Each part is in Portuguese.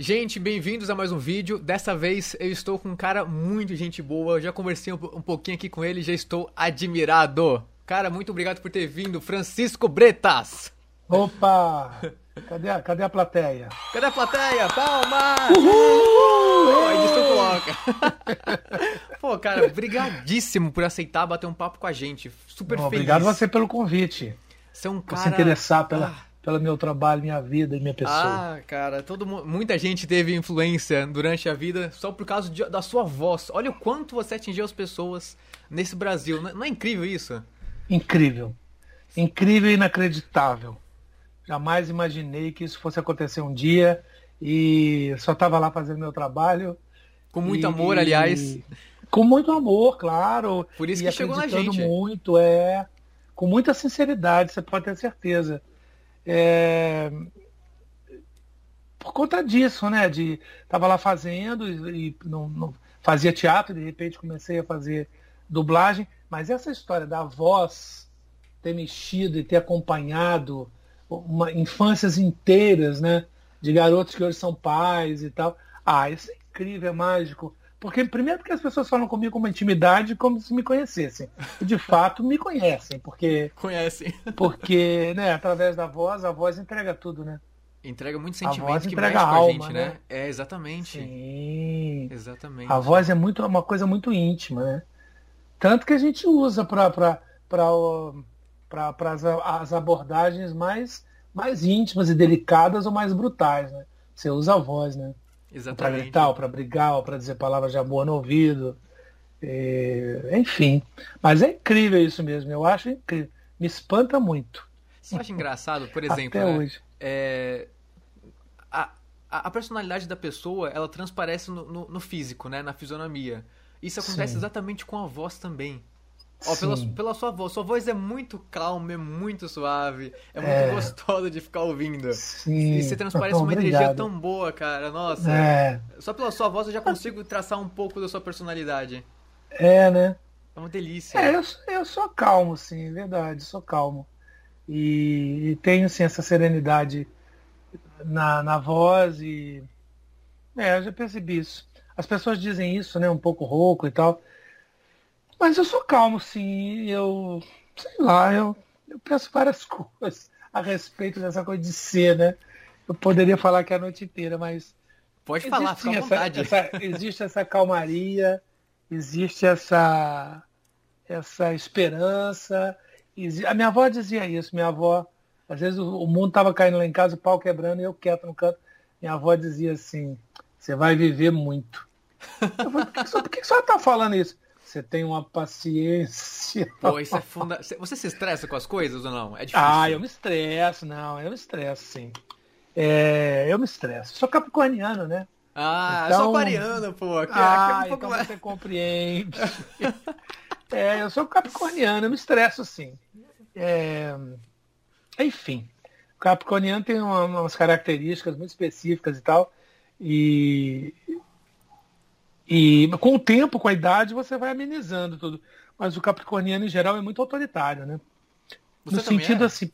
Gente, bem-vindos a mais um vídeo. Dessa vez eu estou com um cara muito gente boa. Eu já conversei um, um pouquinho aqui com ele, já estou admirado. Cara, muito obrigado por ter vindo, Francisco Bretas. Opa! Cadê a, cadê a plateia? Cadê a plateia? Palmas! Uhul! Coloca. Pô, cara, brigadíssimo por aceitar bater um papo com a gente. Super Bom, feliz. Obrigado você pelo convite. Você é um Por cara... se interessar pela, Ah. Pelo meu trabalho, minha vida e minha pessoa. Ah, cara, todo mu- muita gente teve influência durante a vida só por causa de- da sua voz. Olha o quanto você atingiu as pessoas nesse Brasil. Não, não é incrível isso? Incrível. Incrível e inacreditável. Jamais imaginei que isso fosse acontecer um dia e só estava lá fazendo meu trabalho. Com muito E- amor, aliás. Com muito amor, claro. Por isso e que chegou na gente. muito, é. Com muita sinceridade, você pode ter certeza. É, Por conta disso, né? De tava lá fazendo e, e não, não- fazia teatro, de repente comecei a fazer dublagem, mas essa história da voz ter mexido e ter acompanhado uma, infâncias inteiras, né? De garotos que hoje são pais e tal. Ah, isso é incrível, é mágico. Porque, primeiro, porque as pessoas falam comigo com uma intimidade como se me conhecessem. E, de fato, me conhecem, porque, Conhecem. porque né, através da voz, a voz entrega tudo, né? Entrega muito sentimento que mexe com a gente, né? né? É, exatamente. Sim. Exatamente. A voz é muito uma coisa muito íntima, né? Tanto que a gente usa para para as, as abordagens mais, mais íntimas e delicadas ou mais brutais, né? Você usa a voz, né? Para Exatamente. gritar, para brigar, para dizer palavras de amor no ouvido. É, enfim. Mas é incrível isso mesmo. Eu acho incrível. Me espanta muito. Você acha engraçado, por exemplo, Até né? hoje. é, a, a a personalidade da pessoa, ela transparece no, no, no físico, né? Na fisionomia. Isso acontece Sim. exatamente com a voz também. Ó, pela, pela sua voz. Sua voz é muito calma, é muito suave, é muito É. gostosa de ficar ouvindo. Sim. E você transparece uma energia tão boa, cara. Nossa. É, Só pela sua voz eu já consigo traçar um pouco da sua personalidade. é, né? É uma delícia. É, eu, eu sou calmo, sim, é verdade, sou calmo. E, e tenho, sim, essa serenidade na, na voz e. É, eu já percebi isso. As pessoas dizem isso, né? Um pouco rouco e tal. Mas eu sou calmo, sim. Eu. Sei lá, eu, eu penso várias coisas a respeito dessa coisa de ser, né? Eu poderia falar que é a noite inteira, mas Pode falar, Existe, fica à sim, essa- essa- existe essa calmaria, existe essa, essa esperança. A minha avó dizia isso, minha avó, às vezes o, o mundo estava caindo lá em casa, o pau quebrando e eu quieto no canto. Minha avó dizia assim, você vai viver muito. Eu falei, por que, por que que a senhora está falando isso? Você tem uma paciência. Pô, isso é funda... Você se estressa com as coisas ou não? É difícil. Ah, eu me estresso, não, eu me estresso, sim. É, eu me estresso. Sou capricorniano, né? Ah, eu Então- sou aquariano, pô. Aqui, Ah, aqui é um então você compreende. é, eu sou capricorniano, eu me estresso sim. É, enfim, o capricorniano tem uma- umas características muito específicas e tal. E, e com o tempo, com a idade, você vai amenizando tudo. Mas o capricorniano, em geral, é muito autoritário, né? Você no sentido é? assim.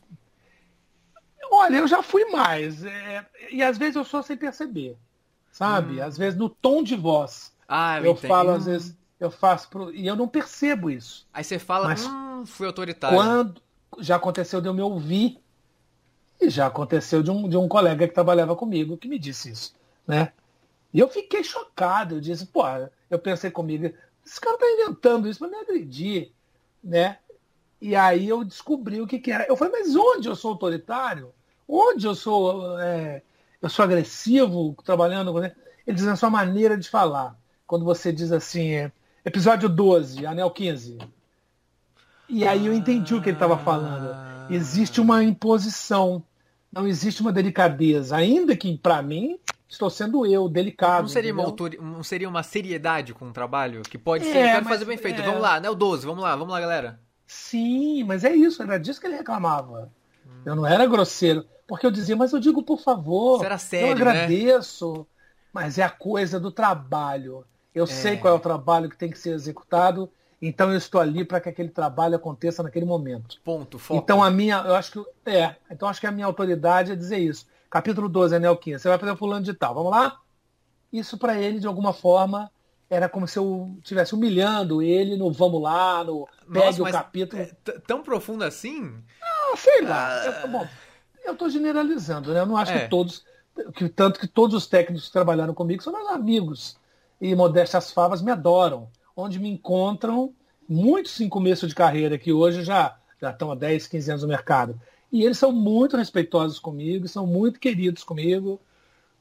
Olha, eu já fui mais. é, e às vezes eu sou sem perceber. Sabe? Às vezes no tom de voz. Ah, eu, eu falo, às vezes, eu faço pro, e eu não percebo isso. Aí você fala, Mas- hum, fui autoritário. Quando já aconteceu de eu me ouvir, e já aconteceu de um, de um colega que trabalhava comigo que me disse isso, né? E eu fiquei chocado, eu disse, pô, eu pensei comigo, esse cara tá inventando isso para me agredir, né? E aí eu descobri o que, que era. Eu falei, mas onde eu sou autoritário? Onde eu sou, é, eu sou agressivo trabalhando com ele? Diz a sua maneira de falar. Quando você diz assim, é, episódio 12, anel 15. E aí eu entendi o que ele estava falando. Existe uma imposição, não existe uma delicadeza. Ainda que, para mim, estou sendo eu, delicado. Não seria, uma não seria uma seriedade com o trabalho? Que pode É, ser, quero mas- fazer bem feito. é. Vamos lá, né? O 12, vamos lá, vamos lá, galera. Sim, mas é isso, era disso que ele reclamava. Eu não era grosseiro, porque eu dizia, mas eu digo por favor, era sério, eu né? agradeço, mas é a coisa do trabalho. Eu sei qual é o trabalho que tem que ser executado, então eu estou ali para que aquele trabalho aconteça naquele momento. Ponto, foco. Então a minha, eu acho que é, então acho que a minha autoridade é dizer isso. Capítulo 12, anel 15, você vai fazer o fulano de tal, vamos lá? Isso para ele, de alguma forma, era como se eu estivesse humilhando ele no vamos lá, no pegue Nossa, o capítulo. É tão profundo assim? Ah, sei lá. Ah... Eu, bom, eu estou generalizando, né? Eu não acho é. que todos, que, tanto que todos os técnicos que trabalharam comigo são meus amigos. E Modestas Favas me adoram. Onde me encontram muitos em começo de carreira, que hoje já, já estão há 10, 15 anos no mercado. E eles são muito respeitosos comigo, são muito queridos comigo.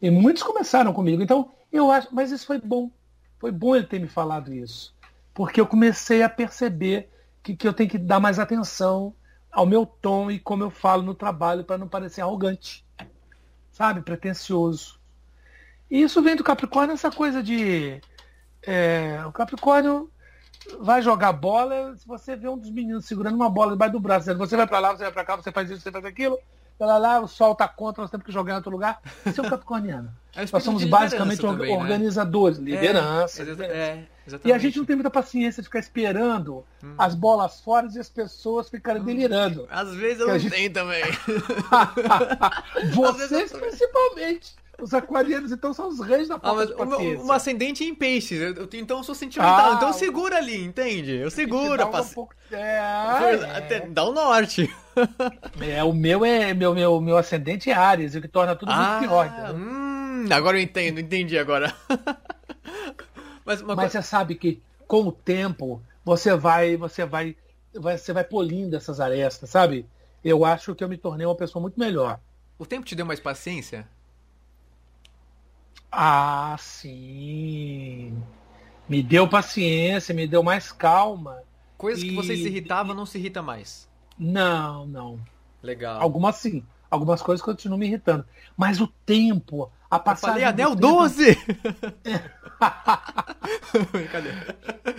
E muitos começaram comigo. Então, eu acho. Mas isso foi bom. Foi bom ele ter me falado isso. Porque eu comecei a perceber que, que eu tenho que dar mais atenção ao meu tom e como eu falo no trabalho para não parecer arrogante. Sabe? Pretencioso. E isso vem do Capricórnio, essa coisa de. É, o Capricórnio vai jogar bola, se você vê um dos meninos segurando uma bola debaixo do braço, você vai para lá, você vai para cá, você faz isso, você faz aquilo, lá, lá, o sol tá contra, nós temos que jogar em outro lugar. Isso é o capricorniano. É nós somos basicamente também, né? organizadores, né? liderança. É, liderança. É, e a gente não tem muita paciência de ficar esperando hum. as bolas fora e as pessoas ficarem hum. delirando. Às vezes eu não gente... tenho também. Vocês principalmente. Os aquarianos, então, são os reis da falta ah, mas o, ascendente em peixes. Eu, eu, então eu sou sentimental. Ah, então segura ali, entende? Eu seguro. Pass... Um pouco... é, é. Dá o um norte. É, o meu é. Meu, meu, meu ascendente é Ares, o que torna tudo ah, muito pior. Hum, agora eu entendo, entendi agora. mas, mas coisa... você sabe que com o tempo você vai, você vai, vai, você vai polindo essas arestas, sabe? Eu acho que eu me tornei uma pessoa muito melhor. O tempo te deu mais paciência? Ah, sim. Me deu paciência, me deu mais calma. Coisas e... que você se irritava não se irrita mais. Não, não. Legal. Algumas sim. Algumas coisas continuam me irritando. Mas o tempo, a passagem. Eu falei anel 12! Brincadeira.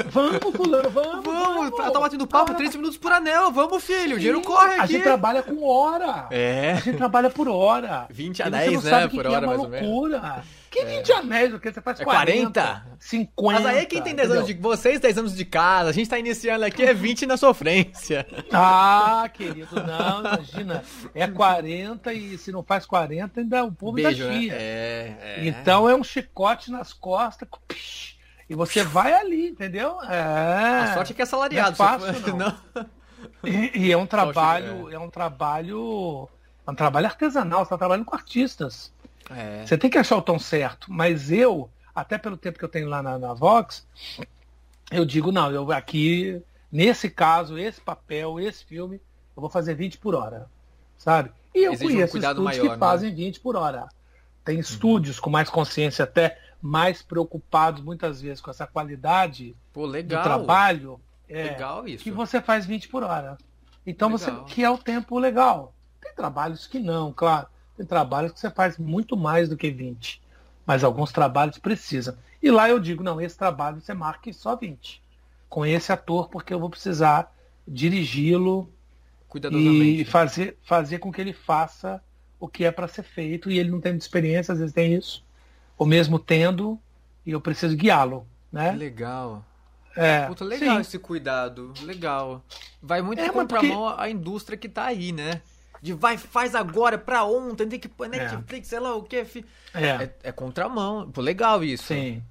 Vamos, fulano, vamos. Vamos, vamos. tá batendo papo, ah. 30 minutos por anel. Vamos, filho. O dinheiro corre aqui. A gente trabalha com hora. É. A gente trabalha por hora. 20 a 10, né? Por hora, é mais ou menos. loucura. Que 20 é. anéis, o que? Você faz é 40, 40? 50. Mas aí é quem tem 10 entendeu? anos de. Vocês 10 anos de casa, a gente tá iniciando aqui, é 20 na sofrência. Ah, querido, não, imagina. É 40 e se não faz 40, ainda o povo Beijo, ainda chia. Né? É, é. Então é um chicote nas costas. E você vai ali, entendeu? É. A sorte é que é salariado. Não é fácil, não. não. E, e, é um trabalho, é. é um trabalho, é um trabalho artesanal. Você está trabalhando com artistas. É. Você tem que achar o tom certo. Mas eu, até pelo tempo que eu tenho lá na, na Vox, eu digo, não, eu aqui, nesse caso, esse papel, esse filme, eu vou fazer 20 por hora. Sabe? E eu Exige conheço um estúdios maior, que né? fazem 20 por hora. Tem uhum. estúdios com mais consciência até mais preocupados muitas vezes com essa qualidade Pô, do trabalho. É, legal isso. Que você faz 20 por hora. Então legal. você que é o tempo legal. Tem trabalhos que não, claro. Tem trabalhos que você faz muito mais do que 20. Mas alguns trabalhos precisam. E lá eu digo, não, esse trabalho você marque só 20. Com esse ator, porque eu vou precisar dirigi-lo e fazer, fazer com que ele faça o que é para ser feito. E ele não tem experiência, às vezes tem isso. Ou mesmo tendo, e eu preciso guiá-lo. Né? Legal. É, Puta, legal sim. esse cuidado. Legal. Vai muito é, contramão porque... a indústria que tá aí, né? de vai, faz agora, pra ontem, tem que pôr Netflix, é. sei lá o que. É. é. É, contramão. Pô, legal isso. Sim.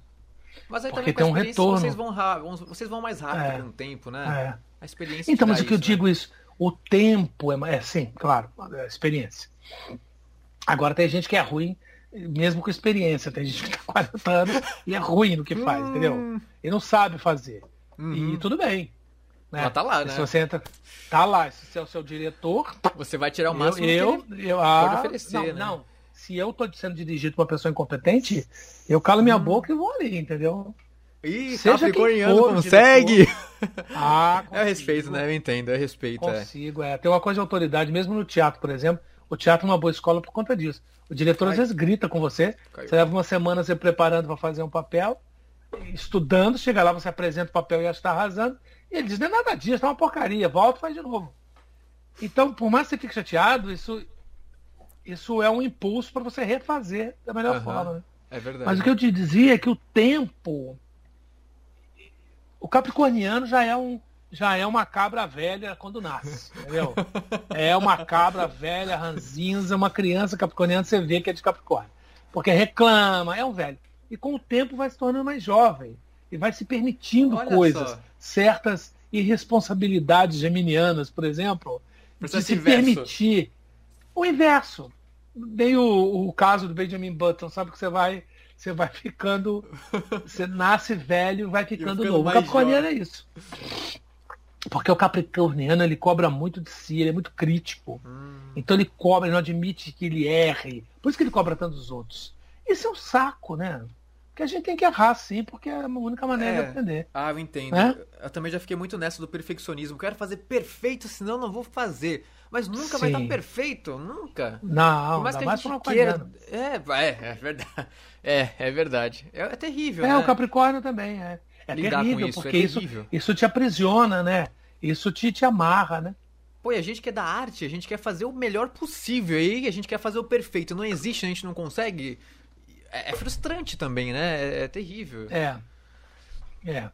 Mas aí Porque também com tem um retorno. Vocês vão, rápido, vocês vão mais rápido é. com o tempo, né? É. A experiência. Então, mas o que isso, eu né? digo isso, o tempo é, é sim, claro, a experiência. Agora tem gente que é ruim, mesmo com experiência. Tem gente que tá 40 anos e é ruim no que faz, hum. entendeu? E não sabe fazer. Uhum. E tudo bem. Né? Ela tá lá, né? Se você entra, tá lá. Se você é o seu diretor. Você vai tirar o máximo eu, que eu, eu ah, pode oferecer. Não, né? não. Se eu tô sendo dirigido por uma pessoa incompetente, eu calo minha hum. boca e vou ali, entendeu? Ih, Seja Capricorniano for, consegue! Ah, consigo. É respeito, né? Eu entendo, é respeito. É. Consigo, é. é. Tem uma coisa de autoridade, mesmo no teatro, por exemplo. O teatro é uma boa escola por conta disso. O diretor às vezes grita com você. Caiu. Você leva uma semana se preparando para fazer um papel, estudando, chega lá, você apresenta o papel e já está arrasando. E ele diz, não é nada disso, é uma porcaria, volta e faz de novo. Então, por mais que você fique chateado, isso, isso é um impulso para você refazer da melhor uhum. forma. Né? É verdade. Mas o que eu te dizia é que o tempo. O capricorniano já é um, já é uma cabra velha quando nasce, entendeu? É uma cabra velha, ranzinza, uma criança capricorniana, você vê que é de Capricórnio. Porque reclama, é um velho. E com o tempo vai se tornando mais jovem. E vai se permitindo Olha coisas, só. certas irresponsabilidades geminianas, por exemplo, de se inverso. permitir o inverso. Bem o, o caso do Benjamin Button, sabe que você vai você vai ficando. Você nasce velho vai ficando novo. O Capricorniano é isso. Porque o Capricorniano ele cobra muito de si, ele é muito crítico. Hum. Então ele cobra, ele não admite que ele erre. Por isso que ele cobra tanto dos outros. Isso é um saco, né? Porque a gente tem que errar sim, porque é a única maneira é. de aprender. Ah, eu entendo. É? Eu também já fiquei muito nessa do perfeccionismo. Quero fazer perfeito, senão não vou fazer. Mas nunca sim. vai estar perfeito, nunca. Não, Por mais que a gente queira. É, é, é verdade. É, é verdade. É, é terrível. É, né? o Capricórnio também, é. É Lidar terrível, isso, porque é isso, isso te aprisiona, né? Isso te, te amarra, né? Pô, e a gente quer da arte, a gente quer fazer o melhor possível. E a gente quer fazer o perfeito. Não existe, a gente não consegue. É, é frustrante também, né? É, é terrível. É. É.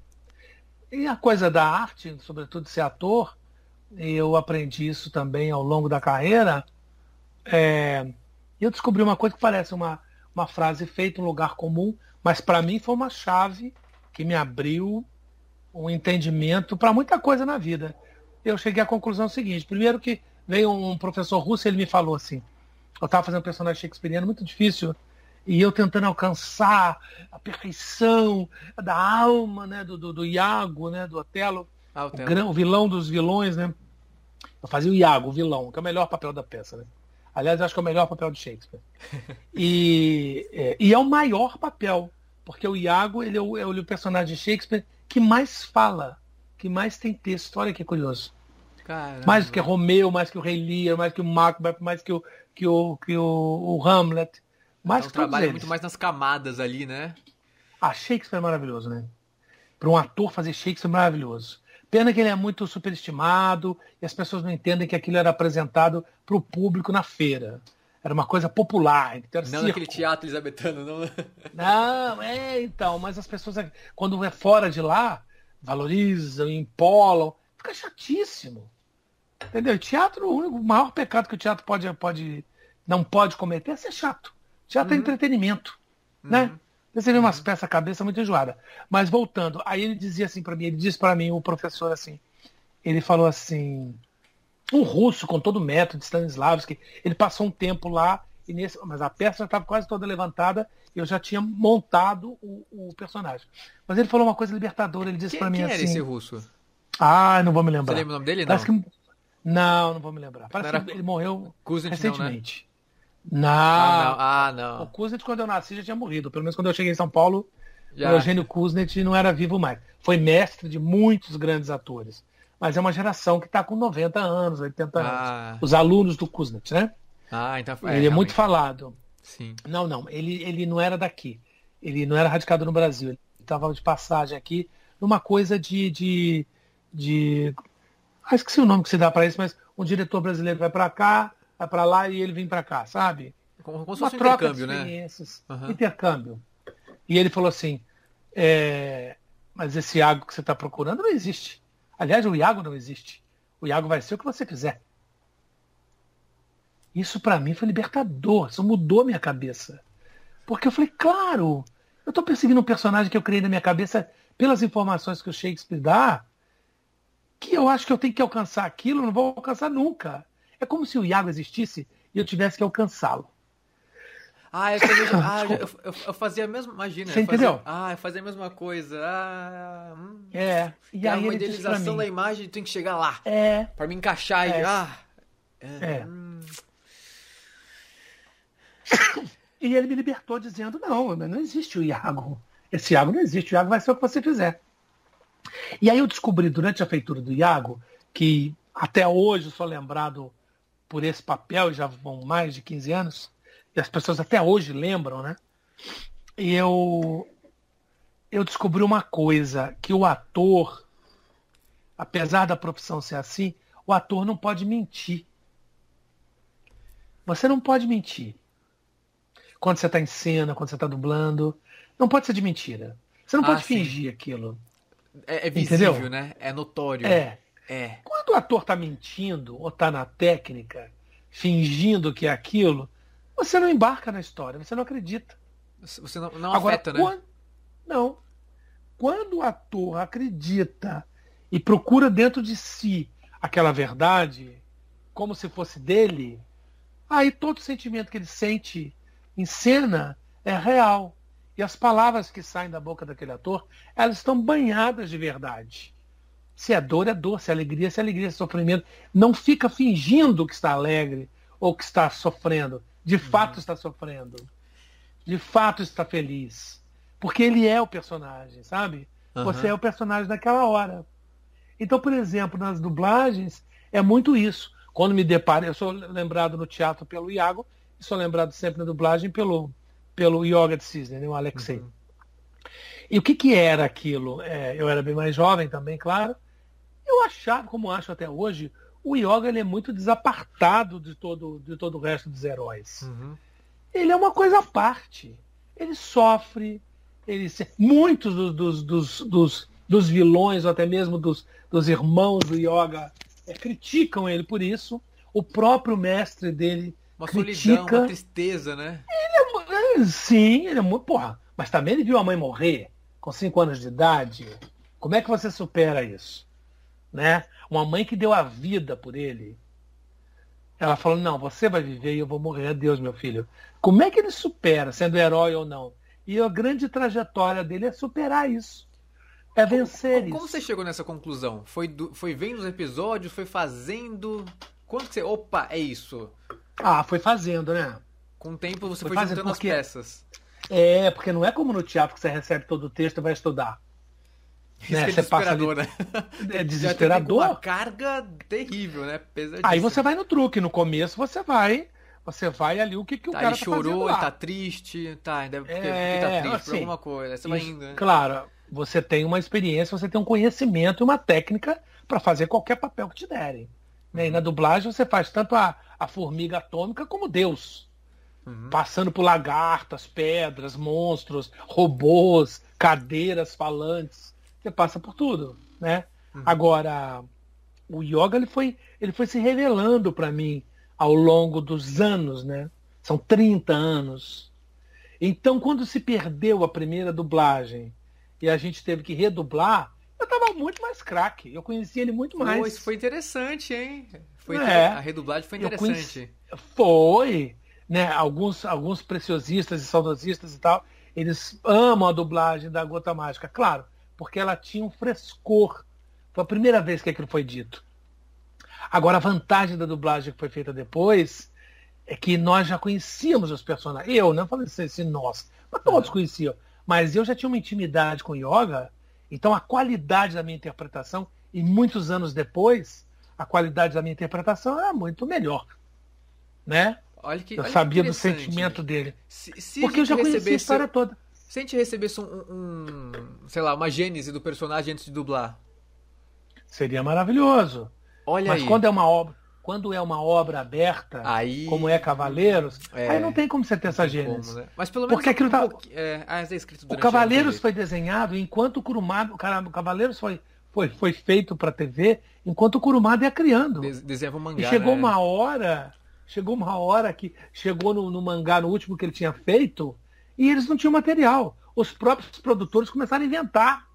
E a coisa da arte, sobretudo ser ator, eu aprendi isso também ao longo da carreira. É, eu descobri uma coisa que parece uma, uma frase feita, um lugar comum, mas para mim foi uma chave que me abriu um entendimento para muita coisa na vida. Eu cheguei à conclusão seguinte: primeiro, que veio um professor russo ele me falou assim: eu estava fazendo um personagem shakespeariano muito difícil e eu tentando alcançar a perfeição da alma né, do, do, do Iago, né, do Otelo, ah, o, o, vilão dos vilões. Né? Eu fazia o Iago, o vilão, que é o melhor papel da peça. Né? Aliás, eu acho que é o melhor papel de Shakespeare. E é, e é o maior papel, porque o Iago ele é o, é o personagem de Shakespeare que mais fala, que mais tem texto. Olha que curioso. Caramba. Mais do que Romeu, mais que o Rei Lear, mais que o Macbeth, mais que o, que o, que o, o Hamlet. Mais então, trabalha eles. muito mais nas camadas ali, né? Ah, Shakespeare é maravilhoso, né? Para um ator fazer Shakespeare é maravilhoso. Pena que ele é muito superestimado e as pessoas não entendem que aquilo era apresentado para o público na feira. Era uma coisa popular. Então não naquele teatro elisabetano, não. Não, é, então, mas as pessoas, quando é fora de lá, valorizam, empolam, fica chatíssimo. Entendeu? Teatro, o, único, o maior pecado que o teatro pode, pode, não pode cometer é ser chato. Teatro é uhum. é entretenimento. Né? Uhum. Né? Você vê umas uhum. peças cabeça muito enjoada. Mas voltando, aí ele dizia assim para mim, ele disse para mim, o professor assim, ele falou assim, um russo com todo o método, Stanislavski, ele passou um tempo lá, e nesse, mas a peça já estava quase toda levantada, e eu já tinha montado o, o personagem. Mas ele falou uma coisa libertadora, ele disse para mim quem assim... Quem era esse russo? Ah, não vou me lembrar. Você lembra o nome dele? Não. Que, não, não vou me lembrar. Parece que ele morreu recentemente. Não, né? Não. Ah, não. Ah, não. O Kuznet, quando eu nasci, já tinha morrido. Pelo menos quando eu cheguei em São Paulo, já. o Eugênio Kuznet não era vivo mais. Foi mestre de muitos grandes atores. Mas é uma geração que está com 90 anos, 80 ah. anos. Os alunos do Kuznet, né? Ah, então é, Ele é realmente. muito falado. Sim. Não, não. Ele, ele não era daqui. Ele não era radicado no Brasil. Ele estava de passagem aqui numa coisa de. de, de... Ah, esqueci o nome que se dá para isso, mas um diretor brasileiro vai para cá, vai para lá e ele vem para cá, sabe? Como, como Uma troca de né? experiências, né? Uhum. Intercâmbio. E ele falou assim, é, mas esse Iago que você está procurando não existe. Aliás, o Iago não existe. O Iago vai ser o que você quiser. Isso para mim foi libertador. Isso mudou minha cabeça. Porque eu falei, claro, eu estou perseguindo um personagem que eu criei na minha cabeça pelas informações que o Shakespeare dá, que eu acho que eu tenho que alcançar aquilo, não vou alcançar nunca. É como se o Iago existisse e eu tivesse que alcançá-lo. Ah, eu, ah, eu, eu, eu, fazia a mesma. Imagina. Você entendeu? ah, eu fazia a mesma coisa. Ah, hum. É. E aí uma idealização da imagem tem que chegar lá. É. Pra me encaixar é. e. Ah, é. é. Hum. E ele me libertou dizendo: não, não existe o Iago. Esse Iago não existe. O Iago vai ser o que você fizer. E aí eu descobri durante a feitura do Iago que até hoje sou lembrado por esse papel, já vão mais de 15 anos, e as pessoas até hoje lembram, né? E eu, eu descobri uma coisa, que o ator, apesar da profissão ser assim, o ator não pode mentir. Você não pode mentir. Quando você está em cena, quando você está dublando, não pode ser de mentira. Você não ah, pode sim. fingir aquilo. É, é visível, Entendeu? né? É notório. É. é. Quando o ator tá mentindo ou tá na técnica, fingindo que é aquilo, você não embarca na história, você não acredita. Você não, não Agora, afeta, né? Quando, não. Quando o ator acredita e procura dentro de si aquela verdade, como se fosse dele, aí todo sentimento que ele sente em cena é real. E as palavras que saem da boca daquele ator, elas estão banhadas de verdade. Se é dor, é dor. Se é alegria, se é alegria. Se é sofrimento. Não fica fingindo que está alegre ou que está sofrendo. De fato está sofrendo. De fato está feliz. Porque ele é o personagem, sabe? Uhum. Você é o personagem daquela hora. Então, por exemplo, nas dublagens, é muito isso. Quando me deparo, eu sou lembrado no teatro pelo Iago, e sou lembrado sempre na dublagem pelo, pelo Yoga de Cisne, né, o Alexei. Uhum. E o que, que era aquilo? É, eu era bem mais jovem também, claro. Eu achava, como acho até hoje, o Yoga ele é muito desapartado de todo, de todo o resto dos heróis. Uhum. Ele é uma coisa à parte. Ele sofre, ele muitos dos, dos, dos, dos, vilões, ou até mesmo dos, dos irmãos do Yoga é, criticam ele por isso. O próprio mestre dele uma critica. solidão, uma tristeza, né? Ele é, sim, ele é muito. Porra, mas também ele viu a mãe morrer com 5 anos de idade. Como é que você supera isso? Né? Uma mãe que deu a vida por ele. Ela falou: Não, você vai viver e eu vou morrer. Adeus, meu filho. Como é que ele supera, sendo herói ou não? E a grande trajetória dele é superar isso. É vencer como, isso. Como você chegou nessa conclusão? Foi, do, foi vendo os episódios? Foi fazendo? Quando que você. Opa, é isso. Ah, foi fazendo, né? Com o tempo você foi, foi juntando porque... as peças. É, porque não é como no teatro que você recebe todo o texto e vai estudar. Isso né? é passa ali... né? É desesperador. uma carga terrível, né? Aí você vai no truque. No começo você vai você vai ali o que, que o tá, cara ele tá chorou, ele tá triste, tá, deve é, tá triste assim, por alguma coisa. Você isso, vai indo, né? Claro, você tem uma experiência, você tem um conhecimento e uma técnica para fazer qualquer papel que te derem. Né? E na dublagem você faz tanto a, a formiga atômica como Deus. Uhum. Passando por lagartas, pedras, monstros, robôs, cadeiras falantes. Você passa por tudo, né? Uhum. Agora, o yoga ele foi, ele foi se revelando para mim ao longo dos anos, né? São 30 anos. Então, quando se perdeu a primeira dublagem e a gente teve que redublar, eu tava muito mais craque. Eu conhecia ele muito mais. Pô, isso foi interessante, hein? Foi é, A redublagem foi interessante. Conheci... Foi. Né? Alguns, alguns preciosistas e saudosistas e tal, eles amam a dublagem da Gota Mágica. Claro, porque ela tinha um frescor. Foi a primeira vez que aquilo foi dito. Agora, a vantagem da dublagem que foi feita depois é que nós já conhecíamos os personagens. Eu, não falei assim, nós, mas todos uhum. conheciam. Mas eu já tinha uma intimidade com yoga, então a qualidade da minha interpretação, e muitos anos depois, a qualidade da minha interpretação era muito melhor. Né? Olha que, eu olha sabia do sentimento dele. Se, se Porque eu já conhecia a história toda. Se a gente recebesse um, um, sei lá, uma gênese do personagem antes de dublar. Seria maravilhoso. Olha Mas aí. quando é uma obra, quando é uma obra aberta, aí, como é Cavaleiros, é, aí não tem como você ter essa gênese. Né? Mas pelo menos Porque aquilo tá... é, ah, é escrito o Cavaleiros foi desenhado enquanto o Kurumada, o Cavaleiros foi foi, foi feito para TV, enquanto o Kurumada ia criando. desenhava mangá. E chegou né? uma hora, chegou uma hora que chegou no, no, mangá, no último que ele tinha feito, e eles não tinham material. Os próprios produtores começaram a inventar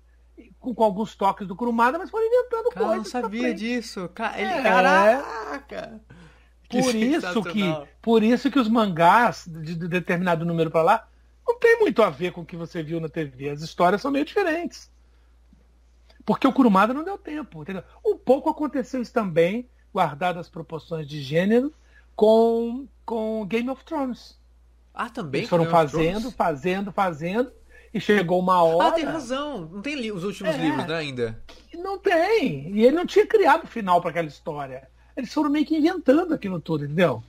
com, com alguns toques do Kurumada, mas foram inventando Cara, coisas. Eu não sabia disso. Ele, é, caraca! Por isso que por isso que os mangás de, de determinado número para lá não tem muito a ver com o que você viu na TV. As histórias são meio diferentes. Porque o Kurumada não deu tempo. Entendeu? Um pouco aconteceu isso também, guardado as proporções de gênero, com, com Game of Thrones. Ah, também? Eles foram fazendo, fazendo, fazendo, e chegou uma hora. Ah, tem razão. Não tem os últimos é, livros, né, ainda? Não tem. E ele não tinha criado o final para aquela história. Eles foram meio que inventando aquilo tudo, entendeu?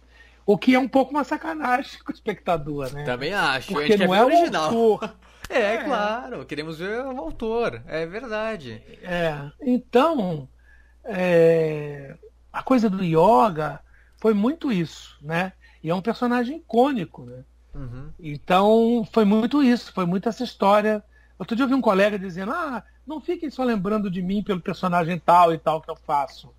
O que é um pouco uma sacanagem com o espectador, né? Também acho. Porque não é o original. Autor. É, é, claro, queremos ver o autor, é verdade. É, então, é, a coisa do yoga foi muito isso, né? E é um personagem icônico, né? Uhum. Então, foi muito isso, foi muito essa história Outro dia eu vi um colega dizendo, ah, não fiquem só lembrando de mim pelo personagem tal e tal que eu faço.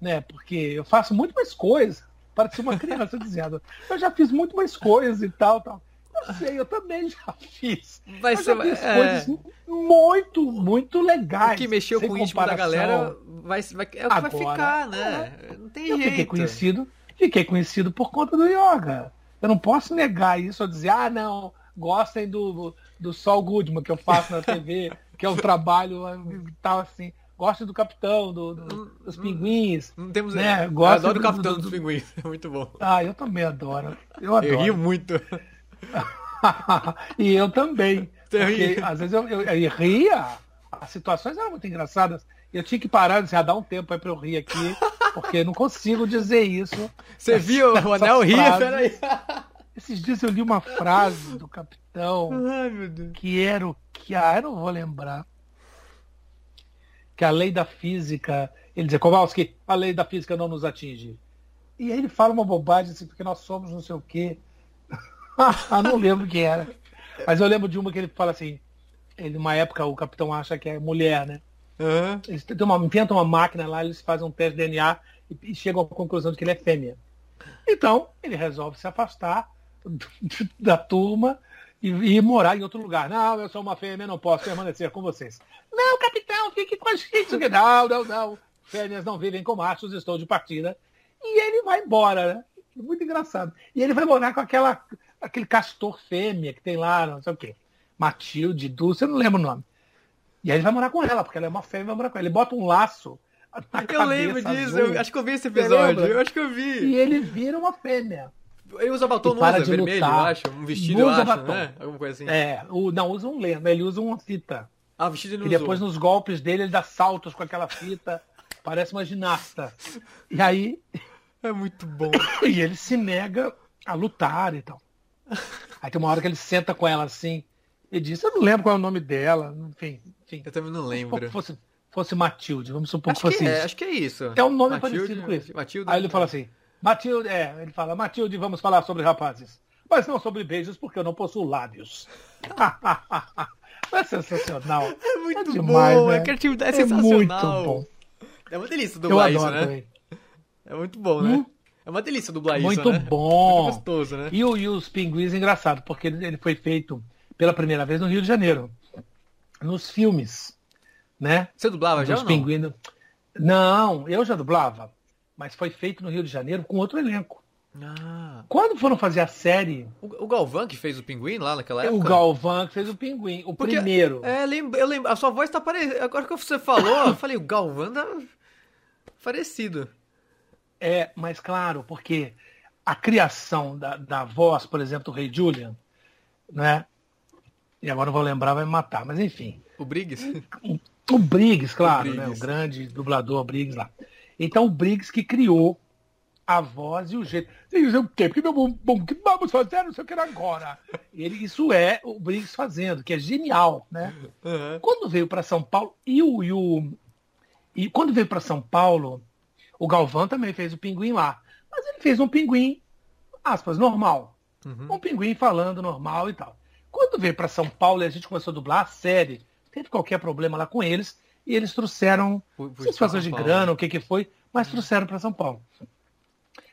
Né? Porque eu faço muito mais coisas. Parece uma criança dizendo, eu já fiz muito mais coisas e tal, tal. Eu sei, eu também já fiz. Vai ser, já fiz é... coisas muito, muito legais. O que mexeu com o íntimo da galera vai, vai, é o que Agora, vai ficar, né? É, não tem eu jeito. Fiquei conhecido, fiquei conhecido por conta do yoga. Eu não posso negar isso ou dizer, ah, não, gostem do, do Sol Goodman que eu faço na TV, que é um trabalho tal assim. Gostem do Capitão, do, do, dos Pinguins. Não temos né? Eu adoro o Capitão do, dos Pinguins, é muito bom. Ah, eu também adoro. Eu adoro. Eu rio muito. e eu também. Porque, às vezes eu, eu, eu, ria, as situações eram muito engraçadas. Eu tinha que parar, assim, ah, dar um tempo aí pra eu rir aqui, porque eu não consigo dizer isso. Você viu? O Anel ria, peraí. Esses dias eu li uma frase do capitão Ai, que era o que. Ah, eu não vou lembrar. Que a lei da física. Ele dizia, Kowalski, a lei da física não nos atinge. E aí ele fala uma bobagem assim, porque nós somos não sei o quê. ah, não lembro quem era. Mas eu lembro de uma que ele fala assim. Ele, numa época o capitão acha que é mulher, né? Uhum. Eles uma, inventam uma máquina lá, eles fazem um teste de DNA e, e chegam à conclusão de que ele é fêmea. Então, ele resolve se afastar da turma e, e, morar em outro lugar. Não, eu sou uma fêmea, não posso permanecer com vocês. Não, capitão, fique com a gente. Não, não, não. Fêmeas não vivem com machos, estou de partida. E ele vai embora, né? Muito engraçado. E ele vai morar com aquela, aquele castor fêmea que tem lá, não sei o quê. Matilde, Dulce, eu não lembro o nome. E aí ele vai morar com ela, porque ela é uma fêmea, vai morar com ela. Ele bota um laço na Eu lembro disso, eu acho que eu vi esse episódio, eu acho que eu vi. E ele vira uma fêmea. Ele usa batom, não usa vermelho, lutar. eu acho. Um vestido, usa eu acho, batom. né? Alguma coisa assim. É, o, não, usa um lema, ele usa uma fita. Ah, o vestido ele E depois nos golpes dele ele dá saltos com aquela fita. Parece uma ginasta. E aí. É muito bom. E ele se nega a lutar e tal. Aí tem uma hora que ele senta com ela assim e diz: Eu não lembro qual é o nome dela. Enfim. Enfim. Eu também não lembro. Se fosse, fosse Matilde, vamos supor acho que fosse que é, isso. Acho que é isso. É um nome Matilde, parecido com esse. Matilde, aí ele fala assim: Matilde, é, ele fala, Matilde, vamos falar sobre rapazes. Mas não sobre beijos, porque eu não possuo lábios. é sensacional. É muito é demais, bom, né? a criatividade é, é sensacional. Muito bom. É uma delícia dublar isso, né? É muito bom, né? Hum? É uma delícia dublar muito isso, né? bom. Muito gostoso, né? E, o, e os pinguins, engraçado, porque ele foi feito pela primeira vez no Rio de Janeiro. Nos filmes, né? Você dublava já ou não? Pinguins... Não, eu já dublava mas foi feito no Rio de Janeiro com outro elenco. Ah. Quando foram fazer a série. O, o, Galvão que fez o Pinguim lá naquela época? O Galvão que fez o Pinguim, o Porque, primeiro. É, eu lembro, a sua voz tá parecida. Agora que você falou, eu falei, o Galvão tá parecido. É, mas claro, porque a criação da, da voz, por exemplo, do Rei Julian, né? E agora não vou lembrar, vai me matar, mas enfim. O Briggs? O, Briggs, claro, o, Briggs. Né? o grande dublador Briggs lá. Então o Briggs que criou a voz e o jeito. Você o quê? Porque meu bom, que vamos fazer, não sei o que agora. Ele, isso é o Briggs fazendo, que é genial, né? Uhum. Quando veio para São Paulo, e o, e o. E quando veio para São Paulo, o Galvão também fez o pinguim lá. Mas ele fez um pinguim, aspas, normal. Uhum. Um pinguim falando normal e tal. Quando veio para São Paulo e a gente começou a dublar a série, teve qualquer problema lá com eles, e eles trouxeram satisfações de grana, o que, que foi, mas uhum. trouxeram para São Paulo.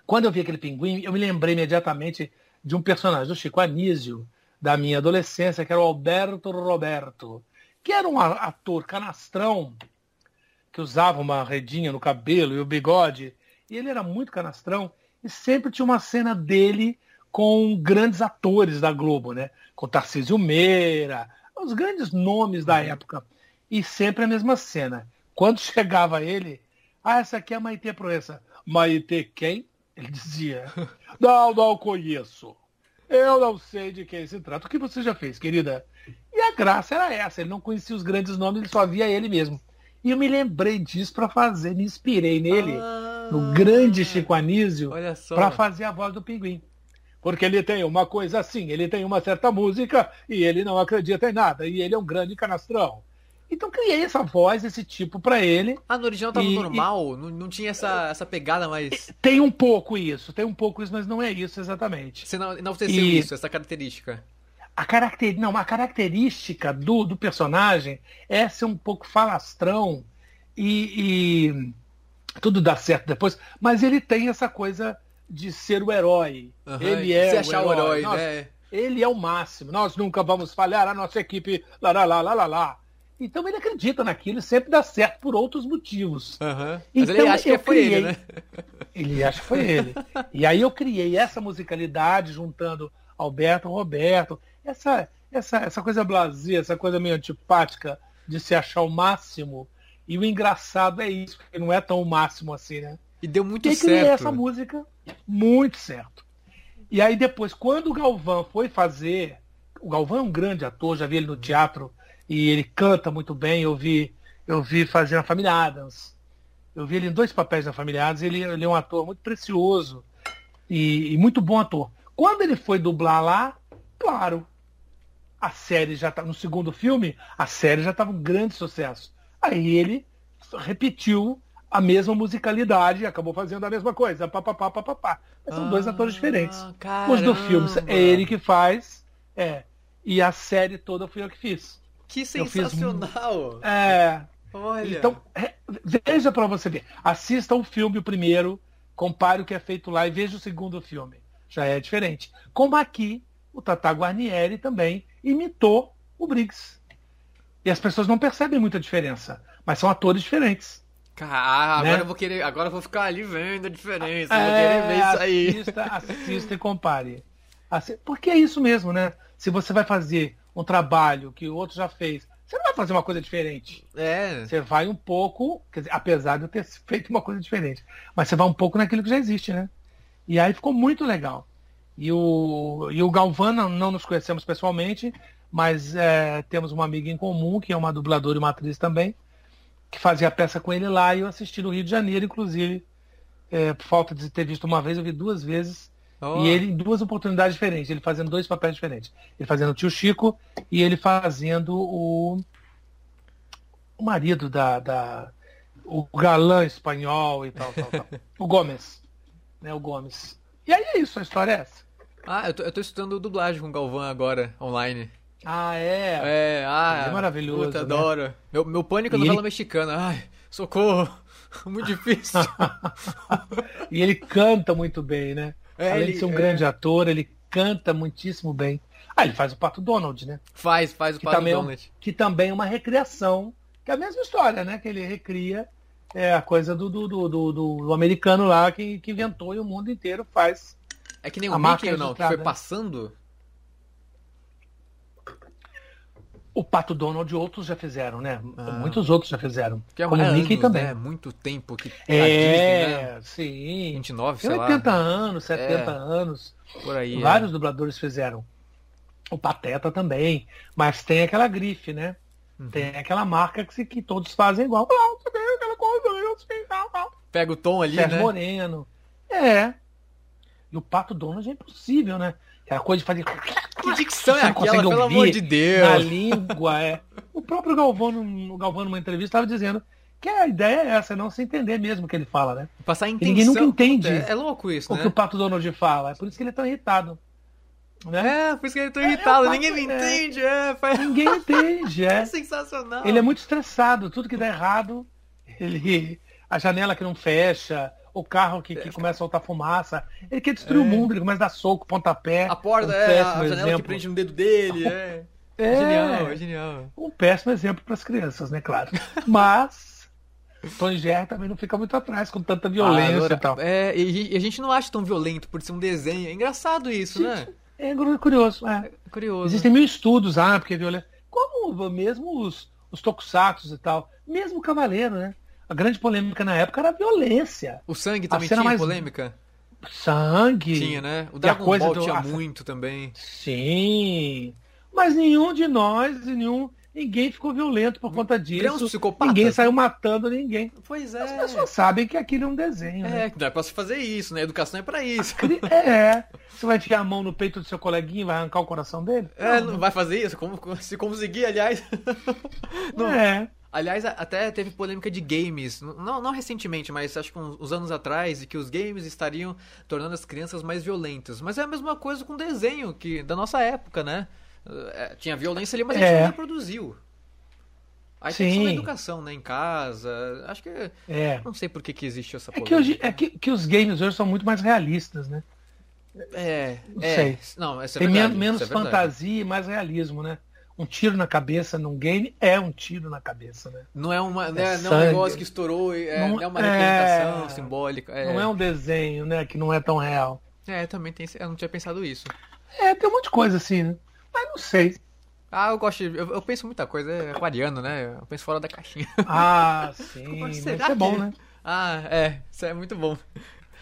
Quando eu vi aquele pinguim, eu me lembrei imediatamente de um personagem do Chico Anísio, da minha adolescência, que era o Alberto Roberto, que era um ator canastrão, que usava uma redinha no cabelo e o bigode, e ele era muito canastrão, e sempre tinha uma cena dele com grandes atores da Globo, né? Com Tarcísio Meira, os grandes nomes da uhum. época. E sempre a mesma cena. Quando chegava ele, ah, essa aqui é a Maitê Proença. Maitê quem? Ele dizia, não, não conheço. Eu não sei de quem se trata. O que você já fez, querida? E a graça era essa. Ele não conhecia os grandes nomes, ele só via ele mesmo. E eu me lembrei disso para fazer, me inspirei nele, ah, no grande Chico Anísio, para fazer a voz do pinguim. Porque ele tem uma coisa assim, ele tem uma certa música e ele não acredita em nada. E ele é um grande canastrão. Então criei essa voz, esse tipo para ele. Ah, no original tava e, normal? E... Não, não tinha essa, essa pegada mais. Tem um pouco isso, tem um pouco isso, mas não é isso exatamente. Você não, não e... isso, essa característica. a, caracter, não, a característica do, do personagem é ser um pouco falastrão e, e tudo dá certo depois, mas ele tem essa coisa de ser o herói. Uhum, ele é se achar o herói, o herói né? Ele é o máximo. Nós nunca vamos falhar, a nossa equipe lá, lá, lá, lá, lá, lá. Então ele acredita naquilo e sempre dá certo por outros motivos. Uhum. Então, ele acha que foi criei... ele, né? Ele acha que foi ele. E aí eu criei essa musicalidade juntando Alberto Roberto, essa, essa, essa coisa blasé, essa coisa meio antipática de se achar o máximo. E o engraçado é isso, porque não é tão o máximo assim, né? E deu muito e certo. E criei essa música muito certo. E aí depois, quando o Galvão foi fazer. O Galvão é um grande ator, já vi ele no teatro e ele canta muito bem. Eu vi, eu vi fazendo a Família Adams. Eu vi ele em dois papéis na Família Adams. Ele, ele é um ator muito precioso e, e, muito bom ator. Quando ele foi dublar lá, claro, a série já tá no segundo filme, a série já estava um grande sucesso. Aí ele repetiu a mesma musicalidade, acabou fazendo a mesma coisa, pá, pá, pá, pá, pá, pá. Mas são ah, dois atores diferentes. Caramba. Os do filme é ele que faz, é, e a série toda fui eu que fiz. Que sensacional! Fiz, é. Olha. Então, veja para você ver. Assista o filme o primeiro, compare o que é feito lá e veja o segundo filme. Já é diferente. Como aqui, o Tata Guarnieri também imitou o Briggs. E as pessoas não percebem muita diferença, mas são atores diferentes. Ah, agora né? eu vou querer, agora eu vou ficar ali vendo a diferença, é, vou querer ver isso aí. Assista, assista e compare. Porque é isso mesmo, né? Se você vai fazer um trabalho que o outro já fez. Você não vai fazer uma coisa diferente. É. Você vai um pouco, dizer, apesar de eu ter feito uma coisa diferente, mas você vai um pouco naquilo que já existe, né? E aí ficou muito legal. E o, e o Galvão não, não nos conhecemos pessoalmente, mas é, temos uma amiga em comum, que é uma dubladora e uma atriz também, que fazia a peça com ele lá e eu assisti no Rio de Janeiro, inclusive. É, por falta de ter visto uma vez, eu vi duas vezes. Oh. E ele em duas oportunidades diferentes, ele fazendo dois papéis diferentes. Ele fazendo o tio Chico e ele fazendo o, o marido da, da. o galã espanhol e tal, tal, tal. o Gomes. Né, o Gomes. E aí é isso, a história é essa. Ah, eu tô, eu tô estudando dublagem com o Galvão agora, online. Ah, é? É, ah. É maravilhoso. Puta, né? adoro. Meu, meu pânico é novela ele... mexicana. Ai, socorro. Muito difícil. e ele canta muito bem, né? É, Além ele, de ser um é... grande ator, ele canta muitíssimo bem. Ah, ele faz o Pato Donald, né? Faz, faz o que Pato Donald. É, que também é uma recriação, que é a mesma história, né? Que ele recria é, a coisa do, do, do, do, do americano lá que, que inventou e o mundo inteiro faz. É que nem o Mickey, não, que foi passando O Pato Donald outros já fizeram, né? Ah. Muitos outros já fizeram. Que é Como o Mickey anos, também. Né? Muito tempo que É, Disney, né? sim. 29, sei 80 lá. anos, 70 é. anos. Por aí. Vários é. dubladores fizeram. O Pateta também. Mas tem aquela grife, né? Uhum. Tem aquela marca que, que todos fazem igual. Pega o tom ali, Sérgio né? Moreno. É. E o Pato Donald é impossível, né? Aquela coisa de fazer. Que dicção é aquela, pelo amor de Deus? Na língua, é. O próprio Galvão, no Galvão, numa entrevista, estava dizendo que a ideia é essa, é não se entender mesmo o que ele fala, né? Passar intenção. Ninguém nunca entende. É, é louco isso, o né? que o Pato Donald fala. É por isso que ele é tão irritado. Né? É, por isso que ele é tão irritado. É, Ninguém me entende. É, faz... Ninguém entende, é. é sensacional. Ele é muito estressado. Tudo que dá errado, ele... A janela que não fecha, o carro que, que começa a soltar fumaça. Ele quer destruir é. o mundo, ele começa a dar soco, pontapé. A porta, um é, a janela exemplo. que prende no dedo dele. É. É, é genial, é genial. Um péssimo exemplo para as crianças, né, claro. Mas Tom Jerry também não fica muito atrás com tanta violência ah, e tal. É, e a gente não acha tão violento por ser um desenho. É engraçado isso, né? É curioso, é. é curioso. Existem mil estudos, ah, porque violência. Como mesmo os, os tokusatsu e tal, mesmo o Cavaleiro, né? A grande polêmica na época era a violência. O sangue também tinha mais... polêmica? Sangue. Tinha, né? O Dragon Ball do... tinha muito também. Sim. Mas nenhum de nós, nenhum, ninguém ficou violento por conta disso. Ninguém saiu matando ninguém. Pois é. As pessoas sabem que aquilo é um desenho. É, né? que dá pra se fazer isso, né? Educação é pra isso. É. Você vai enfiar a mão no peito do seu coleguinha e vai arrancar o coração dele? É, não, não vai fazer isso. Como, se conseguir, aliás. não. É. Aliás, até teve polêmica de games, não, não recentemente, mas acho que uns, uns anos atrás, de que os games estariam tornando as crianças mais violentas. Mas é a mesma coisa com desenho que da nossa época, né? É, tinha violência ali, mas a gente é. não reproduziu. Aí Sim. tem educação, né? Em casa. Acho que. É. Não sei por que, que existe essa polêmica. É, que, hoje, é que, que os games hoje são muito mais realistas, né? É. Não é. sei. Não, essa é tem verdade, menos, menos é fantasia e mais realismo, né? Um tiro na cabeça num game é um tiro na cabeça, né? Não é, uma, né, é, não é um negócio que estourou, é, não, é uma representação é. simbólica. É. Não é um desenho, né? Que não é tão real. É, também tem. Eu não tinha pensado isso. É, tem um monte de coisa assim, né? Mas não sei. Ah, eu gosto de, eu, eu, penso muita coisa, é aquariano, né? Eu penso fora da caixinha. Ah, sim. Mas isso é bom, né? Ah, é. Isso é muito bom.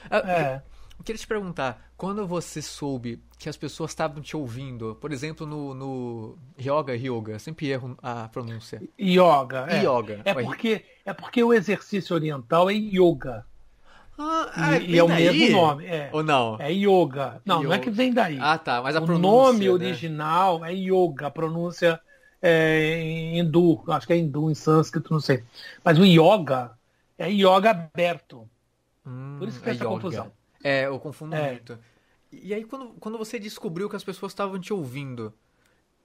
Ah, é. Queria te perguntar, quando você soube que as pessoas estavam te ouvindo, por exemplo, no, no Yoga Yoga, sempre erro a pronúncia. Yoga, é. Yoga. É porque, é porque o exercício oriental é yoga. Ah, e, e é o mesmo nome. É, Ou não? É yoga. Não, yoga. não é que vem daí. Ah, tá. Mas a o pronúncia. O nome né? original é yoga. A pronúncia é em hindu. Acho que é hindu, em sânscrito, não sei. Mas o yoga é yoga aberto. Hum, Por isso que tem é essa yoga. confusão. É, eu confundo é. muito. E aí, quando, quando você descobriu que as pessoas estavam te ouvindo,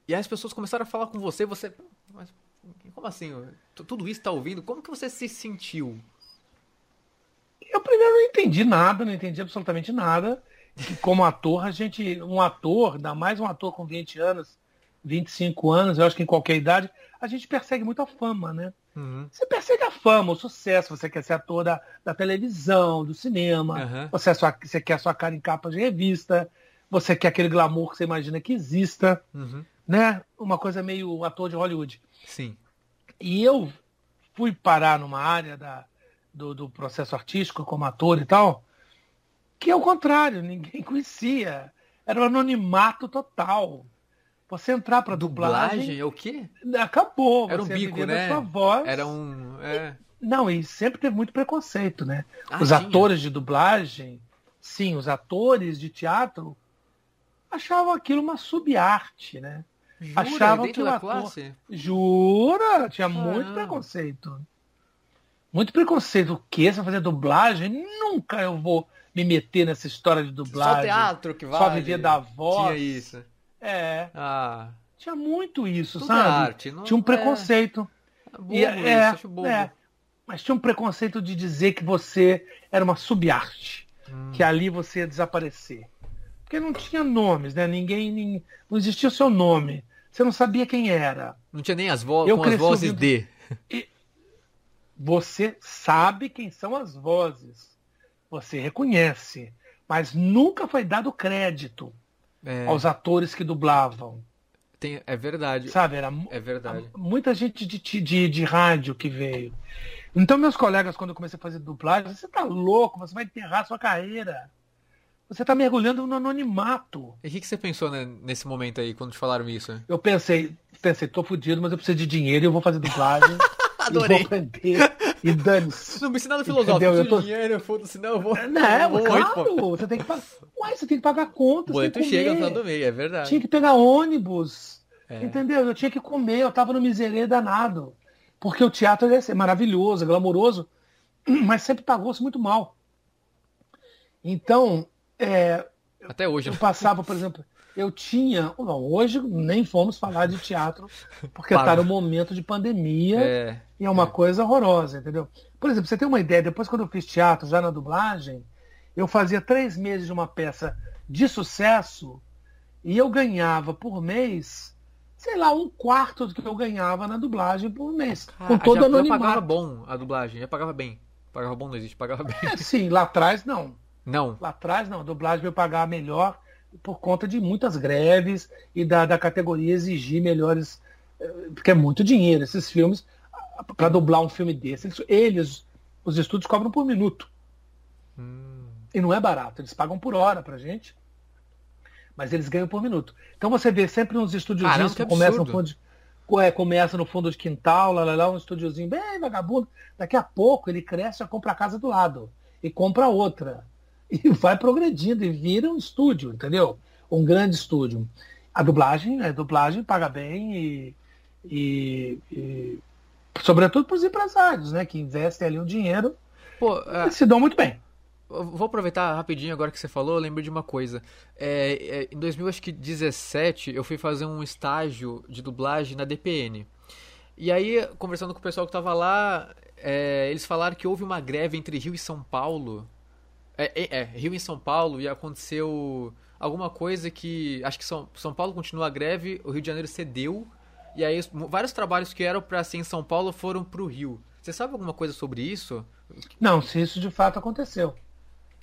e aí as pessoas começaram a falar com você, você. Mas como assim? Tudo isso está ouvindo? Como que você se sentiu? Eu primeiro não entendi nada, não entendi absolutamente nada. como ator, a gente, um ator, ainda mais um ator com 20 anos, 25 anos, eu acho que em qualquer idade, a gente persegue muito a fama, né? Uhum. Você persegue a fama, o sucesso, você quer ser ator da, da televisão, do cinema, uhum. você, é sua, você quer a sua cara em capa de revista, você quer aquele glamour que você imagina que exista, uhum. né? Uma coisa meio ator de Hollywood. Sim. E eu fui parar numa área da, do, do processo artístico como ator e tal, que é o contrário, ninguém conhecia. Era um anonimato total. Você entrar para dublagem, dublagem é o quê? Acabou. Era um bico, né? Sua voz. Era um. É... Não, e sempre teve muito preconceito, né? Ah, os tinha? atores de dublagem, sim, os atores de teatro achavam aquilo uma subarte, né? Jura? Achavam que o ator. Classe? Jura? Tinha muito preconceito. Muito preconceito. O quê? Você vai fazer dublagem? Nunca eu vou me meter nessa história de dublagem. Só teatro que vale. Só viver da voz. Tinha isso. É. Ah. Tinha muito isso, Tudo sabe? É arte, não... Tinha um preconceito. É. Bobo e, é, acho bobo. É. Mas tinha um preconceito de dizer que você era uma subarte. Hum. Que ali você ia desaparecer. Porque não tinha nomes, né? Ninguém. ninguém não existia o seu nome. Você não sabia quem era. Não tinha nem as, vo com as vozes ouvindo... de. E, você sabe quem são as vozes. Você reconhece. Mas nunca foi dado crédito é. aos atores que dublavam. Tem, é verdade. Sabe, era é verdade. muita gente de, de, de rádio que veio. Então, meus colegas, quando eu comecei a fazer dublagem, você tá louco, você vai enterrar sua carreira. Você tá mergulhando no anonimato. E o que, que, você pensou né, nesse momento aí, quando te falaram isso? Eu pensei, pensei, tô fudido, mas eu preciso de dinheiro e eu vou fazer dublagem. Adorei. E vou aprender. E dane-se. Não me ensina filosófico. Eu tô... dinheiro, foda-se, não, eu vou. Não, é, eu vou claro. Você tem que pagar. Uai, você tem que pagar contas. O boleto chega no final do mês, é verdade. Tinha que pegar ônibus. É. Entendeu? Eu tinha que comer, eu tava no miserê danado. Porque o teatro é maravilhoso, é glamouroso, mas sempre pagou-se muito mal. Então, é, até hoje. Eu passava, por exemplo, eu tinha. Não, hoje nem fomos falar de teatro, porque está no momento de pandemia é, e é uma é. coisa horrorosa, entendeu? Por exemplo, você tem uma ideia, depois quando eu fiz teatro, já na dublagem, eu fazia três meses de uma peça de sucesso e eu ganhava por mês, sei lá, um quarto do que eu ganhava na dublagem por mês. Ah, com todo já, anonimato. pagava bom a dublagem, já pagava bem. Pagava bom não existe, pagava bem. É, sim, lá atrás não. Não. Lá atrás não, a dublagem veio pagar melhor por conta de muitas greves e da, da categoria exigir melhores. Eh, porque é muito dinheiro. Esses filmes, para dublar um filme desse, eles, eles, os estúdios cobram por minuto. Hum. E não é barato, eles pagam por hora pra gente. Mas eles ganham por minuto. Então você vê sempre uns estúdios que, começam no fundo de, é, começa no fundo de quintal, lá, lá, lá, um estúdiozinho bem vagabundo. Daqui a pouco ele cresce e compra a casa do lado. E compra outra e vai progredindo e vira um estúdio, entendeu? Um grande estúdio. A dublagem, a dublagem paga bem e, e, e sobretudo para os empresários, né, que investem ali o dinheiro Pô, é... se dão muito bem. vou aproveitar rapidinho agora que você falou, eu lembro de uma coisa. É, é, em 2017, eu fui fazer um estágio de dublagem na DPN. E aí, conversando com o pessoal que tava lá, é, eles falaram que houve uma greve entre Rio e São Paulo. É, é, é, Rio e São Paulo, e aconteceu alguma coisa que. Acho que São, São Paulo continua a greve, o Rio de Janeiro cedeu. E aí, vários trabalhos que eram para ser em São Paulo foram pro Rio. Você sabe alguma coisa sobre isso? Não, se isso de fato aconteceu.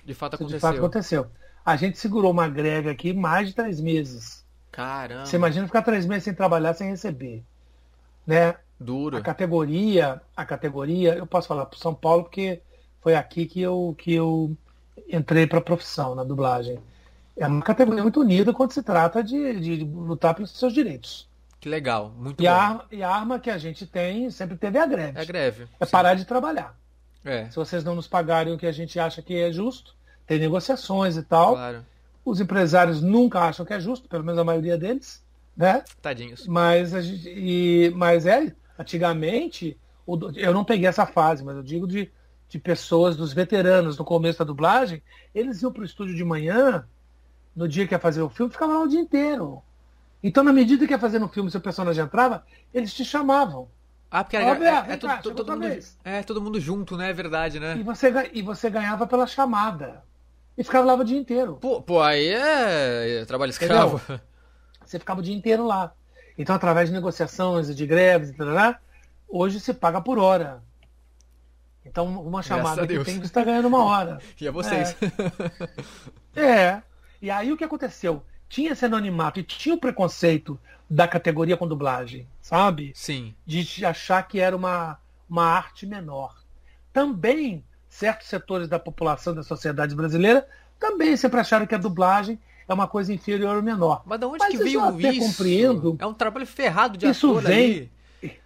De fato aconteceu. de fato aconteceu. A gente segurou uma greve aqui mais de três meses. Caramba. Você imagina ficar três meses sem trabalhar, sem receber. Né? Duro. A categoria, a categoria, eu posso falar para São Paulo porque foi aqui que eu, que eu entrei para a profissão na dublagem. É uma categoria muito unida quando se trata de, de, lutar pelos seus direitos. Que legal, muito e bom. A arma, e a arma que a gente tem sempre teve a greve. É a greve. É sim. parar de trabalhar. É. Se vocês não nos pagarem o que a gente acha que é justo, tem negociações e tal. Claro. Os empresários nunca acham que é justo, pelo menos a maioria deles, né? Tadinhos. Mas a gente, e, mas é, antigamente, eu não peguei essa fase, mas eu digo de, de pessoas, dos veteranos no começo da dublagem, eles iam para o estúdio de manhã, no dia que ia fazer o filme, ficavam lá o dia inteiro. Então, na medida que ia fazer no filme, seu personagem entrava, eles te chamavam. Ah, porque era, é, é, todo, cá, todo, mundo, é todo mundo junto, né? É verdade, né? E você, e você ganhava pela chamada. E ficava lá o dia inteiro. Pô, pô aí é, é trabalho escravo. Entendeu? Você ficava o dia inteiro lá. Então, através de negociações e de greves, etc., hoje se paga por hora. Então, uma chamada que tem, você está ganhando uma hora. e a vocês. É. é. E aí o que aconteceu? Tinha esse anonimato e tinha o preconceito da categoria com dublagem, sabe? Sim. De achar que era uma, uma arte menor. Também, certos setores da população, da sociedade brasileira, também sempre acharam que a dublagem é uma coisa inferior ou menor. Mas de onde Mas que veio isso? Compreendo. É um trabalho ferrado de isso ator vem.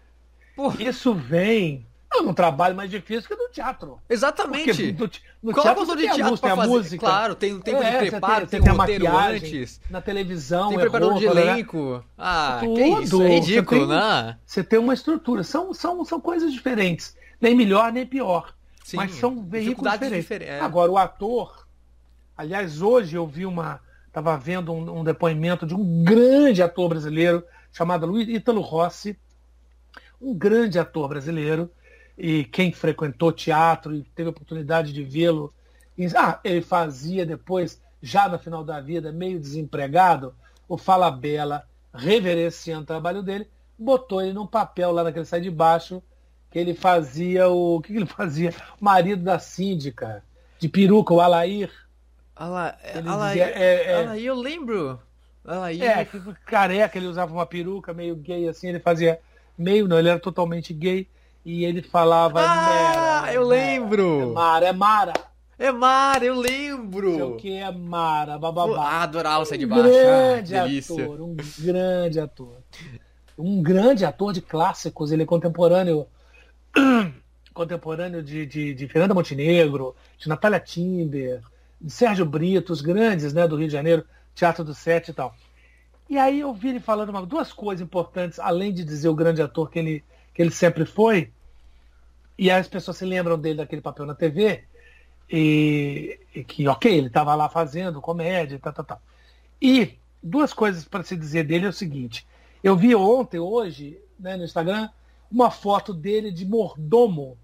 Isso vem é um trabalho mais difícil que no teatro. Exatamente. No, no Qual teatro, é o de teatro para fazer? Música. Claro, tem um tempo é, de preparo, tem, tem, tem um roteiro antes. Na televisão, tem é preparador de né? elenco. Ah, Tudo. que isso, é ridículo, você tem, né? Você tem uma estrutura. São, são, são coisas diferentes. Nem melhor, nem pior. Sim, mas são veículos diferentes. Difer é. Agora, o ator... Aliás, hoje eu vi uma... Estava vendo um, um depoimento de um grande ator brasileiro chamado Luiz Ítalo Rossi, um grande ator brasileiro, e quem frequentou teatro e teve a oportunidade de vê-lo, ah, ele fazia depois, já no final da vida, meio desempregado, o Fala Bela, reverenciando o trabalho dele, botou ele num papel lá naquele sai de baixo, que ele fazia o. O que, que ele fazia? O marido da síndica, de peruca, o Alair. Ala, Alair, dizia, é, é, Alair, eu lembro. Alair. É, careca, ele usava uma peruca meio gay assim, ele fazia meio, não, ele era totalmente gay e ele falava. Ah, Mera, eu lembro! É Mara, é Mara. É Mara, eu lembro! Sei o que é Mara, bababá. Ah, adorava sair de baixo. Um grande ah, ator, um grande ator. Um grande ator de clássicos, ele é contemporâneo. contemporâneo de, de, de Fernanda Montenegro, de Natália Timber, de Sérgio Brito, os grandes né, do Rio de Janeiro, Teatro do Sete e tal. E aí eu vi ele falando uma, duas coisas importantes, além de dizer o grande ator que ele, que ele sempre foi, e as pessoas se lembram dele daquele papel na TV, e, e que, ok, ele estava lá fazendo comédia, tal, tal, tal. E duas coisas para se dizer dele é o seguinte: eu vi ontem, hoje, né, no Instagram, uma foto dele de mordomo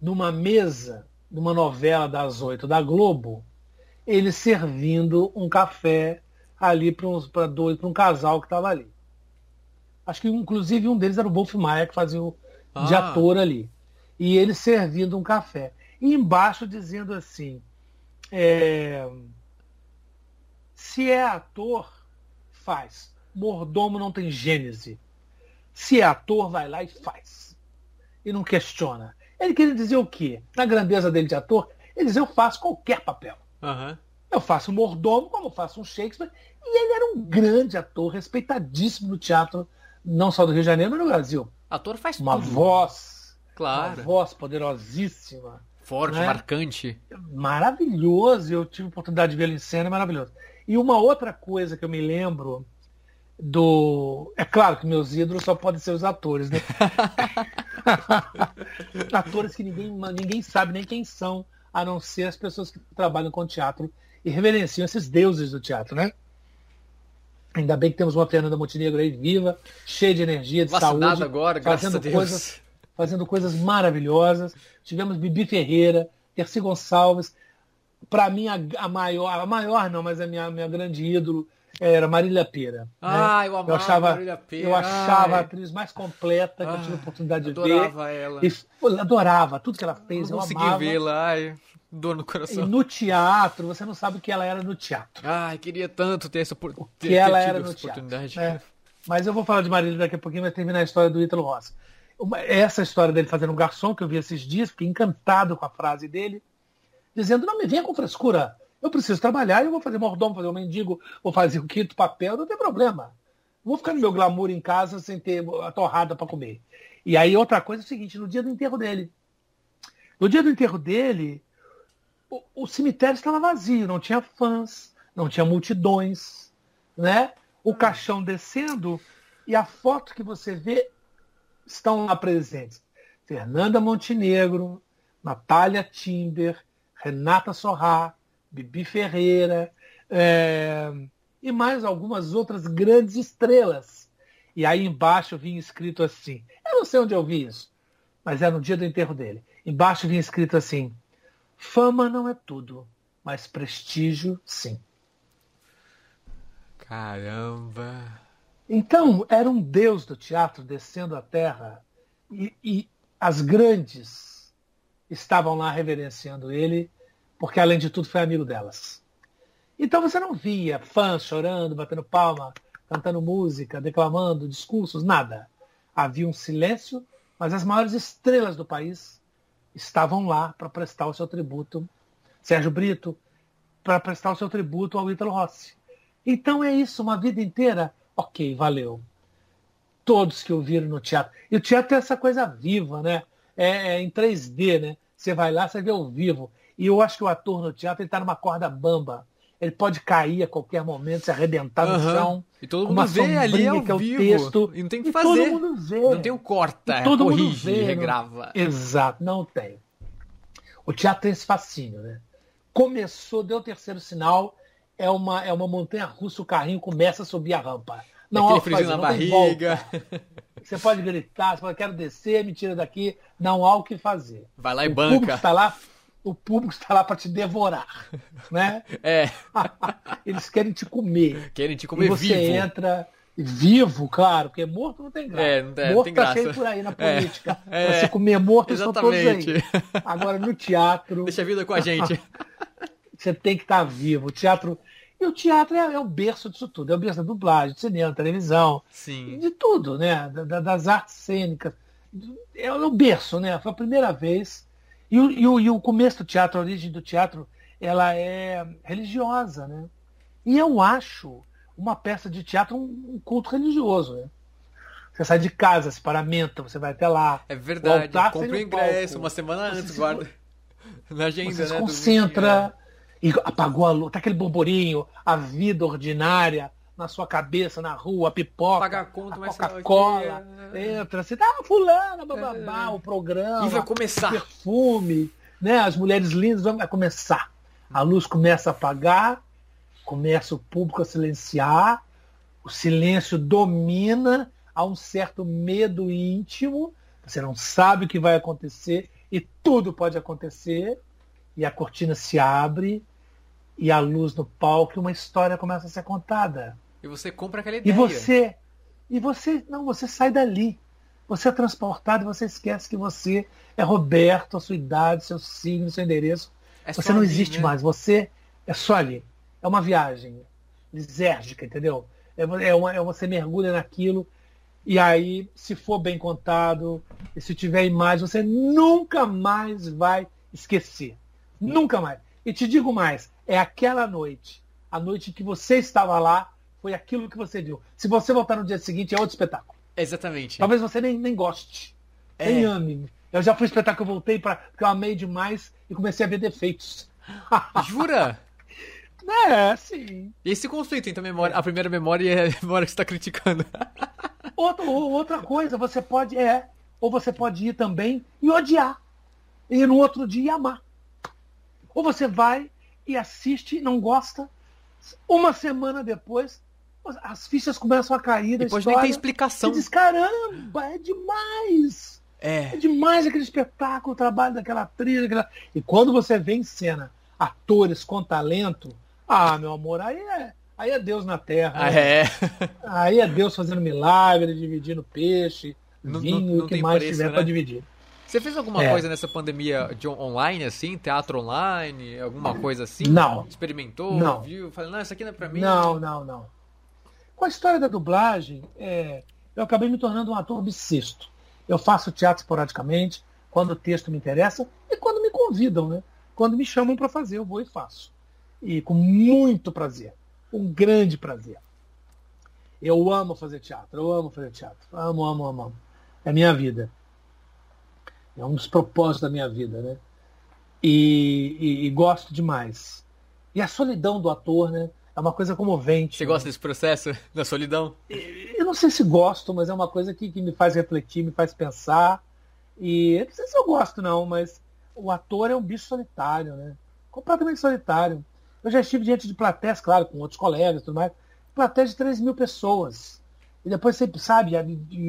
numa mesa, numa novela das oito da Globo, ele servindo um café ali para dois, para um casal que estava ali. Acho que inclusive um deles era o Wolf Maia, que fazia o ah. de ator ali. E ele servindo um café. E embaixo dizendo assim: é, se é ator, faz. Mordomo não tem gênese. Se é ator, vai lá e faz. E não questiona. Ele queria dizer o quê? Na grandeza dele de ator, ele dizia: eu faço qualquer papel. Uhum. Eu faço mordomo, como eu faço um Shakespeare. E ele era um grande ator, respeitadíssimo no teatro não só do Rio de Janeiro, mas no Brasil. Ator faz uma tudo. voz, claro. uma voz poderosíssima, forte, né? marcante, maravilhoso. Eu tive a oportunidade de vê-lo em cena, é maravilhoso. E uma outra coisa que eu me lembro do, é claro que meus ídolos só podem ser os atores, né? atores que ninguém, ninguém sabe nem quem são a não ser as pessoas que trabalham com teatro e reverenciam esses deuses do teatro, né? Ainda bem que temos uma Fernanda Montenegro aí viva, cheia de energia, de Vacinada saúde, agora, fazendo coisas, fazendo coisas maravilhosas. Tivemos Bibi Ferreira, Terci Gonçalves, para mim a, a, maior, a maior não, mas a minha, minha grande ídolo era Marília Pera. Né? Ah, né? eu amava eu achava, Marília Pera. Eu achava Ai. a atriz mais completa que Ai, eu tive a oportunidade de ver. Adorava ela. E, adorava tudo que ela fez. Eu, eu consegui vê-la. Dor no coração. E no teatro, você não sabe o que ela era no teatro. Ai, queria tanto ter essa ter, que ter ela era no oportunidade. Teatro, né? Mas eu vou falar de Marília daqui a pouquinho, mas terminar a história do Ítalo Rossi. Essa história dele fazendo um garçom, que eu vi esses dias, fiquei encantado com a frase dele, dizendo, não me venha com frescura, eu preciso trabalhar, eu vou fazer mordomo, fazer um mendigo, vou fazer o quinto papel, não tem problema. Vou ficar no meu glamour em casa sem ter a torrada para comer. E aí outra coisa é o seguinte, no dia do enterro dele. No dia do enterro dele, o, o cemitério estava vazio, não tinha fãs, não tinha multidões, né? O caixão descendo e a foto que você vê estão lá presentes. Fernanda Montenegro, Natália Timber, Renata Sorrá, Bibi Ferreira é, e mais algumas outras grandes estrelas. E aí embaixo vinha escrito assim, eu não sei onde eu vi isso, mas é no dia do enterro dele. Embaixo vinha escrito assim, Fama não é tudo, mas prestígio sim. Caramba! Então, era um deus do teatro descendo à terra e, e as grandes estavam lá reverenciando ele, porque além de tudo foi amigo delas. Então você não via fãs chorando, batendo palma, cantando música, declamando discursos, nada. Havia um silêncio, mas as maiores estrelas do país estavam lá para prestar o seu tributo, Sérgio Brito, para prestar o seu tributo ao Ítalo Rossi. Então é isso, uma vida inteira, ok, valeu. Todos que ouviram no teatro. E o teatro é essa coisa viva, né? É, é em 3D, né? Você vai lá, você vê ao vivo. E eu acho que o ator no teatro está numa corda bamba. Ele pode cair a qualquer momento, se arrebentar no chão. E todo mundo vê ali ao que é o vivo. texto. E não tem o que fazer. Todo mundo vê. Não tem o corta, todo corrige, mundo vê, regrava. Exato, não tem. O teatro tem esse fascínio, né? Começou, deu o terceiro sinal, é uma, é uma montanha russa, o carrinho começa a subir a rampa. Não Aquele há o que fazer, na barriga. Você pode gritar, você pode, quero descer, me tira daqui. Não há o que fazer. Vai lá e o banca. Público está lá, o público está lá para te devorar, né? É. Eles querem te comer. Querem te comer e você vivo. entra vivo, claro, porque morto não tem graça. É, não tem, morto tem tá graça. cheio por aí na é, política. É, você comer morto, exatamente. estão todos aí. Agora, no teatro... Deixa a vida com a gente. você tem que estar tá vivo. O teatro... E o teatro é, é, o berço disso tudo. É o berço da dublagem, de cinema, televisão. Sim. De tudo, né? Da, das artes cênicas. É o berço, né? Foi a primeira vez e o, e o, e o começo do teatro, a origem do teatro, ela é religiosa, né? E eu acho uma peça de teatro um, um culto religioso, né? Você sai de casa, se paramenta, você vai até lá. É verdade. Compre o ingresso palco. uma semana antes, você guarda. Se, na agenda, você né? se concentra e apagou a luz, tá aquele burburinho, a vida ordinária, na sua cabeça, na rua, pipoca, Pagar a conta, a Coca-Cola, entra, você tá fulano, bababá, é. o programa, e vai começar. o perfume, né? As mulheres lindas vão vai começar. A luz começa a apagar, começa o público a silenciar, o silêncio domina, há um certo medo íntimo, você não sabe o que vai acontecer e tudo pode acontecer, e a cortina se abre e a luz no palco e uma história começa a ser contada. E você compra aquela ideia. E você, e você, não, você sai dali. Você é transportado e você esquece que você é Roberto, a sua idade, seu signo, seu endereço. É você não ali, existe né? mais. Você é só ali. É uma viagem lisérgica, entendeu? É, é, uma, é você mergulha naquilo e aí, se for bem contado, e se tiver imagem, você nunca mais vai esquecer. Nunca mais. E te digo mais, é aquela noite, a noite que você estava lá, foi aquilo que você viu. Se você voltar no dia seguinte, é outro espetáculo. Exatamente. Talvez você nem, nem goste. É. Nem ame. Eu já fui espetáculo, eu voltei para porque eu amei demais e comecei a ver defeitos. Jura? É, sim. E esse conflito entre a, memória, a primeira memória e a memória que você está criticando? Outra, outra coisa, você pode, é, ou você pode ir também e odiar. E no outro dia amar. Ou você vai e assiste, não gosta, uma semana depois, as fichas começam a cair. Depois história, nem tem explicação. diz, caramba, é demais. É. é demais aquele espetáculo, o trabalho daquela atriz. Daquela... E quando você vê em cena atores com talento, ah, meu amor, aí é, aí é Deus na terra. Ah, né? é. Aí é Deus fazendo milagre, dividindo peixe, vinho, o que mais preço, tiver né? para dividir. Você fez alguma é. coisa nessa pandemia de online, assim? Teatro online? Alguma coisa assim? Não. Experimentou? Não. Viu? Falei, não, isso aqui não é pra mim. Não, não, não. Com a história da dublagem, é, eu acabei me tornando um ator bissexto. Eu faço teatro esporadicamente, quando o texto me interessa e quando me convidam, né? Quando me chamam para fazer, eu vou e faço. E com muito prazer. Um grande prazer. Eu amo fazer teatro, eu amo fazer teatro. Amo, amo, amo, amo. É minha vida. É um dos propósitos da minha vida, né? E, e, e, gosto demais. E a solidão do ator, né? É uma coisa comovente. Você gosta desse processo da solidão? Eu não sei se gosto, mas é uma coisa que, que me faz refletir, me faz pensar. E eu não sei se eu gosto, não, mas o ator é um bicho solitário, né? Completamente solitário. Eu já estive diante de plateias, claro, com outros colegas e tudo mais, plateias de 3 mil pessoas. E depois sempre, sabe,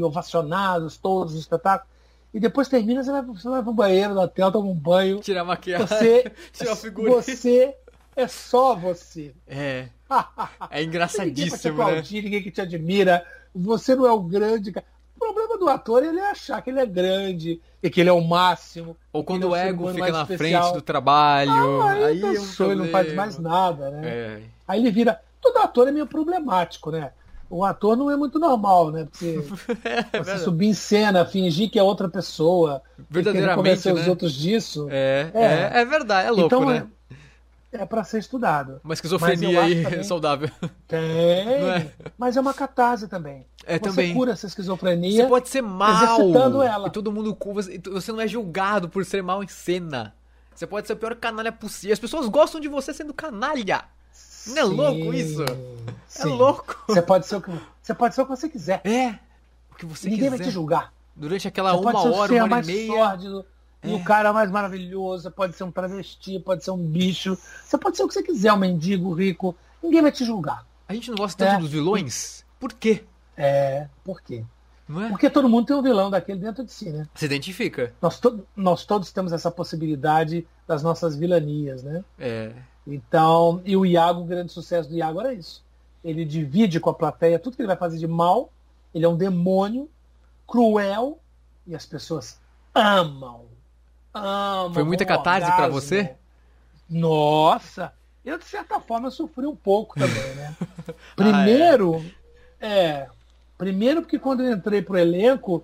ovacionados, todos os espetáculos. E depois termina, você vai, você vai pro banheiro no hotel, toma um banho. Tira a maquiagem. Você, você é só você. É. é engraçadíssimo, ninguém aplaudir, né? Ninguém que te admira. Você não é o grande. O problema do ator é ele achar que ele é grande e que ele é o máximo. Ou quando o ego fica na especial. frente do trabalho. Ah, aí, aí é ele não faz mais nada, né? É. Aí ele vira. Todo ator é meio problemático, né? o ator não é muito normal, né? Porque é, você subir em cena, fingir que é outra pessoa, verdadeiramente né? os outros disso. É, é, é, é verdade, é louco, então, né? É, para ser estudado. Uma esquizofrenia aí também, saudável. Tem, é? mas é uma catarse também. É você também. cura essa esquizofrenia. Você pode ser mal. Exercitando ela. E todo mundo você não é julgado por ser mal em cena. Você pode ser o pior canalha possível. As pessoas gostam de você sendo canalha. Não é louco isso? É sim. É louco. Você pode, ser o que, você pode ser o que você quiser. É. O que você Ninguém quiser. vai te julgar. Durante aquela você uma hora, uma hora e meia. Sórdido, é. E o cara mais maravilhoso, pode ser um travesti, pode ser um bicho. Você pode ser o que você quiser, um mendigo, rico. Ninguém vai te julgar. A gente não gosta tanto é. dos vilões? Por quê? É, por quê? É? Porque todo mundo tem um vilão daquele dentro de si, né? Se identifica. Nós, to nós todos temos essa possibilidade das nossas vilanias, né? É. Então, e o Iago, o grande sucesso do Iago era isso. Ele divide com a plateia tudo que ele vai fazer de mal. Ele é um demônio cruel e as pessoas amam. Foi muita catarse para você? Nossa! Eu, de certa forma, sofri um pouco também, né? Primeiro, ah, é. é. Primeiro porque quando eu entrei pro elenco,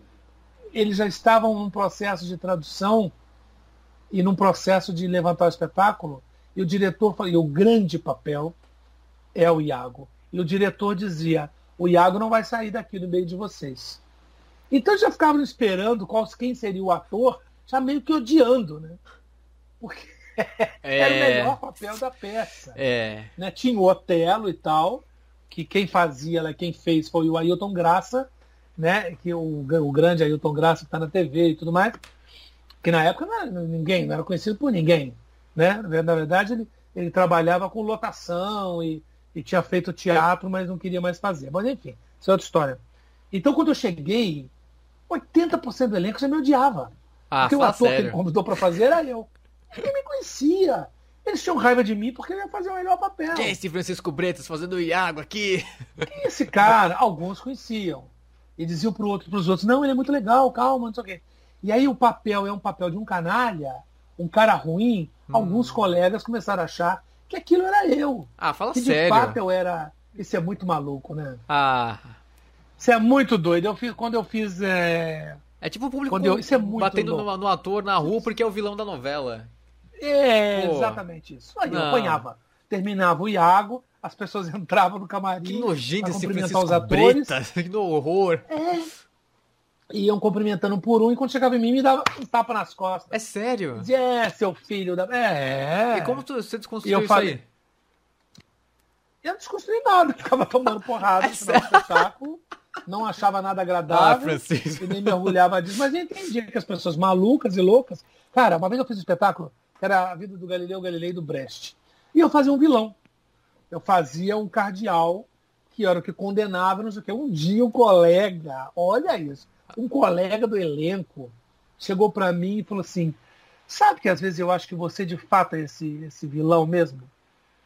eles já estavam num processo de tradução e num processo de levantar o espetáculo e o diretor falou, o grande papel é o Iago. E o diretor dizia, o Iago não vai sair daqui do meio de vocês. Então já ficavam esperando qual, quem seria o ator, já meio que odiando, né? Porque é... era o melhor papel da peça. É... Né? Tinha o Otelo e tal, que quem fazia, né, quem fez foi o Ailton Graça, né? Que o, o grande Ailton Graça que está na TV e tudo mais. Que na época não era, ninguém, não era conhecido por ninguém. Né? Na verdade, ele, ele trabalhava com lotação e, e tinha feito teatro, mas não queria mais fazer. Mas enfim, isso é outra história. Então, quando eu cheguei, 80% do elenco já me odiava. Ah, porque o ator sério? que ele convidou para fazer era eu. Ninguém me conhecia. Eles tinham raiva de mim porque eu ia fazer o melhor papel. Quem é esse Francisco Bretas fazendo o Iago aqui? Quem é esse cara? Alguns conheciam. E diziam para outro, os outros, não, ele é muito legal, calma, não sei o quê. E aí o papel é um papel de um canalha, um cara ruim, hum. alguns colegas começaram a achar que aquilo era eu. Ah, fala que sério. de fato eu era. Isso é muito maluco, né? Ah. Isso é muito doido. Eu fiz, quando eu fiz. É, é tipo o público eu, isso é muito batendo no, no, ator na rua porque é o vilão da novela. É, Pô. exatamente isso. Aí Não. eu apanhava. Terminava o Iago, as pessoas entravam no camarim. Que nojento esse Francisco os atores. Breta, que horror. É, iam cumprimentando um por um e quando chegava em mim me dava um tapa nas costas. É sério? Dizia, é, seu filho da. É. E como tu, você desconstruiu isso falei, aí? Eu não desconstruí nada, ficava tomando porrada é no espetáculo, não achava nada agradável ah, e nem me orgulhava disso, mas eu entendi que as pessoas malucas e loucas. Cara, uma vez eu fiz um espetáculo era a vida do Galileu Galilei do Brecht. E eu fazia um vilão. Eu fazia um cardeal que era o que condenava, não sei o que. Um dia um colega, olha isso, um colega do elenco chegou para mim e falou assim: sabe que às vezes eu acho que você de fato é esse, esse vilão mesmo?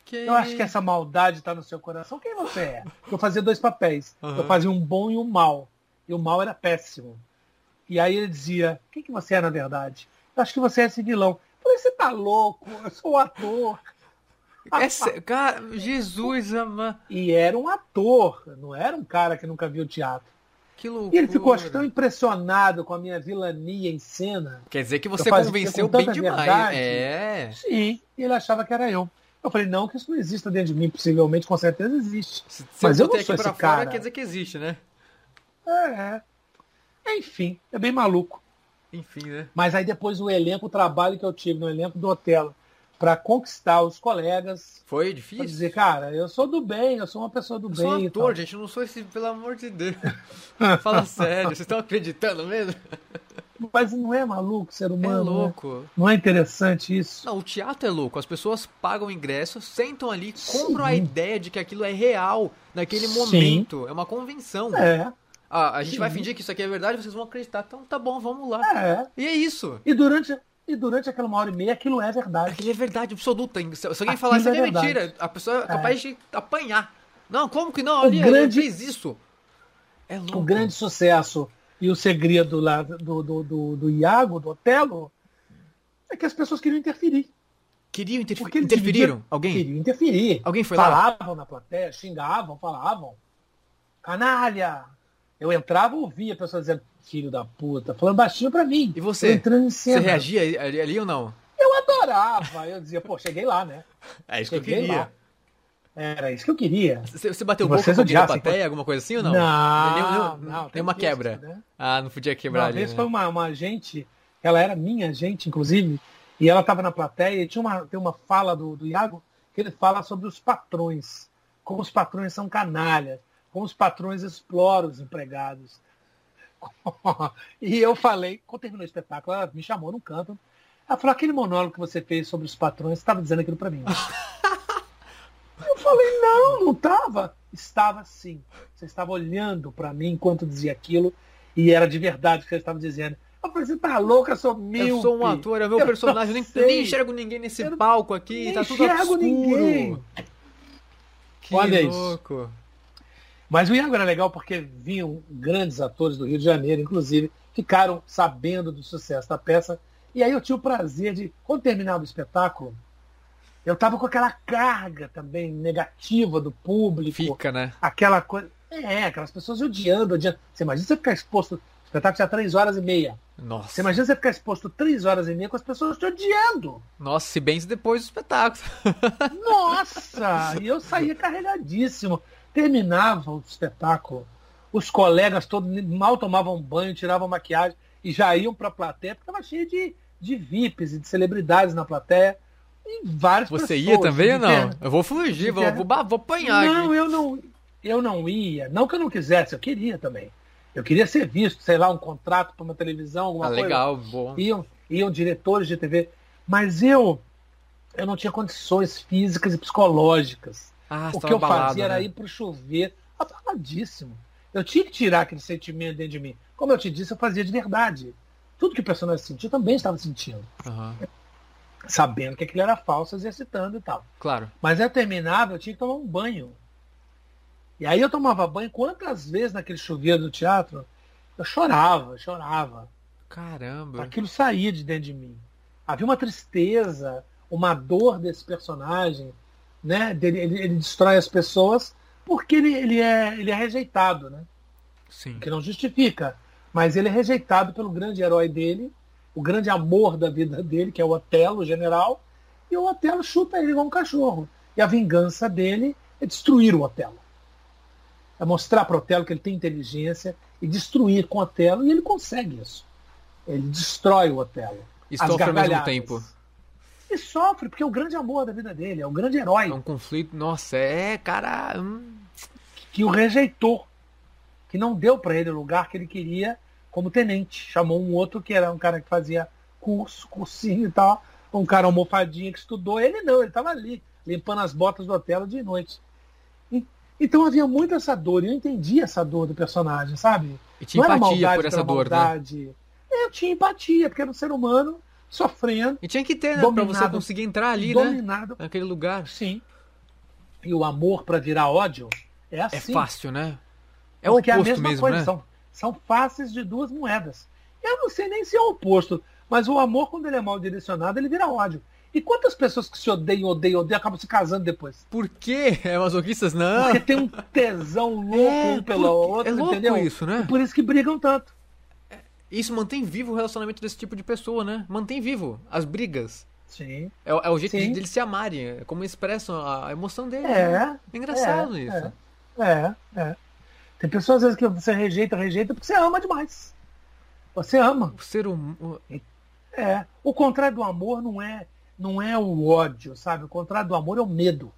Que... Eu acho que essa maldade está no seu coração. Quem você é? Eu fazia dois papéis. Uhum. Eu fazia um bom e um mal. E o mal era péssimo. E aí ele dizia: Quem que você é na verdade? Eu acho que você é esse vilão. Eu falei: Você tá louco? Eu sou um ator. Essa, cara, Jesus ama. E era um ator, não era um cara que nunca viu teatro. Que loucura. E ele ficou tão impressionado com a minha vilania em cena. Quer dizer que você convenceu bem demais. Verdade. É. Sim, e ele achava que era eu. Eu falei, não, que isso não exista dentro de mim, possivelmente, com certeza existe. Se, Mas eu, não sou esse fora, cara. quer dizer que existe, né? É. Enfim, é bem maluco. Enfim, né? Mas aí depois o elenco, o trabalho que eu tive no elenco do Otelo, para conquistar os colegas. Foi difícil? Pra dizer, cara, eu sou do bem, eu sou uma pessoa do eu bem. Eu sou ator, gente, eu não sou esse, pelo amor de Deus. Fala sério, vocês estão acreditando mesmo? Mas não é maluco ser humano? É louco. Né? Não é interessante isso? Não, o teatro é louco. As pessoas pagam ingresso, sentam ali, compram Sim. a ideia de que aquilo é real naquele Sim. momento. É uma convenção. É. Ah, a gente Sim. vai fingir que isso aqui é verdade, vocês vão acreditar. Então tá bom, vamos lá. É. E é isso. E durante, e durante aquela uma hora e meia aquilo é verdade. Aquilo é verdade absoluta. Se alguém falar isso é, é mentira, a pessoa é capaz é. de apanhar. Não, como que não? Ali, grande, fez isso. É louco. O grande sucesso e o segredo lá do, do, do, do Iago, do Otelo, é que as pessoas queriam interferir. Queriam interferir? Interferiram? Alguém? Queriam interferir. Alguém foi falavam lá? Falavam na plateia, xingavam, falavam. Canalha! Eu entrava e ouvia a pessoa dizendo, filho da puta, falando baixinho pra mim. E você? Entrando em cena. Você reagia ali, ali, ou não? Eu adorava. Eu dizia, pô, cheguei lá, né? É isso cheguei que eu queria. Lá. Era isso que eu queria. Você, você bateu boca com plateia, alguma coisa assim ou não? Não, não. não tem uma quebra. né? Ah, não podia quebrar uma ali. Uma vez né? foi uma, uma agente, ela era minha agente, inclusive, e ela estava na plateia e tinha uma, tem uma fala do, do Iago que ele fala sobre os patrões. Como os patrões são canalhas, como os patrões exploram os empregados. e eu falei, quando terminou o espetáculo, ela me chamou no canto. Ela falou, aquele monólogo que você fez sobre os patrões, você estava dizendo aquilo para mim. eu falei, não, não estava. Estava sim. Você estava olhando para mim enquanto dizia aquilo e era de verdade o que você estava dizendo. Eu falei, você tá louca, eu sou mil. Eu sou um ator, é meu eu personagem. Nem, nem enxergo ninguém nesse eu palco aqui, tá tudo obscuro. Ninguém. Que Olha louco. Isso. Mas o Iago era legal porque vinham grandes atores do Rio de Janeiro, inclusive, ficaram sabendo do sucesso da peça. E aí eu tinha o prazer de, quando terminava o espetáculo, eu estava com aquela carga também negativa do público. Fica, né? Aquela coisa. É, aquelas pessoas odiando, odiando. Você imagina você ficar exposto. O espetáculo tinha três horas e meia. Nossa. Você imagina você ficar exposto três horas e meia com as pessoas te odiando. Nossa, se bem depois do espetáculo. Nossa! E eu saía carregadíssimo. Terminava o espetáculo, os colegas todos mal tomavam banho, tiravam maquiagem e já iam para a plateia, porque estava cheio de, de VIPs e de celebridades na plateia. E várias Você pessoas, ia também ou não? Eu vou fugir, vou, vou, vou apanhar. Não, aqui. eu não, eu não ia. Não que eu não quisesse, eu queria também. Eu queria ser visto, sei lá, um contrato para uma televisão, alguma ah, coisa. legal, bom. Iam, iam diretores de TV. Mas eu, eu não tinha condições físicas e psicológicas ah, o que eu fazia né? era ir pro chuveiro, abaladíssimo. Eu tinha que tirar aquele sentimento dentro de mim. Como eu te disse, eu fazia de verdade. Tudo que o personagem sentia, eu também estava sentindo. Uhum. Sabendo que aquilo era falso, exercitando e tal. Claro. Mas eu terminava, eu tinha que tomar um banho. E aí eu tomava banho quantas vezes naquele chuveiro do teatro? Eu chorava, chorava. Caramba. Aquilo saía de dentro de mim. Havia uma tristeza, uma dor desse personagem né? Ele, ele, ele destrói as pessoas porque ele, ele, é, ele é rejeitado, né? Sim. Que não justifica. Mas ele é rejeitado pelo grande herói dele, o grande amor da vida dele, que é o Otelo, o general, e o Otelo chuta ele igual um cachorro. E a vingança dele é destruir o Otelo. É mostrar para o Otelo que ele tem inteligência e destruir com o Otelo, e ele consegue isso. Ele destrói o Otelo. E sofre ao mesmo tempo. E sofre, porque é o grande amor da vida dele, é o grande herói. É um conflito, nossa, é, cara. Hum... Que o rejeitou. Que não deu para ele o lugar que ele queria como tenente. Chamou um outro que era um cara que fazia curso, cursinho e tal, um cara almofadinha que estudou. Ele não, ele estava ali, limpando as botas do hotel de noite. E, então havia muito essa dor, e eu entendi essa dor do personagem, sabe? E tinha não empatia por essa dor, né? maldade. né? Eu tinha empatia, porque era um ser humano sofrendo. E tinha que ter, né? Dominado, pra você conseguir entrar ali, né? dominado, né? Naquele lugar. Sim. E o amor para virar ódio é, é assim. É fácil, né? É o oposto é a mesma mesmo, coisa. Né? São, são faces de duas moedas. Eu não sei nem se é o oposto, mas o amor, quando ele é mal direcionado, ele vira ódio. E quantas pessoas que se odeiam, odeiam, odeiam, acabam se casando depois? Por quê? É masoquistas, não? Porque tem um tesão louco é, um pelo outro, é louco entendeu? isso, né? E por isso que brigam tanto. Isso mantém vivo o relacionamento desse tipo de pessoa, né? Mantém vivo as brigas. Sim. É, é o jeito Sim. de eles se amarem, é como expressam a emoção deles. É. Né? É engraçado é, isso. É, é, é. Tem pessoas às vezes que você rejeita, rejeita porque você ama demais. Você ama. O ser humano. É. O contrário do amor não é, não é o ódio, sabe? O contrário do amor é o medo.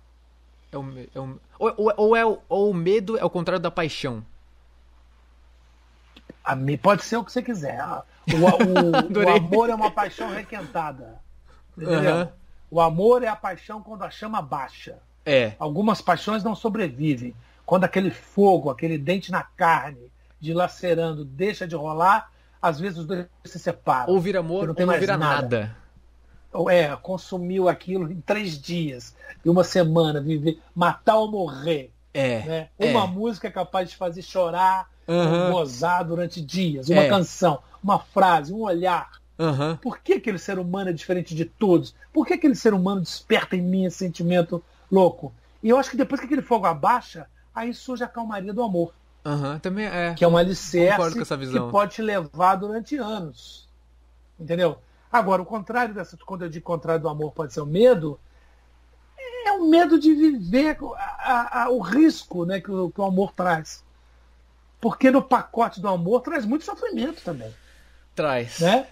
É o, é o, ou, ou, ou, é o, ou o medo é o contrário da paixão. A pode ser o que você quiser. Ah, o, o, o amor é uma paixão requentada. Entendeu? Uhum. O amor é a paixão quando a chama baixa. É. Algumas paixões não sobrevivem. Quando aquele fogo, aquele dente na carne, dilacerando, deixa de rolar, às vezes os dois se separam. Ou vira amor, não tem ou não vira nada. nada. Ou é, consumiu aquilo em três dias, em uma semana, viver, matar ou morrer. É. Né? Uma é. música é capaz de fazer chorar, uhum. gozar durante dias. Uma é. canção, uma frase, um olhar. Uhum. Por que aquele ser humano é diferente de todos? Por que aquele ser humano desperta em mim esse sentimento louco? E eu acho que depois que aquele fogo abaixa, aí surge a calmaria do amor. Uhum, também é. Que é um alicerce que pode te levar durante anos. Entendeu? Agora, o contrário dessa, quando eu digo contrário do amor pode ser o medo, é o medo de viver a, a, a, o risco né, que o, que o amor traz. Porque no pacote do amor traz muito sofrimento também. Traz. Né?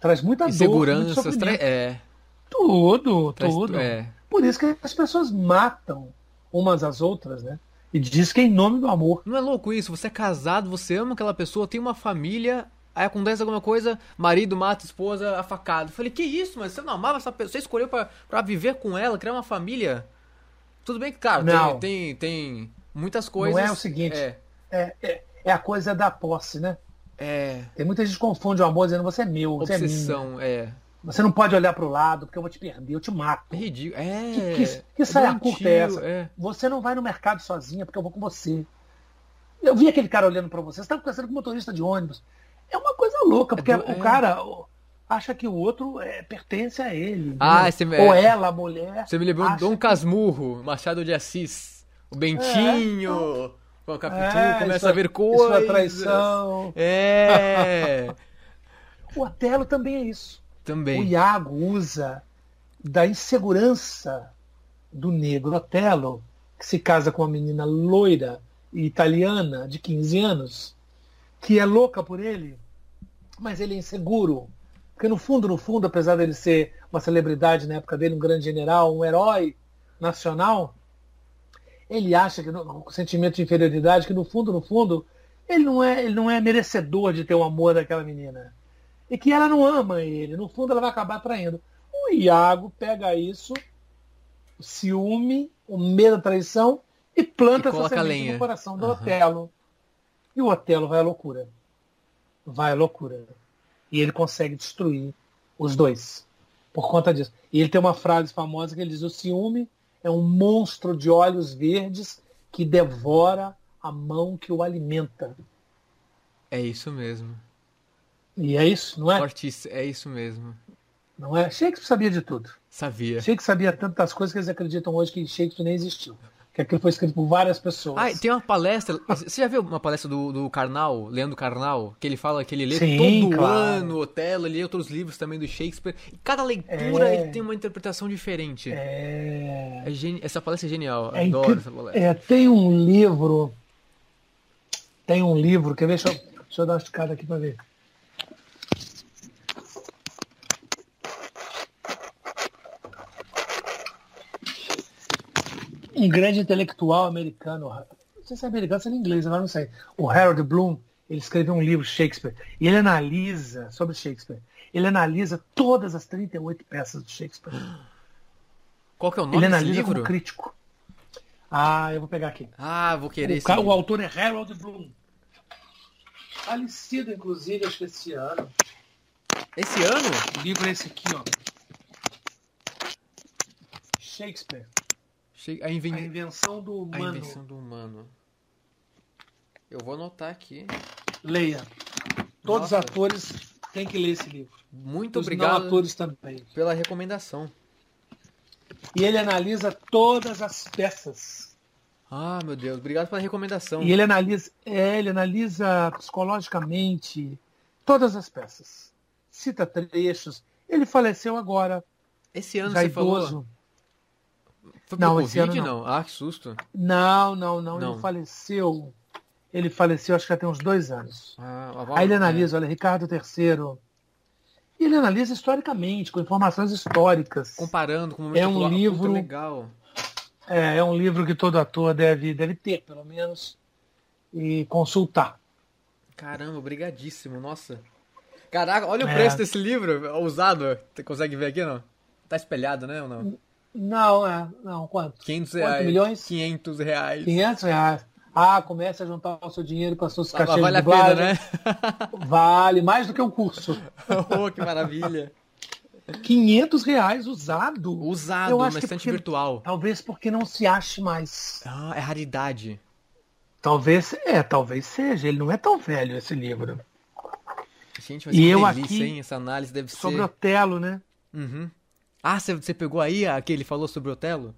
Traz muita Inseguranças, dor. Inseguranças, é. Tudo, traz, tudo. É. Por isso que as pessoas matam umas às outras, né? E diz que é em nome do amor. Não é louco isso? Você é casado, você ama aquela pessoa, tem uma família, aí acontece alguma coisa, marido mata esposa afacado. Eu falei, que isso, mas você não amava essa pessoa, você escolheu para viver com ela, criar uma família. Tudo bem que, cara, tem, tem, tem, muitas coisas. Não é o seguinte. É, é, é, é a coisa da posse, né? É. Tem muita gente que confunde o amor dizendo você é meu, você Obsessão, é minha. é. Você não pode olhar para o lado porque eu vou te perder, eu te mato. É ridículo. É. Que, que, que saia é curta é essa? É. Você não vai no mercado sozinha porque eu vou com você. Eu vi aquele cara olhando para você, você está conversando com motorista de ônibus. É uma coisa louca, porque é do, o cara acha que o outro é, pertence a ele. Ah, né? Ou ela, a mulher. Você me lembrou Dom. Casmurro, Machado de Assis. O Bentinho. É, com a Capitu, é, começa a ver coisas. Isso é traição. É. o Otelo também é isso. Também. O Iago usa da insegurança do negro Otelo, que se casa com uma menina loira e italiana de 15 anos, que é louca por ele, mas ele é inseguro. Porque no fundo, no fundo, apesar dele ser uma celebridade na época dele, um grande general, um herói nacional, ele acha que o sentimento de inferioridade, que no fundo, no fundo, ele não é, ele não é merecedor de ter o amor daquela menina. E que ela não ama ele. No fundo, ela vai acabar traindo. O Iago pega isso, o ciúme, o medo da traição, e planta e essa semente no coração do uhum. Otelo. E o Otelo vai à loucura. Vai à loucura. E ele consegue destruir os dois. Por conta disso. E ele tem uma frase famosa que ele diz: o ciúme é um monstro de olhos verdes que devora a mão que o alimenta. É isso mesmo. E é isso, não é? Fortíssimo, é isso mesmo. Não é? Shakespeare sabia de tudo. Sabia. Shakespeare sabia tantas coisas que eles acreditam hoje que Shakespeare nem existiu. Que aquilo foi escrito por várias pessoas. Ah, tem uma palestra. Você já viu uma palestra do, do Karnal, Leandro Karnal? Que ele fala que ele lê Sim, todo claro. ano Otelo, ele lê outros livros também do Shakespeare. E cada leitura é... ele tem uma interpretação diferente. É... é. Essa palestra é genial. É Adoro essa palestra. É, tem um livro. Tem um livro. Quer ver? Deixa eu, deixa eu dar uma esticada aqui para ver. Um grande intelectual americano, não sei se é americano, se é inglês, agora não sei, o Harold Bloom, Ele escreveu um livro, Shakespeare, e ele analisa, sobre Shakespeare, ele analisa todas as 38 peças do Shakespeare. Qual que é o nome Ele analisa livro? como crítico. Ah, eu vou pegar aqui. Ah, vou querer o, o autor é Harold Bloom. Falecido, inclusive, acho que esse ano. Esse ano? O livro é esse aqui, ó. Shakespeare. A, inven... a invenção do humano. A invenção do humano. Eu vou anotar aqui. Leia. Todos os atores têm que ler esse livro. Muito os obrigado. Atores também. Pela recomendação. E ele analisa todas as peças. Ah, meu Deus, obrigado pela recomendação. E ele analisa, é, ele analisa psicologicamente todas as peças. Cita trechos. Ele faleceu agora. Esse ano você idoso. falou? Foi não, esse ano não. não. Ah, que susto. Não, não, não, não. Ele faleceu. Ele faleceu, acho que já tem uns dois anos. Ah, Aí ele analisa, é. olha, Ricardo III. E ele analisa historicamente, com informações históricas. Comparando com o momento É um livro legal. É, é um livro que todo ator deve, deve ter, pelo menos, e consultar. Caramba, obrigadíssimo, nossa. Caraca, olha o é. preço desse livro, usado. Você consegue ver aqui, não? Tá espelhado, né, ou não? Não, é. Não, quanto? 500 reais. Quanto milhões? 500 reais. 500 reais. Ah, comece a juntar o seu dinheiro para suas caixas vale de dublagem. a pena, né? vale, mais do que um curso. oh, que maravilha. 500 reais usado. Usado, acho estante virtual. Talvez porque não se ache mais. Ah, é raridade. Talvez, é, talvez seja. Ele não é tão velho, esse livro. Gente, mas e eu delícia, aqui, hein? Essa análise deve sobre ser... Sobre Otelo, né? Uhum. Ah, você pegou aí a que ele falou sobre o Otelo?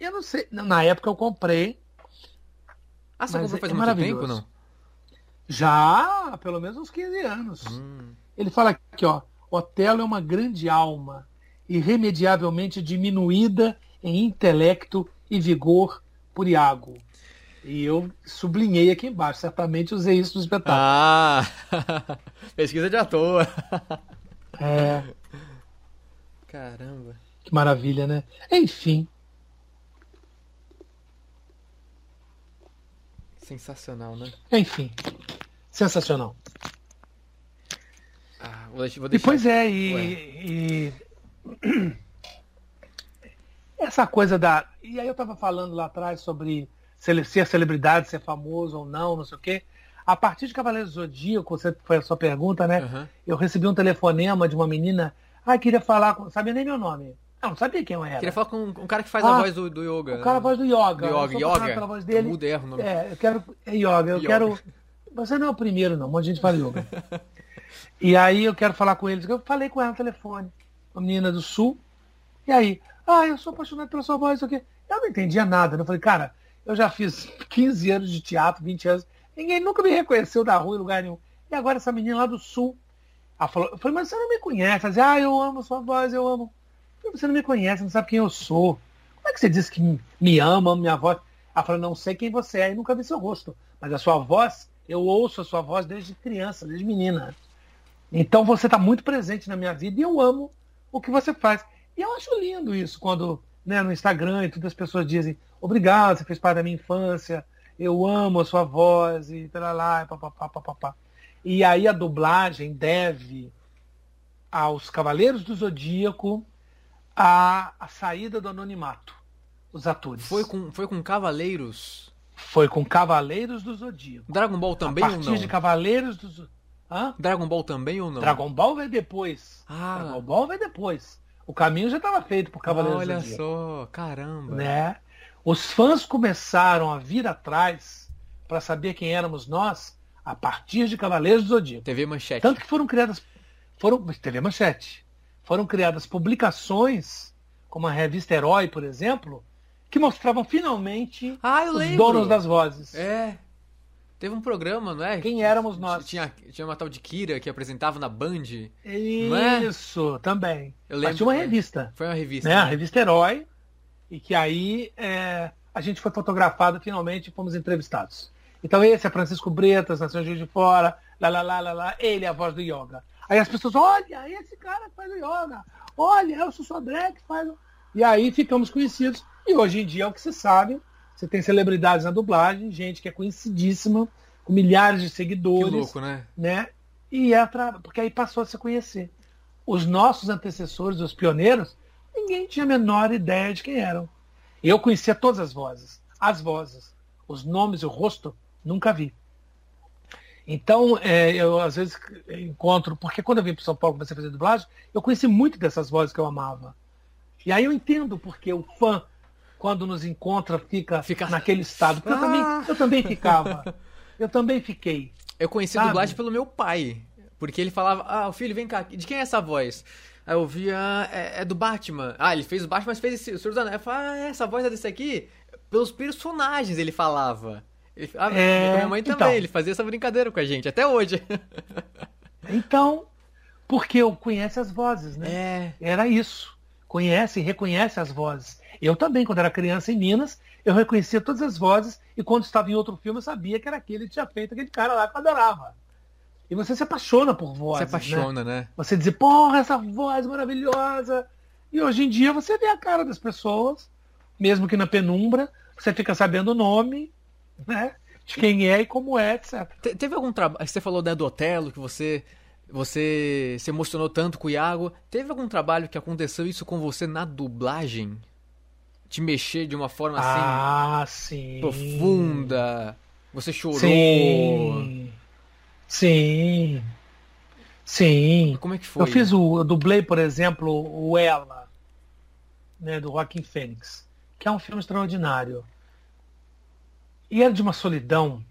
Eu não sei. Na época eu comprei. Ah, você comprou faz é muito tempo, não? Já, pelo menos uns 15 anos. Hum. Ele fala aqui, ó. Otelo é uma grande alma, irremediavelmente diminuída em intelecto e vigor por Iago. E eu sublinhei aqui embaixo, certamente usei isso no espetáculo. Ah, pesquisa de ator. É. Caramba. Que maravilha, né? Enfim. Sensacional, né? Enfim. Sensacional. Ah, vou deixar, vou deixar... E pois é, e, e, Essa coisa da. E aí eu tava falando lá atrás sobre ser celebridade, ser famoso ou não, não sei o quê. A partir de Cavaleiros do Zodíaco, você foi a sua pergunta, né? Uhum. Eu recebi um telefonema de uma menina ah, queria falar com. Sabia nem meu nome. Não, não sabia quem eu era. Queria falar com um cara que faz ah, a voz do, do yoga. O cara a voz do yoga. Do yoga, yoga. Pela voz dele. Muda erro, não. É, eu quero. É yoga. Eu yoga. quero. Você não é o primeiro, não. Um monte de gente fala yoga. e aí eu quero falar com eles. Eu falei com ela no telefone. Uma menina do sul. E aí? Ah, eu sou apaixonado pela sua voz. aqui. Eu não entendia nada. Né? Eu falei, cara, eu já fiz 15 anos de teatro, 20 anos. Ninguém nunca me reconheceu da rua em lugar nenhum. E agora essa menina lá do sul ela falou, eu falei, mas você não me conhece. Ela disse, ah, eu amo sua voz, eu amo. Eu falei, você não me conhece, não sabe quem eu sou. Como é que você disse que me ama, ama minha voz? Ela falou, não sei quem você é e nunca vi seu rosto. Mas a sua voz, eu ouço a sua voz desde criança, desde menina. Então você está muito presente na minha vida e eu amo o que você faz. E eu acho lindo isso, quando né, no Instagram e todas as pessoas dizem, obrigado, você fez parte da minha infância, eu amo a sua voz e tal lá, papapá, papapá. E aí a dublagem deve aos Cavaleiros do Zodíaco a, a saída do anonimato, os atores. Foi com, foi com Cavaleiros? Foi com Cavaleiros do Zodíaco. Dragon Ball também ou não? A partir de Cavaleiros do Zodíaco. Dragon Ball também ou não? Dragon Ball vai depois. Ah. Dragon Ball vai depois. O caminho já estava feito por Cavaleiros Olha do Zodíaco. Olha só, caramba. Né? Os fãs começaram a vir atrás para saber quem éramos nós a partir de Cavaleiros do Zodíaco. TV Manchete. Tanto que foram criadas. Foram, TV Manchete. Foram criadas publicações, como a revista Herói, por exemplo, que mostravam finalmente ah, os lembro. donos das vozes. É. Teve um programa, não é? Quem éramos nós? Tinha, tinha uma tal de Kira que apresentava na Band. Isso, é? também. Eu lembro. Mas tinha uma revista. Foi uma revista. Né? Né? A revista Herói. E que aí é, a gente foi fotografado finalmente e fomos entrevistados. Então esse é Francisco Bretas, Juiz de Fora, lá, lá, lá, lá, lá, ele é a voz do yoga. Aí as pessoas, olha, esse cara que faz o yoga, olha, é o André que faz o... E aí ficamos conhecidos. E hoje em dia é o que se sabe, você tem celebridades na dublagem, gente que é conhecidíssima, com milhares de seguidores. Que louco, né? né? E é porque aí passou a se conhecer. Os nossos antecessores, os pioneiros, ninguém tinha a menor ideia de quem eram. Eu conhecia todas as vozes, as vozes, os nomes e o rosto, nunca vi. Então, é, eu às vezes encontro, porque quando eu vim para São Paulo comecei a fazer dublagem, eu conheci muito dessas vozes que eu amava. E aí eu entendo porque o fã, quando nos encontra, fica, fica... naquele estado. Porque ah. eu, também, ah! eu também ficava. Eu também fiquei. Eu conheci sabe? dublagem pelo meu pai. Porque ele falava, ah, filho, vem cá, de quem é essa voz? Aí eu via, é, é, do Batman. Ah, ele fez o Batman, mas fez esse, o Senhor dos Anéis. Eu falava, ah, é, essa voz é desse aqui? Pelos personagens ele falava. Ele, ah, é, minha mãe também, então, ele fazia essa brincadeira com a gente, até hoje. então, porque eu conheço as vozes, né? É. Era isso. Conhece e reconhece as vozes. Eu também, quando era criança em Minas, eu reconhecia todas as vozes e quando estava em outro filme eu sabia que era aquele que tinha feito aquele cara lá que eu adorava. E você se apaixona por vozes. Se apaixona, né? né? Você diz, porra, essa voz maravilhosa. E hoje em dia você vê a cara das pessoas, mesmo que na penumbra, você fica sabendo o nome, né? De quem é e como é, etc. Te teve algum trabalho. Você falou né, do Otelo, que você. Você se emocionou tanto com o Iago. Teve algum trabalho que aconteceu isso com você na dublagem? Te mexer de uma forma assim. Ah, sim. Profunda. Você chorou. Sim. Sim. Sim. Como é que foi? Eu fiz o. Eu dublei, por exemplo, o Ela, né, do Joaquim Fênix, que é um filme extraordinário. E era de uma solidão,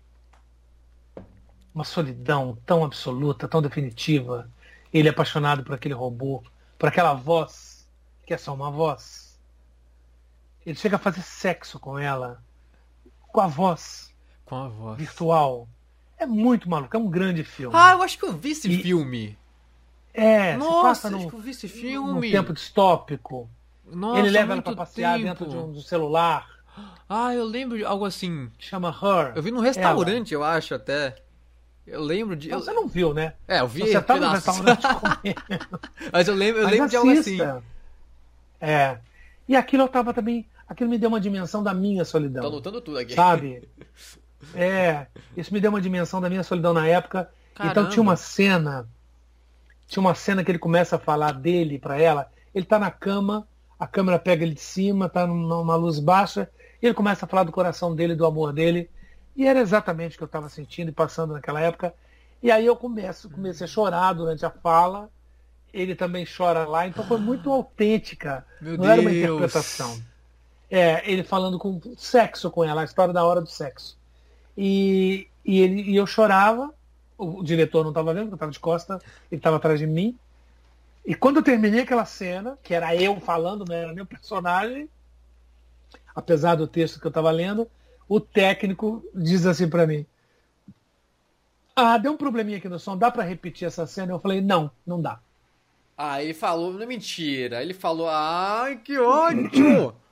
uma solidão tão absoluta, tão definitiva. Ele é apaixonado por aquele robô, por aquela voz, que é só uma voz. Ele chega a fazer sexo com ela, com a voz. Com a voz. Virtual. É muito maluco, é um grande filme. Ah, eu acho que eu vi esse e... filme. É, Nossa, no, acho que eu vi esse filme. No tempo distópico. Nossa, Ele leva ela pra passear tempo. dentro de um, de um, celular. Ah, eu lembro de algo assim. Chama Her. Eu vi num restaurante, ela. eu acho até. Eu lembro de. Não, você não viu, né? É, eu vi. Você tá no restaurante comendo. Mas eu lembro, eu Mas lembro de algo assim. É. E aquilo eu tava também. Aquilo me deu uma dimensão da minha solidão. Tô anotando tudo aqui. Sabe? É, isso me deu uma dimensão da minha solidão na época. Caramba. Então tinha uma cena, tinha uma cena que ele começa a falar dele para ela. Ele tá na cama, a câmera pega ele de cima, tá numa luz baixa, e ele começa a falar do coração dele, do amor dele. E era exatamente o que eu estava sentindo e passando naquela época. E aí eu começo, comecei a chorar durante a fala. Ele também chora lá, então foi muito autêntica. Meu Não Deus. era uma interpretação. É, ele falando com sexo com ela, a história da hora do sexo. E, e, ele, e eu chorava, o, o diretor não estava vendo, porque eu estava de costa, ele estava atrás de mim. E quando eu terminei aquela cena, que era eu falando, não era meu personagem, apesar do texto que eu estava lendo, o técnico diz assim para mim: Ah, deu um probleminha aqui no som, dá para repetir essa cena? Eu falei: Não, não dá. Ah, ele falou, não é mentira. Ele falou: Ai, que ódio!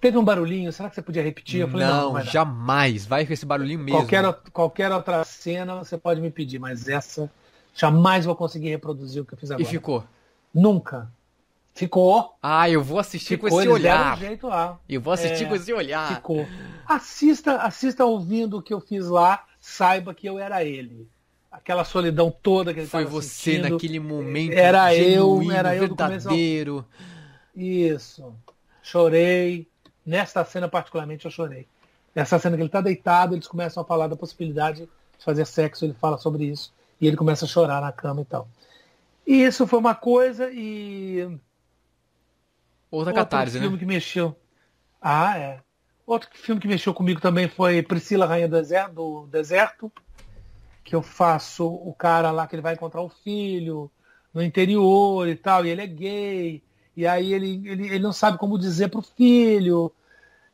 Teve um barulhinho, será que você podia repetir? Eu falei, não, não jamais. Vai com esse barulhinho mesmo. Qualquer, qualquer outra cena você pode me pedir, mas essa jamais vou conseguir reproduzir o que eu fiz agora. E ficou? Nunca. Ficou. Ah, eu vou assistir ficou, com esse olhar. Jeito lá. Eu vou assistir é, com esse olhar. Ficou. Assista, assista ouvindo o que eu fiz lá, saiba que eu era ele. Aquela solidão toda que ele Foi você sentindo, naquele momento. Era genuíno, eu, era eu verdadeiro. Isso. Chorei, Nesta cena, particularmente, eu chorei. Nessa cena que ele está deitado, eles começam a falar da possibilidade de fazer sexo, ele fala sobre isso, e ele começa a chorar na cama e tal. E isso foi uma coisa e. Outra catarse, filme né? que mexeu. Ah, é. Outro filme que mexeu comigo também foi Priscila, Rainha do Deserto, do Deserto, que eu faço o cara lá que ele vai encontrar o filho no interior e tal, e ele é gay, e aí ele, ele, ele não sabe como dizer para o filho.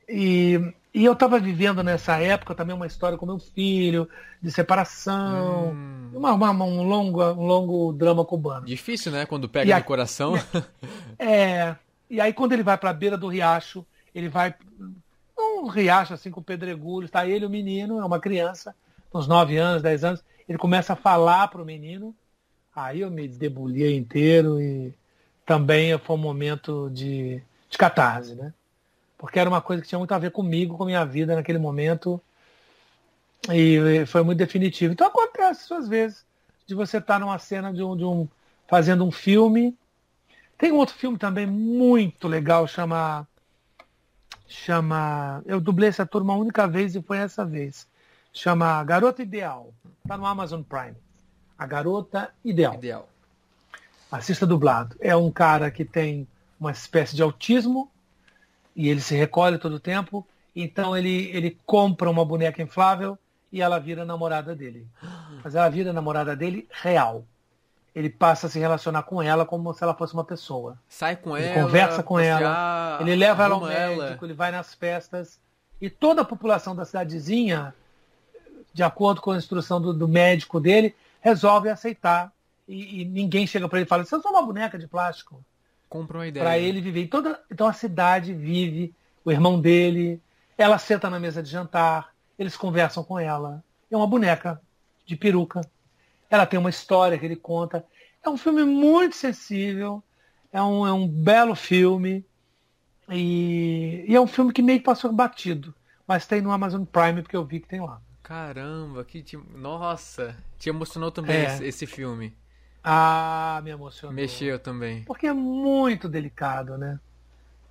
E, e eu estava vivendo nessa época também uma história com meu filho, de separação, hum. uma, uma, um, longo, um longo drama cubano. Difícil, né? Quando pega no coração. É. E aí quando ele vai para a beira do riacho, ele vai um riacho assim com pedregulhos, tá ele o menino, é uma criança, uns 9 anos, 10 anos, ele começa a falar para o menino, aí eu me debulhei inteiro e também foi um momento de, de catarse, né? Porque era uma coisa que tinha muito a ver comigo, com a minha vida naquele momento. E foi muito definitivo. Então acontece às vezes de você estar tá numa cena de um, de um fazendo um filme. Tem um outro filme também muito legal, chama chama eu dublei essa turma uma única vez e foi essa vez. Chama Garota Ideal. Está no Amazon Prime. A Garota Ideal. Ideal. Assista dublado. É um cara que tem uma espécie de autismo e ele se recolhe todo o tempo. Então ele, ele compra uma boneca inflável e ela vira namorada dele. Mas ela vira namorada dele real. Ele passa a se relacionar com ela como se ela fosse uma pessoa. Sai com ele ela. Conversa com ela. Ele leva ela ao médico, ela. ele vai nas festas. E toda a população da cidadezinha, de acordo com a instrução do, do médico dele, resolve aceitar. E, e ninguém chega para ele e fala: Você é só uma boneca de plástico. Compra uma ideia. Para ele viver. Toda, então a cidade vive, o irmão dele, ela senta na mesa de jantar, eles conversam com ela. É uma boneca de peruca. Ela tem uma história que ele conta. É um filme muito sensível. É um, é um belo filme. E, e é um filme que meio que passou batido. Mas tem no Amazon Prime, porque eu vi que tem lá. Caramba, que te... Nossa, te emocionou também é. esse, filme. Ah, me emocionou. Mexeu também. Porque é muito delicado, né?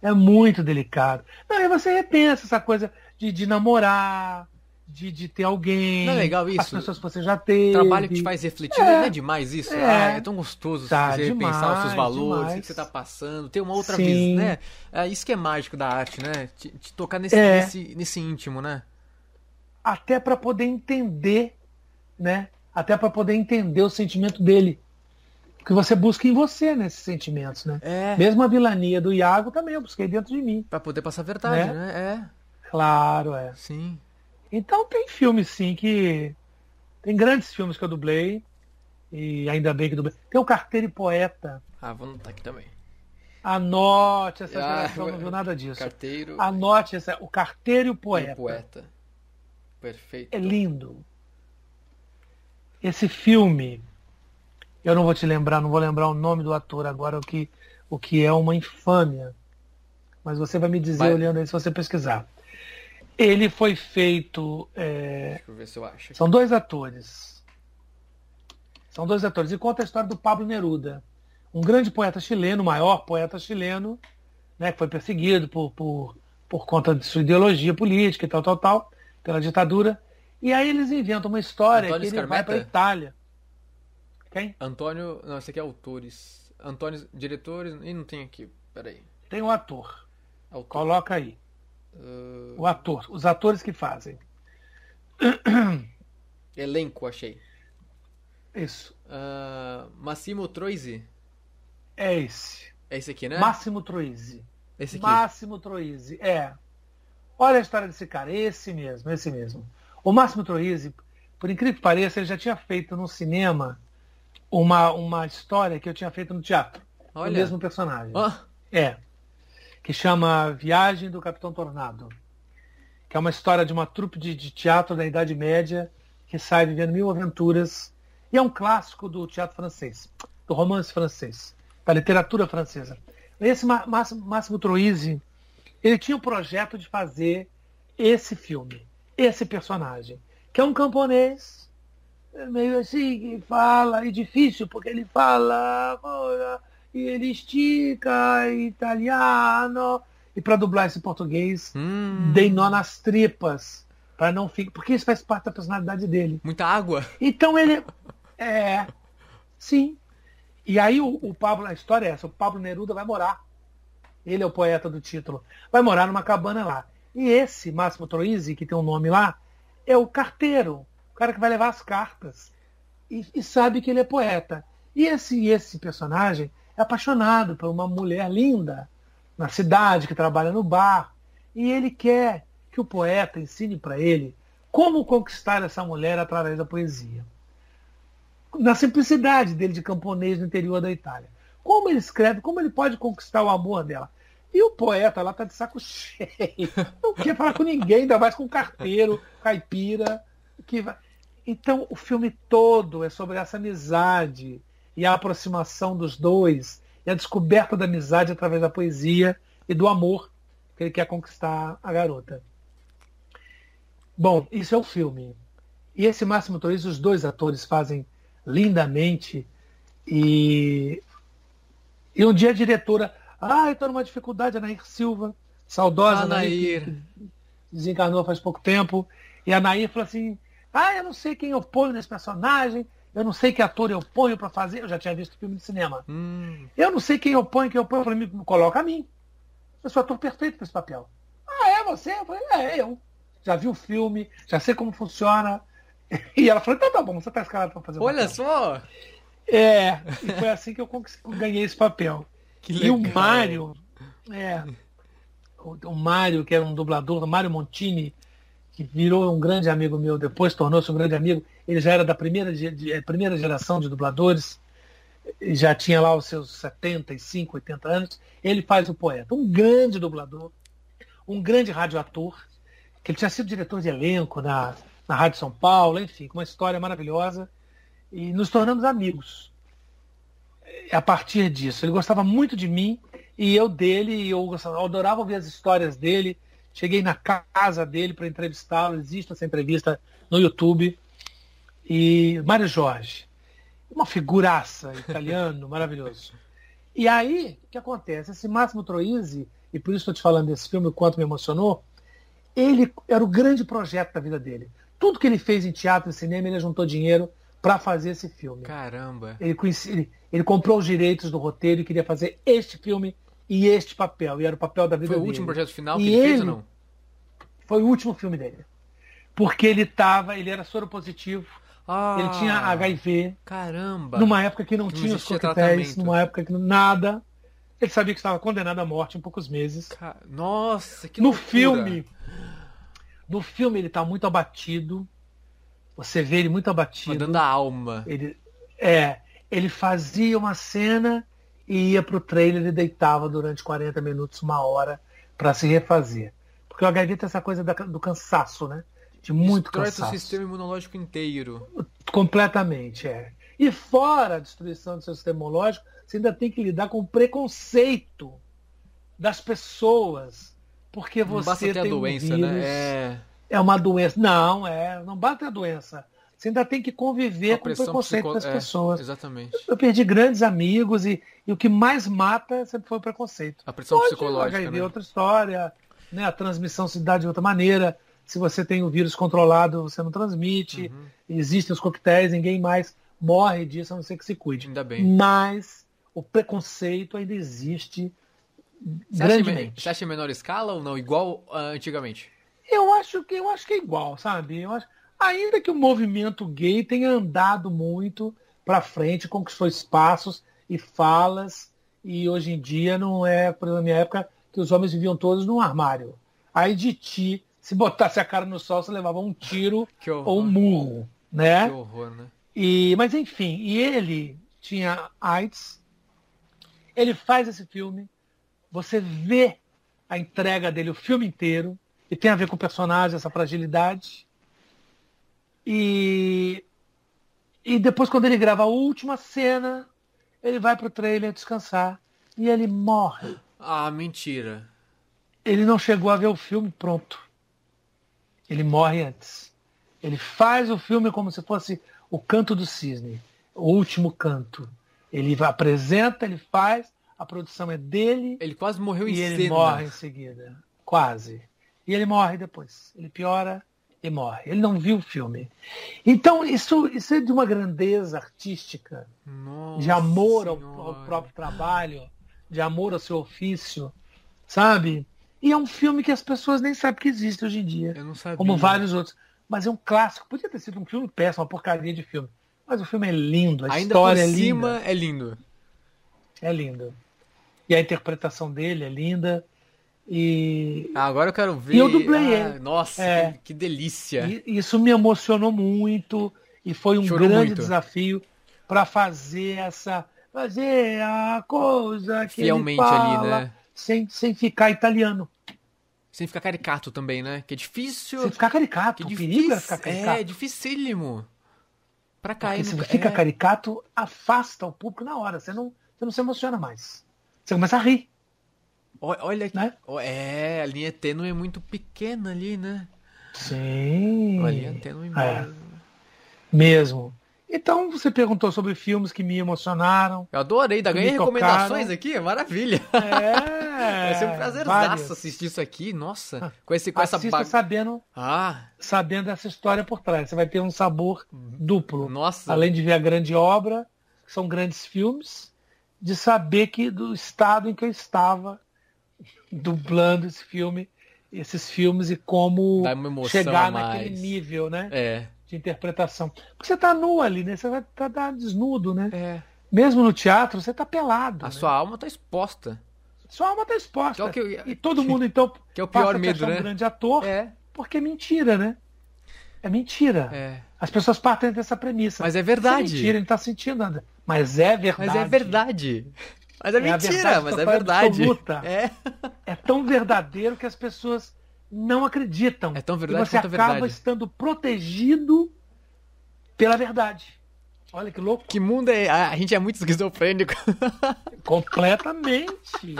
É muito delicado. Não, e você repensa essa coisa de, de namorar, de, de ter alguém. Não é legal isso? As pessoas que você já teve. Trabalho que te faz refletir, é, não é demais isso? É, ah, é tão gostoso tá, você demais, pensar os seus valores, o que você está passando, ter uma outra visão, né? É isso que é mágico da arte, né? Te, te tocar nesse, é. nesse, nesse íntimo, né? Até para poder entender, né? Até para poder entender o sentimento dele. Que você busca em você nesses sentimentos, né? É. Mesmo a vilania do Iago também eu busquei dentro de mim. Para poder passar a verdade, né? né? É. Claro, é. Sim. Então tem filmes sim que. Tem grandes filmes que eu dublei. E ainda bem que dublei. Tem o Carteiro e Poeta. Ah, vou anotar aqui também. Anote essa ah, geração, não viu nada disso. Carteiro. Anote essa, o Carteiro e o Poeta. E o poeta. Perfeito. É lindo. Esse filme, eu não vou te lembrar, não vou lembrar o nome do ator agora, o que, o que é uma infâmia. Mas você vai me dizer vai. olhando aí se você pesquisar. Ele foi feito. É... Deixa eu ver se eu acho. São dois atores. São dois atores. E conta a história do Pablo Neruda, um grande poeta chileno, o maior poeta chileno, né, que foi perseguido por, por, por conta de sua ideologia política e tal, tal, tal, pela ditadura. E aí eles inventam uma história Antônio que ele Scarmeta? vai para Itália. Quem? Antônio. Não, esse aqui é autores. Antônio, diretores. E não tem aqui. Peraí. Tem um ator. Autor. Coloca aí. Uh... O ator, os atores que fazem. Elenco, achei. Isso. Uh, Massimo Troisi. É esse. É esse aqui, né? Máximo Troisi. Esse aqui. Máximo Troisi, é. Olha a história desse cara, esse mesmo, esse mesmo. O Máximo Troisi, por incrível que pareça, ele já tinha feito no cinema uma, uma história que eu tinha feito no teatro. Olha. O mesmo personagem. Oh. É que chama Viagem do Capitão Tornado, que é uma história de uma trupe de, de teatro da Idade Média que sai vivendo mil aventuras e é um clássico do teatro francês, do romance francês, da literatura francesa. Esse Máximo, Troisi, ele tinha o projeto de fazer esse filme, esse personagem, que é um camponês meio assim, que fala, e difícil, porque ele fala e ele estica italiano. E para dublar esse português, hum. dei nó nas tripas. para não ficar. Porque isso faz parte da personalidade dele. Muita água. Então ele. É. Sim. E aí o, o Pablo, a história é essa, o Pablo Neruda vai morar. Ele é o poeta do título. Vai morar numa cabana lá. E esse, Máximo Troisi, que tem um nome lá, é o carteiro, o cara que vai levar as cartas. E, e sabe que ele é poeta. E esse, esse personagem é apaixonado por uma mulher linda na cidade que trabalha no bar e ele quer que o poeta ensine para ele como conquistar essa mulher através da poesia. Na simplicidade dele de camponês no interior da Itália. Como ele escreve, como ele pode conquistar o amor dela. E o poeta lá tá de saco cheio. Não quer falar com ninguém, ainda mais com carteiro, caipira. Que vai... Então o filme todo é sobre essa amizade e a aproximação dos dois, e a descoberta da amizade através da poesia e do amor que ele quer conquistar a garota. Bom, isso é o filme. E esse Máximo Torres, os dois atores fazem lindamente. E, e um dia a diretora, ah, estou numa dificuldade, Anair Silva, saudosa Anair, Anair desencarnou faz pouco tempo. E a Anair falou assim, ah, eu não sei quem eu ponho nesse personagem, eu não sei que ator eu ponho para fazer. Eu já tinha visto filme de cinema. Hum. Eu não sei quem eu ponho, quem eu ponho. Eu falei, me coloca a mim. Eu sou ator perfeito para esse papel. Ah, é você? Eu falei, é, eu. Já vi o filme, já sei como funciona. E ela falou, então tá bom, você tá escalado para fazer o Olha papel. só! É, e foi assim que eu ganhei esse papel. Que legal. E o Mário, é, o, o Mário, que era um dublador, o Mário Montini, que virou um grande amigo meu, depois tornou-se um grande amigo. Ele já era da primeira, de, eh, primeira geração de dubladores, já tinha lá os seus 75, 80 anos. Ele faz o poeta, um grande dublador, um grande radioator, que ele tinha sido diretor de elenco na, na Rádio São Paulo, enfim, com uma história maravilhosa. E nos tornamos amigos a partir disso. Ele gostava muito de mim e eu dele, e eu, gostava, eu adorava ouvir as histórias dele Cheguei na casa dele para entrevistá-lo, existe essa entrevista no YouTube. E Mário Jorge, uma figuraça italiano, maravilhoso. E aí, o que acontece? Esse Máximo Troisi, e por isso estou te falando desse filme, o quanto me emocionou, ele era o grande projeto da vida dele. Tudo que ele fez em teatro e cinema, ele juntou dinheiro para fazer esse filme. Caramba! Ele, ele, ele, comprou os direitos do roteiro e queria fazer este filme e este papel. E era o papel da vida dele. Foi o último projeto final que ele, ele fez ou não? Foi o último filme dele. Porque ele tava, ele era soropositivo. Ah, ele tinha HIV. Caramba! Numa época que não, não tinha os coquetéis, numa época que nada. Ele sabia que estava condenado à morte em poucos meses. Nossa, que No loucura. filme, no filme ele está muito abatido. Você vê ele muito abatido. Mandando a alma. Ele, é, ele fazia uma cena e ia pro trailer e deitava durante 40 minutos, uma hora, para se refazer. Porque o HIV tem essa coisa da, do cansaço, né? De muito Destrói cansaço. o sistema imunológico inteiro. Completamente, é. E fora a destruição do seu sistema imunológico, você ainda tem que lidar com o preconceito das pessoas. Porque não você basta ter tem a doença, um né? vírus, né? É... é uma doença. Não, é. Não basta a doença. Você ainda tem que conviver com o preconceito psico... das é, pessoas. exatamente. Eu perdi grandes amigos e, e, o que mais mata sempre foi o preconceito. A pressão Pode, psicológica. HIV, né? outra história né, a transmissão se dá de outra maneira. Se você tem o vírus controlado, você não transmite. Uhum. Existem os coquetéis, ninguém mais morre disso, a não ser que se cuide. Ainda bem. Mas o preconceito ainda existe você grandemente. Acha, você acha em menor escala ou não? Igual uh, antigamente? Eu acho que eu acho que é igual, sabe? Eu acho, ainda que o movimento gay tenha andado muito para frente, conquistou espaços e falas, e hoje em dia não é, por exemplo, na minha época, que os homens viviam todos num armário. Aí de ti, se botasse a cara no sol, você levava um tiro ou um murro, né? Que horror, né? E, mas enfim, e ele tinha AIDS, ele faz esse filme, você vê a entrega dele o filme inteiro, e tem a ver com o personagem, essa fragilidade. E, e depois, quando ele grava a última cena, ele vai pro trailer descansar e ele morre. Ah, mentira. Ele não chegou a ver o filme pronto. Ele morre antes. Ele faz o filme como se fosse o canto do cisne, o último canto. Ele apresenta, ele faz, a produção é dele. Ele quase morreu em e ele morre em seguida. Quase. E ele morre depois. Ele piora e morre. Ele não viu o filme. Então, isso, isso é de uma grandeza artística, Nossa de amor ao, ao, próprio trabalho de amor ao seu ofício, sabe? E é um filme que as pessoas nem sabem que existe hoje em dia. Como vários outros. Mas é um clássico. Podia ter sido um filme péssimo, uma porcaria de filme. Mas o filme é lindo, a Ainda história por é cima linda. é lindo. É lindo. E a interpretação dele é linda. E. Ah, agora eu quero ver. E eu dublei ah, Nossa, é. que, que, delícia. Isso me emocionou muito. E foi um Chorou grande muito. desafio para fazer essa fazer a coisa que Fielmente ele fala, ali, né? Sem, sem ficar italiano. Sem ficar caricato também, né? Que é difícil. Sem ficar caricato. Que o difícil, é ficar caricato. É, dificílimo. Pra cair Porque no... se fica é... caricato, afasta o público na hora. Você não, você não se emociona mais. Você começa a rir. Olha aqui. Né? É, a linha tênue é muito pequena ali, né? Sim. A linha tênue é. Mesmo. Então, você perguntou sobre filmes que me emocionaram. Eu adorei, da ganhei recomendações aqui, maravilha. É. Vai ser um prazerzaço assistir isso aqui, nossa. Com, esse, com essa bag... sabendo, ah. sabendo essa história por trás. Você vai ter um sabor duplo. Nossa. Além de ver a grande obra, que são grandes filmes, de saber que do estado em que eu estava dublando esse filme, esses filmes e como chegar naquele nível, né? É de interpretação. Porque você está nu ali, né? Você estar tá, desnudo, né? É. Mesmo no teatro, você está pelado. A né? sua alma está exposta. Sua alma está exposta. É que E todo mundo, então, que é o pior medo, né? um grande ator, é. porque é mentira, né? É mentira. É. As pessoas partem dessa premissa. Mas é verdade. é mentira, ele está sentindo nada. Mas é verdade. Mas é verdade. Mas é, é mentira, mas é verdade. Absoluta. É. é tão verdadeiro que as pessoas não acreditam. É tão verdade e você acaba verdade. estando protegido pela verdade. Olha que louco. Que mundo é. A gente é muito esquizofrênico. Completamente.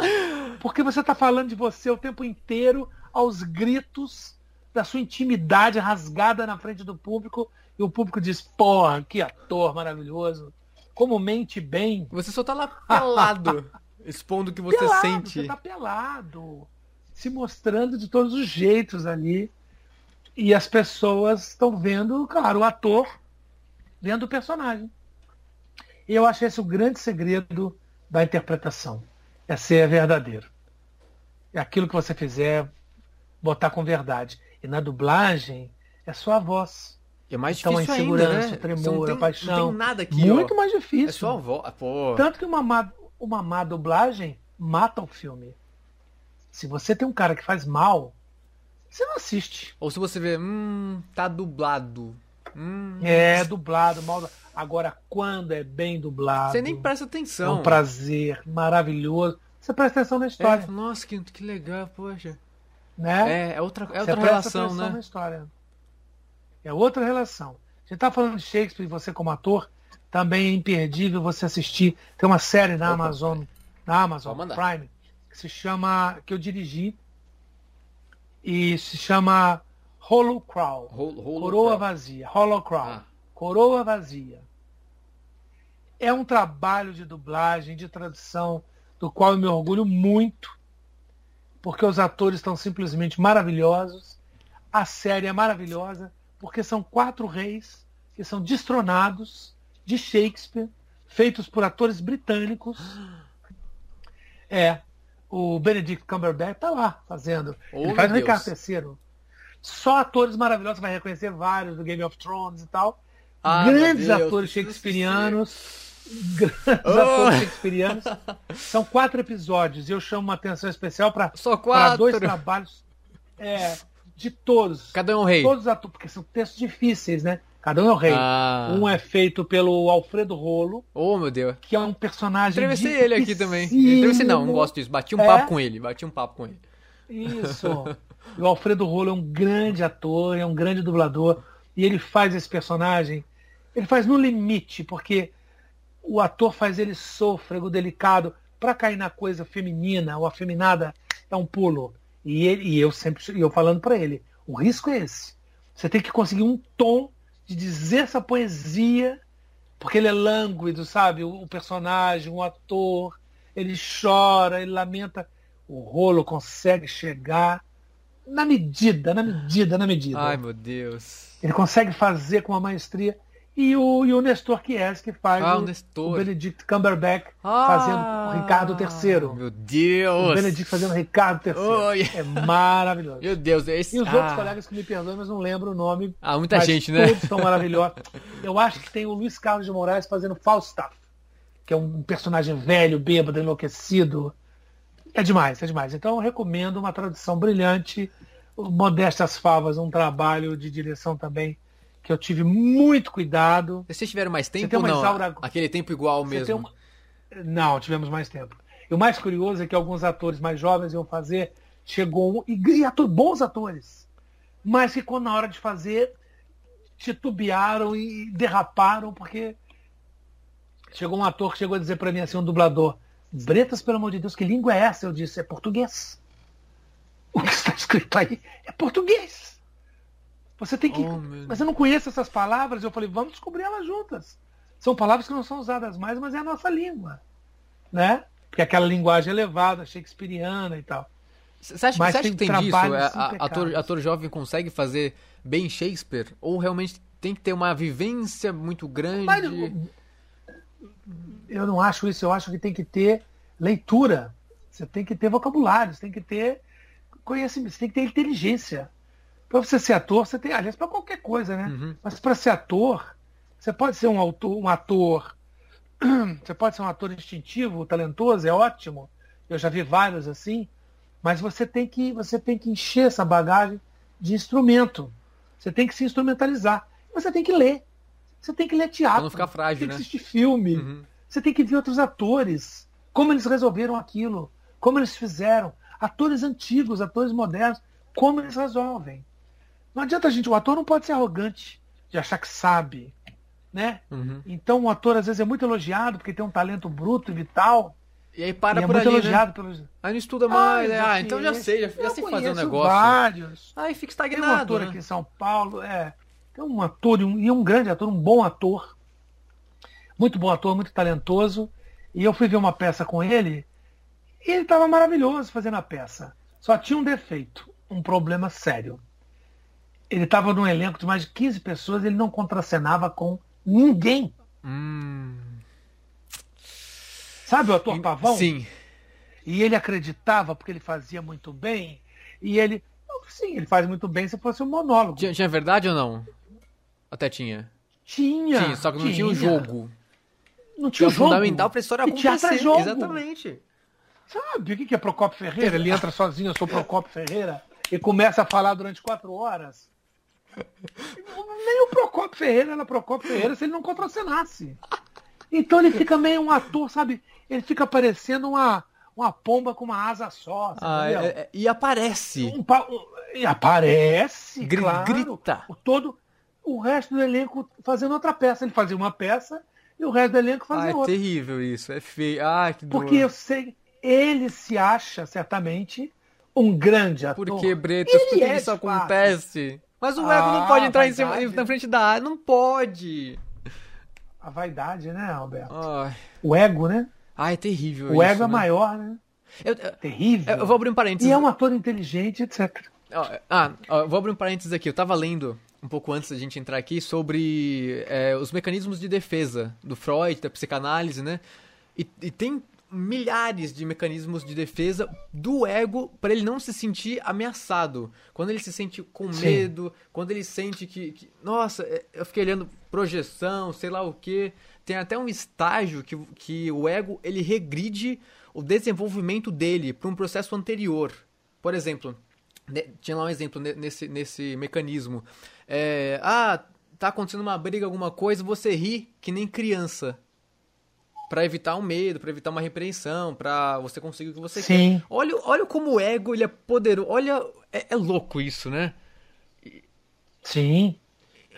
Porque você está falando de você o tempo inteiro aos gritos da sua intimidade rasgada na frente do público e o público diz: Porra, que ator maravilhoso. Como mente bem. Você só tá lá pelado, expondo o que você pelado, sente. Você tá pelado se mostrando de todos os jeitos ali. E as pessoas estão vendo, claro, o ator vendo o personagem. E eu acho esse o grande segredo da interpretação. É ser verdadeiro. É aquilo que você fizer, botar com verdade. E na dublagem, é sua voz. É mais então, difícil a insegurança, ainda, né? tremor, a paixão. Não tem nada aqui, Muito ó. mais difícil. É sua voz. Pô. Tanto que uma má, uma má dublagem mata o filme. Se você tem um cara que faz mal, você não assiste. Ou se você vê, hum, tá dublado. Hum. É, dublado, mal. Agora, quando é bem dublado. Você nem presta atenção. É um prazer maravilhoso. Você presta atenção na história. É, nossa, que, que legal, poxa. Né? É, é outra, é outra relação, né? Na história. É outra relação. A gente tá falando de Shakespeare, você como ator, também é imperdível você assistir. Tem uma série na Opa. Amazon, na Amazon Prime, que se chama, que eu dirigi, e se chama Holocrawl. Hol Coroa Vazia. Holocrawl. Ah. Coroa Vazia. É um trabalho de dublagem, de tradução, do qual eu me orgulho muito, porque os atores estão simplesmente maravilhosos. A série é maravilhosa, porque são quatro reis que são destronados de Shakespeare, feitos por atores britânicos. É, o Benedict Cumberbatch tá lá fazendo. Oh, ele faz o Ricardo III. Só atores maravilhosos, vai reconhecer vários do Game of Thrones e tal. Ah, grandes atores shakespearianos. Grandes oh. atores shakespearianos. São quatro episódios e eu chamo uma atenção especial para dois trabalhos é, de todos. Cada um é um rei. Todos atores, porque são textos difíceis, né? Cada um é o rei. Ah. Um é feito pelo Alfredo Rolo. Oh, meu Deus. Que é um personagem. Entrevistei ele aqui também. Entrevistei não, não gosto disso. Bati um é? papo com ele. Bati um papo com ele. Isso. e o Alfredo Rolo é um grande ator, é um grande dublador. E ele faz esse personagem. Ele faz no limite, porque o ator faz ele sôfrego, delicado. Para cair na coisa feminina ou afeminada é um pulo. E, ele, e eu sempre eu falando para ele: o risco é esse. Você tem que conseguir um tom de dizer essa poesia, porque ele é lânguido, sabe? O, o personagem, o ator, ele chora, ele lamenta. O rolo consegue chegar na medida, na medida, na medida. Ai, meu Deus. Ele consegue fazer com uma maestria. E o, e o Nestor Kies, que faz ah, o, o, o, Benedict Cumberbatch ah, fazendo o Ricardo III. Meu Deus! O Benedict fazendo o Ricardo III. Oh, yeah. É maravilhoso. Meu Deus, esse... E os ah. outros colegas que me perdoam, mas não lembro o nome. Ah, muita gente, né? Todos são maravilhosos. Eu acho que tem o Luiz Carlos de Moraes fazendo Falstaff, que é um personagem velho, bêbado, enlouquecido. É demais, é demais. Então eu recomendo uma tradução brilhante. Modestas Favas, um trabalho de direção também que eu tive muito cuidado. Vocês tiveram mais tempo ou não? Aquele tempo igual mesmo? Uma... Não, tivemos mais tempo. E o mais curioso é que alguns atores mais jovens iam fazer, chegou e, e ator, bons atores, mas que quando na hora de fazer titubearam e derraparam, porque chegou um ator que chegou a dizer para mim assim, um dublador, Bretas, pelo amor de Deus, que língua é essa? Eu disse, é português. O que está escrito aí é português. Você tem que. Oh, mas eu não conheço essas palavras. Eu falei, vamos descobrir elas juntas. São palavras que não são usadas mais, mas é a nossa língua. Né? Porque é aquela linguagem elevada, shakespeariana e tal. Você acha, acha que tem disso? É, ator, ator jovem consegue fazer bem Shakespeare? Ou realmente tem que ter uma vivência muito grande? Mas, eu não acho isso. Eu acho que tem que ter leitura. Você tem que ter vocabulário, você tem que ter conhecimento, você tem que ter inteligência. Para você ser ator, você tem, aliás, para qualquer coisa, né? Uhum. Mas para ser ator, você pode ser um, autor, um ator, você pode ser um ator instintivo, talentoso, é ótimo. Eu já vi vários assim, mas você tem que, você tem que encher essa bagagem de instrumento. Você tem que se instrumentalizar. Você tem que ler. Você tem que ler teatro. Pra não ficar frágil, tem que né? assistir filme. Uhum. Você tem que ver outros atores. Como eles resolveram aquilo. Como eles fizeram. Atores antigos, atores modernos. Como eles resolvem. Não adianta a gente. O ator não pode ser arrogante de achar que sabe. Né? Uhum. Então o ator às vezes é muito elogiado porque tem um talento bruto e vital. E aí para e é por ali, né? Pelos... Aí não estuda mais, né? Ah, então já sei, já, já sei fazer um negócio. vários. Aí fica estagnado. Tem um ator né? aqui em São Paulo, é. Tem um ator e um, e um grande ator, um bom ator. Muito bom ator, muito talentoso. E eu fui ver uma peça com ele e ele estava maravilhoso fazendo a peça. Só tinha um defeito, um problema sério. Ele estava num elenco de mais de 15 pessoas e ele não contracenava com ninguém. Hum. Sabe o ator Pavão? Sim. E ele acreditava porque ele fazia muito bem. E ele. Sim, ele faz muito bem se fosse um monólogo. Tinha, tinha verdade ou não? Até tinha. Tinha. Tinha, só que não tinha o jogo. Não tinha o jogo. fundamental pra história acontecer. Jogo. Exatamente. Sabe o que é Procopio Ferreira? Ele entra sozinho, eu sou Procopio Ferreira, e começa a falar durante quatro horas. Nem o Procopio Ferreira era Procopio Ferreira se ele não contracenasse. Então ele fica meio um ator, sabe? Ele fica parecendo uma, uma pomba com uma asa só. Ah, é, é, e aparece. Um, um, e aparece, Gr claro. Grita. O, todo, o resto do elenco fazendo outra peça. Ele fazia uma peça e o resto do elenco fazia ah, é outra. É terrível isso, é feio. Ah, que dor. Porque eu sei, ele se acha certamente um grande ator. Por que, Bretas, por que é isso acontece? Mas o ah, ego não pode entrar em cima, na frente da área, não pode. A vaidade, né, Alberto? Ai. O ego, né? Ah, é terrível. O isso, ego né? é maior, né? Eu, eu, terrível. Eu vou abrir um parênteses. E é um ator inteligente, etc. Ah, eu vou abrir um parênteses aqui. Eu tava lendo um pouco antes da gente entrar aqui sobre é, os mecanismos de defesa do Freud, da psicanálise, né? E, e tem milhares de mecanismos de defesa do ego para ele não se sentir ameaçado. Quando ele se sente com medo, Sim. quando ele sente que, que, Nossa, é, eu fiquei olhando projeção, sei lá o que. Tem até um estágio que, que o ego ele regride o desenvolvimento dele para um processo anterior. Por exemplo, tinha lá um exemplo nesse, nesse mecanismo. É, ah, tá acontecendo uma briga, alguma coisa, você ri que nem criança para evitar um medo, para evitar uma repreensão, para você conseguir o que você Sim. quer. Olha, olha como o ego ele é poderoso. Olha, é, é louco isso, né? Sim.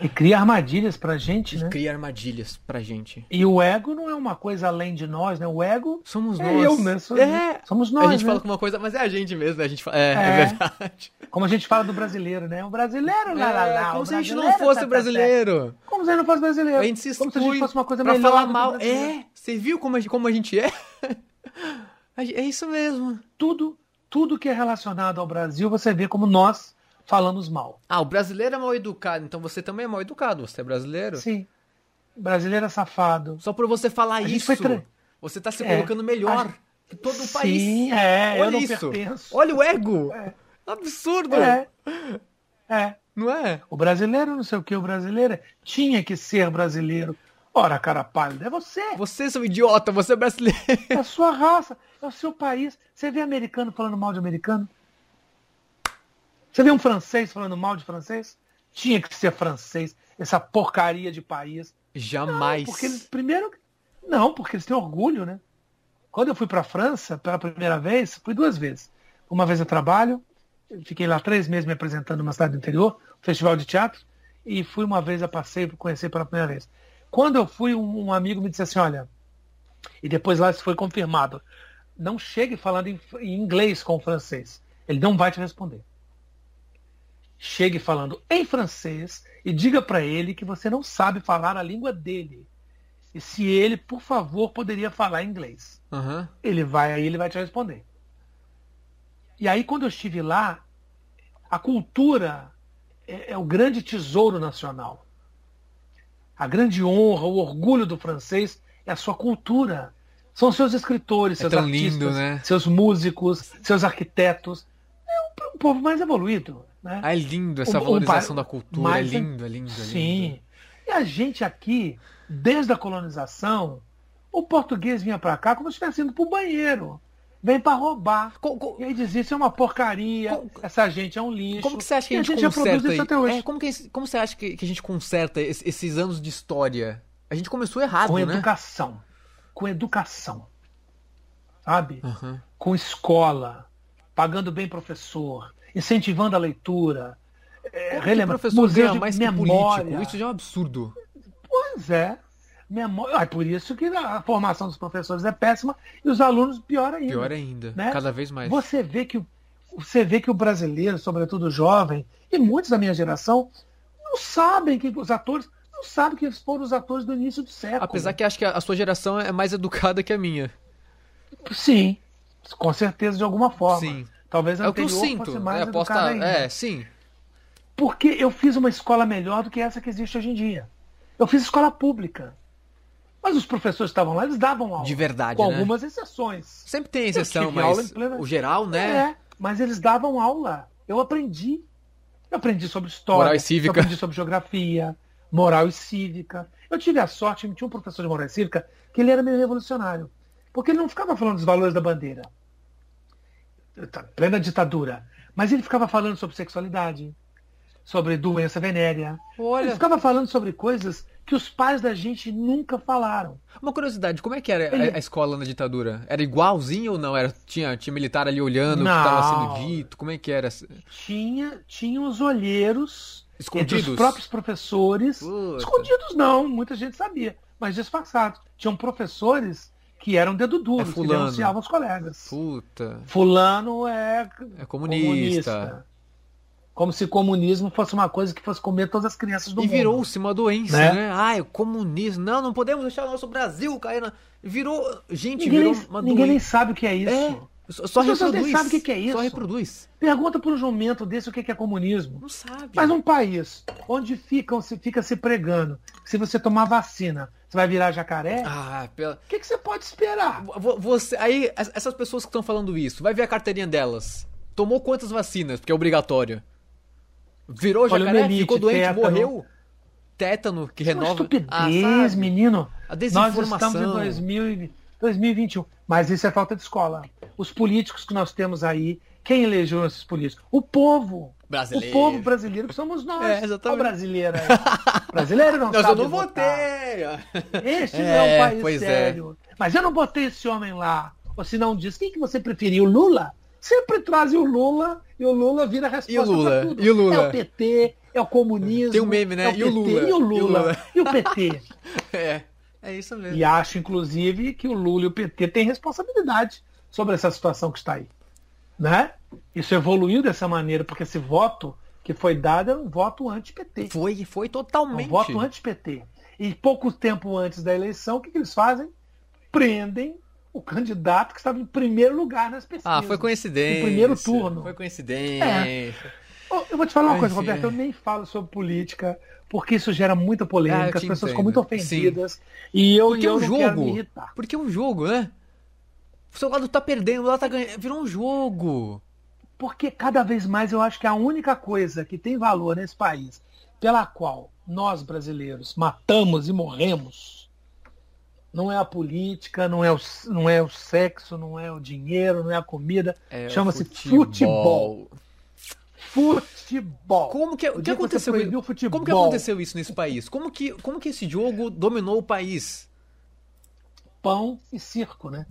E cria armadilhas pra gente, e né? Cria armadilhas pra gente. E o ego não é uma coisa além de nós, né? O ego somos é nós. Eu, né? Somos, é. somos nós. A gente né? fala com uma coisa, mas é a gente mesmo, né? A gente fala... é, é, é, verdade. Como a gente fala do brasileiro, né? O brasileiro, lá, lá, lá. Como se a gente não fosse tá, tá brasileiro. Tá, como se a gente não fosse brasileiro. A gente se Como se a gente fosse uma coisa pra melhor. falar mal. É. Você viu como a, como a gente é? É isso mesmo. Tudo, tudo que é relacionado ao Brasil, você vê como nós falamos mal. Ah, o brasileiro é mal educado, então você também é mal educado, você é brasileiro? Sim. brasileiro é safado. Só por você falar a isso, tra... você está se é. colocando melhor que todo o país. Sim, é, Olha isso. Pertenço. Olha o ego. É. Absurdo. É. É. Não é? O brasileiro, não sei o que, o brasileiro tinha que ser brasileiro. Ora, cara pálida, é você. Você, é seu idiota, você é brasileiro. É a sua raça, é o seu país. Você vê americano falando mal de americano? Você vê um francês falando mal de francês? Tinha que ser francês, essa porcaria de país. Jamais. Não, porque eles, primeiro, não, porque eles têm orgulho, né? Quando eu fui para a França pela primeira vez, fui duas vezes. Uma vez a trabalho, fiquei lá três meses me apresentando numa cidade do interior, festival de teatro, e fui uma vez a passeio para conhecer pela primeira vez. Quando eu fui, um, um, amigo me disse assim, olha, e depois lá isso foi confirmado, não chegue falando em, em inglês com o francês, ele não vai te responder. Chegue falando em francês e diga para ele que você não sabe falar a língua dele. E se ele, por favor, poderia falar inglês. Uhum. Ele vai aí, ele vai te responder. E aí, quando eu estive lá, a cultura é, é o grande tesouro nacional. A grande honra, o orgulho do francês é a sua cultura. São seus escritores, é seus artistas, lindo, né? seus músicos, seus arquitetos. Um, povo mais evoluído. Né? Ah, é lindo essa valorização um, da cultura. É lindo, é lindo, é lindo. Sim. E a gente aqui, desde a colonização, o português vinha para cá como se estivesse indo para o banheiro. Vem para roubar. Com, com... E aí dizia, isso é uma porcaria, com... essa gente é um lixo. Como que você acha que a gente, a gente conserta isso até hoje? É, como, que, como você acha que, que a gente conserta esses anos de história? A gente começou errado, com né? Com educação. Com educação. Sabe? Uhum. Com escola, pagando bem professor, incentivando a leitura, é, relembra, professor museu de mais memória. Político. Isso já é um absurdo. Pois é. Memória. É por isso que a formação dos professores é péssima e os alunos pior ainda. Pior ainda, né? cada vez mais. Você vê que você vê que o brasileiro, sobretudo o jovem, e muitos da minha geração, não sabem que os atores não sabem que foram os atores do início do século. Apesar que acho que a sua geração é mais educada que a minha. Sim, com certeza de alguma forma. Sim. Talvez é o que eu sinto. mais é, é, sim. Porque eu fiz uma escola melhor do que essa que existe hoje em dia. Eu fiz escola pública. Mas os professores estavam lá, eles davam aula. De verdade, Com né? algumas exceções. Sempre tem exceção, mas plena... o geral, né? É, mas eles davam aula. Eu aprendi. Eu aprendi sobre história. Moral e cívica. Eu aprendi sobre geografia, moral e cívica. Eu tive a sorte, tinha um professor de moral e cívica que ele era meio revolucionário. Porque ele não ficava falando dos valores da bandeira. Tá, plena ditadura. Mas ele ficava falando sobre sexualidade, sobre doença venérea. Olha. Ele ficava falando sobre coisas que os pais da gente nunca falaram. Uma curiosidade, como é que era Ele... a, escola na ditadura? Era igualzinho ou não? Era, tinha, tinha militar ali olhando não. o que estava sendo dito? Como é que era? Tinha, tinha os olheiros escondidos. os próprios professores. Puta. Escondidos não, muita gente sabia, mas disfarçados. Tinham professores que eram dedo duro, é que denunciavam os colegas. Puta. Fulano é, é comunista. comunista. Como se comunismo fosse uma coisa que fosse comer todas as crianças do e mundo. E virou-se uma doença, né? né? Ah, é comunismo. Não, não podemos deixar o nosso Brasil cair na... Virou. Gente, ninguém virou uma Ninguém doença. nem sabe o que é isso. É. Só, só reproduz. Nem sabe o que é isso. Só reproduz. Pergunta para um jumento desse o que é comunismo. Não sabe. Mas um país onde ficam, se fica se pregando se você tomar vacina, você vai virar jacaré? Ah, pela... O que, que você pode esperar? Você, aí, essas pessoas que estão falando isso, vai ver a carteirinha delas. Tomou quantas vacinas? Porque é obrigatório. Virou jacaré, elite, ficou doente, tétano. morreu. Tétano, que renova. Uma estupidez, ah, menino. A desinformação. Nós estamos em 2000, 2021. Mas isso é falta de escola. Os políticos que nós temos aí, quem elegeu esses políticos? O povo. Brasileiro. O povo brasileiro que somos nós. É, exatamente. O brasileiro aí. brasileiro não Mas sabe eu não votei. Este é, não é um país é. sério. É. Mas eu não botei esse homem lá. Ou se não diz, quem que você preferiu? Lula? Sempre trazem o Lula e o Lula vira a resposta e o Lula? tudo. E o Lula? É o PT, é o comunismo. Tem um meme, né? É o e, o Lula? e o Lula? E o Lula? E o PT? é, é isso mesmo. E acho, inclusive, que o Lula e o PT têm responsabilidade sobre essa situação que está aí. Né? Isso evoluiu dessa maneira, porque esse voto que foi dado era um voto anti-PT. Foi, foi totalmente. Um voto anti-PT. E pouco tempo antes da eleição, o que, que eles fazem? Prendem o candidato que estava em primeiro lugar nas pesquisas. Ah, foi coincidência. No primeiro turno. Foi coincidência. É. Eu vou te falar uma coisa, Roberto. Eu nem falo sobre política, porque isso gera muita polêmica, ah, as pessoas entendo. ficam muito ofendidas. Sim. E eu, porque e eu um jogo. quero me irritar. Porque é um jogo, né? O seu lado tá perdendo, o lado tá ganhando. Virou um jogo. Porque cada vez mais eu acho que a única coisa que tem valor nesse país, pela qual nós brasileiros matamos e morremos, não é a política, não é o, não é o sexo, não é o dinheiro, não é a comida. É Chama-se futebol. Futebol. Como que, o que aconteceu? Que futebol. Como que aconteceu isso nesse país? Como que, como que esse jogo dominou o país? Pão e circo, né?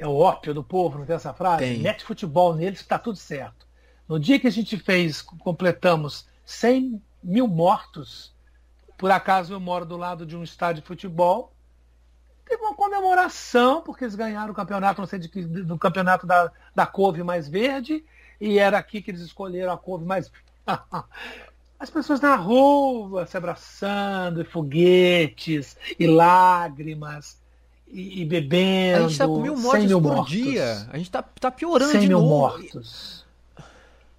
É o ópio do povo, não tem essa frase? Tem. Mete futebol neles que está tudo certo. No dia que a gente fez, completamos 100 mil mortos, por acaso eu moro do lado de um estádio de futebol, teve uma comemoração, porque eles ganharam o campeonato, não sei de que, do campeonato da, da couve mais verde, e era aqui que eles escolheram a couve mais, As pessoas na rua se abraçando, e foguetes, e lágrimas, e, e bebendo. A gente tá com mil mortes mil por mortos. dia. A gente tá, tá piorando 100 de mil novo. mortos.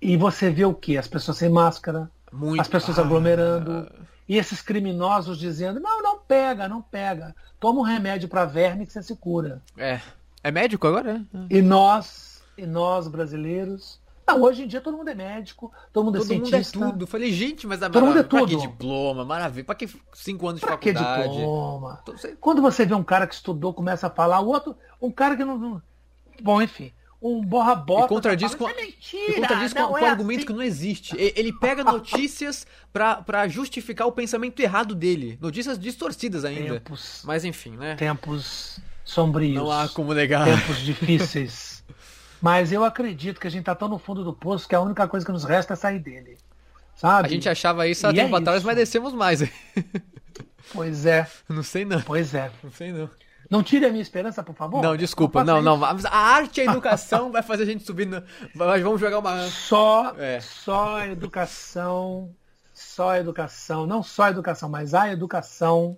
E você vê o que? As pessoas sem máscara, Muito. as pessoas ah. aglomerando, e esses criminosos dizendo: não, não pega, não pega. Toma um remédio para verme que você se cura. É. É médico agora? E nós, e nós brasileiros, não, hoje em dia todo mundo é médico, todo mundo é todo é cientista. Mundo é tudo. Falei, gente, mas a todo mundo é tudo. Pra que diploma? Maravilha. Pra que cinco anos de pra faculdade? Que diploma? Quando você vê um cara que estudou, começa a falar, o outro, um cara que não. Bom, enfim. Um borra-bota. E contradiz com, é mentira, e contradiz com, é argumento assim. que não existe. Ele pega notícias para justificar o pensamento errado dele. Notícias distorcidas ainda. Tempos, Mas enfim, né? Tempos sombrios. Não há como negar. Tempos difíceis. Mas eu acredito que a gente tá tão no fundo do poço que a única coisa que nos resta é sair dele. Sabe? A gente achava isso há tempo é atrás, mas descemos mais. Pois é. Não sei não. Pois é. Não sei não. Não tire a minha esperança, por favor. Não, desculpa. Não, não. não. A arte e a educação vai fazer a gente subir. No... Mas vamos jogar uma. Só, é. só a educação. Só a educação. Não só a educação, mas a educação.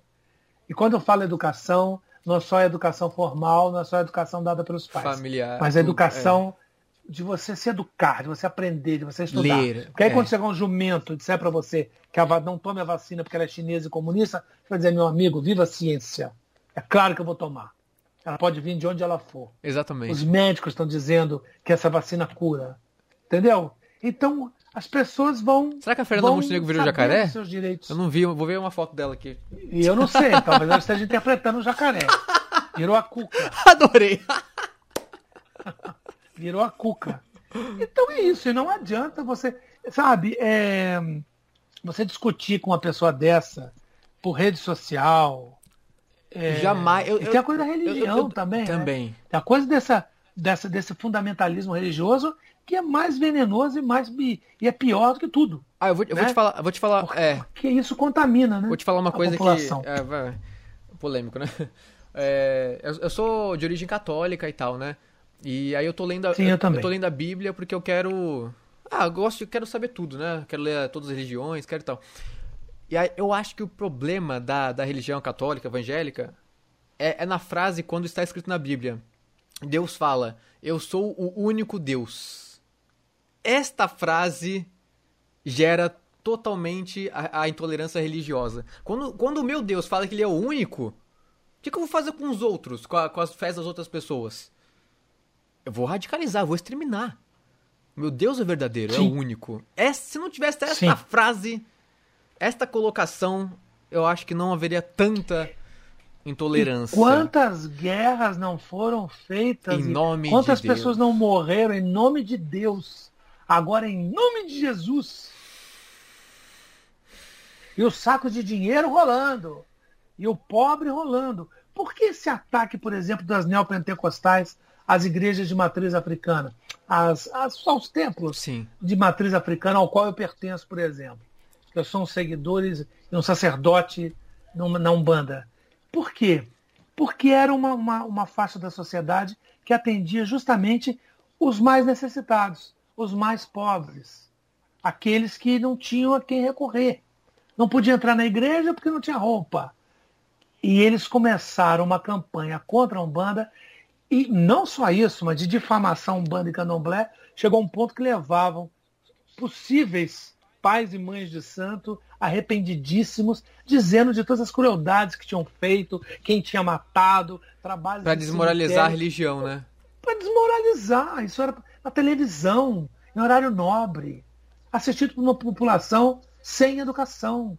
E quando eu falo educação, não é só a educação formal, não é só a educação dada pelos pais. Familiar. Mas a educação é. de você se educar, de você aprender, de você estudar. Ler, porque aí é. quando chegar um jumento e disser para você que a, não tome a vacina porque ela é chinesa e comunista, você vai dizer, meu amigo, viva a ciência. É claro que eu vou tomar. Ela pode vir de onde ela for. Exatamente. Os médicos estão dizendo que essa vacina cura. Entendeu? Então, as pessoas vão. Será que a Fernanda Montenegro virou jacaré? Seus direitos. Eu não vi, vou ver uma foto dela aqui. E eu não sei, talvez ela esteja interpretando o jacaré. Virou a cuca. Adorei. Virou a cuca. Então é isso, e não adianta você. Sabe, é, você discutir com uma pessoa dessa por rede social. É, Jamais. Eu, e tem a coisa da religião eu, também. Também. Né? Tem a coisa dessa, dessa, desse fundamentalismo religioso que é mais venenoso e mais e é pior do que tudo. Ah, eu vou, eu né? vou te falar, vou te falar, porque, é. Porque isso contamina, né? Vou te falar uma coisa população. que é, polêmico, né? É, eu, eu, sou de origem católica e tal, né? E aí eu tô lendo a, Sim, eu, eu, eu tô lendo a Bíblia porque eu quero ah, eu gosto, eu quero saber tudo, né? Quero ler todas as religiões, quero e tal. E aí eu acho que o problema da, da religião católica, evangélica, é, é na frase quando está escrito na Bíblia. Deus fala: "Eu sou o único Deus" esta frase gera totalmente a, a, intolerância religiosa. Quando, quando o meu Deus fala que ele é o único, o que, que eu vou fazer com os outros, com, a, com, as fés das outras pessoas? Eu vou radicalizar, vou exterminar. Meu Deus é verdadeiro, Sim. é o único. É, se não tivesse esta Sim. frase, esta colocação, eu acho que não haveria tanta intolerância. E quantas guerras não foram feitas? Em nome quantas de pessoas Deus. não morreram em nome de Deus? Agora, em nome de Jesus. E o saco de dinheiro rolando. E o pobre rolando. Por que esse ataque, por exemplo, das neopentecostais às igrejas de matriz africana? As, as, aos templos Sim. de matriz africana ao qual eu pertenço, por exemplo. Eu sou um seguidor e um sacerdote na Umbanda. Por quê? Porque era uma, uma, uma faixa da sociedade que atendia justamente os mais necessitados os mais pobres, aqueles que não tinham a quem recorrer. Não podia entrar na igreja porque não tinha roupa. E eles começaram uma campanha contra a Umbanda, e não só isso, mas de difamação Umbanda e Candomblé, chegou a um ponto que levavam possíveis pais e mães de santo arrependidíssimos, dizendo de todas as crueldades que tinham feito, quem tinha matado, trabalhos. Para desmoralizar a religião, né? Para desmoralizar. Isso era na televisão, em horário nobre, assistido por uma população sem educação,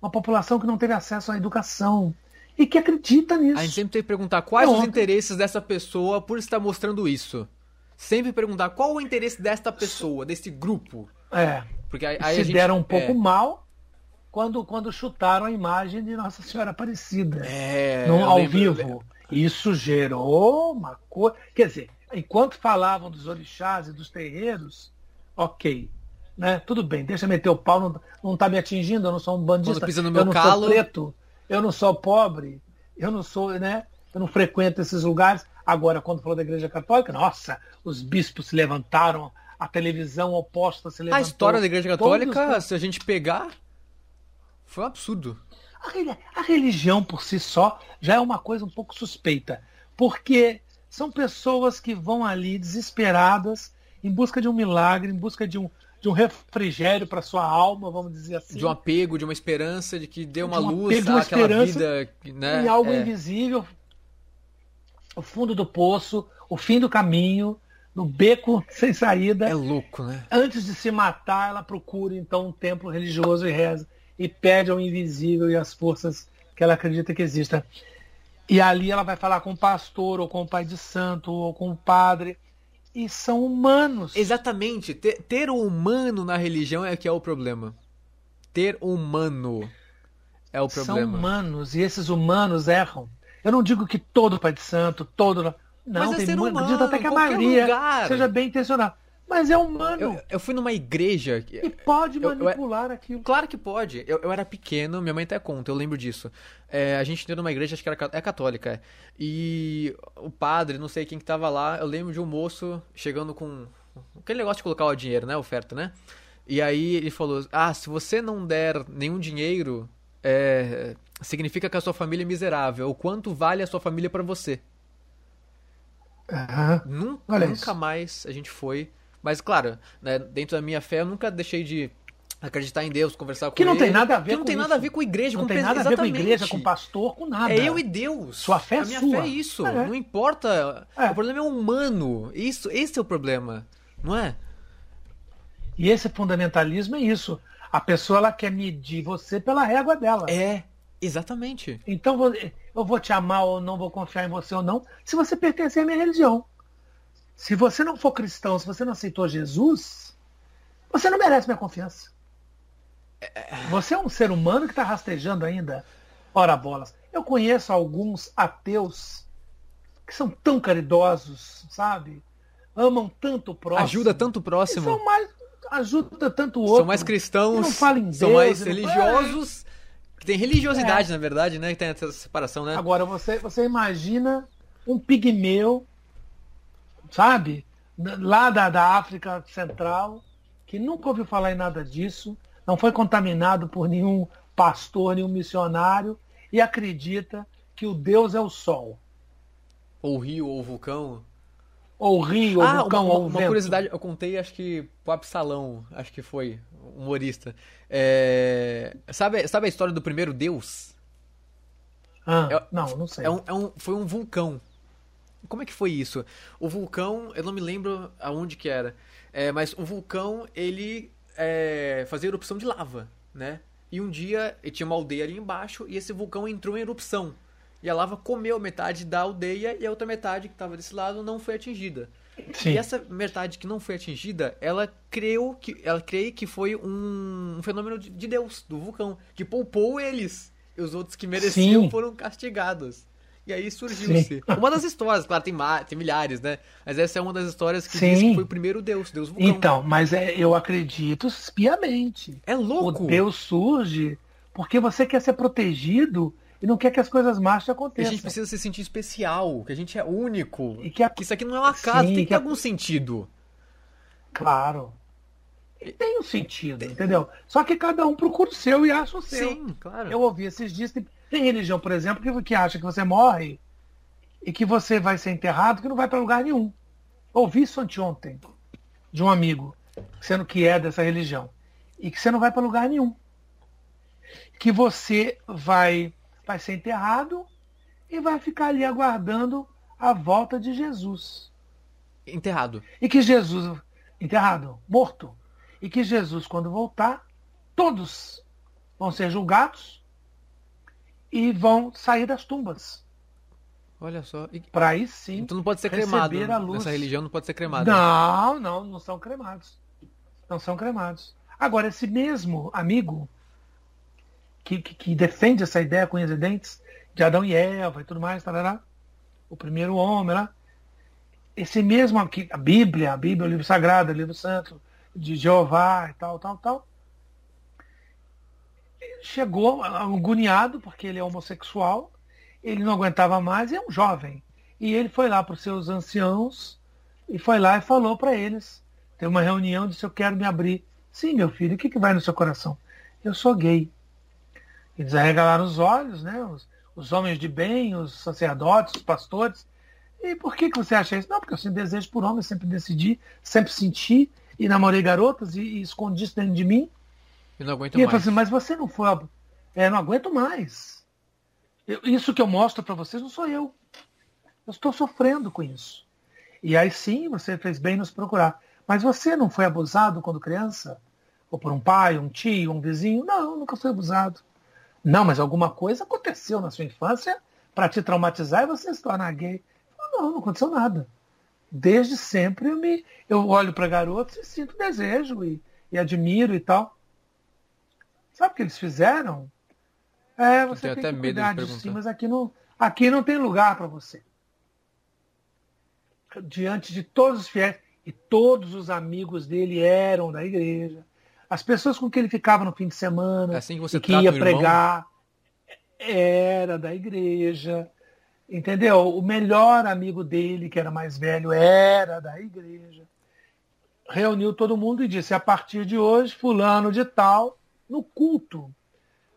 uma população que não teve acesso à educação e que acredita nisso. A gente sempre tem que perguntar quais os interesses dessa pessoa por estar mostrando isso. Sempre perguntar qual o interesse desta pessoa, desse grupo. É. Porque aí, aí se gente, deram um pouco é. mal quando, quando chutaram a imagem de Nossa Senhora Aparecida é, no, ao lembro, vivo. Isso gerou uma coisa. Quer dizer, enquanto falavam dos orixás e dos terreiros, ok. Né? Tudo bem, deixa meter o pau, não, não tá me atingindo, eu não sou um bandista, meu eu não calo... sou preto, eu não sou pobre, eu não sou, né? Eu não frequento esses lugares. Agora, quando falou da Igreja Católica, nossa, os bispos se levantaram a televisão oposta se levantou. A história da Igreja Católica, Todos... se a gente pegar, foi um absurdo. A religião por si só já é uma coisa um pouco suspeita, porque são pessoas que vão ali desesperadas em busca de um milagre, em busca de um, de um refrigério para sua alma, vamos dizer assim. De um apego, de uma esperança, de que dê uma de um luz apego, àquela vida. Né? Em algo é. invisível, o fundo do poço, o fim do caminho, no beco sem saída. É louco, né? Antes de se matar, ela procura então um templo religioso e reza e pede ao invisível e às forças que ela acredita que existam. E ali ela vai falar com o pastor, ou com o pai de santo, ou com o padre. E são humanos. Exatamente. Ter, ter o humano na religião é que é o problema. Ter humano é o problema. São humanos, e esses humanos erram. Eu não digo que todo pai de santo, todo. Não, Mas é tem ser. Humano, até que a maioria lugar. seja bem intencionado. Mas é humano. Eu, eu fui numa igreja. E pode manipular eu, eu, aquilo. Claro que pode. Eu, eu era pequeno, minha mãe até conta, eu lembro disso. É, a gente entrou numa igreja, acho que era é católica. É. E o padre, não sei quem que tava lá, eu lembro de um moço chegando com. Aquele negócio de colocar o dinheiro, né? Oferta, né? E aí ele falou: Ah, se você não der nenhum dinheiro, é, significa que a sua família é miserável. O quanto vale a sua família para você? Uhum. Nunca, nunca mais a gente foi mas, claro, né, dentro da minha fé, eu nunca deixei de acreditar em Deus, conversar com que ele. Que não tem nada a ver que não tem isso. nada a ver com igreja, não com tem nada a ver com igreja, com pastor, com nada. É eu e Deus. Sua fé é a minha sua. fé é isso. É. Não importa. É. O problema é humano. Isso, esse é o problema, não é? E esse fundamentalismo é isso. A pessoa ela quer medir você pela régua dela. É, exatamente. Então eu vou te amar ou não vou confiar em você ou não, se você pertencer à minha religião. Se você não for cristão, se você não aceitou Jesus, você não merece minha confiança. Você é um ser humano que está rastejando ainda. Ora bolas. Eu conheço alguns ateus que são tão caridosos, sabe? Amam tanto o próximo. Ajuda tanto o próximo. São mais, ajuda tanto o outro. São mais cristãos. Não falam em são mais religiosos. É. Que tem religiosidade, é. na verdade, né? Que tem essa separação, né? Agora, você, você imagina um pigmeu sabe? Lá da, da África Central, que nunca ouviu falar em nada disso, não foi contaminado por nenhum pastor, nenhum missionário, e acredita que o Deus é o sol. Ou o rio, ou o vulcão. Ou o rio, ou ah, vulcão, uma, ou o uma curiosidade, eu contei, acho que pro Absalão, acho que foi, humorista. É... Sabe, sabe a história do primeiro Deus? Ah, é, não, não sei. É um, é um, foi um vulcão. Como é que foi isso? O vulcão, eu não me lembro aonde que era, é, mas o vulcão, ele é, fazia erupção de lava, né? E um dia tinha uma aldeia ali embaixo e esse vulcão entrou em erupção. E a lava comeu metade da aldeia e a outra metade que estava desse lado não foi atingida. Sim. E essa metade que não foi atingida, ela creu que ela crê que foi um, um fenômeno de, de Deus, do vulcão, que poupou eles. E os outros que mereciam Sim. foram castigados. E aí surgiu-se. Uma das histórias, claro, tem, tem milhares, né? Mas essa é uma das histórias que Sim. diz que foi o primeiro Deus, Deus vulcão. Então, mas é, eu acredito piamente. É louco. O Deus surge porque você quer ser protegido e não quer que as coisas más aconteçam. a gente precisa se sentir especial, que a gente é único. E que, a... que isso aqui não é um acaso, Sim, tem que ter a... algum sentido. Claro. E tem um sentido, entendeu? Só que cada um procura o seu e acha o seu. Sim, claro. Eu ouvi esses dias, tem religião, por exemplo, que, que acha que você morre e que você vai ser enterrado, que não vai para lugar nenhum. Ouvi isso anteontem de um amigo, sendo que é dessa religião, e que você não vai para lugar nenhum. Que você vai, vai ser enterrado e vai ficar ali aguardando a volta de Jesus. Enterrado. E que Jesus, enterrado, morto. E que Jesus, quando voltar, todos vão ser julgados e vão sair das tumbas. Olha só. E... Para aí sim. Então não pode ser cremado. A luz. Essa religião não pode ser cremada. Não, não, não são cremados. Não são cremados. Agora, esse mesmo amigo que, que, que defende essa ideia com os dentes de Adão e Eva e tudo mais, tarará, o primeiro homem lá, esse mesmo aqui, a Bíblia, a Bíblia, o livro sagrado, o livro santo de Jeová e tal, tal, tal, chegou agoniado, porque ele é homossexual, ele não aguentava mais, e é um jovem. E ele foi lá para os seus anciãos e foi lá e falou para eles Tem uma reunião, disse, eu quero me abrir. Sim, meu filho, o que, que vai no seu coração? Eu sou gay. Eles arregalaram os olhos, né? Os, os homens de bem, os sacerdotes, os pastores. E por que, que você acha isso? Não, porque eu sempre desejo por homem, sempre decidi, sempre senti, e namorei garotas e, e escondi isso dentro de mim. E não aguento e mais. assim, mas você não foi. É, não aguento mais. Eu, isso que eu mostro para vocês não sou eu. Eu estou sofrendo com isso. E aí sim, você fez bem nos procurar. Mas você não foi abusado quando criança? Ou por um pai, um tio, um vizinho? Não, nunca fui abusado. Não, mas alguma coisa aconteceu na sua infância para te traumatizar e você se tornar gay. Não, não aconteceu nada. Desde sempre eu me eu olho para garotos e sinto desejo e, e admiro e tal. Sabe o que eles fizeram? É, você tem que cuidar de si, mas aqui não, aqui não tem lugar para você. Diante de todos os fiéis, e todos os amigos dele eram da igreja. As pessoas com quem ele ficava no fim de semana, é assim que, que ia pregar, era da igreja. Entendeu? O melhor amigo dele, que era mais velho, era da igreja. Reuniu todo mundo e disse: a partir de hoje, fulano de tal, no culto.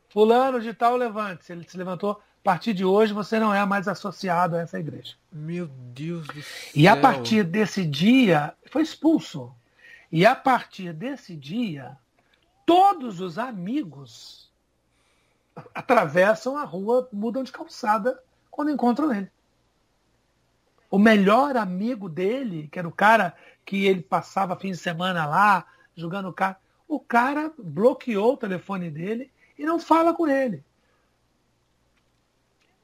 Fulano de tal, levante-se. Ele se levantou. A partir de hoje, você não é mais associado a essa igreja. Meu Deus do céu. E a partir desse dia, foi expulso. E a partir desse dia, todos os amigos atravessam a rua, mudam de calçada quando encontram ele. O melhor amigo dele, que era o cara que ele passava fim de semana lá, jogando carro, o cara bloqueou o telefone dele e não fala com ele.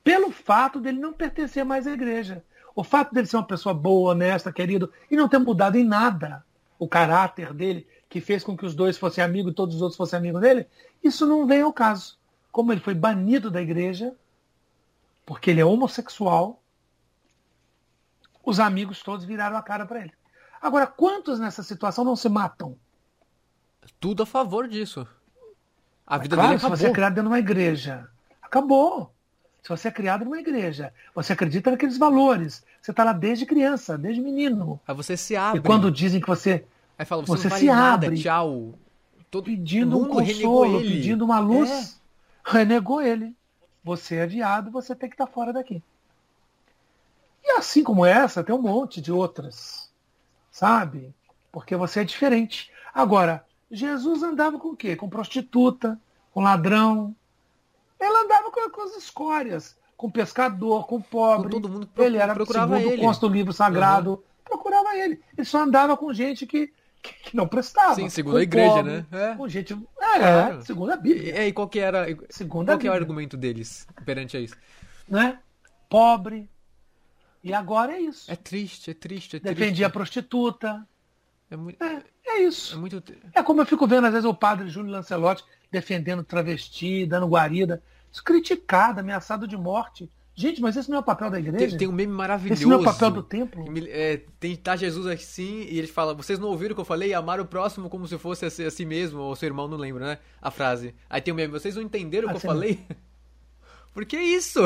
Pelo fato dele não pertencer mais à igreja. O fato dele ser uma pessoa boa, honesta, querido, e não ter mudado em nada o caráter dele, que fez com que os dois fossem amigos e todos os outros fossem amigos dele, isso não vem ao caso. Como ele foi banido da igreja, porque ele é homossexual, os amigos todos viraram a cara para ele. Agora, quantos nessa situação não se matam? Tudo a favor disso. A vida claro, dele acabou. se você é criado dentro de uma igreja, acabou. Se você é criado numa igreja, você acredita naqueles valores. Você está lá desde criança, desde menino. Aí você se abre. E quando dizem que você. Aí fala, você, você vale se nada, abre. Tchau. Todo pedindo um consolo, pedindo uma luz. É. Renegou ele. Você é viado, você tem que estar tá fora daqui. E assim como essa, tem um monte de outras. Sabe? Porque você é diferente. Agora, Jesus andava com o quê? Com prostituta, com ladrão, ela andava com, com as escórias, com pescador, com pobre. Com todo mundo ele era procurava segundo ele. do livro sagrado, uhum. procurava ele. Ele só andava com gente que, que não prestava. Sim, segundo a igreja, pobre, né? É. Com gente. É, claro. segundo a Bíblia. E, e qual que era. Segundo qual que é o argumento deles perante a isso? Né? Pobre. E agora é isso. É triste, é triste, é triste. Defendia a prostituta. É muito. É, é isso. É, muito... é como eu fico vendo, às vezes, o padre Júlio Lancelotti defendendo travesti, dando guarida. Isso criticado, ameaçado de morte. Gente, mas esse não é o papel da igreja? Tem, tem um meme maravilhoso. Esse não é o papel do templo? É, tem tá Jesus assim e ele fala: Vocês não ouviram o que eu falei? Amar o próximo como se fosse a si, a si mesmo, ou seu irmão, não lembra, né? A frase. Aí tem o um meme: Vocês não entenderam o que eu falei? Por que isso?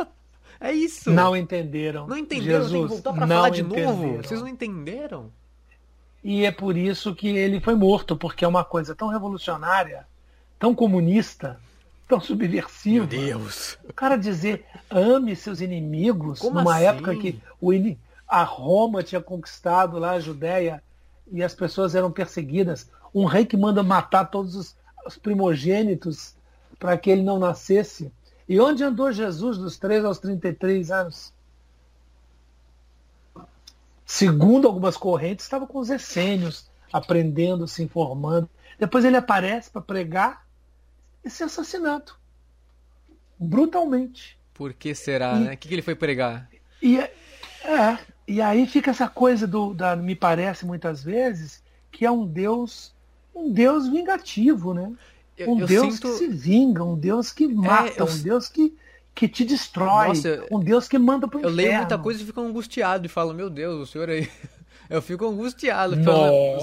é isso. Não entenderam. Não entenderam, Jesus, tem que voltar pra falar de entenderam. novo. Vocês não entenderam? E é por isso que ele foi morto, porque é uma coisa tão revolucionária tão comunista, tão subversivo. Meu Deus. O cara dizer ame seus inimigos Como numa assim? época que o, a Roma tinha conquistado lá a Judéia e as pessoas eram perseguidas. Um rei que manda matar todos os, os primogênitos para que ele não nascesse. E onde andou Jesus dos 3 aos 33 anos? Segundo algumas correntes, estava com os essênios, aprendendo, se informando. Depois ele aparece para pregar esse assassinato. Brutalmente. Por que será, e, né? O que, que, ele foi pregar? E, é, é, e aí fica essa coisa do, da, me parece muitas vezes, que é um Deus, um Deus vingativo, né? Um eu, Deus sinto... que se vinga, um Deus que mata, é, eu... um Deus que, que te destrói, Nossa, um Deus que manda pro inferno. Eu leio muita coisa e fico angustiado e falo, meu Deus, o senhor aí eu fico angustiado,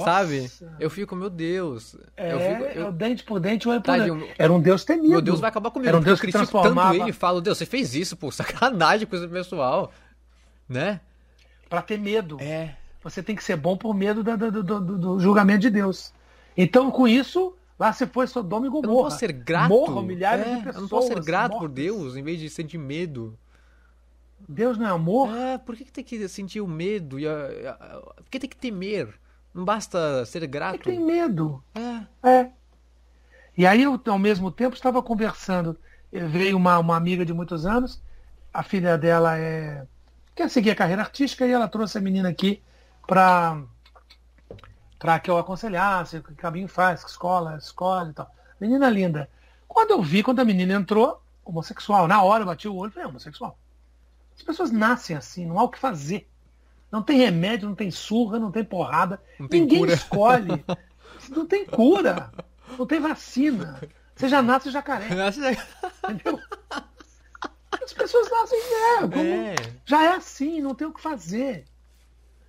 sabe? Eu fico, meu Deus. É, eu fico, eu... dente por dente, olho por dente. Era um Deus temido. Meu Deus vai acabar comigo. Era um Deus que transformava... tanto ele e falo, Deus, você fez isso, pô, sacanagem com esse pessoal, né? Pra ter medo. É. você tem que ser bom por medo do, do, do, do julgamento de Deus. Então, com isso, lá se foi Sodoma e Gomorra. Eu não posso ser grato. Morram milhares é, de pessoas. Eu não posso ser grato mortas. por Deus em vez de sentir medo. Deus não é amor? É, por que, que tem que sentir o medo? E a, a, a, por que tem que temer? Não basta ser grato. Tem medo. É. é. E aí eu, ao mesmo tempo, estava conversando. Veio uma, uma amiga de muitos anos, a filha dela é quer seguir a carreira artística e ela trouxe a menina aqui para para que eu aconselhasse que caminho faz, que escola, escola e tal. Menina linda. Quando eu vi, quando a menina entrou, homossexual, na hora eu bati o olho e falei, é homossexual. As pessoas nascem assim, não há o que fazer. Não tem remédio, não tem surra, não tem porrada. Não tem Ninguém cura. escolhe. Não tem cura. Não tem vacina. Você já nasce jacaré. Nasce Entendeu? As pessoas nascem, é, como, é. já é assim, não tem o que fazer.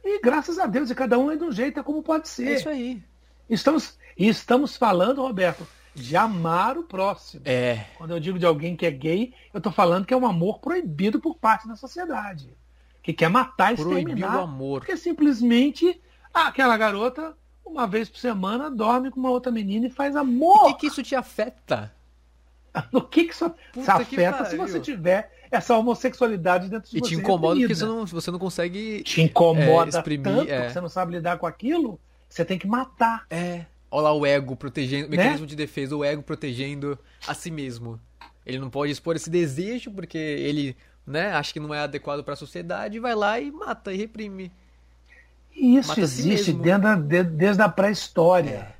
E graças a Deus, e cada um é de um jeito, é como pode ser. É isso aí. Estamos, e estamos falando, Roberto, de amar o próximo. É. Quando eu digo de alguém que é gay, eu estou falando que é um amor proibido por parte da sociedade. Que quer matar e exterminar. o amor. Porque simplesmente ah, aquela garota, uma vez por semana, dorme com uma outra menina e faz amor. O que, que isso te afeta? No que, que isso Puta afeta se você tiver essa homossexualidade dentro de e você? E te incomoda porque você não, você não consegue. Te incomoda é, exprimir, tanto é. que você não sabe lidar com aquilo, você tem que matar. É. Olha lá o ego protegendo, o né? mecanismo de defesa, o ego protegendo a si mesmo. Ele não pode expor esse desejo porque ele, né, acha que não é adequado para a sociedade, vai lá e mata e reprime. E isso mata existe si dentro desde a pré-história. É.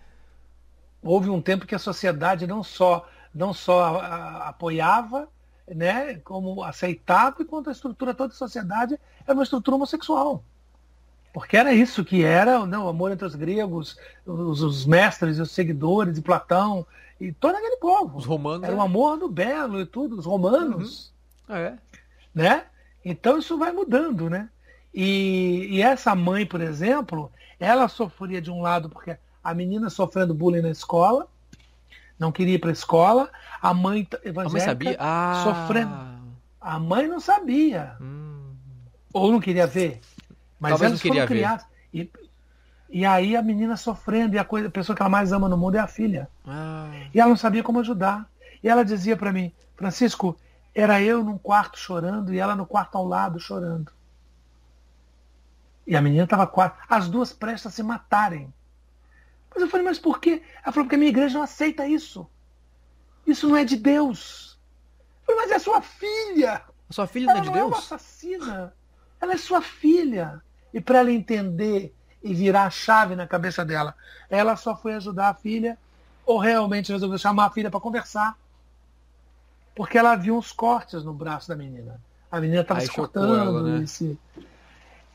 Houve um tempo que a sociedade não só não só a, a, apoiava, né, como aceitava, enquanto a estrutura toda da sociedade era uma estrutura homossexual. Porque era isso que era não, o amor entre os gregos, os, os mestres e os seguidores de Platão e todo aquele povo. Os romanos. Era o é. amor do belo e tudo, os romanos. Uhum. É. Né? Então isso vai mudando, né? E, e, essa mãe, por exemplo, ela sofria de um lado porque a menina sofrendo bullying na escola, não queria ir para a escola, a mãe evangélica a mãe sabia? Ah. sofrendo. A mãe não sabia. Hum. Ou não queria ver. Mas Talvez elas foram criadas. E, e aí a menina sofrendo, e a, coisa, a pessoa que ela mais ama no mundo é a filha. Ah. E ela não sabia como ajudar. E ela dizia para mim, Francisco, era eu num quarto chorando e ela no quarto ao lado chorando. E a menina estava quase. As duas prestas a se matarem. Mas eu falei, mas por quê? Ela falou, porque a minha igreja não aceita isso. Isso não é de Deus. Eu falei, mas é sua filha. A sua filha não é de não Deus? Ela é uma assassina. Ela é sua filha. E para ela entender e virar a chave na cabeça dela, ela só foi ajudar a filha ou realmente resolveu chamar a filha para conversar. Porque ela viu uns cortes no braço da menina. A menina estava se cortando. Ela, né? se...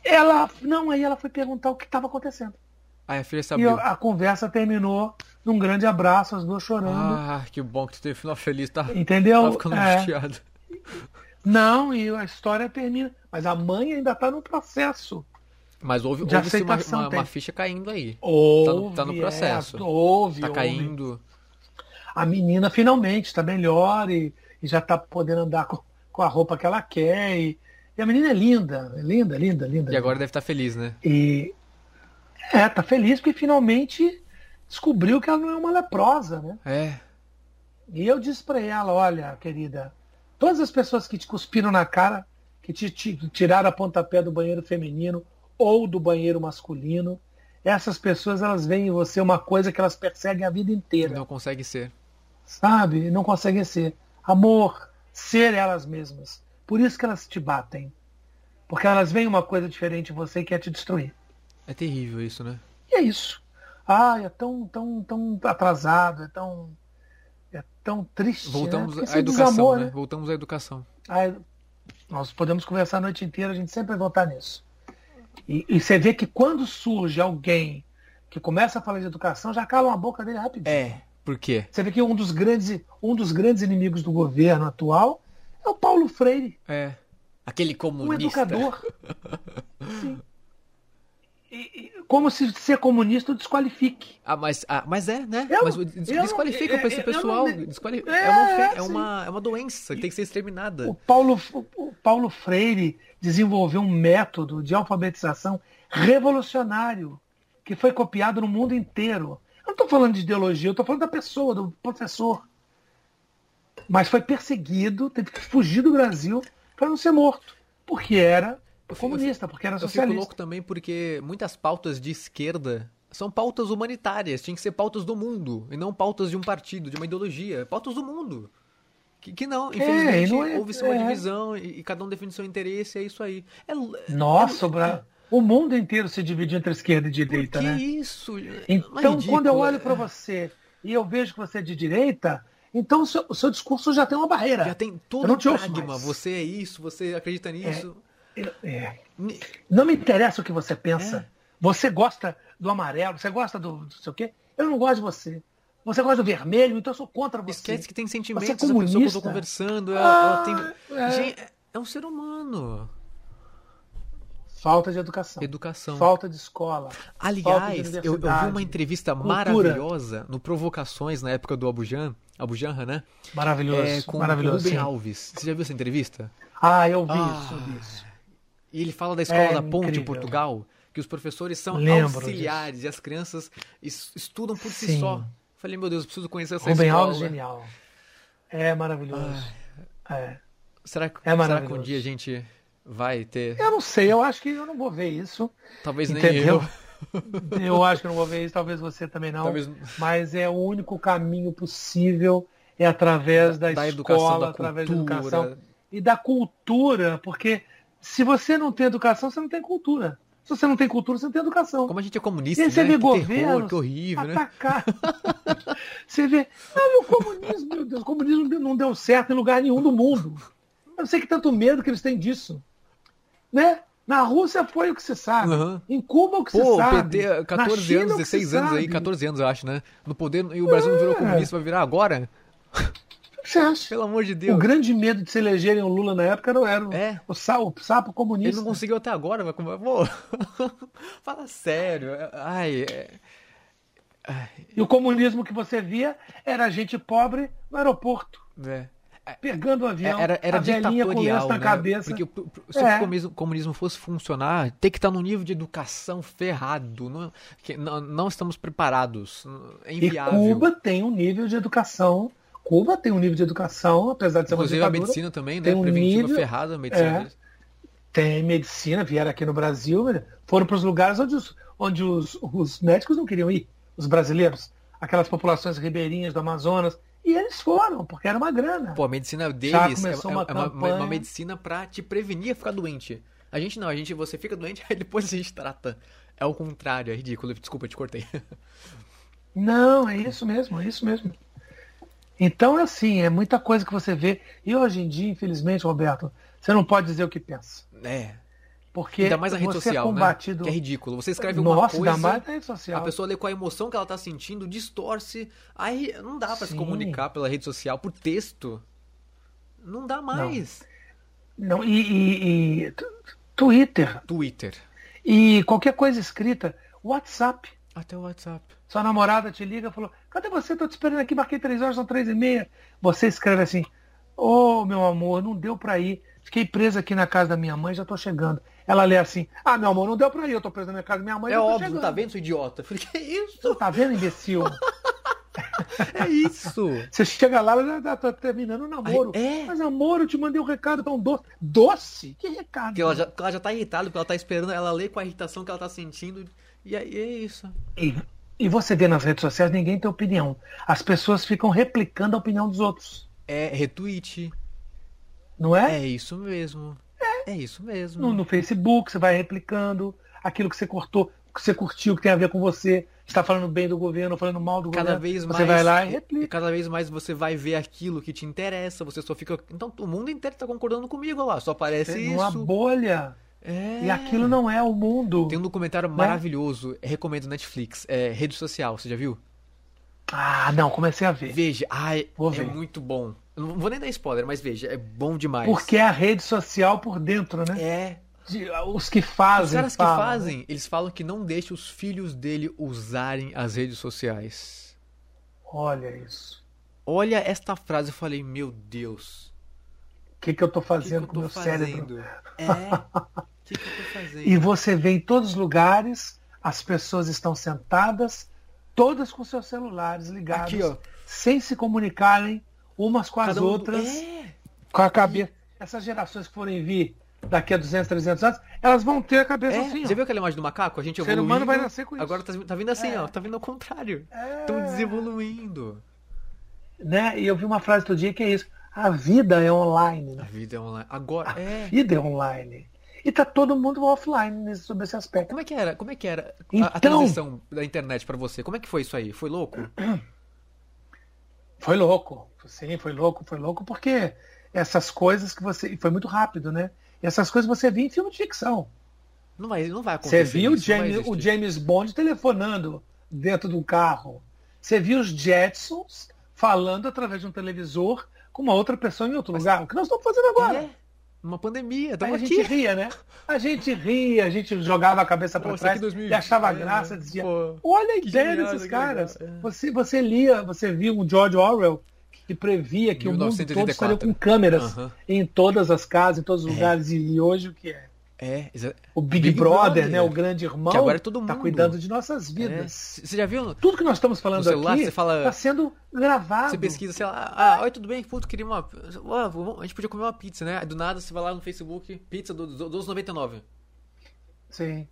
ela, não, aí ela foi perguntar o que estava acontecendo. Aí a filha sabia. E a conversa terminou num grande abraço, as duas chorando. Ah, que bom que tu teve final feliz, tá? Entendeu? Tá ficando é. angustiado. Não, e a história termina. Mas a mãe ainda está no processo. Mas houve, houve uma, uma, uma, ficha caindo aí. Houve, tá no, tá no é, processo. É, houve. Tá houve. caindo. A menina finalmente está melhor e, e já está podendo andar com, com, a roupa que ela quer. E, e, a menina é linda, linda, linda, linda. E agora deve estar tá feliz, né? E, é, tá feliz porque finalmente descobriu que ela não é uma leprosa, né? É. E eu disse para ela, olha, querida, todas as pessoas que te cuspiram na cara, que te, te tiraram a pontapé do banheiro feminino ou do banheiro masculino, essas pessoas elas veem em você uma coisa que elas perseguem a vida inteira. Não consegue ser. Sabe? Não conseguem ser. Amor, ser elas mesmas. Por isso que elas te batem. Porque elas veem uma coisa diferente em você e quer te destruir. É terrível isso, né? E é isso. Ah, é tão, tão, tão atrasado, é tão, é tão triste. Voltamos né? à educação, desamor, né? né? Voltamos à educação. Ah, nós podemos conversar a noite inteira, a gente sempre vai voltar nisso. E, e, você vê que quando surge alguém que começa a falar de educação, já cala a boca dele rapidinho. É, por quê? Você vê que um dos grandes, um dos grandes inimigos do governo atual é o Paulo Freire. É. Aquele comunista. Um educador. Sim. Como se ser comunista o desqualifique. Ah, mas, ah, mas é, né? Eu, mas desqualifica para esse pessoal. Não, desqualifica, é, é, uma, é, uma, é uma doença que tem que ser exterminada. O Paulo, o Paulo Freire desenvolveu um método de alfabetização revolucionário que foi copiado no mundo inteiro. Eu não estou falando de ideologia, eu estou falando da pessoa, do professor. Mas foi perseguido, teve que fugir do Brasil para não ser morto, porque era eu comunista, porque era socialista. Eu fico louco também porque muitas pautas de esquerda são pautas humanitárias, tinham que ser pautas do mundo, e não pautas de um partido, de uma ideologia, pautas do mundo. Que, que não, é, infelizmente, é, não é, houve-se uma é. divisão e, e, cada um defende seu interesse, é isso aí. É, Nossa, é, o mundo inteiro se divide entre esquerda e direita, que né? isso? Então, quando eu olho para você e eu vejo que você é de direita, então o seu, o seu discurso já tem uma barreira. Já tem todo o pragma. Você é isso, você acredita nisso. É. Não me interessa o que você pensa. É. Você gosta do amarelo, você gosta do, do sei o quê. Eu não gosto de você. Você gosta do vermelho, então eu sou contra você. Esquece que tem sentimentos, você é comunista. a pessoa que eu tô conversando, ela, ah, ela tem... É. Gente, é um ser humano. Falta de educação. Educação. Falta de escola. Aliás, de eu, eu, vi uma entrevista cultura. maravilhosa no Provocações, na época do Abujan, Abujanra, né? Maravilhoso. É, com maravilhoso, o Rubem Alves. Você já viu essa entrevista? Ah, eu vi ah, isso, eu vi isso. E ele fala da escola é, da Ponte incrível. em Portugal, que os professores são Lembro auxiliares disso. e as crianças estudam por Sim. si só. Falei, meu Deus, eu preciso conhecer essa Rubem escola. Alves, genial. É maravilhoso. Ah, é. Será, que, é será que um dia a gente vai ter. Eu não sei, eu acho que eu não vou ver isso. Talvez entendeu? nem eu. eu acho que eu não vou ver isso, talvez você também não. Talvez... Mas é o único caminho possível é através da, da escola, educação, da através cultura. da educação e da cultura, porque se você não tem educação, você não tem cultura. Se você não tem cultura, você não tem educação. Como a gente é comunista, e você né? vê que governo, terror, que horrível, né? atacar. né? você vê, ah, o comunismo, meu Deus, o comunismo não deu certo em lugar nenhum do mundo. Eu sei que tanto medo que eles têm disso né? Na Rússia foi o que você sabe. Uhum. Em Cuba o que Pô, você sabe. PT, 14 China, anos, 16 anos sabe. aí, 14 anos eu acho, né? No poder, e o Brasil é. não virou é. comunista, vai virar agora? O que você acha? Pelo amor de Deus. O grande medo de se elegerem o Lula na época não era é. o, sapo, o sapo comunista. Ele não conseguiu até agora, mas como... Pô, fala sério. Ai, é... Ai. E o comunismo que você via era gente pobre no aeroporto. É pegando o avião, era, era a ditatorial, na né? cabeça. Porque se é. o comunismo fosse funcionar, tem que estar num nível de educação ferrado. Não, que, não, não estamos preparados. É inviável. E Cuba tem um nível de educação. Cuba tem um nível de educação, apesar de ser Inclusive uma a medicina também, né? Um Preventiva nível, ferrada a medicina é, deles. Tem medicina, vieram aqui no Brasil, foram para os lugares onde, os, onde os, os médicos não queriam ir, os brasileiros. Aquelas populações ribeirinhas do Amazonas, e eles foram, porque era uma grana. Pô, a medicina deles é, é, uma, é uma, uma, medicina para te prevenir a ficar doente. A gente não, a gente, você fica doente, aí depois a gente trata. É o contrário, é ridículo. Desculpa, te cortei. Não, é isso mesmo, é isso mesmo. Então é assim, é muita coisa que você vê. E hoje em dia, infelizmente, Roberto, você não pode dizer o que pensa. É. Porque ainda mais na rede é social, é combatido... né? Que é ridículo. Você escreve uma Nossa, coisa, mais na rede social. a pessoa lê com a emoção que ela tá sentindo, distorce. Aí não dá para se comunicar pela rede social por texto. Não dá mais. Não, não e, e, e, Twitter. Twitter. E qualquer coisa escrita, WhatsApp. Até o WhatsApp. Sua namorada te liga e falou, cadê você? Tô te esperando aqui, marquei três horas, são três e meia. Você escreve assim, ô oh, meu amor, não deu para ir. Fiquei presa aqui na casa da minha mãe, já tô chegando. Ela lê assim: Ah, meu amor, não deu pra ir, eu tô preso na minha casa da minha mãe. É óbvio, chegando. tá vendo, seu idiota? Eu falei: Que isso? Você tá vendo, imbecil? é isso. Você chega lá, ela já tá terminando o namoro. Ai, é. Mas amor, eu te mandei um recado tão doce. Doce? Que recado? Porque ela já, ela já tá irritada, porque ela tá esperando, ela lê com a irritação que ela tá sentindo. E aí é isso. E, e você vê nas redes sociais, ninguém tem opinião. As pessoas ficam replicando a opinião dos outros. É retweet. Não é? É isso mesmo. É isso mesmo. No, no, Facebook, você vai replicando aquilo que você cortou, que você curtiu, que tem a ver com você. Está falando bem do governo, falando mal do cada governo. Vez você mais, vai lá e replica. Cada vez mais você vai ver aquilo que te interessa, você só fica. Então o mundo inteiro está concordando comigo lá, só aparece Tem isso. Uma bolha. É. E aquilo não é o mundo. Tem um documentário né? maravilhoso, recomendo Netflix, é Rede Social, você já viu? Ah, não, comecei a ver. Veja, ai, Vou é ver. muito bom. Eu não vou nem dar spoiler, mas veja, é bom demais. Porque é a rede social por dentro, né? É. de, os que fazem. Os caras falam, que né? fazem, né? eles falam que não deixa os filhos dele usarem as redes sociais. Olha isso. Olha esta frase, eu falei, meu Deus. O que, que eu tô fazendo que que eu tô com o meu cérebro? É. Que, que fazendo? E você vê em todos os lugares, as pessoas estão sentadas, todas com seus celulares ligados, Aqui, sem se comunicarem umas com as outras, é. com a cabeça. Essas gerações que forem vir daqui a 200, 300 anos, elas vão ter a cabeça é, assim. Você viu aquela imagem do macaco? A gente evoluindo. O ser humano vai nascer com isso. Agora tá, tá vindo assim, é. ó. Tá vindo ao contrário. Estão é. desevoluindo. Né? E eu vi uma frase outro dia que é isso. A vida é online. Né? A vida é online. Agora, a é. vida é online. E tá todo mundo offline nesse, sobre esse aspecto. Como é que era? Como é que era então, a, a transição da internet para você? Como é que foi isso aí? Foi louco? Foi louco. Sim, foi louco, foi louco porque essas coisas que você. Foi muito rápido, né? E essas coisas você via em filme de ficção. Não vai, não vai acontecer. Você viu isso, James, o James Bond telefonando dentro do carro. Você viu os Jetsons falando através de um televisor com uma outra pessoa em outro Mas, lugar. O que nós estamos fazendo agora? É uma pandemia, a gente ria, né? A gente ria, a gente jogava a cabeça para trás e achava graça, dizia, pô, olha a ideia desses caras. É. Você, você lia, você viu um George Orwell que previa que 1984. o mundo todo estaria com câmeras uhum. em todas as casas, em todos os é. lugares. E hoje o que é? É, o Big, Big Brother, Brother, né? O grande irmão. Que agora é todo tá mundo. Tá cuidando de nossas vidas. É. Você já viu? Tudo que nós estamos falando celular, aqui fala... tá sendo gravado. Você pesquisa, sei lá, ah, oi, tudo bem? Puto, queria uma. a gente podia comer uma pizza, né? Aí do nada você vai lá no Facebook, pizza do 12,99. Sim.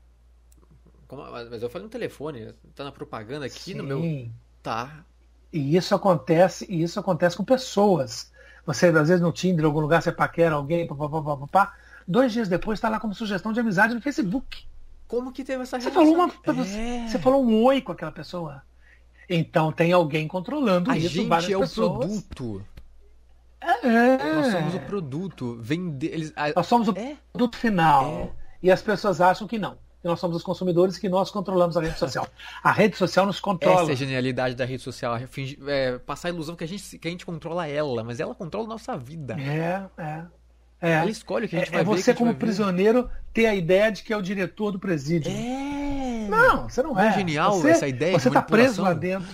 Como, mas eu falei no telefone, tá na propaganda aqui Sim. no meu. Tá. E isso acontece, e isso acontece com pessoas. Você, às vezes, no Tinder, em algum lugar, você paquera alguém, papapá, papapá. Dois dias depois está lá como sugestão de amizade no Facebook. Como que teve essa você falou uma é. Você falou um oi com aquela pessoa. Então tem alguém controlando a isso. gente é pessoas. o produto. É. Nós somos o produto. Vende, eles. Nós somos o é. produto final. É. E as pessoas acham que não nós somos os consumidores e que nós controlamos a rede social. A rede social nos controla. Essa é a genialidade da rede social. É, passar a ilusão que a, gente, que a gente controla ela, mas ela controla a nossa vida. É, é. É. Ela escolhe o que a gente é, vai é ver. É você, como prisioneiro, ter a ideia de que é o diretor do presídio. É. Não, você não, é. é genial você, essa ideia Você está preso lá dentro.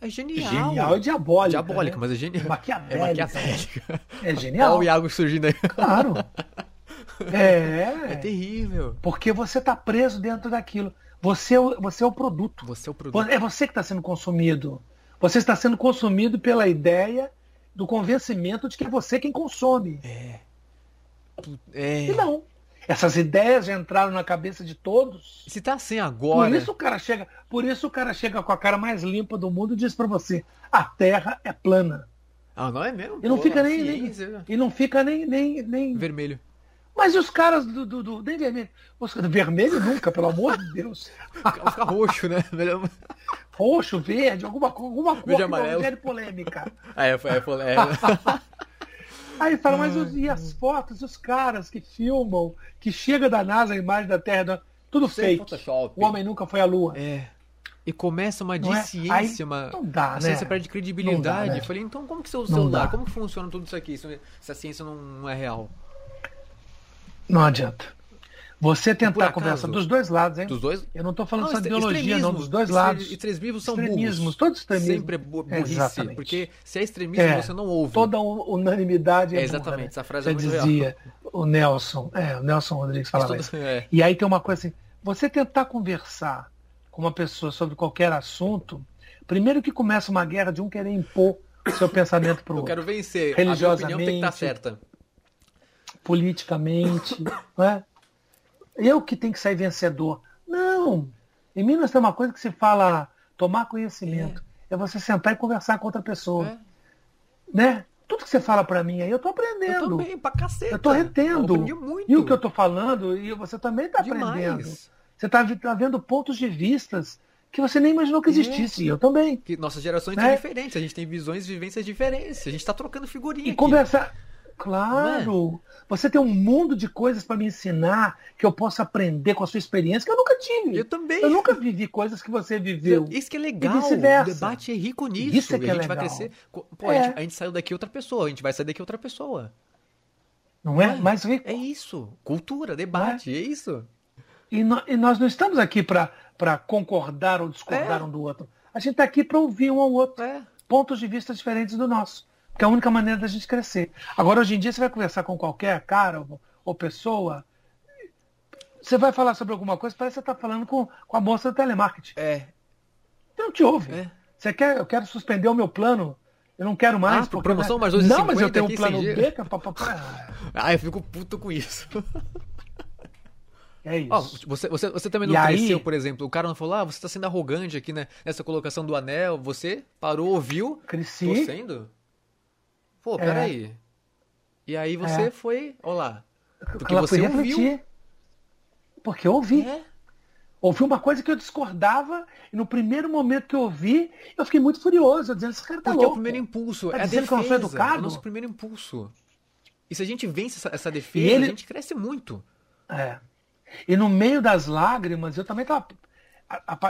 É genial. Genial e diabólica. Diabólica, né? mas é genial. Maquiavélica. É maquiavélica. É genial. Olha o Iago surgindo aí. Claro. É. É terrível. Porque você está preso dentro daquilo. Você, é você é o produto. Você é o produto. É você que está sendo consumido. Você está sendo consumido pela ideia do convencimento de que é você quem consome. É. é. E não. Essas ideias já entraram na cabeça de todos. Se tá assim agora. Por isso o cara chega, por isso o cara chega com a cara mais limpa do mundo e diz para você: a Terra é plana. Ah, não é mesmo? E não Pô, fica nem, nem, e não fica nem nem, nem vermelho. Mas e os caras do, do, do nem vermelho? Os, vermelho nunca, pelo amor de Deus. Fica roxo, né? Roxo, verde, alguma, alguma cor verde, amarelo. polêmica. Ah, é, é, é. Aí fala, mas os, e as fotos, os caras que filmam, que chega da NASA a imagem da Terra, tudo Sem fake. Photoshop. O homem nunca foi à Lua. É. E começa uma é? ciência, uma. Não dá, a ciência né? perde credibilidade. Dá, né? Falei, então como que seu celular, como que funciona tudo isso aqui se, se a ciência não é real? Não adianta. Você tentar acaso, conversar dos dois lados, hein? Dos dois? Eu não estou falando não, só de biologia, não, dos dois lados. Extremismos são extremismos, burros. todos extremismos. Sempre é burrice, Exatamente. porque se é extremismo, é, você não ouve. Toda unanimidade é, é Exatamente, burra, né? essa frase é muito dizia, real. o Nelson, é, o Nelson Rodrigues falava isso. É. E aí tem uma coisa assim, você tentar conversar com uma pessoa sobre qualquer assunto, primeiro que começa uma guerra de um querer impor seu pensamento para o outro. Eu quero vencer, religiosamente, a minha opinião tem que estar certa politicamente. não é? Eu que tenho que sair vencedor. Não. Em Minas tem uma coisa que se fala tomar conhecimento. É, é você sentar e conversar com outra pessoa. É. Né? Tudo que você fala para mim aí, eu tô aprendendo. Eu também, pra caceta. Eu tô retendo. Eu e o que eu tô falando, e você também tá Demais. aprendendo. Você tá, tá vendo pontos de vistas que você nem imaginou que existisse. É. Eu também. Que nossas gerações né? são diferentes, a gente tem visões e vivências diferentes. A gente está trocando figurinha. E aqui. conversar. Claro! É? Você tem um mundo de coisas para me ensinar que eu posso aprender com a sua experiência que eu nunca tive. Eu também. Eu nunca vivi coisas que você viveu. Isso que é legal. O debate é rico nisso. Isso é que a é gente legal. vai crescer. Pô, é. a, gente, a, gente, saiu daqui outra pessoa, a gente vai sair daqui outra pessoa. Não é? Mais rico. É isso. Cultura, debate, é, é isso. E, no, e, nós não estamos aqui para concordar ou discordar é. um do outro. A gente está aqui para ouvir um ao outro. É. Pontos de vista diferentes do nosso. Que é a única maneira da gente crescer. Agora, hoje em dia, você vai conversar com qualquer cara ou, ou pessoa. Você vai falar sobre alguma coisa, parece que você está falando com, com a moça do telemarketing. É. Você não te ouve. É. Você quer, eu quero suspender o meu plano. Eu não quero mais. Ah, porque, promoção né? mais 2,50 Não, mas eu tenho um plano B. Que é ah, eu fico puto com isso. É isso. Oh, você, você, você também não e cresceu, aí... por exemplo. O cara não falou, ah, você está sendo arrogante aqui né, nessa colocação do anel. Você parou, ouviu. Cresci. Tô sendo? Pô, é. peraí. E aí você é. foi, olá. Porque Ela você ouviu. Porque eu ouvi. É. Ouvi uma coisa que eu discordava, e no primeiro momento que eu ouvi, eu fiquei muito furioso, dizendo, esse cara tá Porque louco. é o primeiro impulso, tá é a defesa, que eu não sou educado? é o nosso primeiro impulso. E se a gente vence essa, essa defesa, ele... a gente cresce muito. É. E no meio das lágrimas, eu também tava.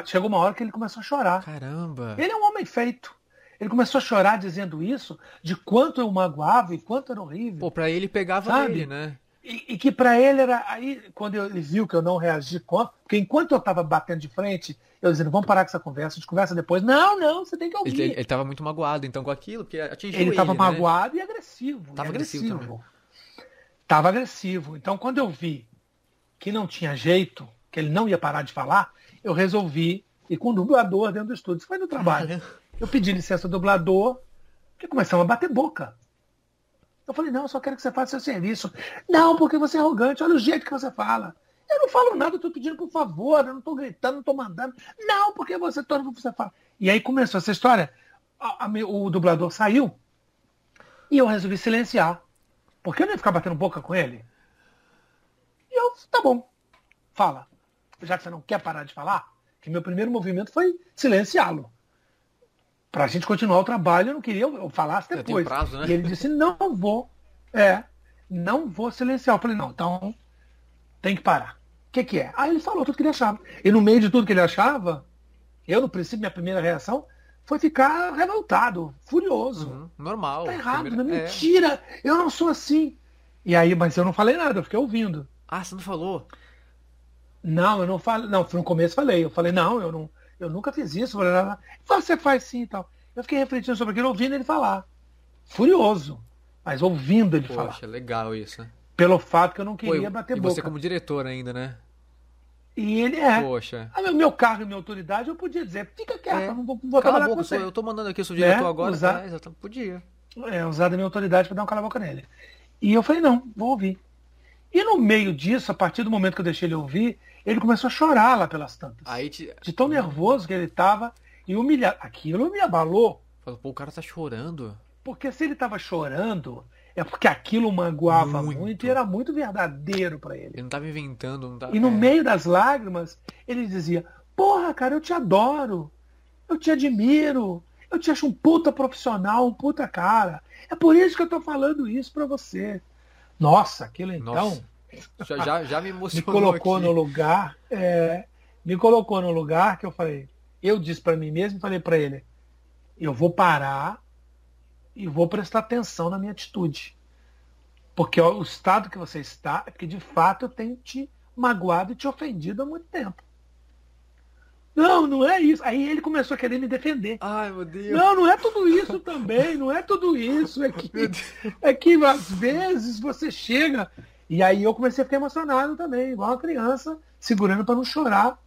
Chegou uma hora que ele começou a chorar. Caramba! Ele é um homem feito. Ele começou a chorar dizendo isso, de quanto eu magoava e quanto era horrível. Pô, pra ele pegava Sabe? ele, né? E, e que para ele era. Aí, quando ele viu que eu não reagi com. Porque enquanto eu tava batendo de frente, eu dizendo, vamos parar com essa conversa, a gente conversa depois. Não, não, você tem que ouvir. Ele, ele tava muito magoado, então, com aquilo, que atingiu ele. Ele tava né? magoado e agressivo. Tava e agressivo. agressivo tava agressivo. Então, quando eu vi que não tinha jeito, que ele não ia parar de falar, eu resolvi ir com o dublador dentro do estúdio. Isso foi no trabalho. Eu pedi licença ao dublador, que começamos a bater boca. Eu falei, não, eu só quero que você faça seu serviço. Não, porque você é arrogante, olha o jeito que você fala. Eu não falo nada, eu estou pedindo por favor, eu não estou gritando, não estou mandando. Não, porque você o que você fala. E aí começou essa história. A, a, o dublador saiu e eu resolvi silenciar. Porque eu não ia ficar batendo boca com ele. E eu, tá bom, fala. Já que você não quer parar de falar, que meu primeiro movimento foi silenciá-lo para a gente continuar o trabalho, eu não queria eu falasse depois. Prazo, né? E ele disse, não vou, é, não vou silenciar. Eu falei, não, então tem que parar. O que, que é? Aí ele falou tudo que ele achava. E no meio de tudo que ele achava, eu, no princípio, minha primeira reação foi ficar revoltado, furioso. Uhum, normal. Tá errado, primeira... não, é mentira, é. eu não sou assim. E aí, mas eu não falei nada, eu fiquei ouvindo. Ah, você não falou? Não, eu não falei. Não, no começo falei. Eu falei, não, eu não, eu nunca fiz isso. Você faz sim e tal. Eu fiquei refletindo sobre aquilo, ouvindo ele falar. Furioso. Mas ouvindo ele Poxa, falar. Poxa, legal isso, né? Pelo fato que eu não queria Pô, bater e boca. E você como diretor ainda, né? E ele é. Poxa. Ah, meu cargo e minha autoridade, eu podia dizer, fica quieto, é. não vou, vou Cala a boca, você. eu tô mandando aqui, eu sou diretor né? agora. Usar, é, exatamente, podia. É, usar da minha autoridade para dar um cala-boca nele. E eu falei, não, vou ouvir. E no meio disso, a partir do momento que eu deixei ele ouvir, ele começou a chorar lá pelas tantas. Aí te... De tão nervoso que ele estava e humilhado. Aquilo me abalou. Falou, pô, o cara tá chorando. Porque se ele tava chorando, é porque aquilo magoava muito, muito e era muito verdadeiro para ele. Ele não tava inventando, não tava... E no é. meio das lágrimas, ele dizia: Porra, cara, eu te adoro. Eu te admiro. Eu te acho um puta profissional, um puta cara. É por isso que eu tô falando isso para você. Nossa, aquilo então. Nossa. Já, já, já me emocionou. me colocou aqui. no lugar. É, me colocou no lugar que eu falei. Eu disse para mim mesmo, falei para ele: eu vou parar e vou prestar atenção na minha atitude. Porque ó, o estado que você está é porque de fato eu tenho te magoado e te ofendido há muito tempo. Não, não é isso. Aí ele começou a querer me defender. Ai, meu Deus. Não, não é tudo isso também, não é tudo isso. É que, é que às vezes você chega. E aí eu comecei a ficar emocionado também, igual uma criança, segurando para não chorar,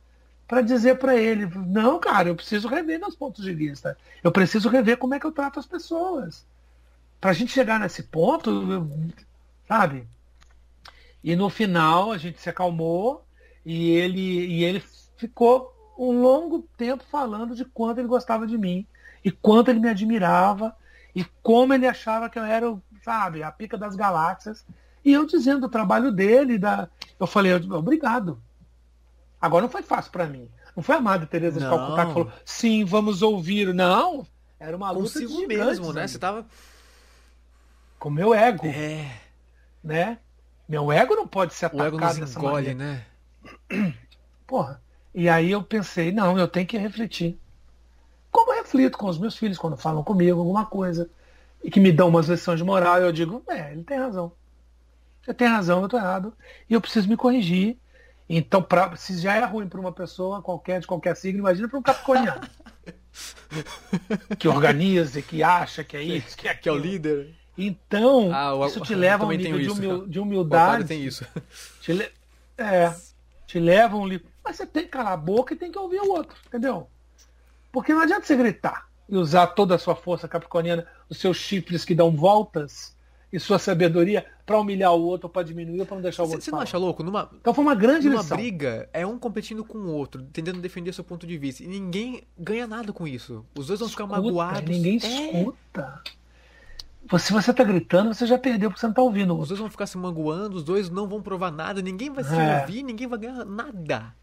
para dizer para ele: não, cara, eu preciso rever meus pontos de vista. Eu preciso rever como é que eu trato as pessoas. Para a gente chegar nesse ponto, sabe? E no final a gente se acalmou e ele, e ele ficou um longo tempo falando de quanto ele gostava de mim e quanto ele me admirava e como ele achava que eu era, sabe, a pica das galáxias. E eu dizendo do trabalho dele, da... eu falei, obrigado. Agora não foi fácil para mim. Não foi a Madre Teresa de Calcutá que falou, sim, vamos ouvir. Não, era uma luta Consigo mesmo, né? Você tava com meu ego. É. Né? Meu ego não pode ser atacado o ego nos dessa engole, maneira. né? Porra. E aí eu pensei, não, eu tenho que refletir. Como eu reflito com os meus filhos quando falam comigo alguma coisa e que me dão umas lições de moral, eu digo, é, ele tem razão. Você tem razão, eu estou errado. E eu preciso me corrigir. Então, pra, se já é ruim para uma pessoa qualquer, de qualquer signo, imagina para um capricorniano. que organiza, que acha que é isso, que é, que é o líder. Então, ah, o, isso te leva a um nível de, humil, de, humildade. tem isso. Te, le, é, te leva um livro. Mas você tem que calar a boca e tem que ouvir o outro, entendeu? Porque não adianta você gritar e usar toda a sua força capricorniana, os seus chifres que dão voltas e sua sabedoria para humilhar o outro, para diminuir, ou para não deixar o outro. Você não acha louco? Numa, então foi uma grande numa lição. briga, é um competindo com o outro, tentando defender seu ponto de vista. E ninguém ganha nada com isso. Os dois vão escuta, ficar magoados. Ninguém é. escuta. Se você tá gritando, você já perdeu porque você não tá ouvindo. Os dois vão ficar se magoando, os dois não vão provar nada, ninguém vai se é. ouvir, ninguém vai ganhar nada.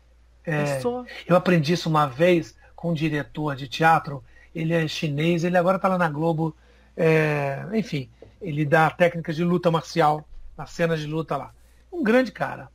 É. é só... Eu aprendi isso uma vez com um diretor de teatro, ele é chinês, ele agora tá lá na Globo, é... enfim, ele dá técnicas de luta marcial, nas cenas de luta lá. Um grande cara.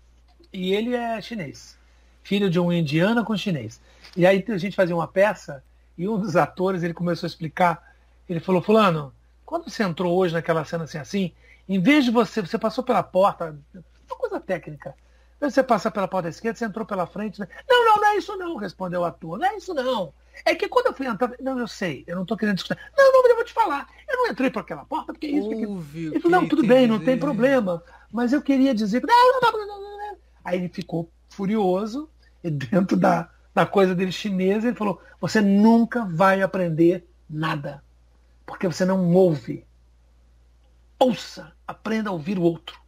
E ele é chinês. Filho de um indiano com chinês. E aí a gente fazia uma peça e um dos atores, ele começou a explicar, ele falou, fulano, quando você entrou hoje naquela cena assim assim, em vez de você, você passou pela porta, uma coisa técnica. Você passar pela porta esquerda, você entrou pela frente. Né? Não, não, não é isso não, respondeu o ator. Não é isso não. É que quando eu fui entrar. Não, eu sei, eu não estou querendo discutir. Não, não, mas eu vou te falar. Eu não entrei por aquela porta, porque isso. Porque... Ele falou, não, tudo bem, não tem problema. Mas eu queria dizer. Não, não, não, não, não. Aí ele ficou furioso, e dentro da, da coisa dele chinesa, ele falou: Você nunca vai aprender nada. Porque você não ouve. Ouça, aprenda a ouvir o outro.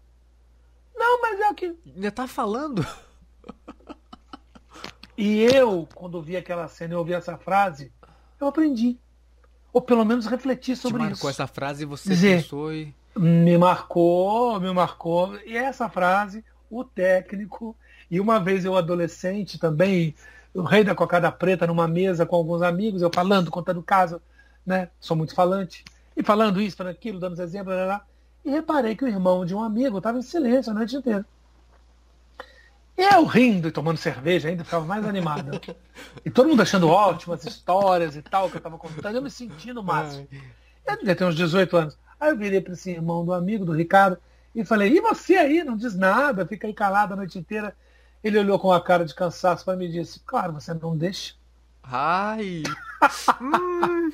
Não, mas é o que. Já tá falando. E eu, quando vi aquela cena e ouvi essa frase, eu aprendi. Ou pelo menos refleti sobre Te marcou isso. essa frase e você Dizer, pensou e. Me marcou, me marcou. E essa frase, o técnico, e uma vez eu adolescente também, o rei da cocada preta numa mesa com alguns amigos, eu falando, contando caso, né? Sou muito falante. E falando isso, falando aquilo, dando exemplos, lá, lá, e reparei que o irmão de um amigo estava em silêncio a noite inteira. Eu rindo e tomando cerveja ainda ficava mais animado. E todo mundo achando ótimas histórias e tal que eu estava contando, eu me sentindo máximo. Eu devia ter uns 18 anos. Aí eu virei para esse irmão do amigo, do Ricardo, e falei, e você aí? Não diz nada, fica aí calado a noite inteira. Ele olhou com uma cara de cansaço para mim e disse, claro, você não deixa. Ai! hum,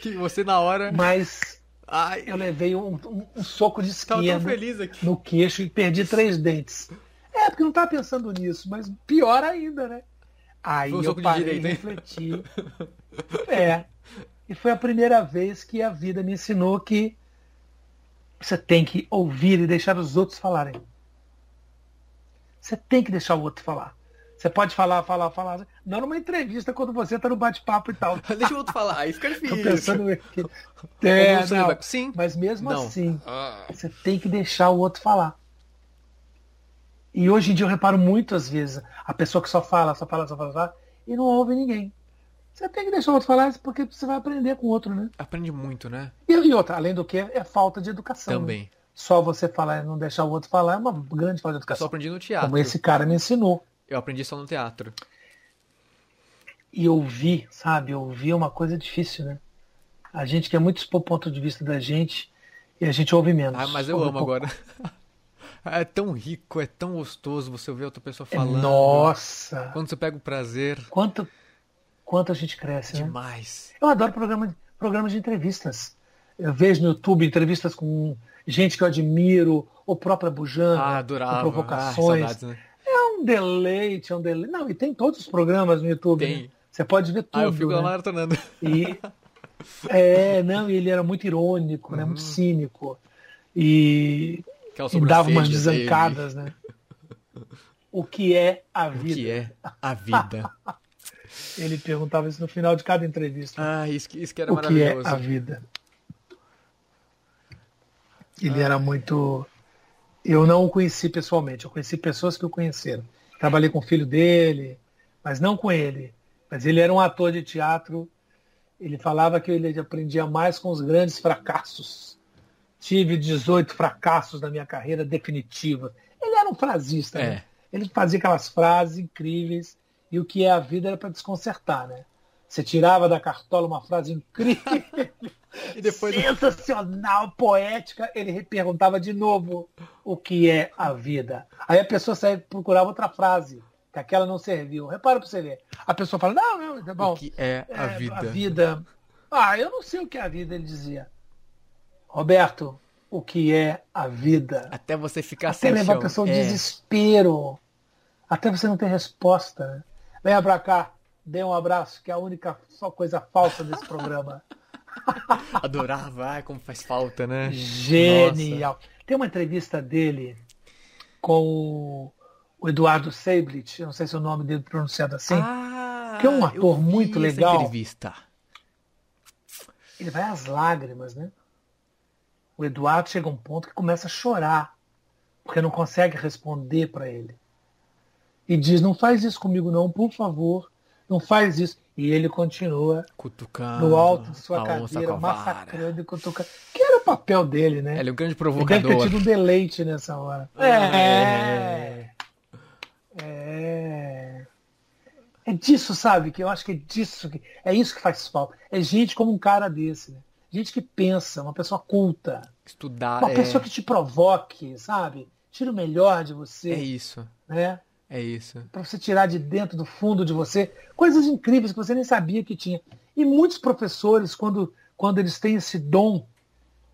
que você na hora. Mas Ai. eu levei um, um, um soco de esquerda no queixo e perdi três dentes. É, porque não estava pensando nisso, mas pior ainda, né? Aí eu parei e refleti. é. E foi a primeira vez que a vida me ensinou que você tem que ouvir e deixar os outros falarem. Você tem que deixar o outro falar. Você pode falar, falar, falar. Não numa entrevista quando você está no bate-papo e tal. Deixa o outro falar, aí fica difícil. Tô pensando aqui. É, não, Sim. Mas mesmo não. assim, ah. você tem que deixar o outro falar. E hoje em dia eu reparo muitas vezes a pessoa que só fala, só fala, só fala, só fala e não ouve ninguém. Você tem que deixar o outro falar porque você vai aprender com o outro, né? Aprende muito, né? E, e outra, além do que, é falta de educação. Também. Né? Só você falar e não deixar o outro falar é uma grande falta de educação. Eu só aprendi no teatro. Como esse cara me ensinou. Eu aprendi só no teatro. E ouvir, sabe? Ouvir é uma coisa difícil, né? A gente quer muito expor o ponto de vista da gente e a gente ouve menos. Ah, mas eu ouve amo agora. É tão rico, é tão gostoso você ouvir outra pessoa falando. Nossa! Quando você pega o prazer. Quanto, quanto a gente cresce, né? Demais. Eu adoro programa, programas de entrevistas. Eu vejo no YouTube entrevistas com gente que eu admiro, o próprio Bujan, ah, adorava. com provocações. Ah, saudades, né? É um deleite, é um deleite. Não, e tem todos os programas no YouTube. Tem. Né? Você pode ver tudo. Ah, eu fico né? maratonando. E, é, não, ele era muito irônico, né? Muito uhum. cínico. E e dava umas desancadas, dele. né? O que é a vida? O que é a vida? Ele perguntava isso no final de cada entrevista. Ah, isso, isso que era o maravilhoso. O que é a vida? Ele ah. era muito. Eu não o conheci pessoalmente, eu conheci pessoas que o conheceram. Trabalhei com o filho dele, mas não com ele. Mas ele era um ator de teatro. Ele falava que ele aprendia mais com os grandes fracassos tive 18 fracassos na minha carreira definitiva. Ele era um frasista, né? é. né? Ele fazia aquelas frases incríveis e o que é a vida era para desconcertar, né? Você tirava da cartola uma frase incrível. Sensacional, poética. Ele perguntava de novo o que é a vida. Aí a pessoa saía procurava outra frase, que aquela não serviu. Repara pra você ver. A pessoa fala, não, não, tá bom. O que é a é, vida? A vida. Ah, eu não sei o que é a vida, ele dizia. Roberto, o que é a vida? Até você ficar Até levar a pessoa ao é. desespero. Até você não ter resposta. Né? Venha pra cá, dê um abraço, que é a única só coisa falsa desse programa. Adorava, ai, como faz falta, né? Genial. Nossa. Tem uma entrevista dele com o Eduardo Seiblit, eu não sei se é o nome dele pronunciado assim, ah, que é um ator muito legal. Entrevista. Ele vai às lágrimas, né? O Eduardo chega a um ponto que começa a chorar, porque não consegue responder para ele. E diz: Não faz isso comigo, não, por favor, não faz isso. E ele continua cutucando no alto de sua cadeira, massacrando e cutucando. Que era o papel dele, né? Ele é um grande provocador. Ele deve ter tido um deleite nessa hora. É. É. É. É disso, sabe? Que eu acho que é disso. Que, é isso que faz falta. É gente como um cara desse, né? Gente que pensa, uma pessoa culta. Estudar. Uma é... pessoa que te provoque, sabe? Tira o melhor de você. É isso. Né? É isso. Para você tirar de dentro do fundo de você coisas incríveis que você nem sabia que tinha. E muitos professores, quando, quando eles têm esse dom,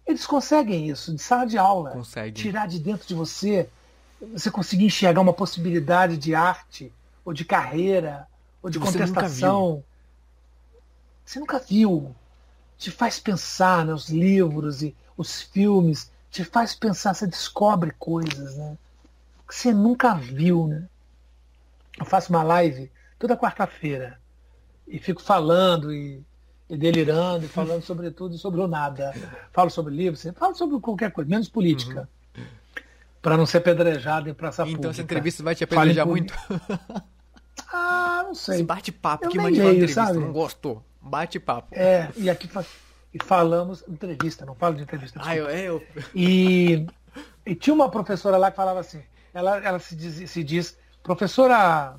eles conseguem isso, de sala de aula. Consegue. Tirar de dentro de você, você conseguir enxergar uma possibilidade de arte, ou de carreira, ou de contestação. Você nunca viu. Te faz pensar né, livros e os filmes, te faz pensar, você descobre coisas, né? Que você nunca viu, né? eu faço uma live toda quarta-feira e fico falando e, e, delirando e falando sobre tudo e sobre o nada. Falo sobre livros, falo sobre qualquer coisa, menos política. Uhum. Para não ser pedrejado em praça então, pública. Então essa entrevista vai te apedrejar muito? ah, não sei. Esse bate-papo que mande uma entrevista, sabe? não gostou. Bate-papo. É, e aqui e falamos, entrevista, não falo de entrevista. Ah, eu, eu... E, e tinha uma professora lá que falava assim, ela, ela se, diz, se diz professora,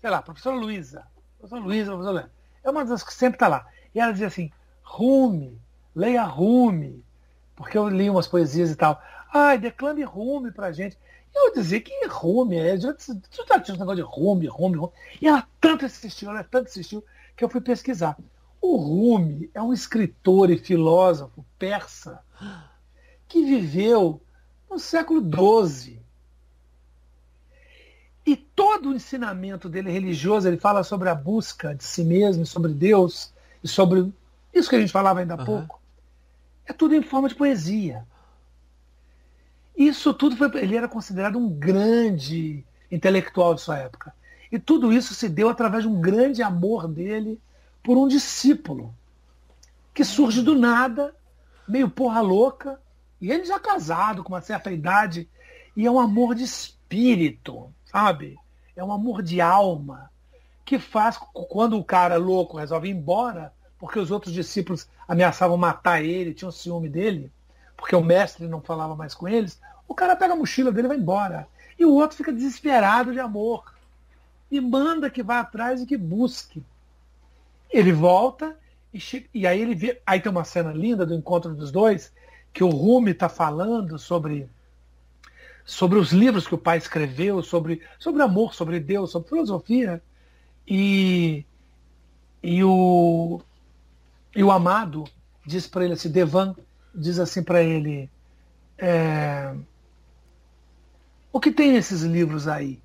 sei lá, professora Luísa, professora Luísa, professora Luísa, é uma das que sempre está lá. E ela dizia assim, Rume, leia Rume, porque eu li umas poesias e tal. Ai, declame Rume pra gente. Eu dizia que Rume é, tu já tinha um negócio de Rume, Rume, Rume. E ela tanto assistiu, ela tanto assistiu, que eu fui pesquisar. O Rumi é um escritor e filósofo persa que viveu no século XII. E todo o ensinamento dele religioso, ele fala sobre a busca de si mesmo, sobre Deus, e sobre isso que a gente falava ainda há uhum. pouco. É tudo em forma de poesia. Isso tudo foi. Ele era considerado um grande intelectual de sua época. E tudo isso se deu através de um grande amor dele por um discípulo que surge do nada, meio porra louca, e ele já casado com uma certa idade, e é um amor de espírito sabe? É um amor de alma que faz quando o cara louco resolve ir embora, porque os outros discípulos ameaçavam matar ele, tinham ciúme dele, porque o mestre não falava mais com eles, o cara pega a mochila dele e vai embora. E o outro fica desesperado de amor. E manda que vá atrás e que busque. Ele volta e, chega, e aí ele vê. Aí tem uma cena linda do encontro dos dois, que o Rumi está falando sobre sobre os livros que o pai escreveu, sobre, sobre amor, sobre Deus, sobre filosofia. E, e, o, e o amado diz para ele assim, Devan diz assim para ele, é, o que tem nesses livros aí?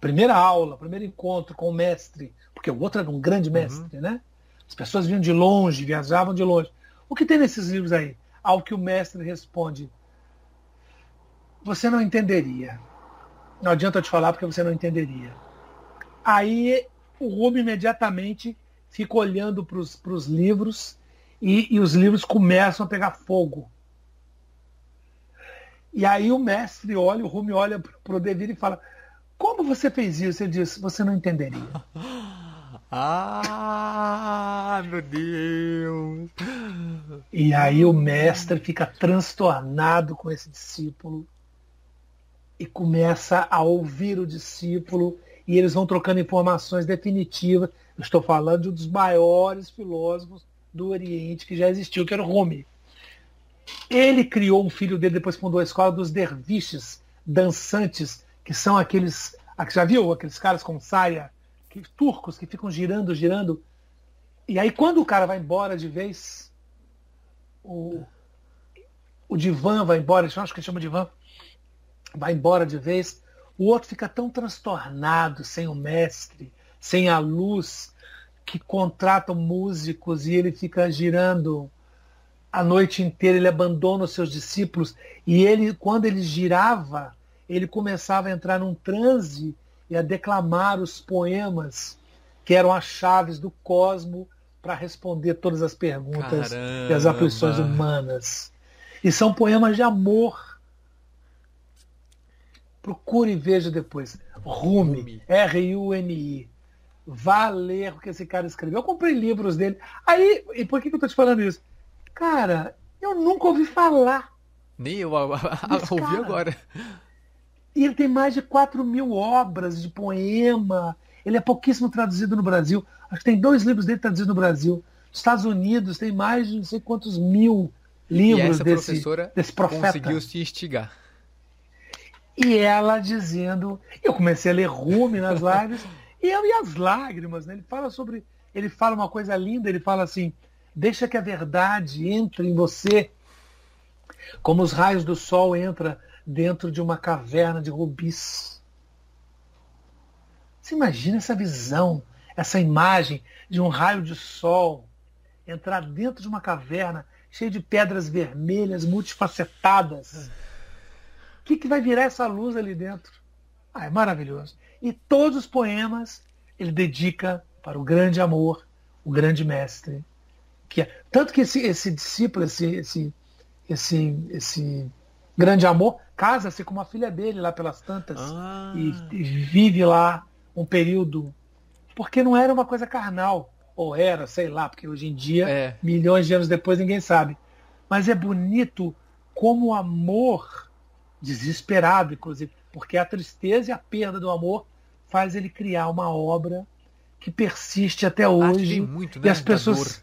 Primeira aula, primeiro encontro com o mestre, porque o outro era um grande uhum. mestre, uhum. né? As pessoas vinham de longe, viajavam de longe. O que tem nesses livros aí? Ao que o mestre responde, você não entenderia. Não adianta eu te falar porque você não entenderia. Aí o Rubio imediatamente fica olhando para os livros e, e, os livros começam a pegar fogo. E aí o mestre olha, o Rumi olha para o Devir e fala: Como você fez isso? Ele diz: Você não entenderia. Ah, meu Deus! E aí o mestre fica transtornado com esse discípulo e começa a ouvir o discípulo e eles vão trocando informações definitivas. Eu estou falando de um dos maiores filósofos do Oriente que já existiu, que era o Rumi. Ele criou um filho dele, depois fundou a escola dos derviches dançantes, que são aqueles. Já viu aqueles caras com saia, que, turcos, que ficam girando, girando. E aí, quando o cara vai embora de vez, o, o divã vai embora, acho que chama divã, vai embora de vez, o outro fica tão transtornado, sem o mestre, sem a luz, que contratam músicos e ele fica girando a noite inteira, ele abandona os seus discípulos e ele, quando ele girava, ele começava a entrar num transe e a declamar os poemas que eram as chaves do cosmo para responder todas as perguntas Caramba. e as aflições humanas. E são poemas de amor. Procure e veja depois. Rumi, R-U-M-I. Vá ler o que esse cara escreveu. Eu comprei livros dele. Aí, e por que, que eu tô te falando isso? Cara, eu nunca ouvi falar. Nem eu ouvi agora. E ele tem mais de 4 mil obras de poema. Ele é pouquíssimo traduzido no Brasil. Acho que tem dois livros dele traduzidos no Brasil. Nos Estados Unidos tem mais de não sei quantos mil livros desse, desse profeta. conseguiu se instigar. E ela dizendo, eu comecei a ler Rumi nas lives, e eu e as lágrimas, né? Ele fala sobre, ele fala uma coisa linda, ele fala assim, deixa que a verdade entre em você, como os raios do sol entra dentro de uma caverna de rubis. Você imagina essa visão, essa imagem de um raio de sol entrar dentro de uma caverna cheia de pedras vermelhas, multifacetadas. O que, que vai virar essa luz ali dentro? Ah, é maravilhoso. E todos os poemas ele dedica para o grande amor, o grande mestre. Que é, tanto que esse, esse discípulo, esse, esse, esse, esse grande amor, casa-se com uma filha dele lá pelas tantas ah. e, e, vive lá um período. Porque não era uma coisa carnal. Ou era, sei lá, porque hoje em dia, é. milhões de anos depois, ninguém sabe. Mas é bonito como o amor, desesperado, inclusive, porque a tristeza e a perda do amor faz ele criar uma obra que persiste até hoje. Muito, né? E as pessoas.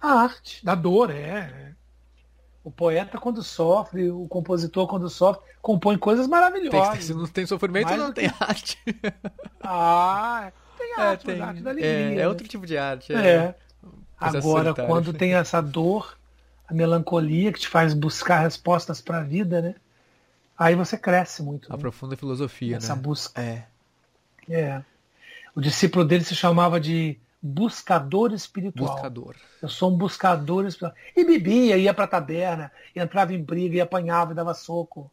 A arte, da dor, é. O poeta, quando sofre, o compositor, quando sofre, compõe coisas maravilhosas. Tem, se não tem sofrimento, Mas, não tem arte. Ah, tem é, arte, é, tem, arte da alegria. É, é, outro tipo de arte. É. é. Agora, quando tem essa dor, a melancolia que te faz buscar respostas para a vida, né? Aí você cresce muito. A né? profunda filosofia, Essa né? busca. É. É. O discípulo dele se chamava de buscador espiritual. Buscador. Eu sou um buscador espiritual. E bebia, ia pra taberna, entrava em briga, e apanhava e dava soco.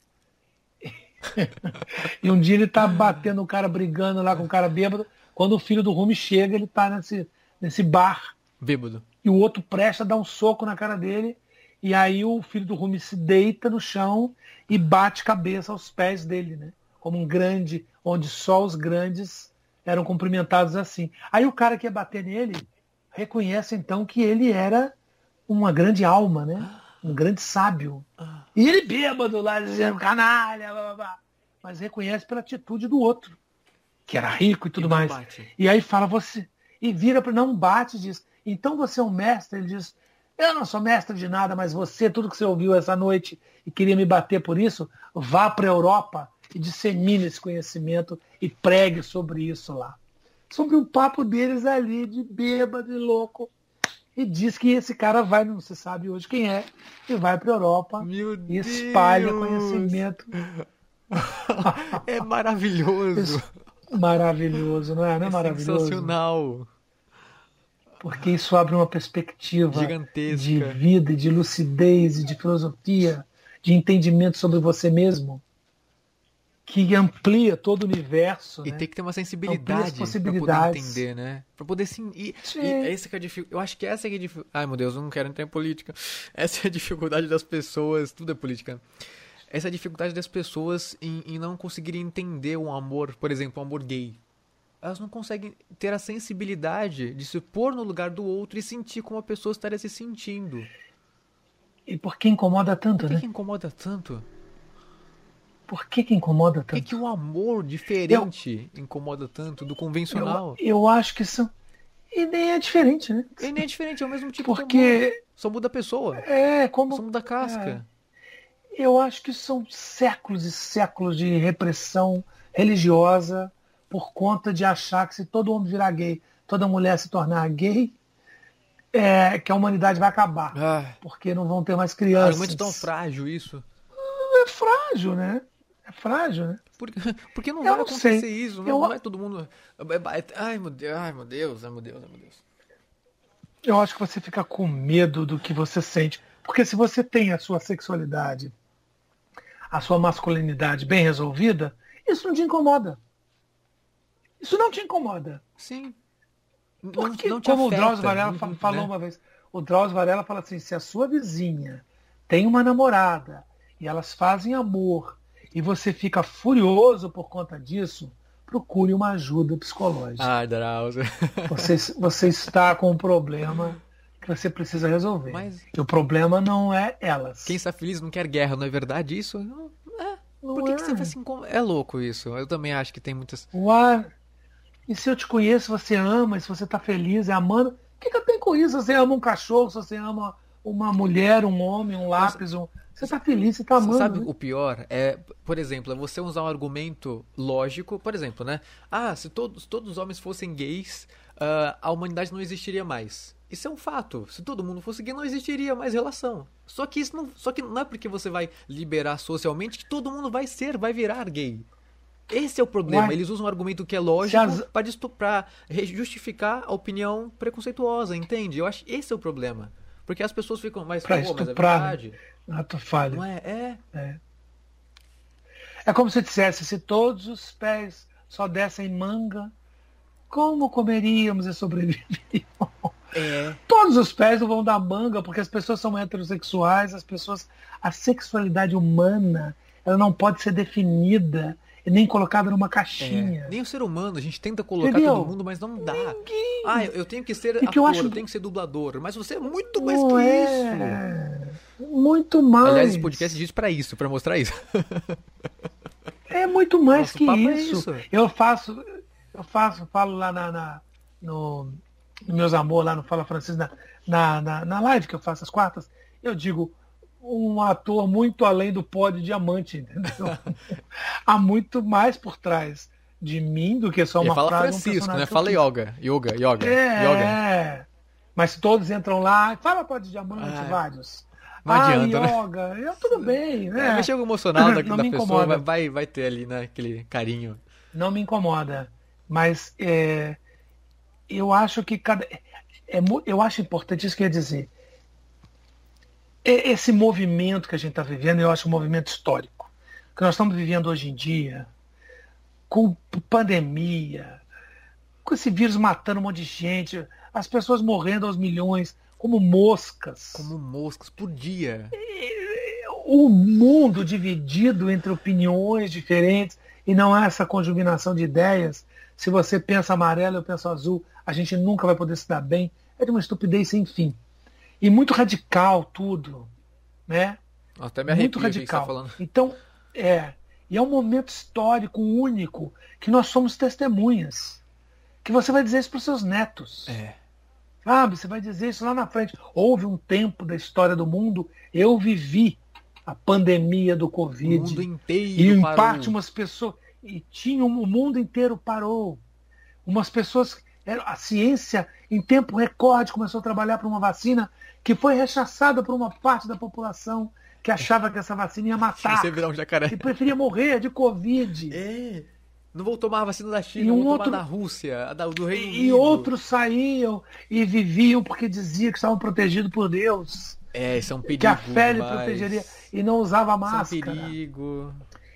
e um dia ele tá batendo o cara, brigando lá com o cara bêbado. Quando o filho do Rumi chega, ele tá nesse, nesse bar. Bêbado. E o outro presta, dá um soco na cara dele. E aí o filho do Rumi se deita no chão e bate cabeça aos pés dele, né? Como um grande, onde só os grandes eram cumprimentados assim. Aí o cara que ia bater nele reconhece então que ele era uma grande alma, né? Um grande sábio. E ele bêbado lá dizendo canalha, blá, blá, blá. mas reconhece pela atitude do outro, que era rico e tudo e mais. Bate. E aí fala você e vira para não bate diz. Então você é um mestre, ele diz. Eu não sou mestre de nada, mas você, tudo que você ouviu essa noite e queria me bater por isso, vá para a Europa e dissemine esse conhecimento e pregue sobre isso lá. Sobre o papo deles ali, de bêbado e louco. E diz que esse cara vai, não se sabe hoje quem é, e vai para a Europa Meu e espalha Deus. conhecimento. é maravilhoso. Maravilhoso, não é? Não é, é maravilhoso? Sensacional. Porque isso abre uma perspectiva Gigantesca. de vida, de lucidez de filosofia, de entendimento sobre você mesmo que amplia todo o universo. E né? tem que ter uma sensibilidade para poder entender, né? Para poder sim. E, sim. e essa que é a dificuldade. Eu acho que essa é a dificuldade. Ai, meu Deus, eu não quero entrar em política. Essa é a dificuldade das pessoas. Tudo é política. Essa é a dificuldade das pessoas em, em não conseguirem entender um amor, por exemplo, um amor gay. Elas não conseguem ter a sensibilidade de se pôr no lugar do outro e sentir como a pessoa estaria se sentindo. E por que incomoda tanto, por que né? Por que incomoda tanto? Por que, que incomoda tanto? Por que, que o amor diferente eu, incomoda tanto do convencional? Eu, eu, acho que são. E nem é diferente, né? E nem é diferente, é o mesmo tipo Porque... Só muda a pessoa. É, como. Só muda a casca. É. Eu acho que são séculos e séculos de repressão religiosa por conta de achar que se todo homem virar gay, toda mulher se tornar gay, é, que a humanidade vai acabar. Ah. Porque não vão ter mais crianças. É muito tão frágil isso. É frágil, né? É frágil, né? Porque, porque não eu vai não acontecer sei. isso, não, eu... vai todo mundo. Ai meu Deus, ai meu Deus, ai meu Deus, ai meu Deus. Eu acho que você fica com medo do que você sente. Porque se você tem a sua sexualidade, a sua masculinidade bem resolvida, isso não te incomoda. Isso não te incomoda. Sim. Porque, não, não como afeta, o Drauzio Varela não, falou né? uma vez, o Drauzio Varela fala assim, se a sua vizinha tem uma namorada e elas fazem amor e você fica furioso por conta disso, procure uma ajuda psicológica. Ah, Drauzio. Você, você está com um problema que você precisa resolver. Mas... E o problema não é elas. Quem está feliz não quer guerra, não é verdade isso? Não, é. Não Por que, é. que você vai assim? É louco isso. Eu também acho que tem muitas. Uai. E se eu te conheço, você ama, e se você está feliz, é amando, o que, que eu tenho com isso? Se você ama um cachorro, se você ama uma mulher, um homem, um lápis, um... Você está feliz, você está amando. Sabe né? o pior? É, por exemplo, é você usar um argumento lógico, por exemplo, né? Ah, se todos, todos os homens fossem gays, uh, a humanidade não existiria mais. Isso é um fato. Se todo mundo fosse gay, não existiria mais relação. Só que isso não, só que não é porque você vai liberar socialmente que todo mundo vai ser, vai virar gay. Esse é o problema. Ué? Eles usam um argumento que é lógico as... para justificar a opinião preconceituosa, entende? Eu acho esse é o problema. Porque as pessoas ficam mais pra mas é verdade. Tu falha. Não é? É. é? É como se dissesse, se todos os pés só dessem manga, como comeríamos e sobreviveríamos? É. Todos os pés não vão dar manga, porque as pessoas são heterossexuais, as pessoas. A sexualidade humana ela não pode ser definida nem colocada numa caixinha. É, nem o ser humano, a gente tenta colocar Entendeu? todo mundo, mas não dá. Ninguém. Ah, eu tenho que ser e ator, que eu, acho... eu tenho que ser dublador, mas você é muito mais não que é... isso. Muito mais. Aliás, esse podcast existe para isso, para mostrar isso. é muito mais Nosso que é isso. É isso. Eu faço, eu faço, falo lá na, na no, no Meus Amor, lá no Fala Francês, na, na, na, na live que eu faço às quartas, eu digo, um ator muito além do pó de diamante, entendeu? Há muito mais por trás de mim do que só uma fala frase. Francisco, um né? Fala yoga, yoga, yoga. É, yoga. é. Mas todos entram lá, fala pó de diamante, ah, vários. Não ah, adianta, né? yoga, né? eu, tudo bem, né? É, com o emocional da, da pessoa, vai, vai ter ali, né, aquele carinho. Não me incomoda, mas é, eu acho que cada... É, eu acho importante isso que eu ia dizer esse movimento que a gente está vivendo, eu acho um movimento histórico, que nós estamos vivendo hoje em dia, com pandemia, com esse vírus matando um monte de gente, as pessoas morrendo aos milhões, como moscas. Como moscas por dia. O mundo dividido entre opiniões diferentes e não há essa conjuminação de ideias. Se você pensa amarelo, eu penso azul, a gente nunca vai poder se dar bem. É de uma estupidez sem fim. E muito radical tudo, né? Até me muito radical. Tá então, é. E é um momento histórico único que nós somos testemunhas. Que você vai dizer isso para os seus netos. É. Sabe? Você vai dizer isso lá na frente. Houve um tempo da história do mundo, eu vivi a pandemia do Covid. O mundo inteiro. E em parou. parte umas pessoas. E tinha o mundo inteiro parou. Umas pessoas. A ciência, em tempo recorde, começou a trabalhar para uma vacina que foi rechaçada por uma parte da população que achava que essa vacina ia matar. Você virar um jacaré. E preferia morrer de Covid. É. Não vou tomar a vacina da China, e um vou outro... tomar da Rússia, a da, do Reino Unido. E outros saíam e viviam porque diziam que estavam protegidos por Deus. É, isso é um perigo. Que a fé lhe protegeria. E não usava máscara. Isso é um perigo.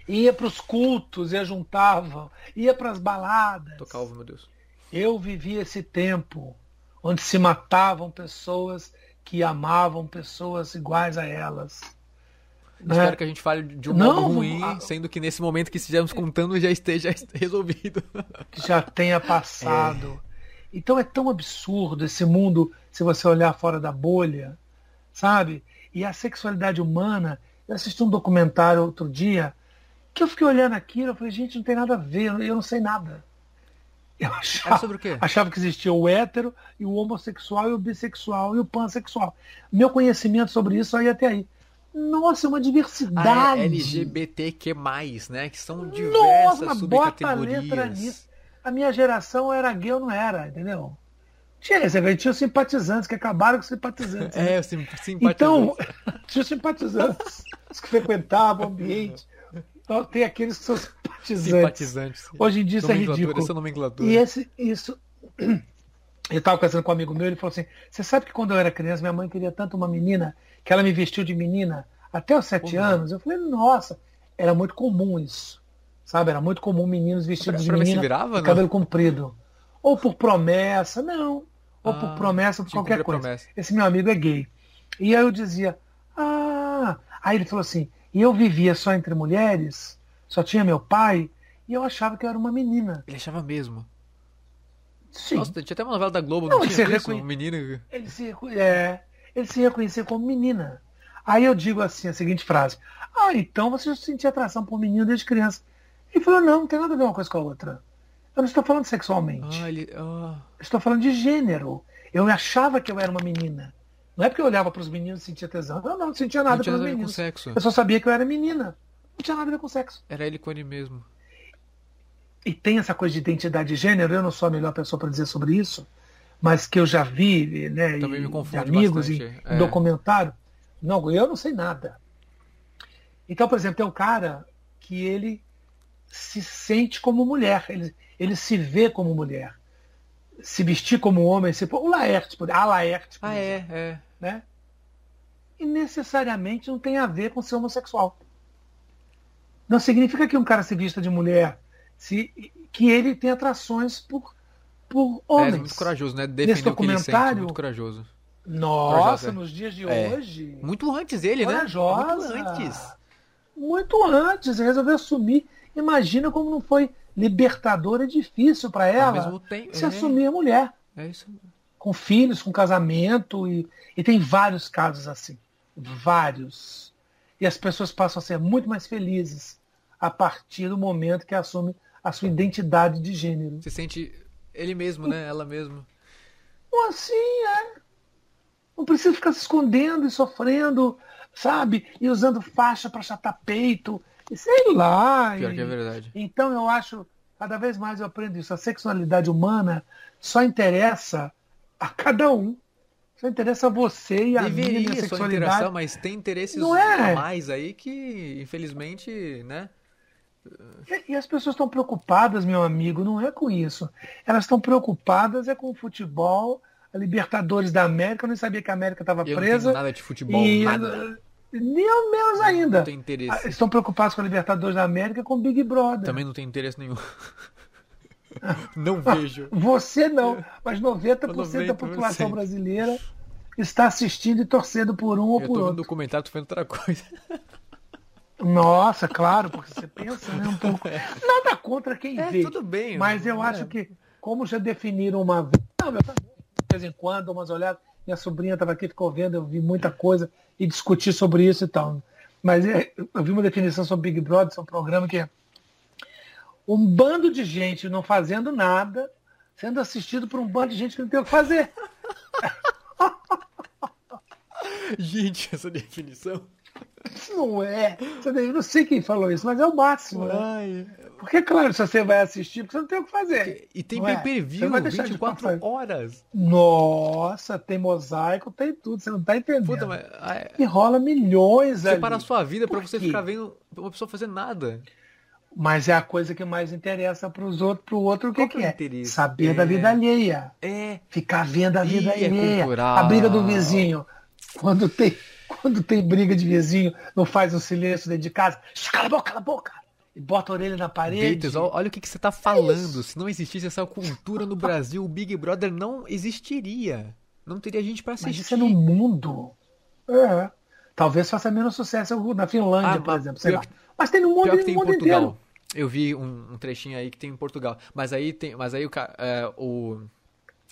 Ia para os cultos, ia juntavam, ia para as baladas. Tô calvo, meu Deus. Eu vivi esse tempo onde se matavam pessoas que amavam pessoas iguais a elas. Né? Espero que a gente fale de um não, modo ruim, a... sendo que nesse momento que estejamos contando já esteja resolvido. Que já tenha passado. É. Então é tão absurdo esse mundo, se você olhar fora da bolha, sabe? E a sexualidade humana. Eu assisti um documentário outro dia que eu fiquei olhando aquilo, eu falei, gente, não tem nada a ver, eu não sei nada. Eu achava, sobre o quê? achava que existia o hétero e o homossexual e o bissexual e o pansexual. Meu conhecimento sobre isso aí até aí. Nossa, é uma diversidade. Ah, é LGBTQ+, né? Que são diversas Nossa, subcategorias. Bota a letra nisso. A minha geração era gay ou não era, entendeu? Tinha, você tinha simpatizantes que acabaram com simpatizantes. Né? É, simpatizantes. Então, tinha simpatizantes que frequentavam o ambiente. Tem aqueles que são simpatizantes. simpatizantes. Hoje em dia isso é ridículo. Essa nomenclatura. E esse, isso. Eu estava conversando com um amigo meu, ele falou assim: Você sabe que quando eu era criança, minha mãe queria tanto uma menina que ela me vestiu de menina até os sete uhum. anos? Eu falei: Nossa, era muito comum isso. Sabe? Era muito comum meninos vestidos pra, de menina virava, cabelo comprido. Ou por promessa, não. Ou ah, por promessa, por qualquer coisa. Promessa. Esse meu amigo é gay. E aí eu dizia: Ah. Aí ele falou assim: E eu vivia só entre mulheres, só tinha meu pai, e eu achava que eu era uma menina. Ele achava mesmo. Sim. Nossa, tinha até uma novela da Globo, não, não tinha isso, reconhe... um menino... Ele se, é, ele se reconhecia como menina. Aí eu digo assim, a seguinte frase. Ah, então você sentia atração por um menino desde criança. Ele falou, não, não tem nada a ver uma coisa com a outra. Eu não estou falando sexualmente. Ah, ele... oh. Estou falando de gênero. Eu achava que eu era uma menina. Não é porque eu olhava para os meninos e sentia tesão. Não, não, não sentia nada pelos meninos. Com sexo. Eu só sabia que eu era menina. Não tinha nada a ver com sexo. Era ele com ele mesmo e tem essa coisa de identidade de gênero, eu não sou a melhor pessoa para dizer sobre isso, mas que eu já vi, né, Também me de amigos e é. documentário. Não, eu não sei nada. Então, por exemplo, tem um cara que ele se sente como mulher, ele, ele se vê como mulher. Se vestir como homem, se, o Laerte, a Laerte. Ah, é, é. Né? E necessariamente não tem a ver com ser homossexual. Não significa que um cara se vista de mulher se, que ele tem atrações por, por homens. É, muito corajoso, né? Defender Nesse documentário, sente, muito corajoso. Nossa, é. nos dias de é. hoje. Muito antes ele, né? Muito antes. Muito antes, ele resolveu assumir. Imagina como não foi libertador e difícil para ela tempo, se é. assumir a mulher. É isso. Com filhos, com casamento. E, e tem vários casos assim. Vários. E as pessoas passam a ser muito mais felizes a partir do momento que assume a sua identidade de gênero. Se sente ele mesmo, né? Ela mesma. Assim, é. Não precisa ficar se escondendo e sofrendo, sabe? E usando faixa para chatar peito. E sei lá. Pior e... que é verdade. Então eu acho, cada vez mais eu aprendo isso. A sexualidade humana só interessa a cada um. Só interessa a você e a Deveria minha, minha sexualidade. mas tem interesses não é. a mais aí que, infelizmente, né? E, e as pessoas estão preocupadas, meu amigo, não é com isso. Elas estão preocupadas é com o futebol, a Libertadores da América. Eu nem sabia que a América estava presa. Não nada de futebol, e, nada. Nem menos ainda. Não tem interesse. Ah, estão preocupados com a Libertadores da América com o Big Brother. Também não tem interesse nenhum. não vejo. Você não, mas 90%, 90% da população brasileira está assistindo e torcendo por um ou por outro. Eu tô vendo documentário, tô vendo outra coisa. Nossa, claro, porque você pensa né, um pouco. Nada contra quem é, vê. Tudo bem. Mas eu é. acho que, como já definiram uma vez. Não, de vez em quando, umas olhadas. Minha sobrinha estava aqui, ficou vendo, eu vi muita coisa e discuti sobre isso e tal. Mas é, eu vi uma definição sobre Big Brother, sobre um programa que é um bando de gente não fazendo nada, sendo assistido por um bando de gente que não tem o que fazer. gente, essa definição. Não é. Eu não sei quem falou isso, mas é o máximo. Né? Porque, claro, se você vai assistir, você não tem o que fazer. E tem pay per view, 24 horas. Nossa, tem mosaico, tem tudo, você não tá entendendo. Puta, mas, e rola milhões Você ali. para a sua vida para você ficar vendo uma pessoa fazer nada. Mas é a coisa que mais interessa para os outros, para o outro o que, que, é? é? Saber é. da vida alheia. É. Ficar vendo a vida é alheia. É a briga do vizinho. Quando tem quando tem briga de vizinho, não faz um silêncio dentro de casa. Cala a boca, cala a boca! E bota a orelha na parede. Deitos, olha o que, que você está falando. Se não existisse essa cultura no Brasil, o Big Brother não existiria. Não teria gente para assistir. Mas isso é no mundo. É. Talvez faça menos sucesso na Finlândia, ah, por exemplo. Sei lá. Mas tem no mundo, pior tem mundo em Portugal. Inteiro. Eu vi um, um, trechinho aí que tem em Portugal. Mas aí tem. Mas aí o, é, o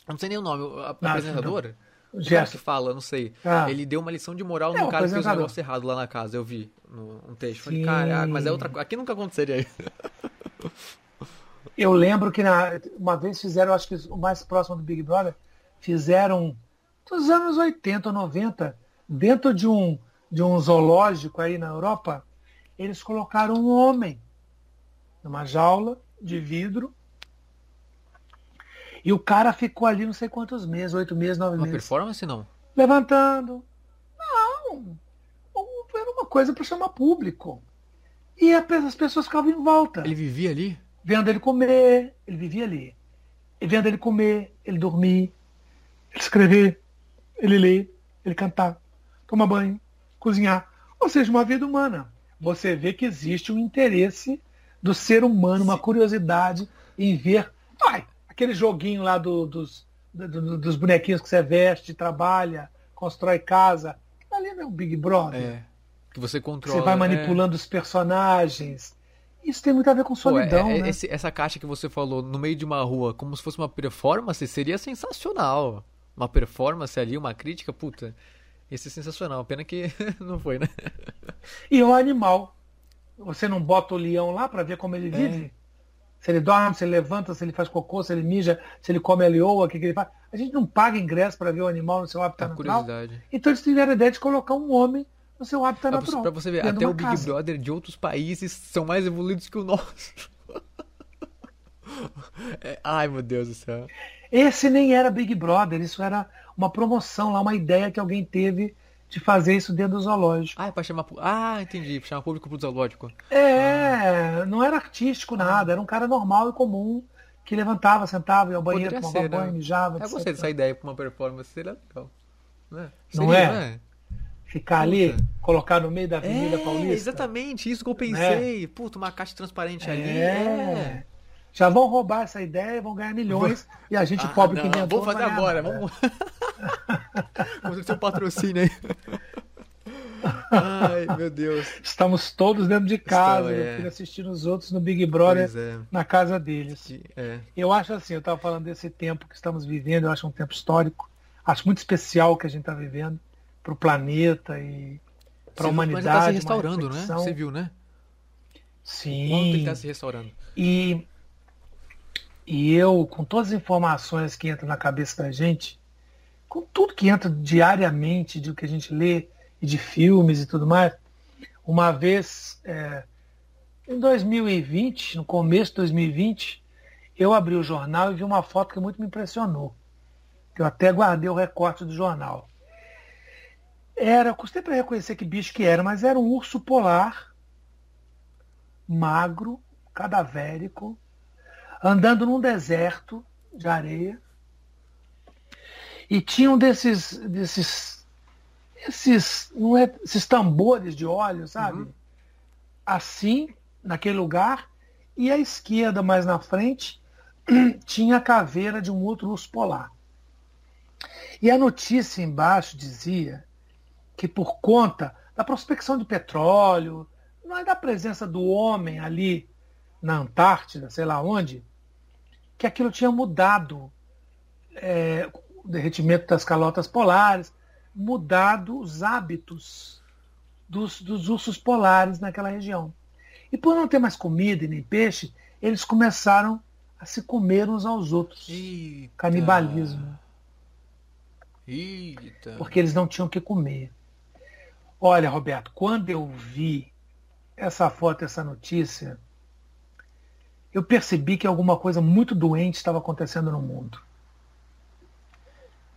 não sei nem o nome, o ah, apresentador. O que fala, não sei. Ah. Ele deu uma lição de moral é, no cara que fez um negócio errado lá na casa, eu vi no, um texto. Falei, caraca, mas é outra coisa. Aqui nunca aconteceria isso. Eu lembro que na, uma vez fizeram, acho que o mais próximo do Big Brother, fizeram nos anos 80 ou 90, dentro de um, de um zoológico aí na Europa, eles colocaram um homem numa jaula de vidro. E o cara ficou ali não sei quantos meses, oito meses, nove uma meses. Uma performance não? Levantando. Não. Era uma coisa para chamar público. E as pessoas ficavam em volta. Ele vivia ali? Vendo ele comer, ele vivia ali. E vendo ele comer, ele dormir, ele escrever, ele ler, ele cantar, tomar banho, cozinhar. Ou seja, uma vida humana. Você vê que existe um interesse do ser humano, uma curiosidade em ver. Ai, aquele joguinho lá do, dos, do, dos bonequinhos que você veste, trabalha, constrói casa. Ali não é o Big Brother. É, que você controla. Você vai manipulando é... os personagens. Isso tem muito a ver com solidão. Pô, é, é, né? esse, essa caixa que você falou no meio de uma rua, como se fosse uma performance, seria sensacional. Uma performance ali, uma crítica, puta. Isso é sensacional. Pena que não foi, né? E o animal. Você não bota o leão lá para ver como ele é. vive? Se ele dorme, se ele levanta, se ele faz cocô, se ele mija, se ele come a leoa, o que, que ele faz. A gente não paga ingresso para ver o animal no seu habitat é natural. Então eles tiveram a ideia de colocar um homem no seu habitat pra natural. Para você ver, até o Big casa. Brother de outros países são mais evoluídos que o nosso. é, ai, meu Deus do céu. Esse nem era Big Brother, isso era uma promoção lá, uma ideia que alguém teve de fazer isso dentro do zoológico. Ah, é pra chamar. Ah, entendi. Pra chamar público pro zoológico. É, ah. não era artístico nada, era um cara normal e comum que levantava, sentava, ia ao banheiro, Poderia tomava ser, banho, né? mijava. Eu gostei dessa ideia pra uma performance, seria legal. Né? Seria, não é? Né? Ficar ali, colocar no meio da Avenida é, Paulista. Exatamente, isso que eu pensei. É. Puta, uma caixa transparente ali. É. Já vão roubar essa ideia, vão ganhar milhões e a gente ah, pobre não, que inventou. Vamos fazer agora, vamos. Vamos ter um patrocínio aí. Ai, meu Deus. Estamos todos dentro de casa, Estão, é. assistindo os outros no Big Brother é. na casa deles. É. Eu acho assim, eu estava falando desse tempo que estamos vivendo, eu acho um tempo histórico. Acho muito especial o que a gente está vivendo para o planeta e para a humanidade. Mas está se restaurando, né? Você viu, né? Sim. Quanto ele está se restaurando. E e eu, com todas as informações que entram na cabeça da gente, com tudo que entra diariamente de o que a gente lê e de filmes e tudo mais, uma vez é, em 2020, no começo de 2020, eu abri o jornal e vi uma foto que muito me impressionou. Eu até guardei o recorte do jornal. Era, custei para reconhecer que bicho que era, mas era um urso polar, magro, cadavérico, andando num deserto de areia. E tinham desses, desses, esses, não é, esses tambores de óleo, sabe? Uhum. Assim, naquele lugar. E à esquerda, mais na frente, tinha a caveira de um outro urso polar. E a notícia embaixo dizia que por conta da prospecção de petróleo, não é da presença do homem ali na Antártida, sei lá onde, que aquilo tinha mudado é, o derretimento das calotas polares, mudado os hábitos dos, dos ursos polares naquela região. E por não ter mais comida e nem peixe, eles começaram a se comer uns aos outros. Eita. Canibalismo. Eita. Porque eles não tinham o que comer. Olha, Roberto, quando eu vi essa foto, essa notícia, eu percebi que alguma coisa muito doente estava acontecendo no mundo.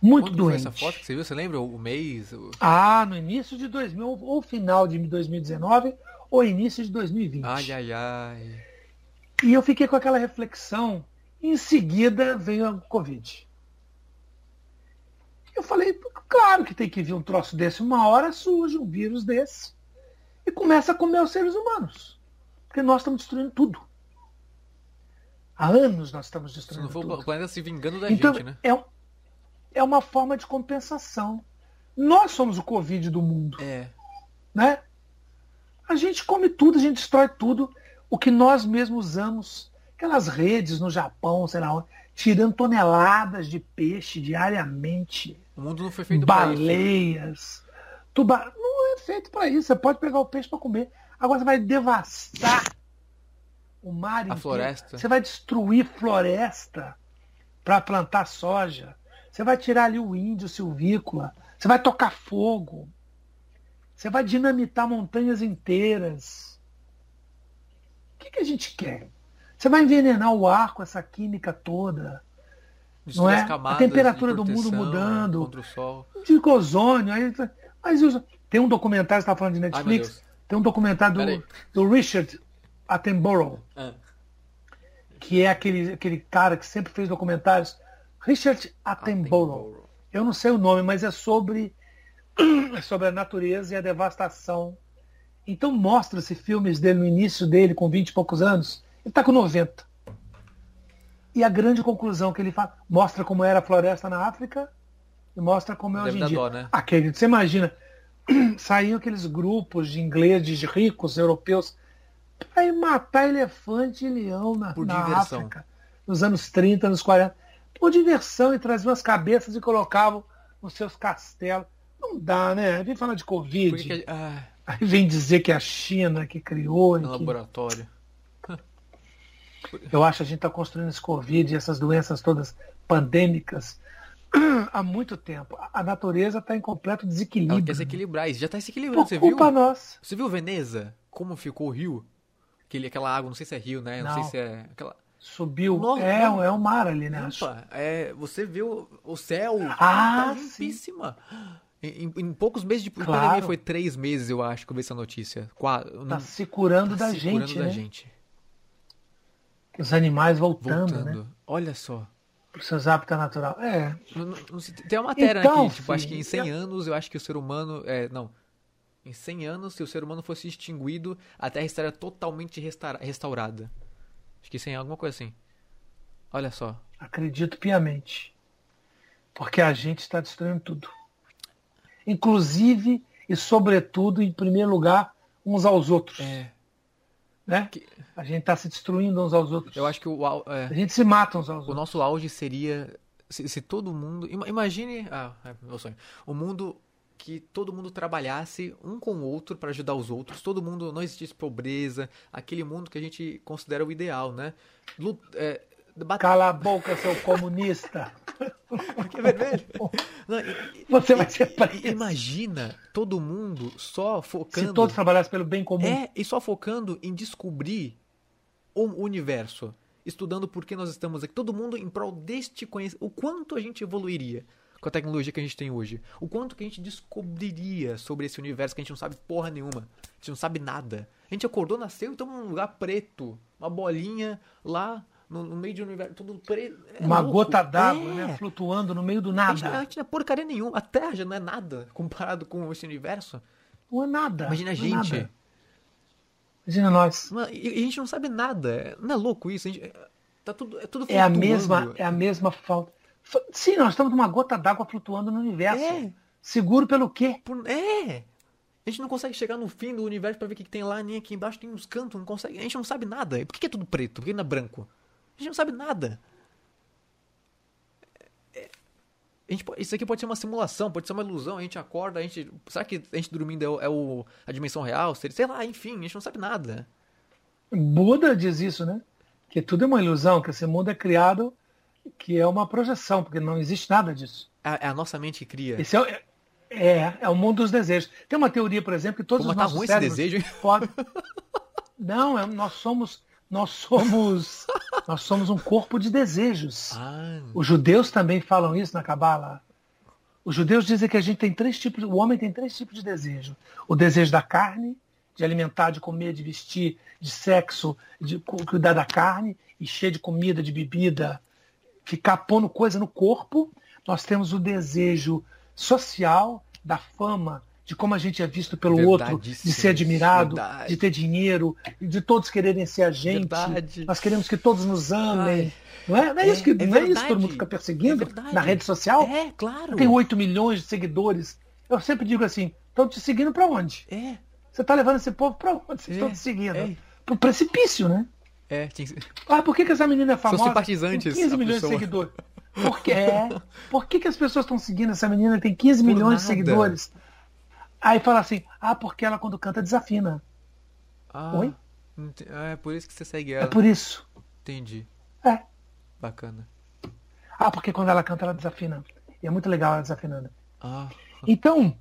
Muito Quando doente. Foi essa foto que você viu? Você lembra o mês? Ah, no início de 2000, ou final de 2019, ou início de 2020. Ai, ai, ai. E eu fiquei com aquela reflexão. Em seguida veio a Covid. Eu falei, claro que tem que vir um troço desse. Uma hora surge um vírus desse e começa a comer os seres humanos. Porque nós estamos destruindo tudo. Há anos nós estamos destruindo. Se não for tudo. o planeta se vingando da então, gente, né? É, é uma forma de compensação. Nós somos o Covid do mundo. É. Né? A gente come tudo, a gente destrói tudo. O que nós mesmos usamos. Aquelas redes no Japão, sei lá onde, tirando toneladas de peixe diariamente. O mundo não foi feito para isso. Baleias. Tuba... Não é feito para isso. Você pode pegar o peixe para comer. Agora você vai devastar o mar inteiro. floresta. Você vai destruir floresta para plantar soja. Você vai tirar ali o índio silvícola. Você vai tocar fogo. Você vai dinamitar montanhas inteiras. O que, que a gente quer? Você vai envenenar o ar com essa química toda. não é? A temperatura do mundo mudando. Contra o sol. De ozônio. Aí, mas tem um documentário, você está falando de Netflix? Ai, tem um documentário do, do Richard Attenborough. Ah. Que é aquele, aquele cara que sempre fez documentários. Richard Attenborough. Eu não sei o nome, mas é sobre, é sobre a natureza e a devastação. Então mostra-se filmes dele no início dele, com 20 e poucos anos. Ele está com 90. E a grande conclusão que ele faz, mostra como era a floresta na África e mostra como é hoje em dia. Dó, né? Aquele, você imagina, saíam aqueles grupos de ingleses ricos, europeus, para ir matar elefante e leão na, na África, nos anos 30, anos 40. Por diversão, e traziam as cabeças e colocavam nos seus castelos. Não dá, né? Vem falar de Covid. Que... Ah. Aí vem dizer que é a China que criou. No que... laboratório. Eu acho que a gente está construindo esse Covid e essas doenças todas pandêmicas há muito tempo. A natureza está em completo desequilíbrio. Ela quer se equilibrar, isso já está se equilibrando, Por você culpa viu? Nossa. Você viu Veneza? Como ficou o rio? Aquele, aquela água, não sei se é rio, né? Não, não sei se é. Aquela... Subiu. Nossa, é, não. é um mar ali, né? Opa, é, você viu o céu. Ah, tá limpíssima. Em, em, poucos meses de claro. pandemia, foi três meses, eu acho, que eu vi essa notícia. Quatro, tá se curando tá da se gente, curando né? da gente. Os animais voltando, voltando. né? Olha só. Pro seus hábitats natural. É. Tem uma matéria então, aqui, tipo, filho, acho que em 100 anos, eu acho que o ser humano. É, não. Em 100 anos, se o ser humano fosse extinguido, a Terra estaria totalmente restaurada. Acho que 100 alguma coisa assim. Olha só. Acredito piamente. Porque a gente está destruindo tudo. Inclusive e sobretudo, em primeiro lugar, uns aos outros. É. Né? Que... A gente está se destruindo uns aos outros. Eu acho que o é... a gente se mata uns aos o outros. O nosso auge seria se, se, todo mundo imagine, ah, é meu sonho. O mundo que todo mundo trabalhasse um com o outro para ajudar os outros, todo mundo não existisse pobreza, aquele mundo que a gente considera o ideal, né? Lut, é, Bate... Cala a boca, seu comunista. que vermelho. Não, e, Você vai ser preso. Imagina todo mundo só focando. Se todos trabalhassem pelo bem comum. É, e só focando em descobrir o universo. Estudando por que nós estamos aqui. Todo mundo em prol deste conhecimento. O quanto a gente evoluiria com a tecnologia que a gente tem hoje. O quanto que a gente descobriria sobre esse universo que a gente não sabe porra nenhuma. A gente não sabe nada. A gente acordou, nasceu e estamos num lugar preto. Uma bolinha lá no, no meio de um universo, tudo preto. É Uma louco. gota d'água, é. né? Flutuando no meio do nada. A gente, a gente não é porcaria nenhuma. A Terra já não é nada comparado com esse universo. Não é nada. Imagina a é gente. É Imagina nós. E a gente não sabe nada. Não é louco isso? Gente, tá tudo, é tudo flutuando. É a mesma, é a mesma falta. Sim, nós estamos numa gota d'água flutuando no universo. É. Seguro pelo quê? Por, é. A gente não consegue chegar no fim do universo para ver o que, tem lá, nem aqui embaixo tem uns cantos, não consegue. A gente não sabe nada. Por que, que é tudo preto? Por que não é branco? A gente não sabe nada. É, gente, isso aqui pode ser uma simulação, pode ser uma ilusão. A gente acorda, a gente. Será que a gente dormindo é, o, é o a dimensão real? Sei lá, enfim, a gente não sabe nada. Buda diz isso, né? Que tudo é uma ilusão, que esse mundo é criado, que é uma projeção, porque não existe nada disso. É, é a nossa mente que cria. Esse é, é, é o mundo dos desejos. Tem uma teoria, por exemplo, que todos Como os tá nossos ruim cérebros esse desejo, podem... Não, é, nós somos nós somos nós somos um corpo de desejos. Ah. Os judeus também falam isso na Cabala. Os judeus dizem que a gente tem três tipos, o homem tem três tipos de desejo: o desejo da carne, de alimentar, de comer, de vestir, de sexo, de cuidar da carne, encher de comida, de bebida, ficar pondo coisa no corpo. Nós temos o desejo social, da fama, de como a gente é visto pelo outro, de ser admirado, verdade. de ter dinheiro, de todos quererem ser a gente. Verdade. Nós queremos que todos nos amem. Não é, não é, é, isso que, é não é isso que todo mundo fica perseguindo é na rede social? É, claro. Tem 8 milhões de seguidores. Eu sempre digo assim, estão te seguindo para onde? É. Você está levando esse povo para onde? Vocês estão é, te seguindo? É. Para o precipício, né? É, tinha que... Ah, por que, que essa menina é famosa? São simpatizantes. Tem 15 milhões pessoa. de seguidores. Por quê? Por que, que as pessoas estão seguindo essa menina que tem 15 por milhões nada. de seguidores? Aí fala assim, ah, porque ela quando canta desafina. Ah. Oi? Ah, é por isso que você segue ela. É por isso. Entendi. É. Bacana. Ah, porque quando ela canta, ela desafina. E é muito legal ela desafinando. Ah. Então,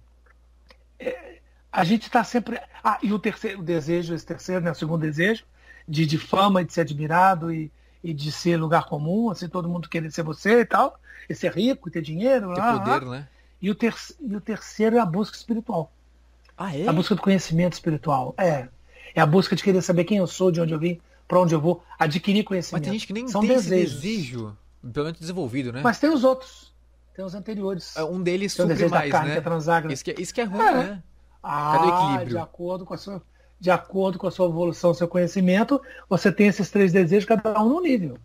é, a gente está sempre. Ah, e o terceiro o desejo, esse terceiro, né? O segundo desejo, de, de fama, de ser admirado e, e de ser lugar comum, assim, todo mundo querer ser você e tal, e ser rico, e ter dinheiro. Ter lá, poder, lá. né? E o, ter, e o terceiro é a busca espiritual. Ah, é? A busca do conhecimento espiritual. É. É a busca de querer saber quem eu sou, de onde eu vim, para onde eu vou, adquirir conhecimento. Mas tem gente que nem São tem desejos. esse desejo, pelo menos desenvolvido, né? Mas tem os outros. Tem os anteriores. É, Um deles Tem o supre desejo mais, da carne, né? que é. Isso que, é- isso que é ruim, É. né? Ah, Cadê o equilíbrio? De acordo, com a sua, de acordo com a sua evolução, seu conhecimento, você tem esses três desejos, cada um no nível.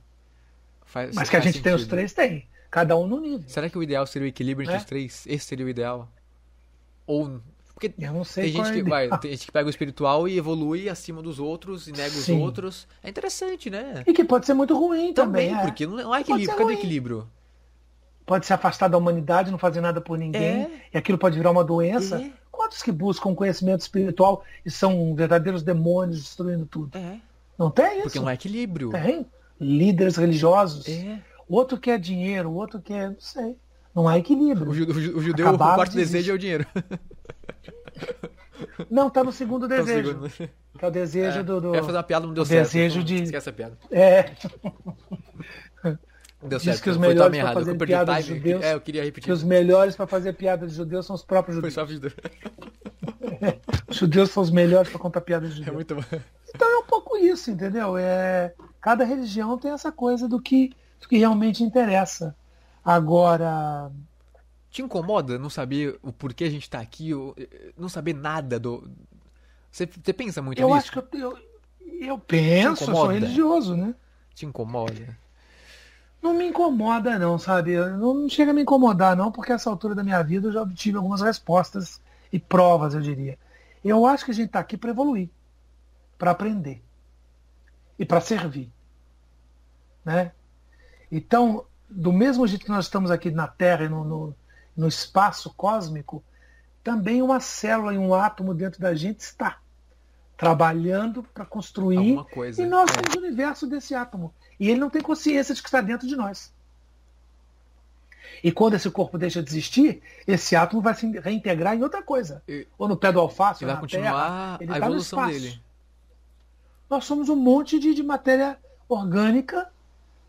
Faz, Mas que a gente tem os sentido. três, tem. Cada um no nível. Será que o ideal seria o equilíbrio entre É. os três? Esse seria o ideal? Ou. Porque Eu não sei tem gente, é que, vai, tem gente que pega o espiritual e evolui acima dos outros e nega os Sim. outros. É interessante, né? E que pode ser muito ruim também. Também, é. porque não não há equilíbrio. Cadê equilíbrio? Pode se afastar da humanidade, não fazer nada por ninguém. É. E aquilo pode virar uma doença. É. Quantos que buscam conhecimento espiritual e são verdadeiros demônios destruindo tudo? É. Não tem isso? Porque não há equilíbrio. Tem. Líderes religiosos. É. O outro quer dinheiro, o outro quer. Não sei. Não há equilíbrio. O, ju- o ju- o judeu, Acabaram o quarto de desejo é o dinheiro. Não, tá no segundo Tá desejo. segundo. Que é o desejo É. do. do... Eu ia fazer uma piada, não deu o certo. desejo então de- Esquece a piada. É, Deu Diz certo. que os foi melhores errado. fazer Eu piada de judeus- É, eu queria repetir. que os melhores para fazer piada de judeus são os próprios Foi judeus. só judeu. Os judeus são os melhores para contar piada de É judeus. muito bom. Então é um pouco isso, entendeu? É, cada religião tem essa coisa do que, do que realmente interessa. Agora, Te incomoda não saber o porquê a gente tá aqui, eh, não saber nada do. Você, você pensa muito eu nisso? acho que eu, eu, eu penso, eu sou religioso, né? Te incomoda? Não me incomoda, não, sabe? Não, não chega a me incomodar, não, porque essa altura da minha vida eu já obtive algumas respostas e provas, eu diria. Eu acho que a gente está aqui para evoluir, para aprender e para servir. Né? Então, do mesmo jeito que nós estamos aqui na Terra e no, no, no espaço cósmico, também uma célula e um átomo dentro da gente está trabalhando para construir e nós É. somos o universo desse átomo. E ele não tem consciência de que está dentro de nós. E quando esse corpo deixa de existir, esse átomo vai se reintegrar em outra coisa. E- Ou no pé do alface, ou vai na continuar terra. Ele a tá no evolução espaço. dele. Nós somos um monte de, de matéria orgânica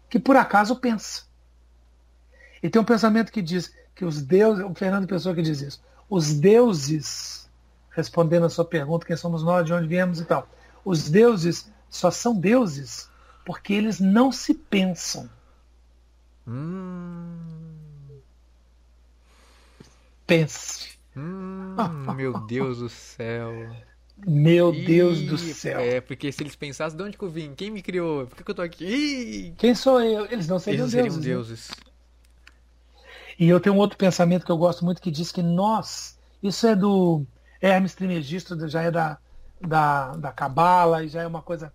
que por acaso pensa. E tem um pensamento que diz que os deuses, o Fernando Pessoa que diz isso, os deuses, respondendo a sua pergunta, quem somos nós, de onde viemos e tal, os deuses só são deuses porque eles não se pensam. Hum, Pense. hum, meu Deus do céu. Meu Deus Ih, do céu. É, porque se eles pensassem de onde que eu vim, quem me criou, por que, que eu tô aqui? Ih, Quem sou eu? Eles não seriam eles não seriam deuses. né? deuses. E eu tenho um outro pensamento que eu gosto muito que diz que nós, isso é do Hermes Trismegisto, já é da da da Cabala e já é uma coisa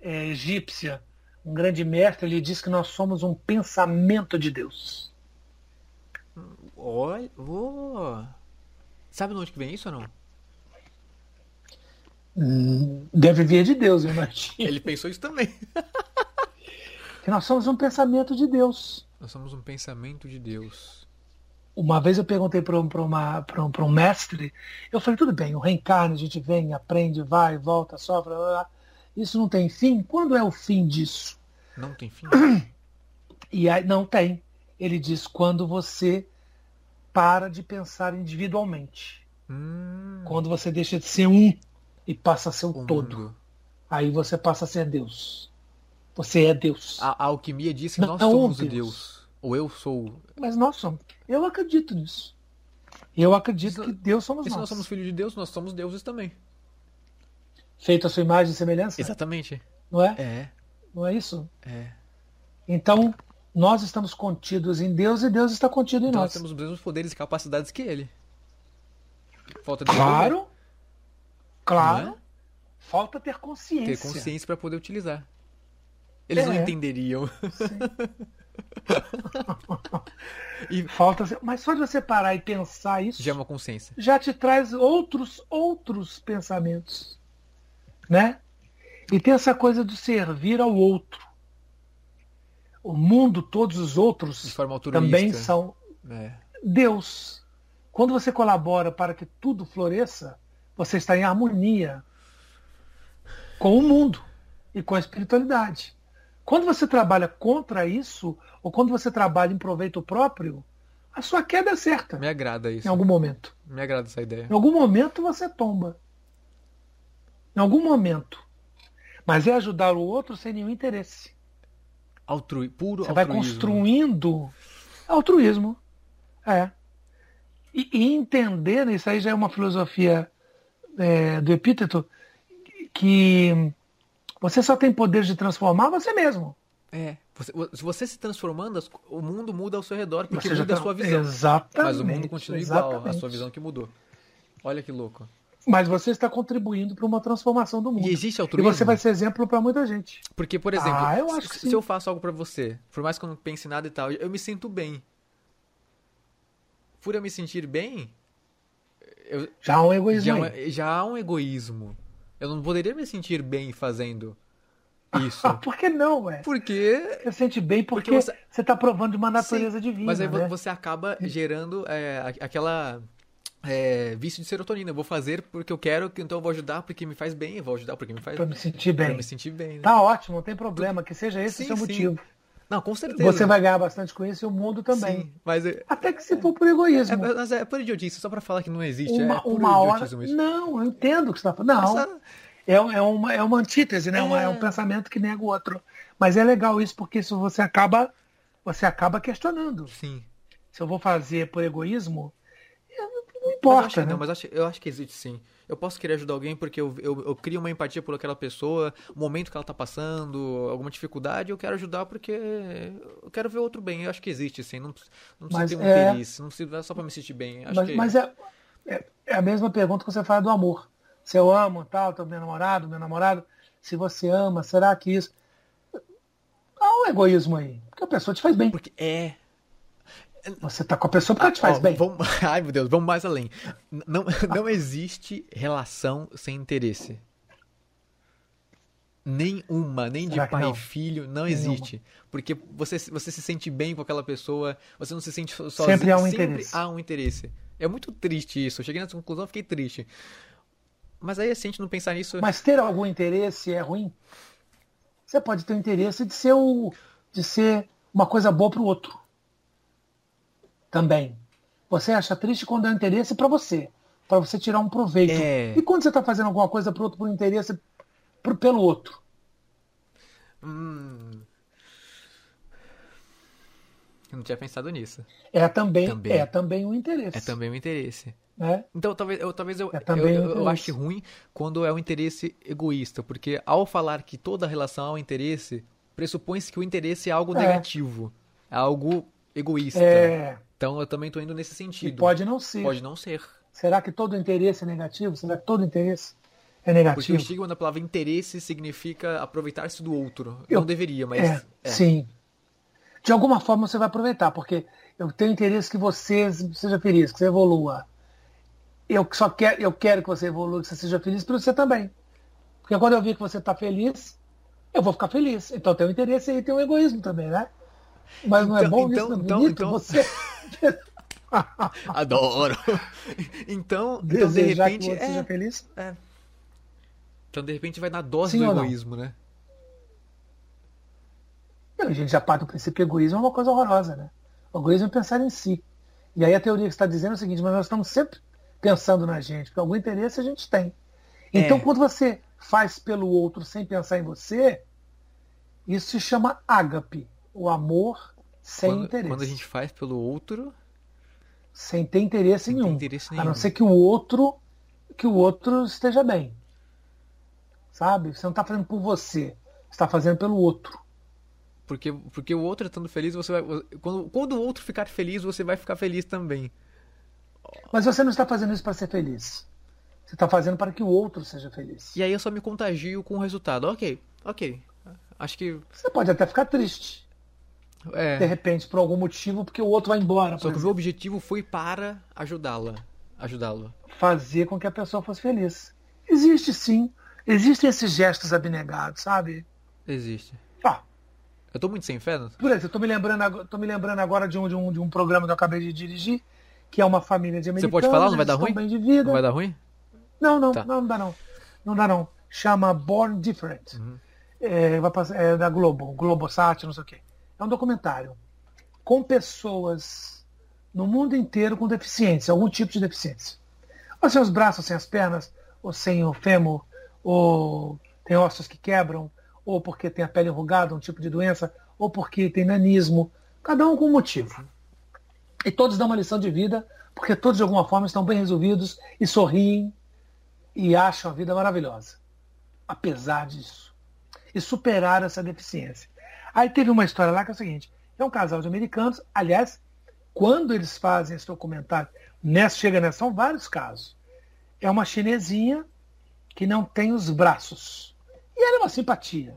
é, egípcia. Um grande mestre, ele diz que nós somos um pensamento de Deus. Olha, oh. sabe de onde que vem isso ou não? Hum, Deve vir de Deus, eu imagino. Ele pensou isso também. Que nós somos um pensamento de Deus. Nós somos um pensamento de Deus. Uma vez eu perguntei para um, um, um mestre, eu falei, tudo bem, o reencarne, a gente vem, aprende, vai, volta, sofre, blá, blá, blá. Isso não tem fim? Quando é o fim disso? Não tem fim? E aí, não tem. Ele diz quando você para de pensar individualmente. Hum, Quando você deixa de ser um e passa a ser o todo. mundo. Aí você passa a ser Deus. Você é Deus. A, a alquimia diz que Não, nós não, somos Deus. Deus. Ou eu sou. Mas nós somos. Eu acredito nisso. Eu acredito Isso- que Deus somos E se nós. nós somos filhos de Deus, nós somos deuses também. Feito a sua imagem e semelhança? Exatamente. Não é? É, Não é isso? é. Então, nós estamos contidos em Deus e Deus está contido em Então nós nós. temos os mesmos poderes e capacidades que ele. Falta de Claro. Claro. Não é? Falta ter consciência. ter consciência para poder utilizar. Eles não É. entenderiam. e Falta, mas só de você parar e pensar isso já é uma consciência. já te traz outros outros pensamentos, né? E tem essa coisa de servir ao outro. O mundo, todos os outros também são é. Deus. Quando você colabora para que tudo floresça, você está em harmonia com o mundo e com a espiritualidade. Quando você trabalha contra isso, ou quando você trabalha em proveito próprio, a sua queda é certa. Me agrada isso. Em algum momento. Me agrada essa ideia. Em algum momento você tomba. Em algum momento. Mas é ajudar o outro sem nenhum interesse. Altrui, puro Você altruísmo. vai construindo altruísmo. É. E, e entender, isso aí já é uma filosofia é, do epíteto, que você só tem poder de transformar você mesmo. É. Você, se você se transformando, o mundo muda ao seu redor porque você muda tá... a sua visão. Exatamente. Mas o mundo continua exatamente. igual, a sua visão que mudou. Olha que louco. Mas você está contribuindo para uma transformação do mundo. E existe altruísmo. E você vai ser exemplo para muita gente. Porque, por exemplo, ah, eu acho se, que se eu faço algo para você, por mais que eu não pense em nada e tal, eu me sinto bem. Por eu me sentir bem, eu, já há um egoísmo. Já, aí. já há um egoísmo. Eu não poderia me sentir bem fazendo isso. Por que não, ué? Porque. Você sente bem porque, porque você está provando de uma natureza Sim, divina. Mas aí né? você acaba gerando é, aquela. É, vício de serotonina. Eu vou fazer porque eu quero, então eu vou ajudar porque me faz bem, eu vou ajudar porque me faz Pra me sentir bem. Pra me sentir bem. Né? Tá ótimo, não tem problema, que seja esse sim, o seu motivo. Não, com certeza. Você vai ganhar bastante com isso e o mundo também. Sim, mas Até que se for por egoísmo. É, mas é por idiotice, só para falar que não existe. Uma, é uma hora. Isso. Não, eu entendo o que você está falando. Não. Essa... É, é, uma, é uma antítese, né? É... É um pensamento que nega o outro. Mas é legal isso porque isso você acaba você acaba questionando. Sim. Se eu vou fazer por egoísmo, importa. Mas acho, né? Não, mas acho, eu acho que existe sim. Eu posso querer ajudar alguém porque eu, eu, eu, crio uma empatia por aquela pessoa, o momento que ela tá passando, alguma dificuldade, eu quero ajudar porque eu quero ver outro bem. Eu acho que existe sim. Não, não precisa ter um é... interesse, não precisa só para me sentir bem. Acho mas, que... mas é, é, é, a mesma pergunta que você fala do amor. Se eu amo, tal, tô meu namorado, meu namorado, se você ama, será que isso. Há um egoísmo aí. Porque a pessoa te faz bem. Porque é. Você tá com a pessoa porque ela te faz bem. Vamos... Ai, meu Deus, vamos mais além. Não, não existe relação sem interesse. Nenhuma, nem Será de pai e filho, não Nenhuma. existe. Porque você, você se sente bem com aquela pessoa, você não se sente sozinho. Sempre há um sempre interesse. há um interesse. É muito triste isso. Eu cheguei nessa conclusão, fiquei triste. Mas aí, se a gente não pensar nisso. Mas ter algum interesse é ruim? Você pode ter o interesse de ser, o, de ser uma coisa boa para o outro também. Você acha triste quando é interesse para você, para você tirar um proveito. É... E quando você está fazendo alguma coisa para outro por interesse por, pelo outro? Hum... Eu não tinha pensado nisso. É também, também. é também um interesse. É também um interesse. É? Então talvez eu talvez eu, é eu, eu, eu ache ruim quando é um interesse egoísta, porque ao falar que toda relação é um interesse, pressupõe-se que o interesse é algo é. negativo, é algo egoísta. É. Então eu também estou indo nesse sentido. E pode não ser. Pode não ser. Será que todo interesse é negativo? Será que todo interesse é negativo? Porque o estigma da palavra interesse significa aproveitar-se do outro. Eu, não deveria, mas. É, é. Sim. De alguma forma você vai aproveitar, porque eu tenho interesse que você seja feliz, que você evolua. Eu só quero, eu quero que você evolua, que você seja feliz para você também. Porque quando eu vi que você está feliz, eu vou ficar feliz. Então tem um interesse e tem um egoísmo também, né? Mas não é então, bom então, isso, é então, bonito? Então... Você Adoro. Então, Desejar então, de repente, que você é, seja feliz. É. Então, de repente, vai na dose Sim do egoísmo, né? a gente já parte do princípio egoísmo é uma coisa horrorosa, né? O egoísmo é pensar em si. E aí a teoria que está dizendo é o seguinte, mas nós estamos sempre pensando na gente, porque algum interesse a gente tem. Então, é. quando você faz pelo outro sem pensar em você, isso se chama ágape, o amor sem quando, interesse. Quando a gente faz pelo outro. Sem ter interesse sem nenhum. Interesse nenhum. A não ser que o outro que o outro esteja bem. Sabe? Você não está fazendo por você. Você está fazendo pelo outro. Porque, porque o outro estando feliz, você vai. Quando, quando o outro ficar feliz, você vai ficar feliz também. Mas você não está fazendo isso para ser feliz. Você está fazendo para que o outro seja feliz. E aí eu só me contagio com o resultado. Ok, ok. Acho que. Você pode até ficar triste. É. De repente, por algum motivo, porque o outro vai embora. Só que o meu objetivo foi para ajudá-la. Ajudá-lo. Fazer com que a pessoa fosse feliz. Existe sim. Existem esses gestos abnegados, sabe? Existe. Ó, eu tô muito sem fé. Não? Por exemplo, eu tô me lembrando, tô me lembrando agora de um, de, um, de um programa que eu acabei de dirigir, que é uma família de americanos. Você pode falar? Não vai dar ruim? Não vai dar ruim? Não, não, tá. não, não dá não. Não dá não. Chama Born Different. Uhum. É, vai passar, é da Globo, Globosat, não sei o quê. É um documentário com pessoas no mundo inteiro com deficiência, algum tipo de deficiência. Ou sem os braços, sem as pernas, ou sem o fêmur, ou tem ossos que quebram, ou porque tem a pele enrugada, um tipo de doença, ou porque tem nanismo, cada um com um motivo. E todos dão uma lição de vida, porque todos de alguma forma estão bem resolvidos e sorriem e acham a vida maravilhosa, apesar disso. E superaram essa deficiência. Aí teve uma história lá que é o seguinte: é um casal de americanos, aliás, quando eles fazem esse documentário, nessa, chega nessa, são vários casos. É uma chinesinha que não tem os braços. E ela é uma simpatia.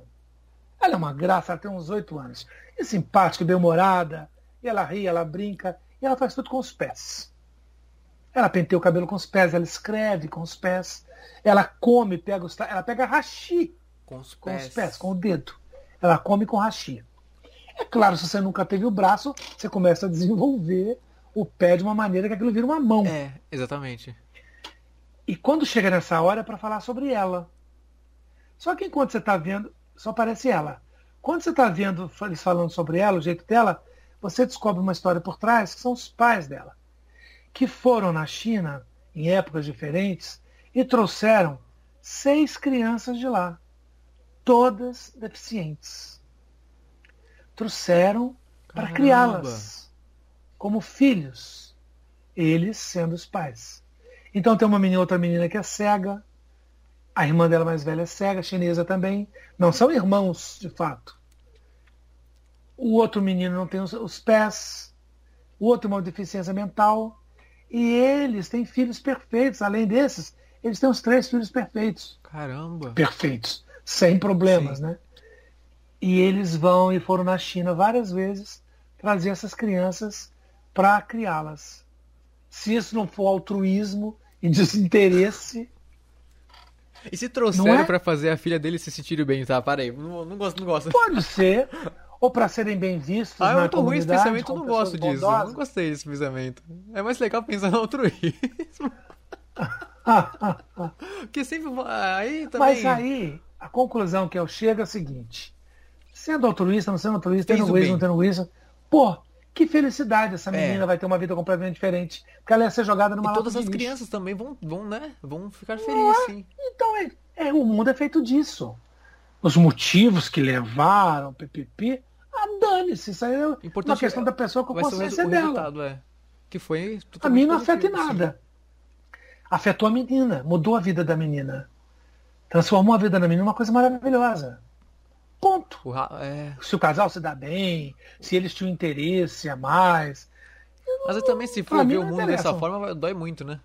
Ela é uma graça, ela tem uns oito anos. E simpática, bem-humorada. E ela ri, ela brinca. E ela faz tudo com os pés. Ela penteia o cabelo com os pés, ela escreve com os pés. Ela come, pega os, ela pega hashi com os, com os pés, com o dedo. Ela come com hashi. É claro, se você nunca teve o braço, você começa a desenvolver o pé de uma maneira que aquilo vira uma mão. É, exatamente. E quando chega nessa hora é para falar sobre ela. Só que enquanto você está vendo, só aparece ela. Quando você está vendo eles falando sobre ela, o jeito dela, você descobre uma história por trás que são os pais dela, que foram na China em épocas diferentes e trouxeram seis crianças de lá, todas deficientes. Trouxeram para criá-las como filhos, eles sendo os pais. Então tem uma menina, outra menina que é cega. A irmã dela mais velha é cega, chinesa também. Não são irmãos, de fato. O outro menino não tem os, os pés. O outro tem uma deficiência mental. E eles têm filhos perfeitos. Além desses, eles têm os três filhos perfeitos. Caramba! Perfeitos. Sem problemas, Sim. né? E eles vão e foram na China várias vezes trazer essas crianças para criá-las. Se isso não for altruísmo, e desinteresse. E se trouxeram é? para fazer a filha dele se sentir bem, tá? Para aí, não, não gosto, não gosto. Pode ser. Ou para serem bem vistos. Ah, é muito ruim esse pensamento, eu não gosto disso. Bondosas. Não gostei desse pensamento. É mais legal pensar no altruísmo. Porque sempre. Aí também. Mas aí, a conclusão que eu chego é a seguinte: sendo altruísta, não sendo altruísta, tendo egoísmo, não tendo egoísmo, pô, que felicidade essa menina é. vai ter uma vida completamente diferente. Porque ela ia ser jogada numa E todas as crianças também vão, vão, né? Vão ficar felizes, é? sim. Então, é, é, o mundo é feito disso. Os motivos que levaram, PPP, ah, dane-se. Isso aí é uma questão da pessoa com a consciência o dela. É. Que foi a mim não afeta em nada. Afetou a menina, mudou a vida da menina. Transformou a vida da menina numa coisa maravilhosa. Ponto. É... Se o casal se dá bem, se eles tinham interesse a mais. Mas também, se for ver o mundo dessa forma, dói muito, né?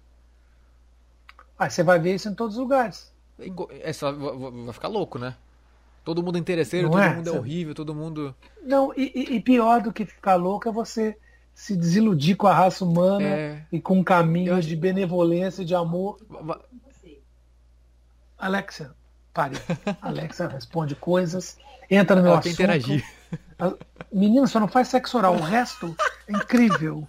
Aí você vai ver isso em todos os lugares. É só, vai ficar louco, né? Todo mundo interesseiro, não todo é? mundo é horrível, todo mundo. Não, e, e, pior do que ficar louco é você se desiludir com a raça humana é... e com um caminho de benevolência, de amor. Alexia, pare. Alexa responde coisas, entra no meu Ela assunto. interagir. Menina, só não faz sexo oral, o resto é incrível.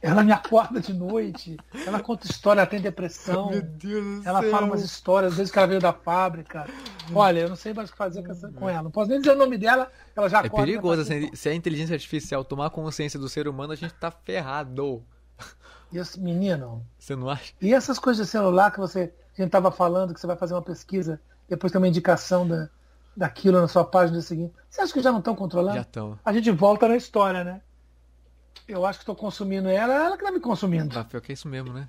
Ela me acorda de noite, ela conta história, ela tem depressão. Meu Deus ela céu. fala umas histórias, às vezes que ela veio da fábrica. Olha, eu não sei mais o que fazer com, essa, com ela. Não posso nem dizer o nome dela, ela já É perigoso, assim, se a inteligência artificial tomar consciência do ser humano, a gente tá ferrado. E esse menino. Você não acha? E essas coisas de celular que você. A gente tava falando que você vai fazer uma pesquisa depois tem uma indicação da, daquilo na sua página seguinte. Você acha que já não estão controlando? Já estão. A gente volta na história, né? Eu acho que estou consumindo ela, ela que está me consumindo. Tá, pior que é isso mesmo, né?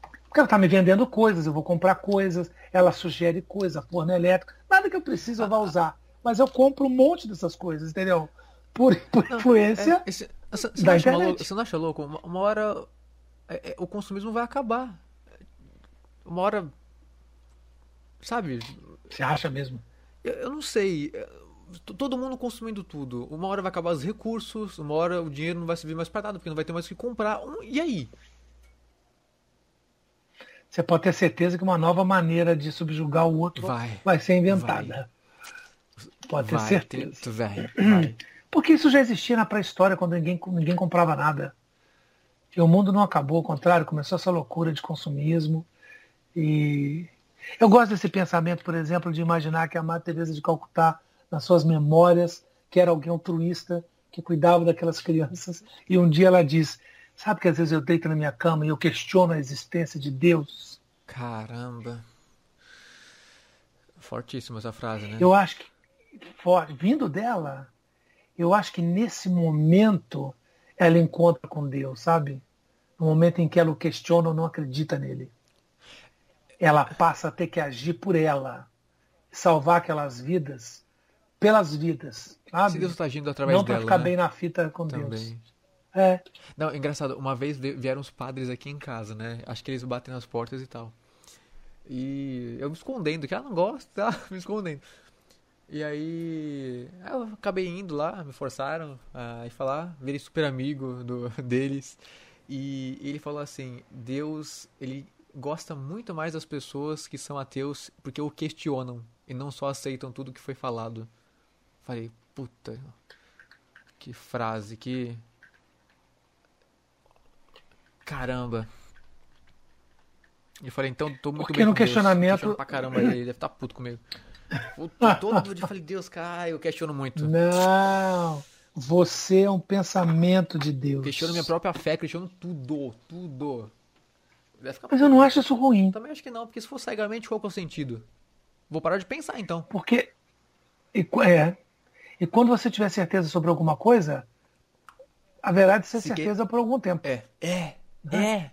Porque ela está me vendendo coisas, eu vou comprar coisas, ela sugere coisa, forno elétrico, nada que eu preciso eu vá usar. Mas eu compro um monte dessas coisas, entendeu? Por, por não, influência é, esse, você, da internet. Louco, você não acha louco? Uma, uma hora é, é, o consumismo vai acabar. Uma hora Sabe? Você acha mesmo? Eu, eu não sei. Todo mundo consumindo tudo. Uma hora vai acabar os recursos, uma hora o dinheiro não vai servir mais para nada, porque não vai ter mais o que comprar. E aí? você pode ter certeza que uma nova maneira de subjugar o outro vai, vai ser inventada. Vai. Pode ter vai, certeza. vai. Porque isso já existia na pré-história, quando ninguém, ninguém comprava nada. E o mundo não acabou, ao contrário, começou essa loucura de consumismo. E eu gosto desse pensamento, por exemplo, de imaginar que a Madre Teresa de Calcutá, nas suas memórias, que era alguém altruísta, que cuidava daquelas crianças, e um dia ela diz: Sabe que às vezes eu deito na minha cama e eu questiono a existência de Deus? Caramba. Fortíssima essa frase, né? Eu acho que, for, vindo dela, eu acho que nesse momento ela encontra com Deus, sabe? No momento em que ela o questiona ou não acredita nele. Ela passa a ter que agir por ela, salvar aquelas vidas, pelas vidas, sabe? Se Deus está agindo através não dela. Não para ficar né? bem na fita com Também. Deus. É. Não, engraçado, uma vez vieram os padres aqui em casa, né? Acho que eles batem nas portas e tal. E eu me escondendo, que ela não gosta, tá? Me escondendo. E aí eu acabei indo lá, me forçaram a ir falar, virei super amigo do, deles. E ele falou assim: Deus, ele gosta muito mais das pessoas que são ateus porque o questionam e não só aceitam tudo que foi falado. Falei, puta, que frase, que Caramba. E eu falei, então tô muito Porque bem no questionamento. Deus. pra caramba ele, deve estar tá puto comigo. Puto, todo dia eu falei, Deus, cara, eu questiono muito. Não. Você é um pensamento de Deus. questiono minha própria fé, questiono tudo, tudo. Mas eu não acho isso ruim. Também acho que não, porque se for cegamente, qual que é o sentido? Vou parar de pensar então. Porque. E, é. E quando você tiver certeza sobre alguma coisa, haverá de ser se certeza que... por algum tempo. É. É. Né? É.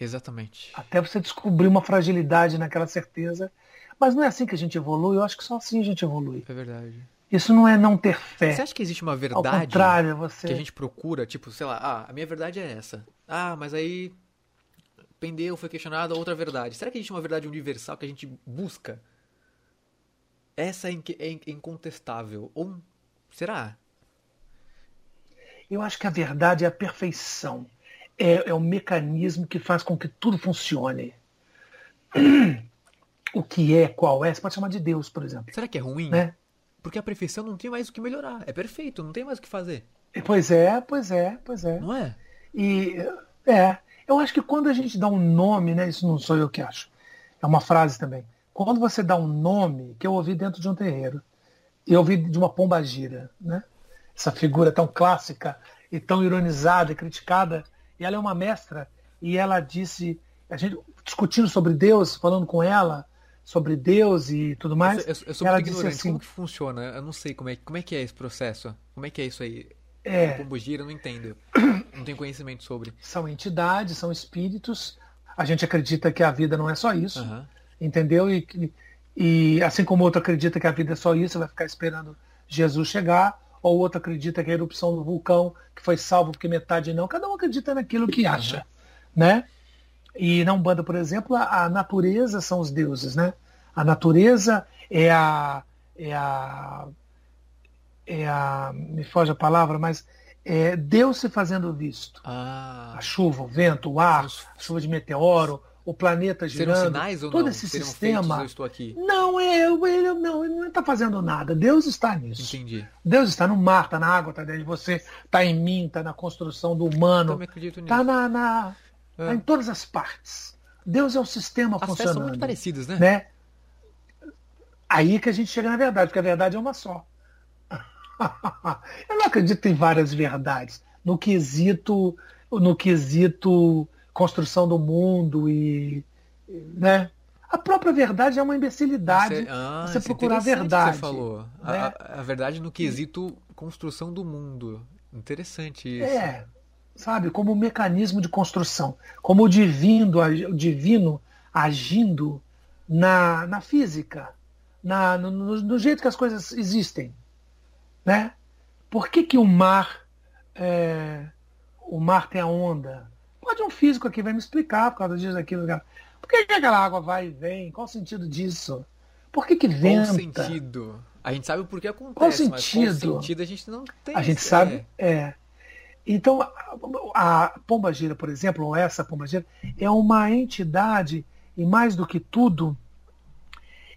Exatamente. Até você descobrir uma fragilidade naquela certeza. Mas não é assim que a gente evolui, eu acho que só assim a gente evolui. É verdade. Isso não é não ter fé. Você acha que existe uma verdade Ao contrário, você... que a gente procura? Tipo, sei lá, ah, a minha verdade é essa. Ah, mas aí pendeu, foi questionado a outra verdade. Será que existe uma verdade universal que a gente busca? Essa é, é incontestável. Ou será? Eu acho que a verdade é a perfeição é, é o mecanismo que faz com que tudo funcione. O que é, qual é, você pode chamar de Deus, por exemplo. Será que é ruim? Né? Porque a perfeição não tem mais o que melhorar. É perfeito, não tem mais o que fazer. Pois é, pois é, pois é. Não é? E é, eu acho que quando a gente dá um nome, né? Isso não sou eu que acho. É uma frase também. Quando você dá um nome, que eu ouvi dentro de um terreiro, eu ouvi de uma pombagira, né? Essa figura tão clássica e tão ironizada e criticada e ela é uma mestra, e ela disse, a gente discutindo sobre Deus, falando com ela sobre Deus e tudo mais. Eu, eu, eu sou ela disse assim, como que funciona? Eu não sei como é, como é que é esse processo. Como é que é isso aí? É. Pombogira, eu não entendo. Não tenho conhecimento sobre. São entidades, são espíritos. A gente acredita que a vida não é só isso. Uhum. Entendeu? E, e assim como outro acredita que a vida é só isso, vai ficar esperando Jesus chegar ou outro acredita que a erupção do vulcão que foi salvo porque metade não. Cada um acredita naquilo que acha, né? E na Umbanda, por exemplo, a, a natureza são os deuses, né? A natureza é a é a é a me foge a palavra, mas é Deus se fazendo visto. Ah. A chuva, o vento, o ar, a chuva de meteoro, o planeta girando. Serão sinais ou todo não? esse sistema. Feitos, eu estou aqui? Não, é, ele, não, ele não está fazendo nada. Deus está nisso. Entendi. Deus está no mar, está na água, está dentro de você, está em mim, está na construção do humano. Está na, na é. tá em todas as partes. Deus é o sistema as funcionando. são muito parecidas, né? né? Aí que a gente chega na verdade, porque a verdade é uma só. Eu não acredito em várias verdades. No quesito, no quesito construção do mundo e, né? A própria verdade é uma imbecilidade. Você, ah, você é procurar a verdade. Você falou. Né? A, a, verdade no quesito construção do mundo. Interessante isso. É, sabe, como um mecanismo de construção, como o divino, o divino agindo na, na física, na, no, no, jeito que as coisas existem, né? Por que, que o mar, é, o mar tem a onda? Pode um físico aqui vai me explicar por causa disso, daquilo. Por que, que aquela água vai e vem? Qual o sentido disso? Por que, que venta? Qual sentido? A gente sabe o porquê acontece, qual sentido? qual sentido a gente não tem. A gente sabe, é. Então, a pomba gira, por exemplo, ou essa pomba gira, é uma entidade, e mais do que tudo,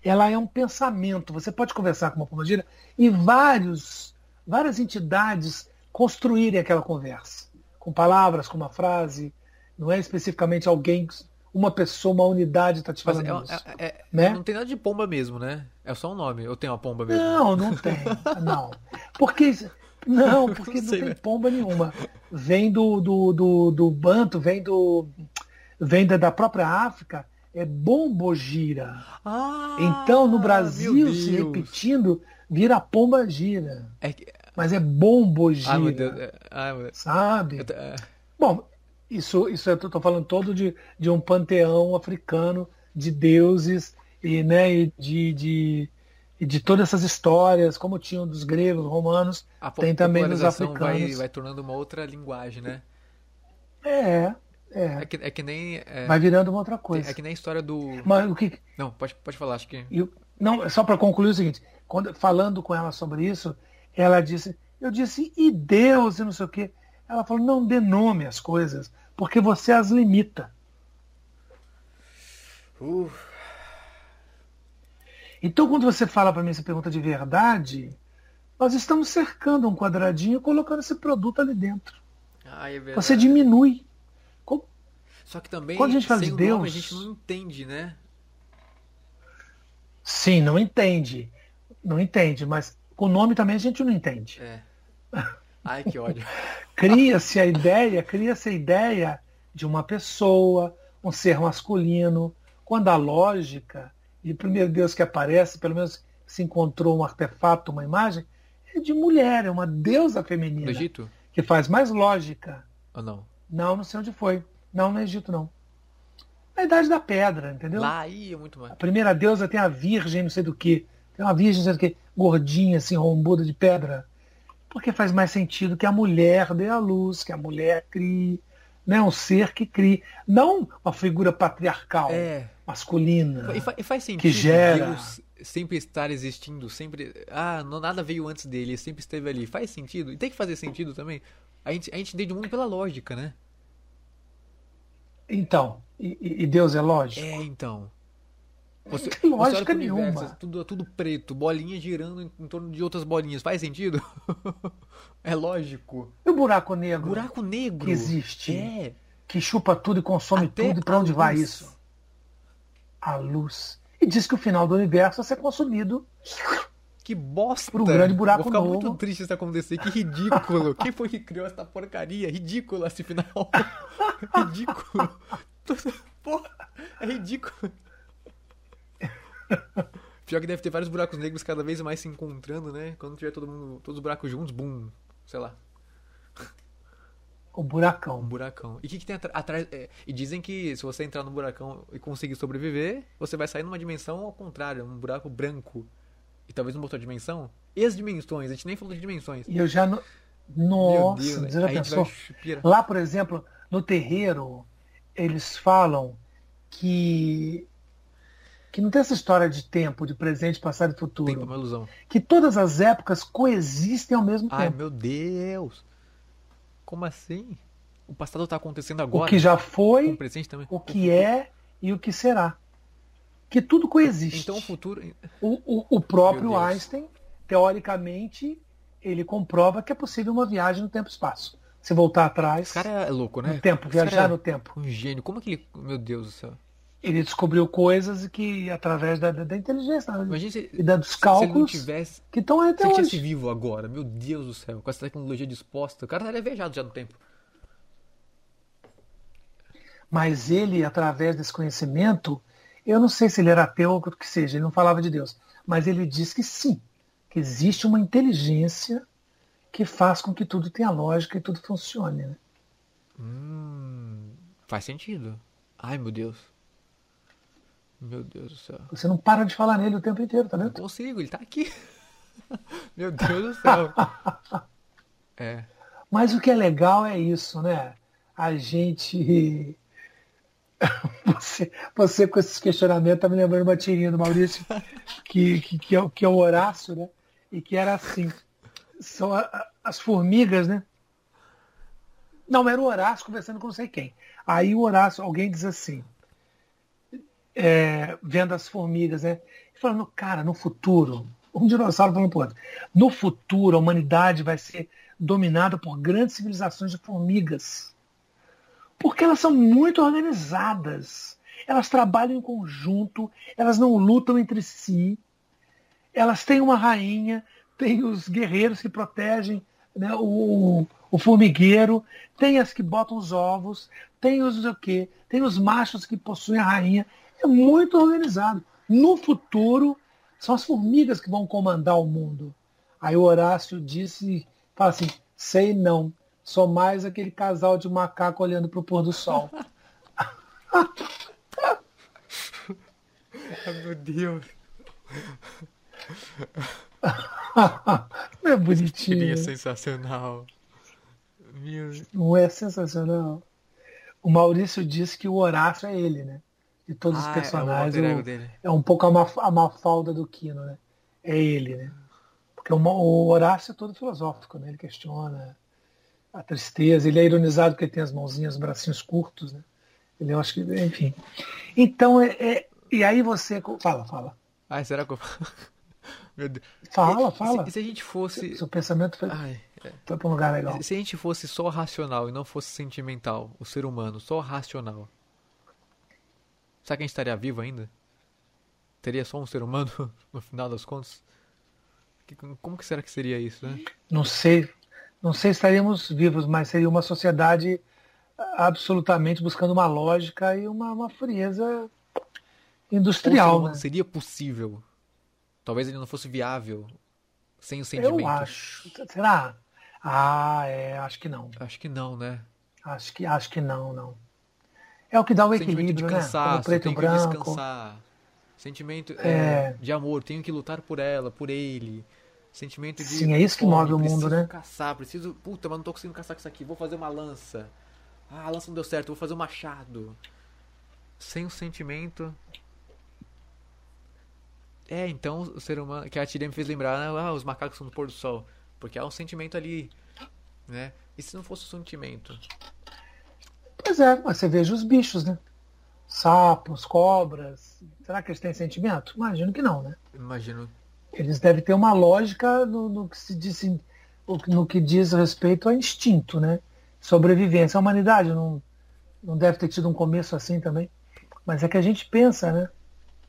ela é um pensamento. Você pode conversar com uma pomba gira e vários, várias entidades construírem aquela conversa, com palavras, com uma frase, não é especificamente alguém, uma pessoa, uma unidade está te falando Mas é, isso. É, é, né? Não tem nada de pomba mesmo, né? É só um nome. Eu tenho uma pomba mesmo. Não, não tem. Não. Porque não, porque não, sei, tem pomba nenhuma. Vem do, do, do, do banto, vem do. Vem da própria África, é bombogira. Ah, então, no Brasil, se repetindo, vira pomba gira. É que... Mas é bombogira. Ah, Deus. sabe? É. Bom, isso, isso eu estou falando todo de, de um panteão africano de deuses e, né, e de, de de todas essas histórias, como tinham dos gregos, romanos, tem também dos africanos. Vai, vai tornando uma outra linguagem, né? É, é. É que, é que nem. É, vai virando uma outra coisa. É que nem a história do. Mas o que. Não, pode, pode falar, acho que. Eu, não, só para concluir o seguinte: quando, falando com ela sobre isso, ela disse. Eu disse, e Deus, e não sei o quê. Ela falou, não dê nome às coisas, porque você as limita. Uh. Então, quando você fala para mim essa pergunta de verdade, nós estamos cercando um quadradinho e colocando esse produto ali dentro. Ah, é você diminui. Só que também, quando a gente fala de Deus, nome, a gente não entende, né? Sim, não entende. Não entende, mas com o nome também a gente não entende. É. Ai, que ódio. cria-se a ideia, cria-se a ideia de uma pessoa, um ser masculino, quando a lógica e o primeiro Deus que aparece, pelo menos se encontrou um artefato, uma imagem, é de mulher, é uma deusa feminina. No Egito? Que faz mais lógica. Ou não? Não, não sei onde foi. Não, no Egito não. Na Idade da Pedra, entendeu? Lá ia muito mais. A primeira deusa tem a virgem, não sei do que. Tem uma virgem, não sei do que, gordinha, assim, rombuda de pedra. Porque faz mais sentido que a mulher dê a luz, que a mulher crie né? um ser que crie, não uma figura patriarcal, é. masculina, e, fa e faz sentido que gera Deus sempre estar existindo, sempre, ah, não, nada veio antes dele, sempre esteve ali. Faz sentido? E tem que fazer sentido também. A gente, a gente entende o mundo pela lógica, né? Então, e, e Deus é lógico? É, então. Você, não tem lógica nenhuma. Universo, tudo, tudo preto, bolinhas girando em, em, torno de outras bolinhas. Faz sentido? é lógico. E o buraco negro? Buraco negro. Que existe. É. Que chupa tudo e consome Até tudo. E para onde luz. vai isso? A luz. E diz que o final do universo vai ser consumido. Que bosta! Um grande buraco Vou ficar novo. muito triste isso acontecer. Que ridículo! Quem foi que criou essa porcaria? Ridículo esse final. ridículo. Porra, é ridículo. Pior que deve ter vários buracos negros cada vez mais se encontrando, né? Quando tiver todo mundo, todos os buracos juntos, bum, sei lá. O buracão. Um buracão. E o que, que tem atrás? É, e dizem que se você entrar no buracão e conseguir sobreviver, você vai sair numa dimensão ao contrário, um buraco branco. E talvez numa outra dimensão. E as dimensões? A gente nem falou de dimensões. E eu já. No... Nossa, Deus, já pensou? Lá, por exemplo, no terreiro, eles falam que que não tem essa história de tempo, de presente, passado e futuro. Tempo é uma ilusão. Que todas as épocas coexistem ao mesmo Ai, tempo. Ai, meu Deus! Como assim? O passado está acontecendo agora. O que já foi, o, presente também. o que é e o que será. Que tudo coexiste. Então o futuro. O, o, o próprio Einstein, teoricamente, ele comprova que é possível uma viagem no tempo e espaço. Se voltar atrás. Esse cara é louco, né? No tempo, viajar é no tempo. Um gênio. Como que ele. Meu Deus do céu ele descobriu coisas que através da, da inteligência se, e da, dos cálculos tivesse, que estão até se hoje. Se vivo agora, meu Deus do céu, com essa tecnologia disposta, o cara estaria viajado já no tempo. Mas ele, através desse conhecimento, eu não sei se ele era ateu ou o que seja, ele não falava de Deus, mas ele diz que sim, que existe uma inteligência que faz com que tudo tenha lógica e tudo funcione. Né? Hum, faz sentido. Ai, meu Deus. Meu Deus do céu. Você não para de falar nele o tempo inteiro, tá vendo? Não consigo, ele tá aqui. Meu Deus do céu. É. Mas o que é legal é isso, né? A gente. Você, você com esses questionamentos tá me lembrando uma tirinha do Maurício, que, que, que, é, que é o Horácio, né? E que era assim. São a, as formigas, né? Não, era o Horácio conversando com não sei quem. Aí o Horácio, alguém diz assim, é, vendo as formigas, né? Falando, cara, no futuro, um dinossauro falando pro outro, no futuro a humanidade vai ser dominada por grandes civilizações de formigas. Porque elas são muito organizadas. Elas trabalham em conjunto, elas não lutam entre si. Elas têm uma rainha, tem os guerreiros que protegem né, o, o formigueiro, tem as que botam os ovos, tem os o quê? Tem os machos que possuem a rainha. É muito organizado. No futuro, são as formigas que vão comandar o mundo. Aí o Horácio disse, fala assim, sei não, sou mais aquele casal de macaco olhando para o pôr do sol. Meu Deus. Não é bonitinho. Seria sensacional. Meu... Não é sensacional? O Maurício disse que o Horácio é ele, né? De todos ah, os personagens. É, o, é um pouco a, maf a mafalda do Kino, né? É ele, né? Porque o, o Horácio é todo filosófico, né? Ele questiona a tristeza, ele é ironizado porque ele tem as mãozinhas, os bracinhos curtos, né? Ele, eu acho que, enfim. Então, é, é e aí você. Fala, fala. Ai, será que eu. Meu Deus. Fala, fala. Se, se, a gente fosse. Seu pensamento foi, Ai, é. foi para um lugar legal. Se a gente fosse só racional e não fosse sentimental, o ser humano, só racional. Será que a gente estaria vivo ainda? Teria só um ser humano no final das contas? Como que será que seria isso, né? Não sei. Não sei se estaríamos vivos, mas seria uma sociedade absolutamente buscando uma lógica e uma, uma frieza industrial. Né? Seria possível Talvez ele não fosse viável sem o sentimento. Eu acho. Será? Ah, é, acho que não. Acho que não, né? Acho que, acho que não, não. É o que dá o, o equilíbrio, de cansaço, né? preto e branco. descansar. Sentimento é... É, de amor, tenho que lutar por ela, por ele. Sentimento de. Sim, é isso que move o mundo, né? caçar, preciso. Puta, mas não tô conseguindo caçar com isso aqui. Vou fazer uma lança. Ah, a lança não deu certo, vou fazer um machado. Sem o sentimento, é, então o ser humano. Que a Tirem me fez lembrar, né? ah, os macacos são do pôr do sol. Porque há um sentimento ali, né? E se não fosse o sentimento? Pois é, mas você veja os bichos, né? Sapos, cobras. Será que eles têm sentimento? Imagino que não, né? Imagino. Eles devem ter uma lógica no, no que se diz, no que diz respeito ao instinto, né? Sobrevivência. A humanidade não, não deve ter tido um começo assim também. Mas é que a gente pensa, né?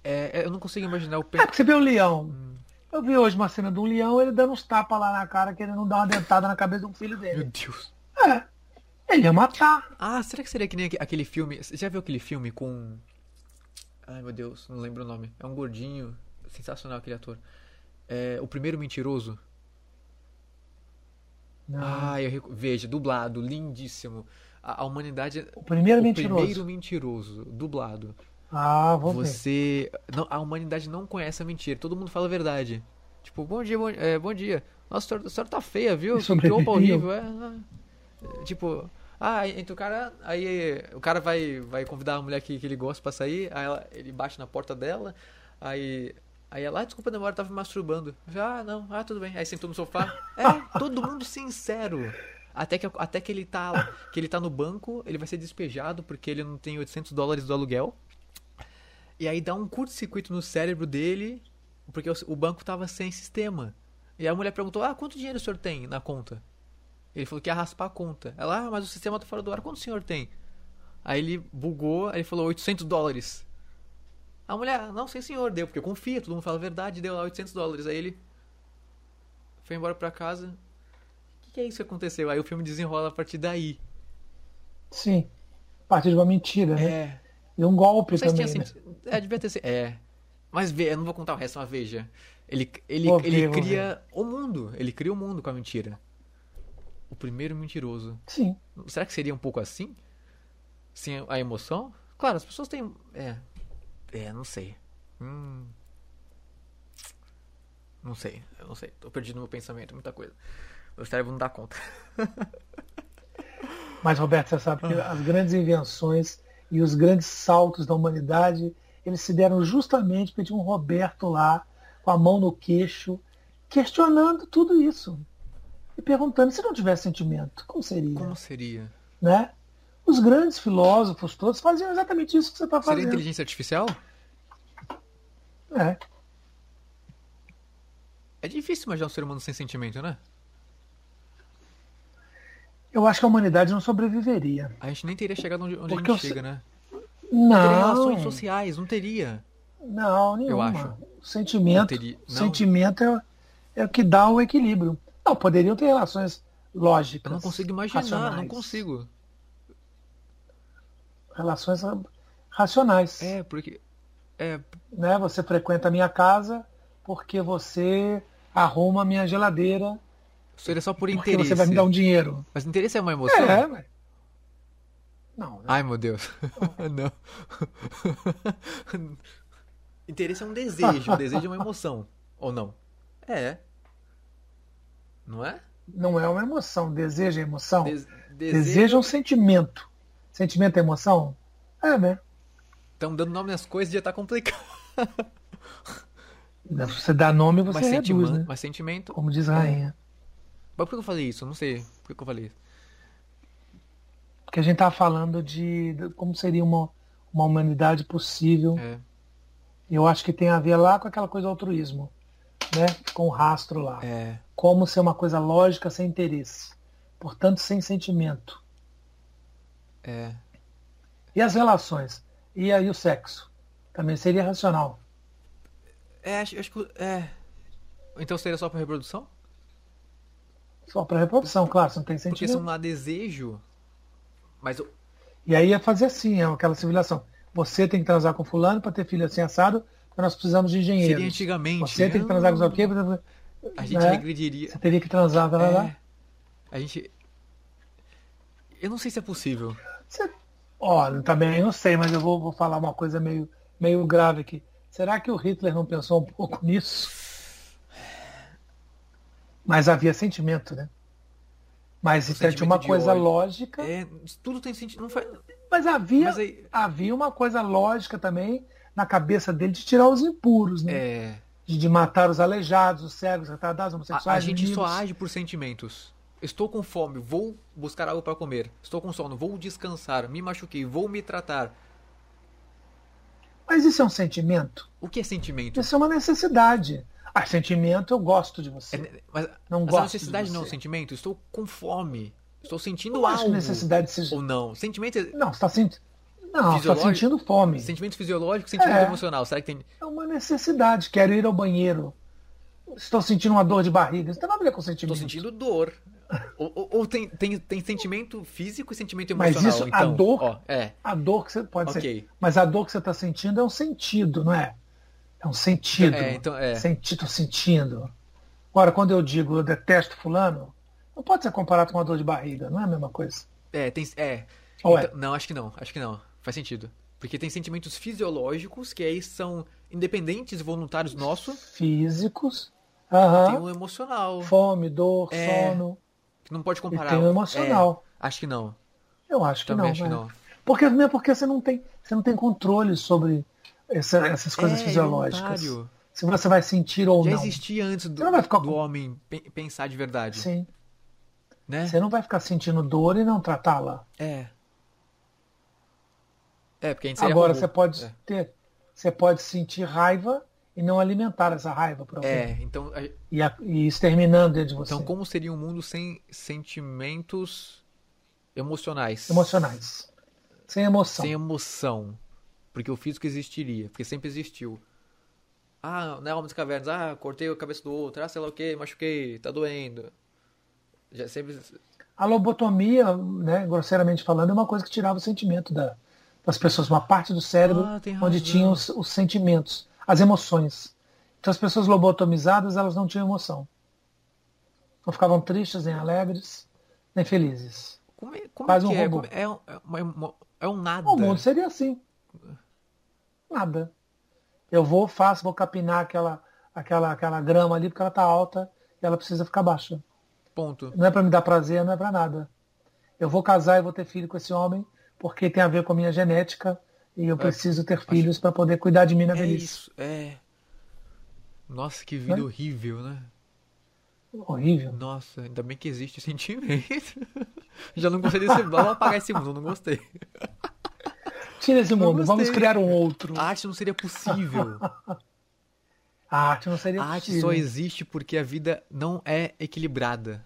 É, é, eu não consigo imaginar o É porque você vê o leão. Hum. Eu vi hoje uma cena de um leão, ele dando uns tapas lá na cara, querendo dar uma dentada na cabeça de um filho dele. Meu Deus. É. Ele ia matar. Ah, será que seria que nem aquele filme. Você já viu aquele filme com. Ai meu Deus, não lembro o nome. É um gordinho. Sensacional aquele ator. É, o primeiro mentiroso. Não. Ah, eu veja, dublado, lindíssimo. A, a humanidade. O primeiro o mentiroso. primeiro mentiroso, dublado. Ah, vou Você. Ver. Não, a humanidade não conhece a mentira. Todo mundo fala a verdade. Tipo, bom dia, bom, é, bom dia. Nossa, a senhora tá feia, viu? Que roupa horrível. É, é, tipo, ah, entre o cara. Aí o cara vai, vai convidar a mulher que, que ele gosta pra sair. Aí ela, ele bate na porta dela. Aí. Aí ela, ah, desculpa demora, tava me masturbando. ah, não, ah, tudo bem. Aí sentou no sofá. É, todo mundo sincero. Até que, até que ele tá que ele tá no banco, ele vai ser despejado porque ele não tem 800 dólares do aluguel. E aí dá um curto-circuito no cérebro dele, porque o, o banco estava sem sistema. E a mulher perguntou: Ah, quanto dinheiro o senhor tem na conta? Ele falou que ia raspar a conta. Ela, ah, mas o sistema tá fora do ar, quanto o senhor tem? Aí ele bugou, aí ele falou 800 dólares. A mulher, não, sim senhor, deu, porque confia, todo mundo fala a verdade, deu lá 800 dólares. Aí ele foi embora pra casa. O que, que é isso que aconteceu? Aí o filme desenrola a partir daí. Sim, a partir de uma mentira, né? É. E um golpe também. Tinha, assim, né? É, devia ter sido. É. Mas vê, eu não vou contar o resto, mas veja. Ele, ele, ele cria o mundo. Ele cria o mundo com a mentira. O primeiro mentiroso. Sim. Será que seria um pouco assim? Sem a emoção? Claro, as pessoas têm. É. É, não sei. Hum. Não sei, eu não sei. Tô perdido no meu pensamento, muita coisa. Meu cérebro não dá conta. Mas, Roberto, você sabe que as grandes invenções e os grandes saltos da humanidade, eles se deram justamente porque tinha um Roberto lá, com a mão no queixo, questionando tudo isso. E perguntando, se não tivesse sentimento, como seria? Como seria? né? Os grandes filósofos todos faziam exatamente isso que você está fazendo. Seria inteligência artificial? É. É difícil imaginar um ser humano sem sentimento, né? Eu acho que a humanidade não sobreviveria. A gente nem teria chegado onde, onde a gente chega, né? Não. Não teria relações sociais, não teria. Não, nenhuma. Eu acho. Sentimento, teria... sentimento é, é o que dá o equilíbrio. Não, poderiam ter relações lógicas. Eu não consigo imaginar, racionais. não consigo. Relações racionais. É, porque. É... Né? Você frequenta a minha casa porque você arruma a minha geladeira. Seria só por interesse. Você vai me dar um dinheiro. Mas interesse é uma emoção? É, mas... Não. Né? Ai, meu Deus. não. interesse é um desejo. Um desejo é uma emoção. Ou não? É. Não é? Não é uma emoção. Desejo é emoção. Des desejo... desejo é um sentimento. Sentimento é emoção? É, né? Estamos dando nome às coisas e já tá complicado. Você dá nome você mas reduz, né? Mas sentimento... Como diz a rainha. É. Mas por que eu falei isso? Não sei. Por que eu falei isso? Porque a gente tá falando de, de como seria uma, uma humanidade possível. É. Eu acho que tem a ver lá com aquela coisa do altruísmo, né? Com o rastro lá. É. Como ser uma coisa lógica sem interesse. Portanto, sem sentimento. É. E as relações? E aí o sexo? Também seria racional. É, acho, acho que. É. Então seria só para reprodução? Só para reprodução, claro, não tem sentimento. Porque se não há desejo. Mas. Eu... E aí ia fazer assim, é aquela civilização. Você tem que transar com fulano para ter filho assim assado, nós precisamos de engenheiros. Seria antigamente. Você tem que transar com o quê? A gente né? regrediria. Você teria que transar, tá é... lá. A gente. Eu não sei se é possível. Você... Olha, também não sei, mas eu vou, vou falar uma coisa meio, meio grave aqui. Será que o Hitler não pensou um pouco nisso? Mas havia sentimento, né? Mas isso tinha uma coisa ódio. lógica. É, tudo tem sentido. Faz... Mas havia, Mas aí... havia uma coisa lógica também na cabeça dele de tirar os impuros, né? É. De, de matar os aleijados, os cegos, os retardados, homossexuais. A, a gente só age por sentimentos. Estou com fome, vou buscar algo para comer. Estou com sono, vou descansar. Me machuquei, vou me tratar. Mas isso é um sentimento? O que é sentimento? Isso é uma necessidade. Ah, sentimento, eu gosto de você. É, mas não gosto necessidade não é um sentimento. Estou com fome. Estou sentindo eu algo. Acho necessidade seja... Ou não. Sentimento é... Não, você está sentindo. Não, está sentindo fome. Sentimento fisiológico, sentimento é, emocional. Será que tem. É uma necessidade. Quero ir ao banheiro. Estou sentindo uma dor de barriga. Isso tem nada a ver com sentimento. Estou sentindo dor ou, ou, tem, tem, tem sentimento físico e sentimento emocional. Mas isso, então, a dor, ó, é. a dor que você pode okay. ser. Mas a dor que você está sentindo é um sentido, não é? É um sentido. É, então, é. Sentido, sentindo. Agora, quando eu digo eu detesto fulano, não pode ser comparado com uma dor de barriga, não é a mesma coisa. É, tem. É. Ou é? então, é? Não, acho que não. Acho que não. Faz sentido. Porque tem sentimentos fisiológicos que aí são independentes e voluntários nossos. Físicos. Uhum. Tem o um emocional. Fome, dor, é... sono. Não pode comparar. E tem o emocional. É, acho que não. Eu acho que Também não. Acho que não. Porque, é porque você não tem, você não tem controle sobre essa, essas coisas é, fisiológicas. Se você vai sentir ou Já não. Já existia antes do, ficar... do homem pensar de verdade. Sim. Né? Você não vai ficar sentindo dor e não tratá-la. É. É, porque a gente Agora você pode é. ter, você pode sentir raiva e não alimentar essa raiva para alguém. É, então. A... E, a, e exterminando dentro de você. Então, como seria um mundo sem sentimentos emocionais? Emocionais. Sem emoção. Sem emoção. Porque o físico existiria, porque sempre existiu. Ah, né, Homem das Cavernas, ah, cortei a cabeça do outro, ah, sei lá o que, machuquei, tá doendo. Já sempre. A lobotomia, né, grosseiramente falando, é uma coisa que tirava o sentimento da, das pessoas, uma parte do cérebro ah, onde tinham os, os sentimentos as emoções. Então as pessoas lobotomizadas elas não tinham emoção. Não ficavam tristes, nem alegres, nem felizes. Como é, como Quase um é? robô. É, é, é, é um nada. O mundo seria assim. Nada. Eu vou, faço, vou capinar aquela, aquela, aquela grama ali porque ela está alta e ela precisa ficar baixa. Ponto. Não é para me dar prazer, não é para nada. Eu vou casar e vou ter filho com esse homem porque tem a ver com a minha genética e eu é, preciso ter filhos para poder cuidar de mim na é velhice. Isso, é. Nossa, que vida é? horrível, né? Horrível. Nossa, ainda bem que existe sentimento. Já não gostei desse. Vamos apagar esse mundo, não gostei. Tira esse mundo, vamos criar um outro. A arte não seria possível. a arte não seria a possível. A arte só existe porque a vida não é equilibrada.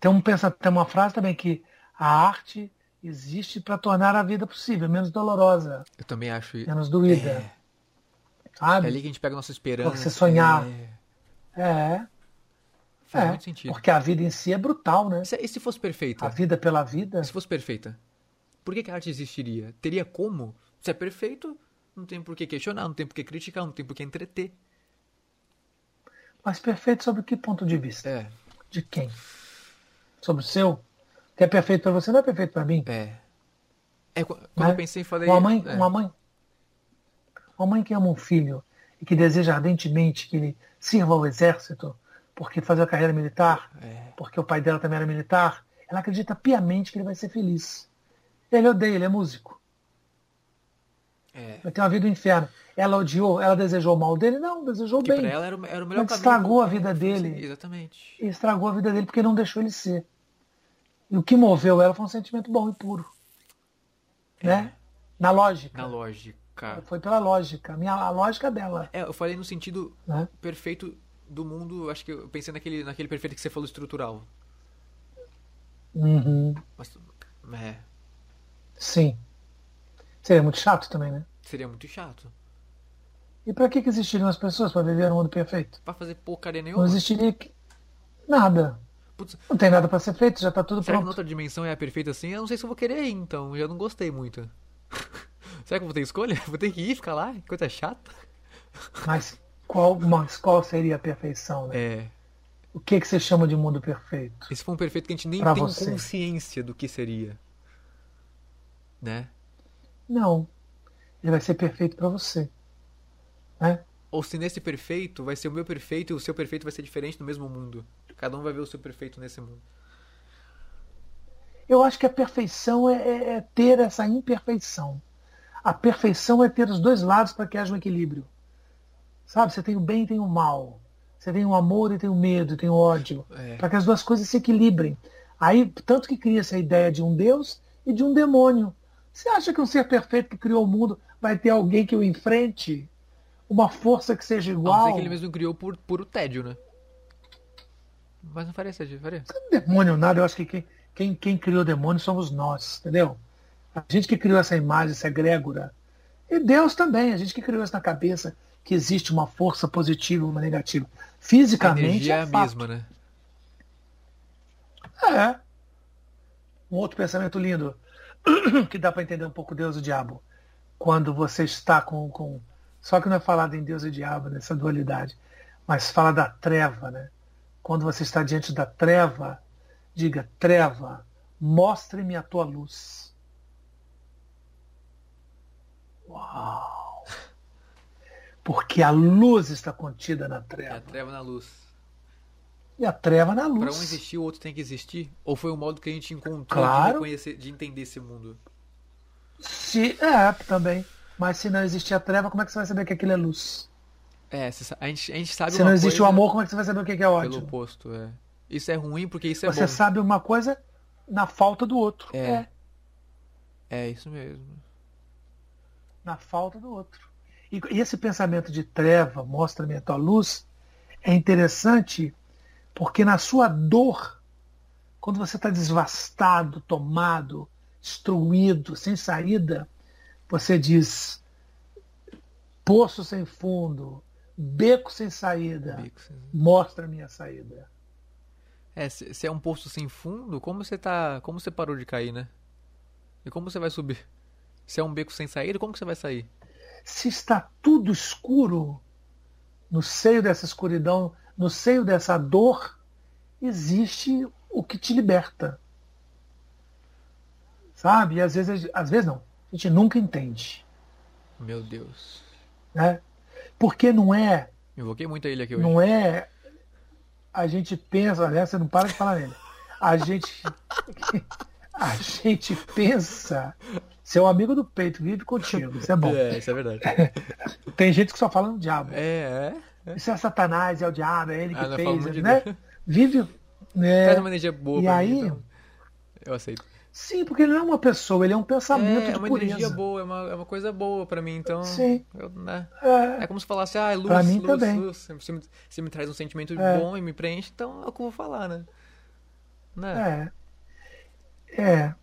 Tem, um, pensa, tem uma frase também que a arte existe para tornar a vida possível, menos dolorosa. Eu também acho isso. Menos doída. É. Sabe? É ali que a gente pega a nossa esperança. Pra você sonhar. É. é. Faz é, muito sentido. Porque a vida em si é brutal, né? E se fosse perfeita? A vida pela vida. Se fosse perfeita? Por que, que a arte existiria? Teria como? Se é perfeito, não tem por que questionar, não tem por que criticar, não tem por que entreter. Mas perfeito sobre que ponto de vista? É. De quem? Sobre o seu? Que é perfeito para você não é perfeito para mim. É. é quando né? eu pensei, falei. Uma mãe, é. uma mãe, uma mãe que ama um filho e que deseja ardentemente que ele sirva ao exército, porque fazer a carreira militar, é. porque o pai dela também era militar, ela acredita piamente que ele vai ser feliz. Ele odeia, ele é músico. É. Vai ter uma vida do inferno. Ela odiou, ela desejou o mal dele? Não, desejou que bem. Pra ela era o, era o melhor Mas estragou a vida dele. Sim, exatamente. E estragou a vida dele porque não deixou ele ser. E o que moveu ela foi um sentimento bom e puro. É. Né? Na lógica. Na lógica. Foi pela lógica. A, minha, a lógica dela. É, eu falei no sentido né? perfeito do mundo, acho que eu pensei naquele, naquele perfeito que você falou estrutural. Uhum. Mas, é. Sim. Seria muito chato também, né? Seria muito chato. E para que, que existiriam as pessoas para viver um mundo perfeito? Pra fazer porcaria nenhuma? Não existiria nada. Putz, não tem nada para ser feito, já tá tudo será pronto. que na outra dimensão é a perfeita assim? Eu não sei se eu vou querer ir, então. Eu já não gostei muito. será que eu vou ter escolha? Vou ter que ir, ficar lá? Que coisa chata. Mas qual, mas qual seria a perfeição, né? É. O que, que você chama de mundo perfeito? Esse foi um perfeito que a gente nem pra tem você. consciência do que seria. Né? Não. Ele vai ser perfeito para você. Né? Ou se nesse perfeito vai ser o meu perfeito e o seu perfeito vai ser diferente no mesmo mundo. Cada um vai ver o seu perfeito nesse mundo. Eu acho que a perfeição é, é, é ter essa imperfeição. A perfeição é ter os dois lados para que haja um equilíbrio. Sabe? Você tem o bem e tem o mal. Você tem o amor e tem o medo, e tem o ódio. É. Para que as duas coisas se equilibrem. Aí, tanto que cria-se a ideia de um Deus e de um demônio. Você acha que um ser perfeito que criou o mundo vai ter alguém que o enfrente? Uma força que seja igual? Não que ele mesmo criou por puro tédio, né? Mas não faria sentido, faria. Não é demônio nada, eu acho que quem, quem, quem criou o demônio somos nós, entendeu? A gente que criou essa imagem, essa egrégora. E Deus também, a gente que criou isso na cabeça, que existe uma força positiva e uma negativa. Fisicamente. A energia é, é a fato. mesma, né? É. Um outro pensamento lindo, que dá para entender um pouco Deus e o diabo. Quando você está com, com. Só que não é falado em Deus e diabo, nessa dualidade, mas fala da treva, né? Quando você está diante da treva, diga: treva, mostre-me a tua luz. Uau! Porque a luz está contida na treva. É a treva na luz. E a treva na luz. Para um existir, o outro tem que existir? Ou foi um modo que a gente encontrou claro. de, reconhecer, de entender esse mundo? Se, é, também. Mas se não existir a treva, como é que você vai saber que aquilo é luz? É, a gente, a gente sabe Se não existe o amor, como é que você vai saber o que é ódio? Pelo oposto, é. Isso é ruim porque isso é você bom. Você sabe uma coisa na falta do outro. É. é. É isso mesmo. Na falta do outro. E, e esse pensamento de treva, mostra-me a tua luz, é interessante porque na sua dor, quando você está desvastado, tomado, destruído, sem saída, você diz poço sem fundo, beco sem saída, Beco sem- mostra a minha saída. É, se, é um poço sem fundo, como você tá. Como você parou de cair, né? E como você vai subir? Se é um beco sem saída, como que você vai sair? Se está tudo escuro, no seio dessa escuridão, no seio dessa dor, existe o que te liberta. Sabe? E às vezes, às vezes não. A gente nunca entende. Meu Deus. Né? Porque não é, Invoquei muito a ele aqui hoje. não é. A gente pensa, aliás, você não para de falar nele. A gente. A gente pensa. Seu amigo do peito vive contigo. Isso é bom. É, isso é verdade. Tem gente que só fala no diabo. É, é. Isso é Satanás, é o diabo, é ele que ah, fez, né? De Vive. É... Faz uma energia boa. E aí. Mim, então. Eu aceito. Sim, porque ele não é uma pessoa, ele é um pensamento é, É uma pureza. energia boa, é uma, é uma coisa boa para mim, então... Sim. Eu, né? é. é. como se falasse, ah, luz, pra mim luz, também. luz. Você me, você me traz um sentimento é. bom e me preenche, então é o que eu vou falar, né? né? É. É.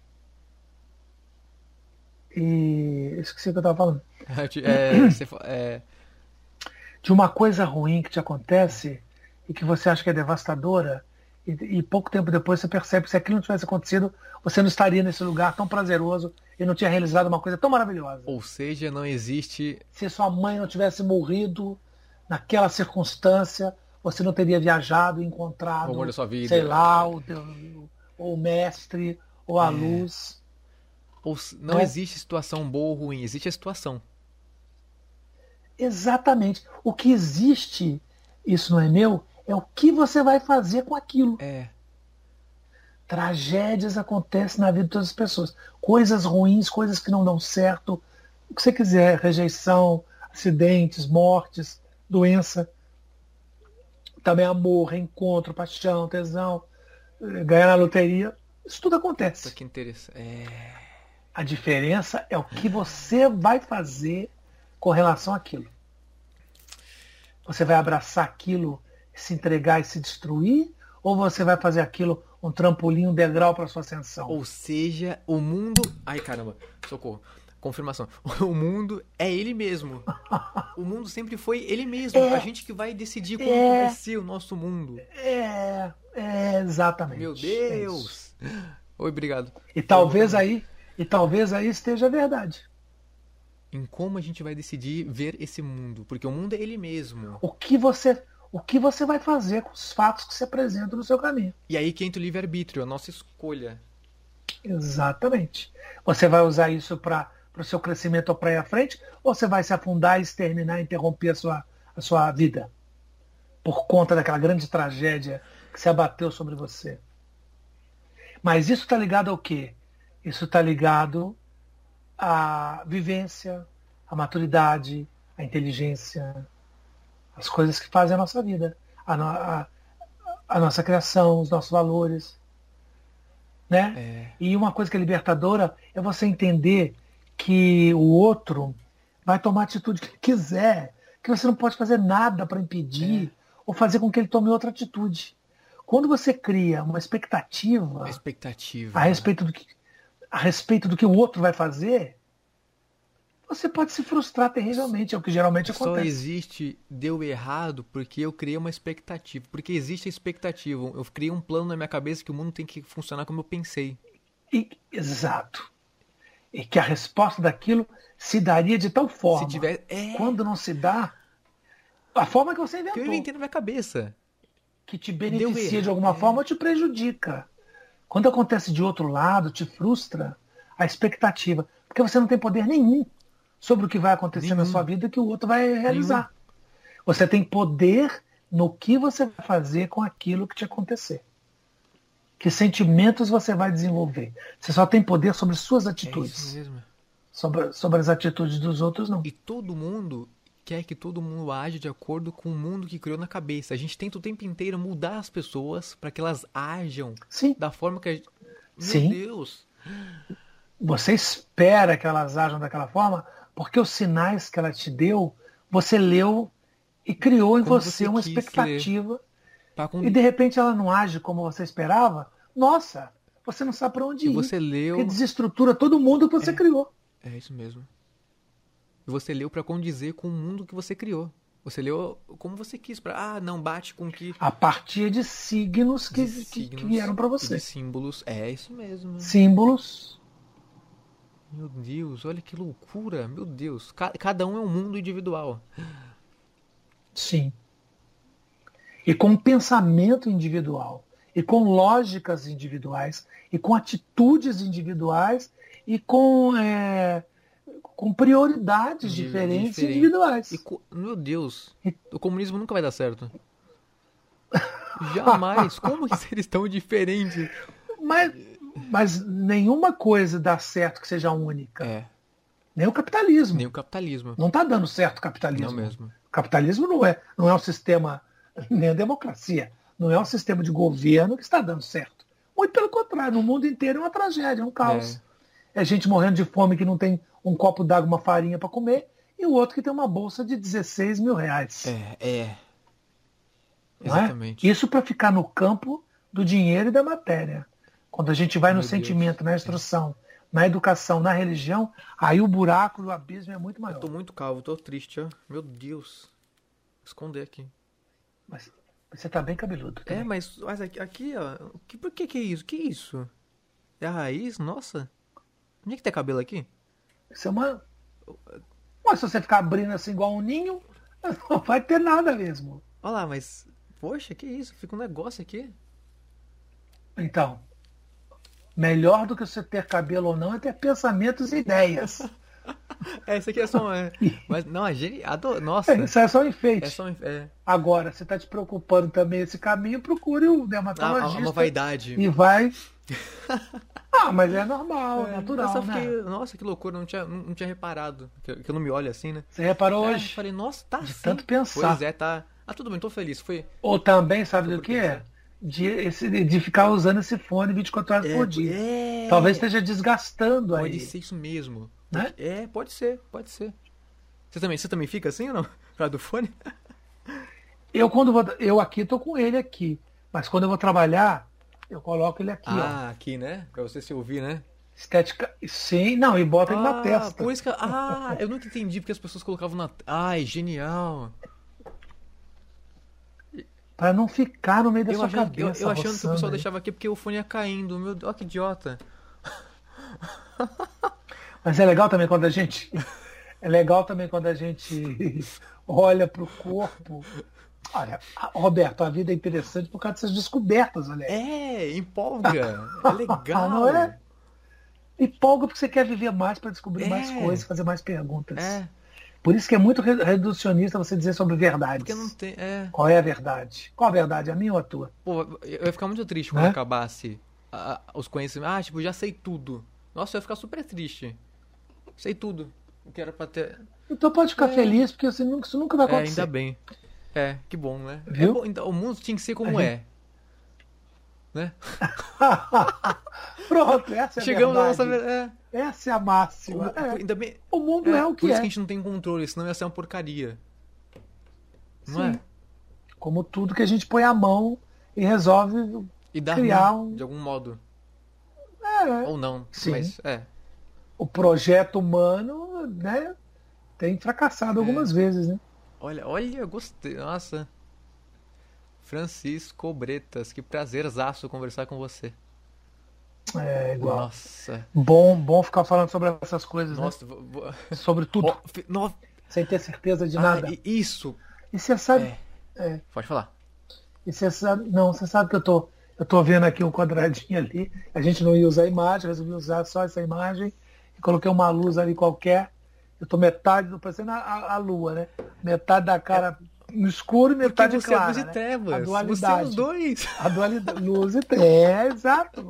E... Esqueci o que eu tava falando. é, você, é... De uma coisa ruim que te acontece e que você acha que é devastadora e, e, pouco tempo depois você percebe que se aquilo não tivesse acontecido, você não estaria nesse lugar tão prazeroso e não tinha realizado uma coisa tão maravilhosa. Ou seja, não existe. Se sua mãe não tivesse morrido naquela circunstância, você não teria viajado e encontrado, o amor da sua vida. sei lá, o, o, o mestre ou a é. luz. Ou, não é. existe situação boa ou ruim, existe a situação. Exatamente. O que existe, isso não é meu, é o que você vai fazer com aquilo. É. Tragédias acontecem na vida de todas as pessoas. Coisas ruins, coisas que não dão certo. O que você quiser, rejeição, acidentes, mortes, doença. Também amor, reencontro, paixão, tesão, eh, ganhar na loteria. Isso tudo acontece. Que interessante. É... A diferença é o que você vai fazer com relação àquilo. Você vai abraçar aquilo se entregar e se destruir? Ou você vai fazer aquilo um trampolim, um degrau para sua ascensão? Ou seja, o mundo. Ai caramba, socorro. Confirmação. O mundo é ele mesmo. O mundo sempre foi ele mesmo. É, a gente que vai decidir como é, vai ser o nosso mundo. É, é exatamente. Meu Deus. É Oi, obrigado. E talvez aí, e talvez aí esteja a verdade. Em como a gente vai decidir ver esse mundo, porque o mundo é ele mesmo. O que você o que você vai fazer com os fatos que se apresentam no seu caminho. E aí que entra o livre-arbítrio, a nossa escolha. Exatamente. Você vai usar isso para o seu crescimento ou para ir à frente, ou você vai se afundar, exterminar, interromper a sua, a sua vida por conta daquela grande tragédia que se abateu sobre você. Mas isso está ligado ao quê? Isso está ligado à vivência, à maturidade, à inteligência, as coisas que fazem a nossa vida, a, no, a, a nossa criação, os nossos valores. Né? É. E uma coisa que é libertadora é você entender que o outro vai tomar a atitude que ele quiser, que você não pode fazer nada para impedir é. ou fazer com que ele tome outra atitude. Quando você cria uma expectativa, expectativa a respeito do que a respeito do que o outro vai fazer, você pode se frustrar terrivelmente, é o que geralmente Só acontece. Só existe deu errado porque eu criei uma expectativa. Porque existe a expectativa. Eu criei um plano na minha cabeça que o mundo tem que funcionar como eu pensei. E, exato. E que a resposta daquilo se daria de tal forma. Tiver, é... Quando não se dá, a forma que você inventou. Que eu inventei na minha cabeça. Que te beneficia de alguma é... forma ou te prejudica. Quando acontece de outro lado, te frustra a expectativa. Porque você não tem poder nenhum sobre o que vai acontecer Nenhum. na sua vida que o outro vai realizar. Nenhum. Você tem poder no que você vai fazer com aquilo que te acontecer. Que sentimentos você vai desenvolver. Você só tem poder sobre suas atitudes. É sobre, sobre as atitudes dos outros, não. E todo mundo quer que todo mundo age de acordo com o mundo que criou na cabeça. A gente tenta o tempo inteiro mudar as pessoas para que elas ajam Sim. da forma que a gente... Meu Sim. Deus! Você espera que elas ajam daquela forma porque os sinais que ela te deu, você leu e criou em você, você, uma expectativa. E de repente ela não age como você esperava. Nossa, você não sabe para onde e ir. Você leu. Porque desestrutura todo mundo que você é, criou. É isso mesmo. E você leu para condizer com o mundo que você criou. Você leu como você quis, para ah, não bate com que. A partir de signos que, de signos, que vieram para você. De símbolos, é isso mesmo. Símbolos meu Deus, olha que loucura. Meu Deus. Cada um é um mundo individual. Sim. E com pensamento individual, e com lógicas individuais, e com atitudes individuais, e com, é, com prioridades de, diferentes diferente. individuais. E, meu Deus, o comunismo nunca vai dar certo. Jamais. Como que eles tão diferentes? Mas mas nenhuma coisa dá certo que seja única. É. Nem o capitalismo. Nem o capitalismo. Não está dando certo o capitalismo. Não mesmo. capitalismo não é, não é um sistema, nem a democracia, não é um sistema de governo que está dando certo. Muito pelo contrário, no mundo inteiro é uma tragédia, é um caos. É, é gente morrendo de fome que não tem um copo d'água, uma farinha para comer, e o outro que tem uma bolsa de 16 mil reais. É, é. é? Exatamente. É? Isso para ficar no campo do dinheiro e da matéria. Quando a gente vai Meu no Deus. sentimento, na instrução, na educação, na religião, aí o buraco do abismo é muito maior. Eu tô muito calvo, tô triste, ó. Meu Deus. Vou esconder aqui. Mas você tá bem cabeludo. Também. É, mas, mas aqui, aqui, ó. Que, por que que é isso? Que isso? É a raiz? Nossa. Onde é que tem cabelo aqui? Isso é uma. Mas se você ficar abrindo assim igual um ninho, não vai ter nada mesmo. Olha lá, mas. Poxa, que isso? Fica um negócio aqui. Então, melhor do que você ter cabelo ou não é ter pensamentos e ideias. É, isso aqui é só. É, mas não, é genial. Nossa. É, isso é só um enfeite. É só um, é. Agora, você está te preocupando também esse caminho, procure o dermatologista. Ah, uma vaidade. E vai. ah, mas é normal, é, natural. Nossa, fiquei, nossa, que loucura, não tinha, não, tinha reparado. Que, que eu não me olho assim, né? Você reparou é, hoje? Eu falei, nossa, tá de assim. tanto pensar. Pois é, tá. Ah, tudo bem, tô feliz. Foi. Ou também, sabe do que é? de, esse, de ficar usando esse fone 24 horas é, por dia. É... Talvez esteja desgastando pode aí. Pode ser isso mesmo. Né? É, pode ser, pode ser. Você também, você também fica assim ou não? Pra do fone? Eu quando vou. Eu aqui tô com ele aqui. Mas quando eu vou trabalhar, eu coloco ele aqui. Ah, ó. aqui, né? Pra você se ouvir, né? Estética. Sim, não, e bota ah, ele na testa. Por isso que... Ah, eu nunca entendi porque as pessoas colocavam na. Ai, genial para não ficar no meio da eu sua achando, cabeça. Eu, eu achando que o pessoal aí. deixava aqui porque o fone ia caindo. Meu Deus, que idiota. Mas é legal também quando a gente. É legal também quando a gente olha para o corpo. Olha, Roberto, a vida é interessante por causa dessas descobertas, olha. É, empolga. É legal. não é? Empolga porque você quer viver mais para descobrir é. mais coisas, fazer mais perguntas. É. Por isso que é muito reducionista você dizer sobre verdades. Porque não tem. É... Qual é a verdade? Qual a verdade? A minha ou a tua? Pô, eu ia ficar muito triste quando é? acabasse a, os conhecimentos. Ah, tipo, já sei tudo. Nossa, eu ia ficar super triste. Sei tudo. O que era pra ter. Então pode ficar é. feliz, porque isso nunca, isso nunca vai acontecer. É, ainda bem. É, que bom, né? É bom, então, o mundo tinha que ser como é. Né? Pronto, essa é a Chegamos verdade. à nossa. É. Essa é a máxima. O, é. Ainda bem, o mundo é, é o que por é. isso que a gente não tem controle, senão ia ser uma porcaria. Não Sim. é? Como tudo que a gente põe a mão e resolve e dá criar ruim, um... de algum modo. É. Ou não, Sim. mas é. O projeto humano, né, tem fracassado é. algumas vezes, né? Olha, olha, gostei. Nossa. Francisco Bretas, que prazerzaço conversar com você. É igual. Nossa. Bom, bom ficar falando sobre essas coisas, né? Nossa, né? vou... Sobre tudo. No... Sem ter certeza de ah, nada. Isso. E você sabe. É. É. Pode falar. E você sabe. Não, você sabe que eu tô. Eu tô vendo aqui um quadradinho ali. A gente não ia usar a imagem, resolvi usar só essa imagem. E coloquei uma luz ali qualquer. Eu tô metade, tô parecendo a, a, lua, né? Metade da cara é. no escuro e metade Porque você clara. É luz e né? trevas. A dualidade. Você é os dois. A dualidade. Luz e trevas. É, exato.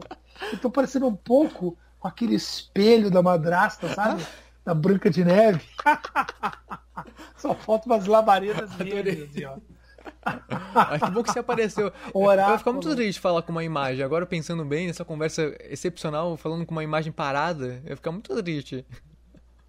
Eu tô parecendo um pouco com aquele espelho da madrasta, sabe? Da Branca de Neve. Só falta umas labaredas verdes, ó. Mas que bom que você apareceu. Oráculo. Vai ficar muito triste falar com uma imagem. Agora, pensando bem, nessa conversa excepcional, falando com uma imagem parada, eu ia ficar muito triste.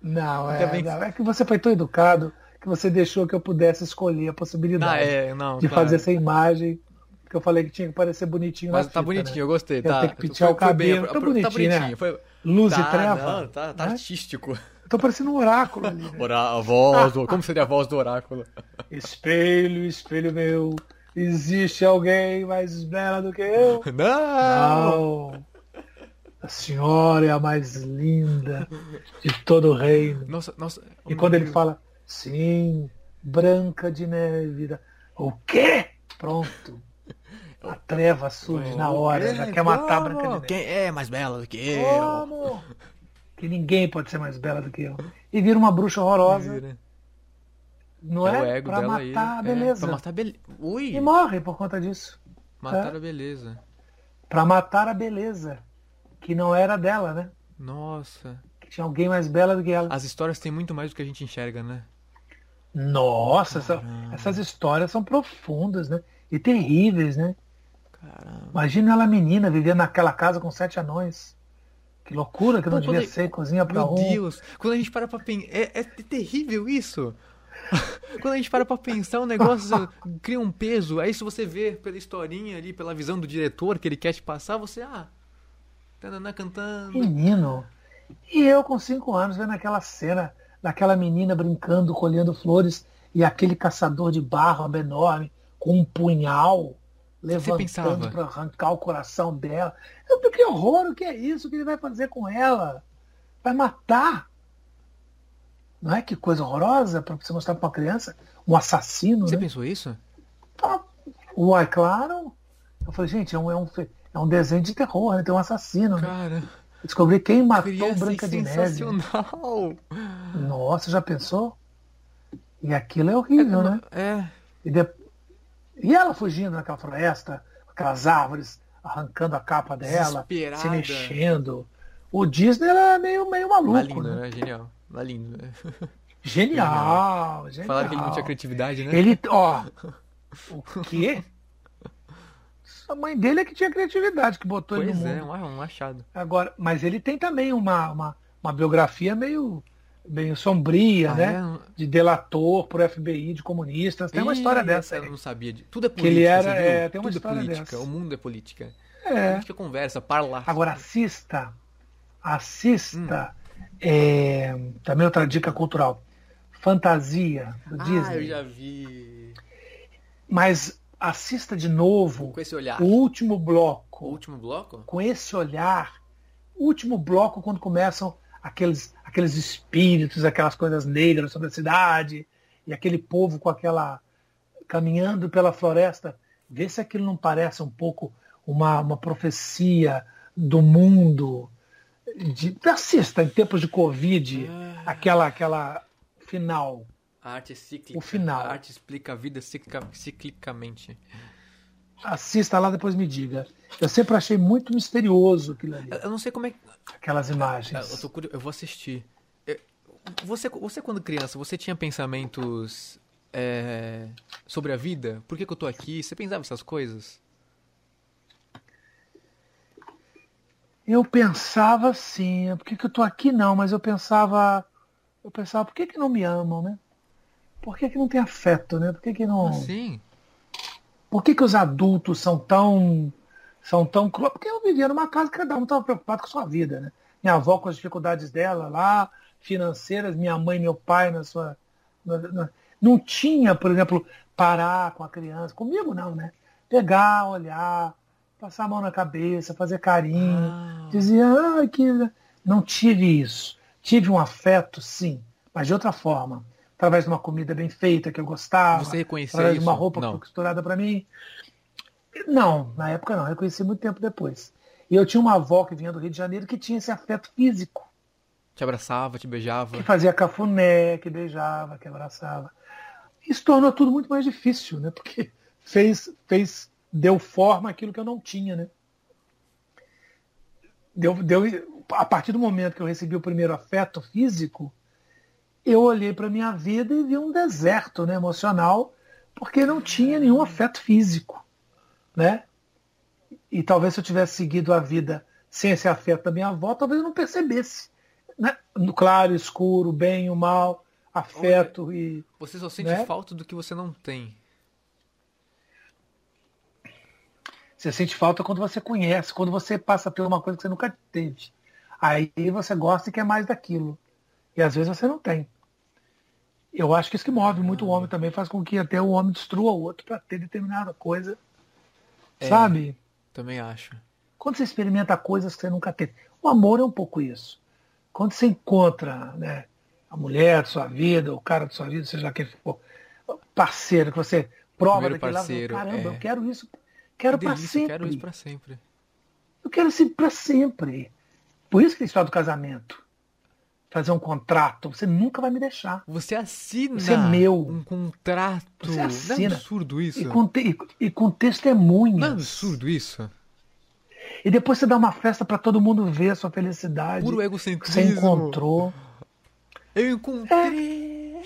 Não, é, bem... não, é que você foi tão educado que você deixou que eu pudesse escolher a possibilidade ah, é, não, de claro. fazer essa imagem que eu falei que tinha que parecer bonitinho Mas tá fita, bonitinho, né? eu gostei, tá. Tem que pentear o cabelo. Foi, tá bonitinho, tá bonitinho, né? Foi... Luz tá, e treva. Não, tá, tá né? artístico. Eu tô parecendo um oráculo ali. Né? A voz do... Como seria a voz do oráculo? Espelho, espelho meu, existe alguém mais bela do que eu? Não! Não! A senhora é a mais linda de todo o reino. Nossa, nossa. E quando ele fala, sim, branca de neve. O quê? Pronto. A treva surge na hora, já quer matar a Branca de Neve. Quem é mais bela do que eu? Como? Que ninguém pode ser mais bela do que eu. E vira uma bruxa horrorosa. Vira. Não é? é? Pra matar beleza. É, pra matar a beleza. Ui. E morre por conta disso. Matar é. a beleza. Pra matar a beleza. Que não era dela, né? Nossa. Que tinha alguém mais bela do que ela. As histórias têm muito mais do que a gente enxerga, né? Nossa, essa, essas histórias são profundas, né? E terríveis, né? Caramba. Imagina ela menina vivendo naquela casa com sete anões. Que loucura que Pô, não devia ser, é... cozinha pra Meu um. Meu Deus, quando a gente para pra pensar. É, é terrível isso. quando a gente para pra pensar, o negócio cria um peso. Aí se você vê pela historinha ali, pela visão do diretor que ele quer te passar, você, ah, tanana cantando. Menino. E eu com cinco anos vendo aquela cena daquela menina brincando, colhendo flores e aquele caçador de barro enorme com um punhal levantando para arrancar o coração dela. Eu, que horror, o que é isso? O que ele vai fazer com ela? Vai matar? Não é que coisa horrorosa para você mostrar para uma criança? Um assassino. Você né? pensou isso? Tá. Uai, claro. Eu falei, gente, é um, é um, é um desenho de terror, né? tem um assassino. Né? Cara. Né? Descobri quem matou Branca de Neve. Nossa, já pensou? E aquilo é horrível, é, né? É. E, de... e ela fugindo naquela floresta, aquelas árvores, arrancando a capa dela, se mexendo. O Disney era meio, meio maluco. Malindo, né? né? Genial. Malindo, né? Genial, genial. Falaram que ele não tinha criatividade, né? Ele, ó. O quê? A mãe dele é que tinha criatividade, que botou pois ele no é, mundo. um achado. Agora, mas ele tem também uma, uma, uma biografia meio, meio sombria, ah, né? É? De delator por FBI, de comunistas. Tem uma história dessa. Eu não sabia. De... Tudo é política. Que ele era, é, tem uma Tudo é história é política. Dessa. O mundo é política. É. Política conversa, parla. Agora assista. Assista. Hum. É, também outra dica cultural. Fantasia do ah, Disney. eu já vi. Mas assista de novo com esse olhar. o último bloco. O último bloco? Com esse olhar. O último bloco, quando começam aqueles, aqueles espíritos, aquelas coisas negras sobre a cidade, e aquele povo com aquela. caminhando pela floresta. Vê se aquilo não parece um pouco uma, uma profecia do mundo. De, assista em tempos de Covid, ah. aquela, aquela final a arte é cíclica. O final. A arte explica a vida ciclica, ciclicamente. Assista lá, depois me diga. Eu sempre achei muito misterioso aquilo ali. Eu não sei como é Aquelas imagens. Eu, tô curioso, eu vou assistir. Você, você, quando criança, você tinha pensamentos é, sobre a vida? Por que, que eu tô aqui? Você pensava essas coisas? Eu pensava sim. Por que, que eu tô aqui? Não, mas eu pensava. Eu pensava, por que, que não me amam, né? Por que, que não tem afeto, né? Por que, que não. Assim? Por que, que os adultos são tão. são tão cruéis? Porque eu vivia numa casa que cada um estava preocupado com a sua vida, né? Minha avó com as dificuldades dela lá, financeiras, minha mãe e meu pai na sua. Na, na... não tinha, por exemplo, parar com a criança. Comigo não, né? Pegar, olhar, passar a mão na cabeça, fazer carinho. Ah. Dizia, ah, que. Não tive isso. Tive um afeto, sim, mas de outra forma através de uma comida bem feita que eu gostava. Você reconheceu através isso? de uma roupa não. costurada para mim. Não, na época não, eu reconheci muito tempo depois. E eu tinha uma avó que vinha do Rio de Janeiro que tinha esse afeto físico. Te abraçava, te beijava. Que fazia cafuné, que beijava, que abraçava. Isso tornou tudo muito mais difícil, né? Porque fez, fez, deu forma àquilo que eu não tinha, né? Deu, deu, a partir do momento que eu recebi o primeiro afeto físico, eu olhei para minha vida e vi um deserto né, emocional, porque não tinha nenhum afeto físico. Né? E talvez se eu tivesse seguido a vida sem esse afeto da minha avó, talvez eu não percebesse. Né? No claro, escuro, bem, o mal, afeto Olha, e. Você só sente né? falta do que você não tem. Você sente falta quando você conhece, quando você passa por uma coisa que você nunca teve. Aí você gosta e quer mais daquilo. E às vezes você não tem. Eu acho que isso que move muito o homem também, faz com que até o homem destrua o outro para ter determinada coisa. É, sabe? Também acho. Quando você experimenta coisas que você nunca teve. O amor é um pouco isso. Quando você encontra né, a mulher de sua vida, o cara de sua vida, seja quem for, parceiro, que você prova daquele parceiro, lado, caramba, é... eu quero isso, quero para sempre. Eu quero isso para sempre. Eu quero isso para sempre. Por isso que tem história do casamento fazer um contrato, você nunca vai me deixar. Você assina você é meu. um contrato. Você assina. Não é absurdo isso? E com, te, e, e com testemunhas. Não é absurdo isso? E depois você dá uma festa para todo mundo ver a sua felicidade. Puro egocentrismo. Você encontrou. Eu encontrei. É.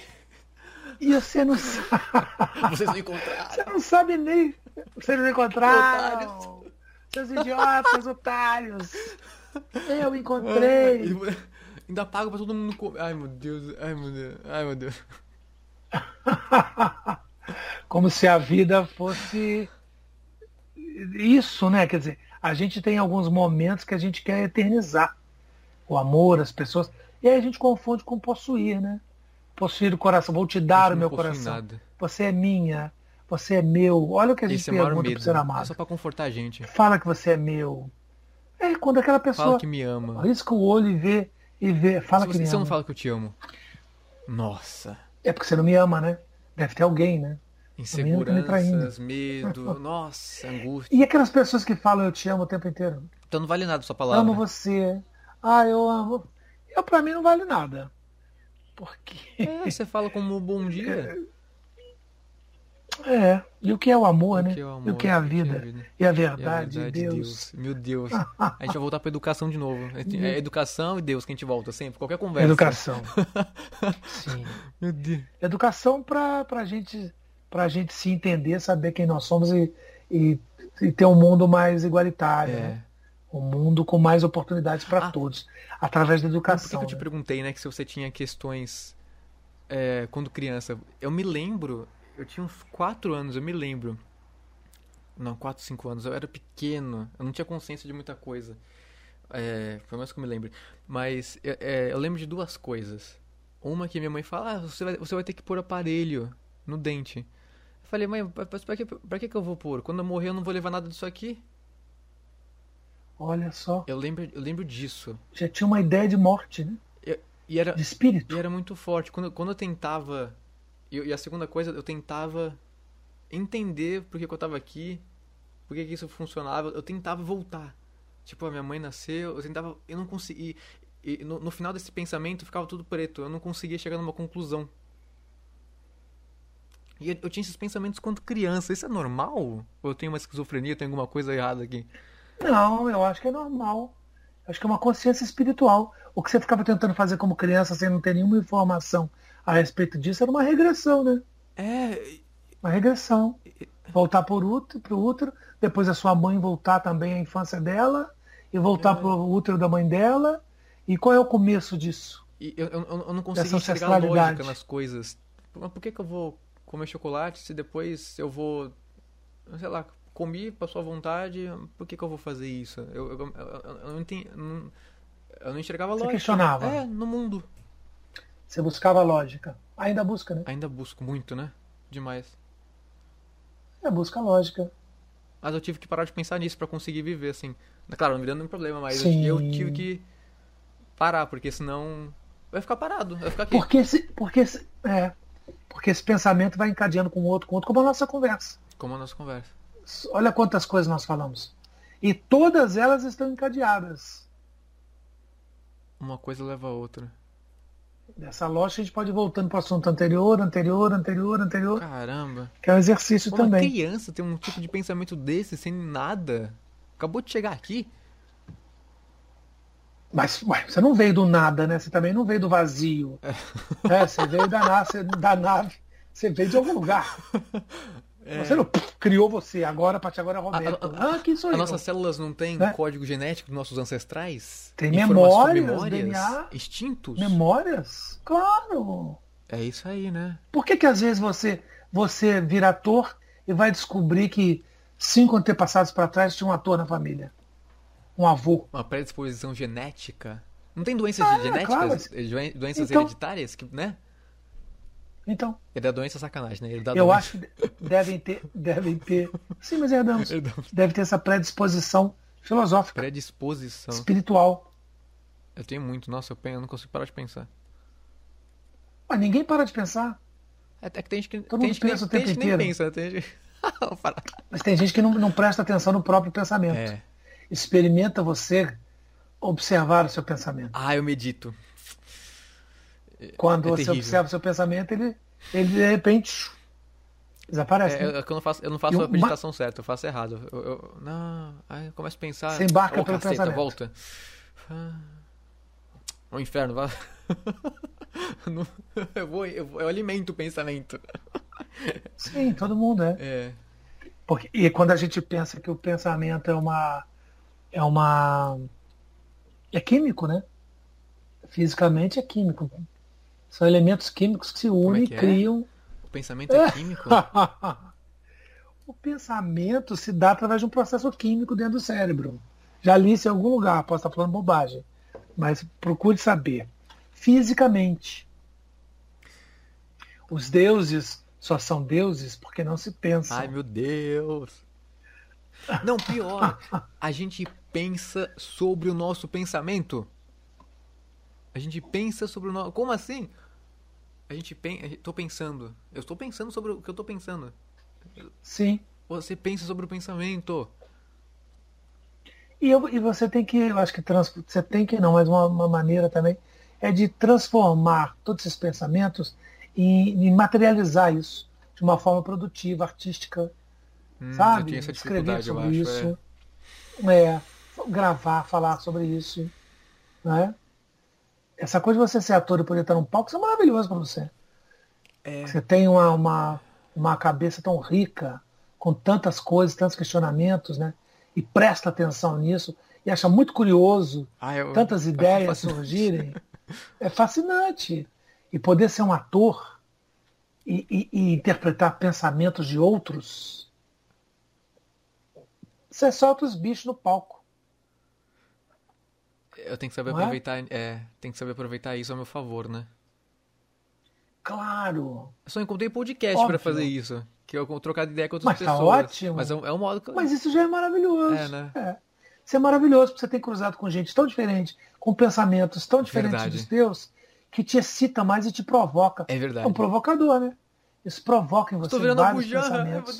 E você não sabe. Vocês não encontraram. Você não sabe nem. Vocês não encontraram. Otários. Seus idiotas, otários. Eu encontrei. Ainda pago pra todo mundo comer. Ai meu Deus, ai meu Deus, ai meu Deus. Como se a vida fosse isso, né? Quer dizer, a gente tem alguns momentos que a gente quer eternizar o amor, as pessoas. E aí a gente confunde com possuir, né? Possuir o coração. Vou te dar o meu coração. Nada. Você é minha. Você é meu. Olha o que a gente Esse é pergunta é pro ser amado. É só pra confortar a gente. Fala que você é meu. É quando aquela pessoa. Fala que me ama. Risca o olho e vê. E vê. Fala que você, me ama. eu não falo que eu te amo. Nossa. É porque você não me ama, né? Deve ter alguém, né? Inseguranças, medo, nossa, angústia. E aquelas pessoas que falam eu te amo o tempo inteiro? Então não vale nada a sua palavra. Amo você. Ah, eu amo. Eu, pra mim, não vale nada. Porque. É, você fala como bom dia. É. é. E o que é o amor, o né? É o amor, e o que é a vida? É a vida? E, a verdade, e a verdade Deus. Deus. Meu Deus. a gente vai voltar pra educação de novo. É educação e Deus que a gente volta sempre. Qualquer conversa. Educação. Sim. Meu Deus. Educação pra, pra gente pra gente se entender, saber quem nós somos e, e, e ter um mundo mais igualitário. É. Né? Um mundo com mais oportunidades para ah, todos, através da educação. Por que, eu te né? perguntei, né, que se você tinha questões é, quando criança? Eu me lembro, eu tinha uns 4 anos, eu me lembro. Não, 4, 5 anos, eu era pequeno, eu não tinha consciência de muita coisa. É, foi mais que eu me lembro. Mas é, eu lembro de duas coisas. Uma que minha mãe fala, ah, você vai, você vai ter que pôr aparelho no dente. Eu falei, mãe, pra, pra, que, pra que, que eu vou pôr? Quando eu morrer eu não vou levar nada disso aqui? Olha só. Eu lembro, eu lembro disso. Já tinha uma ideia de morte, né? Eu, e era, de espírito. E era muito forte. Quando, quando eu tentava. E, e a segunda coisa, eu tentava entender por que, que eu tava aqui, por que, que isso funcionava. Eu tentava voltar. Tipo, a minha mãe nasceu, eu tentava. Eu não conseguia. E no, no final desse pensamento ficava tudo preto. Eu não conseguia chegar numa conclusão. E eu tinha esses pensamentos quando criança. Isso é normal? Ou eu tenho uma esquizofrenia, tem alguma coisa errada aqui? Não, eu acho que é normal. Acho que é uma consciência espiritual. O que você ficava tentando fazer como criança sem não ter nenhuma informação a respeito disso era uma regressão, né? É. Uma regressão. Voltar para o útero, útero, depois a sua mãe voltar também à infância dela, e voltar é. para o útero da mãe dela. E qual é o começo disso? Eu, eu, eu não consigo enxergar lógica nas coisas. Mas por que, que eu vou comer chocolate se depois eu vou. Sei lá, comi pra sua vontade, por que, que eu vou fazer isso? Eu, eu, eu, eu não entendi. Eu não enxergava Você lógica. questionava? É, no mundo. Você buscava lógica. Ainda busca, né? Ainda busco muito, né? Demais. É, busca lógica. Mas eu tive que parar de pensar nisso para conseguir viver, assim. Claro, não me dando nenhum problema, mas Sim. eu tive que parar, porque senão vai ficar parado, vai ficar aqui. Porque se, porque se, é, porque esse pensamento vai encadeando com o outro, com o outro, como a nossa conversa. Como a nossa conversa. Olha quantas coisas nós falamos. E todas elas estão encadeadas. Uma coisa leva a outra. Dessa lógica a gente pode ir voltando para o assunto anterior, anterior, anterior, anterior. Caramba. Que é um exercício Como também. Uma criança tem um tipo de pensamento desse sem nada. Acabou de chegar aqui. Mas ué, você não veio do nada, né? Você também não veio do vazio. É. É, você veio da nave, da nave. Você veio de algum lugar. É. Você não criou você, agora, a partir agora é Roberto. A, a, ah, quem sou as eu? nossas células não têm né? código genético dos nossos ancestrais? Tem memórias, memórias, DNA. Instintos? Memórias? Claro. É isso aí, né? Por que que às vezes você, você vira ator e vai descobrir que cinco antepassados para trás tinha um ator na família? Um avô. Uma predisposição genética? Não tem doenças ah, genéticas? Claro. Doenças então, hereditárias, que, né? Então. Ele dá doença sacanagem, né? Eu acho que devem ter, devem ter. Sim, mas herdamos. herdamos. Deve ter essa predisposição filosófica. Predisposição. Espiritual. Eu tenho muito. Nossa, eu, não consigo parar de pensar. Mas ninguém para de pensar. É, é que tem gente que, Todo tem mundo pensa nem, o tempo inteiro. pensa, tem gente... mas tem gente que não, não presta atenção no próprio pensamento. É. Experimenta você observar o seu pensamento. Ah, eu medito. Quando é você terrível. observa o seu pensamento, ele, ele de repente desaparece. É, né? é eu não faço, eu não faço a meditação certa, eu faço errado. Eu, eu, não, aí eu começo a pensar. Você embarca oh, pelo caceta, pensamento. volta. Ah, o inferno, vai. eu, vou, eu, eu alimento o pensamento. Sim, todo mundo é. É. Porque, e quando a gente pensa que o pensamento é uma. É uma. É químico, né? Fisicamente é químico. São elementos químicos que se unem é que e criam. É? O pensamento é químico? o pensamento se dá através de um processo químico dentro do cérebro. Já li isso em algum lugar, posso estar falando bobagem. Mas procure saber. Fisicamente. Os deuses só são deuses porque não se pensam. Ai, meu Deus. Não, pior. A gente pensa sobre o nosso pensamento. A gente pensa sobre o nosso. Como assim? A gente pensa. Tô pensando. Eu estou pensando sobre o que eu estou pensando. Sim. Você pensa sobre o pensamento. E, eu, e você tem que, eu acho que trans, você tem que não, mas uma, uma maneira também é de transformar todos esses pensamentos e, e materializar isso de uma forma produtiva, artística, hum, sabe? Escrever sobre acho, isso, é. é. gravar, falar sobre isso, né? Essa coisa de você ser ator e poder estar num palco, isso é maravilhoso para você. É. Você tem uma, uma, uma cabeça tão rica, com tantas coisas, tantos questionamentos, né? e presta atenção nisso e acha muito curioso ah, eu, tantas ideias surgirem, é fascinante. E poder ser um ator e, e, e interpretar pensamentos de outros, você solta os bichos no palco. Eu tenho que saber Não é? aproveitar, é? é, tem que saber aproveitar isso a meu favor, né? Claro. Eu só encontrei podcast para fazer isso. Que eu trocar de ideia com outras Mas pessoas. Tá ótimo. Mas é um, é um modo que... Mas isso já é maravilhoso. É, né? É. Isso é maravilhoso, porque você tem cruzado com gente tão diferente, com pensamentos tão diferentes verdade. dos teus, que te excita mais e te provoca. É verdade. É um provocador, né? Isso provoca em você vários pensamentos.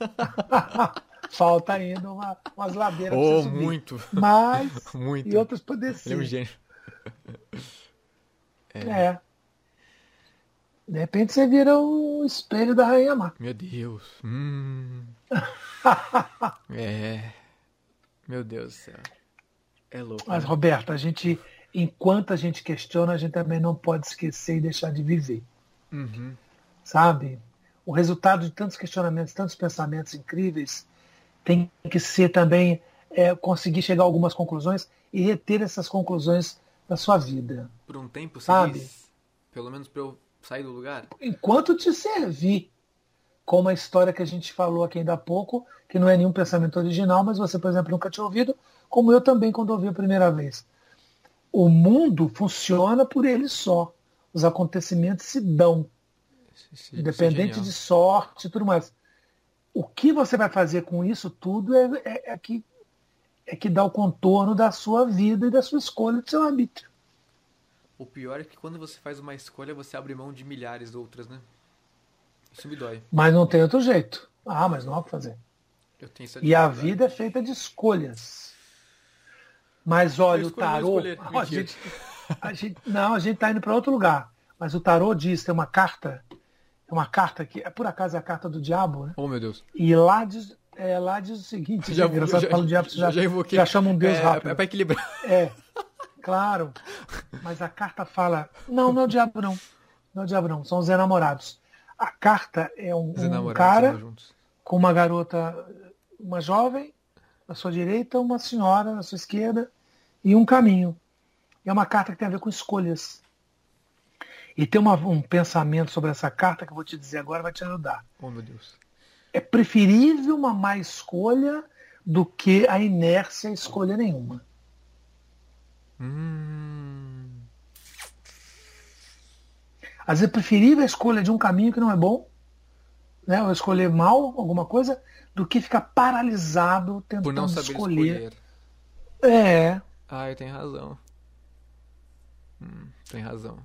Falta ainda uma, umas ladeiras oh, muito. Mas muito. e outros por descer. Ele é um gênio. É. é. De repente você vira o espelho da Rainha Má. Meu Deus. Hum. é. Meu Deus do céu. É louco. Mas, né? Roberto, a gente, enquanto a gente questiona, a gente também não pode esquecer e deixar de viver. Uhum. Sabe? O resultado de tantos questionamentos, tantos pensamentos incríveis, tem que ser também é, conseguir chegar a algumas conclusões e reter essas conclusões da sua vida. Por um tempo, sabe? Diz, pelo menos para eu sair do lugar? Enquanto te servir. Como a história que a gente falou aqui ainda há pouco, que não é nenhum pensamento original, mas você, por exemplo, nunca tinha ouvido, como eu também quando ouvi a primeira vez. O mundo funciona por ele só. Os acontecimentos se dão. Isso, é independente é de sorte e tudo mais. O que você vai fazer com isso tudo é, é, é, que, é que dá o contorno da sua vida e da sua escolha, do seu arbítrio. O pior é que quando você faz uma escolha, você abre mão de milhares de outras, né? Isso me dói. Mas não tem outro jeito. Ah, mas não há o que fazer. e a vida é feita de escolhas. Mas olha, o tarô. a gente, a gente, não, a gente está indo para outro lugar. Mas o tarô diz, tem uma carta, uma carta que, é por acaso é a carta do diabo, né? Oh, meu Deus. E lá diz, é, lá diz o seguinte, já, é engraçado já, já, diabo, já, já, já chama um Deus é, rápido. É para equilibrar. É. Claro, mas a carta fala. Não, não é o diabo, não. Não é o diabo, não. São os enamorados. A carta é um, um cara com uma garota, uma jovem na sua direita, uma senhora na sua esquerda e um caminho. É uma carta que tem a ver com escolhas. E tem uma, um pensamento sobre essa carta que eu vou te dizer agora, vai te ajudar. Oh, meu Deus. É preferível uma má escolha do que a inércia escolha nenhuma. Hum. Às vezes é preferível a escolha de um caminho que não é bom, né? ou escolher mal alguma coisa, do que ficar paralisado tentando Por não saber escolher. escolher. É. Ah, eu tenho razão. Hum, tem razão.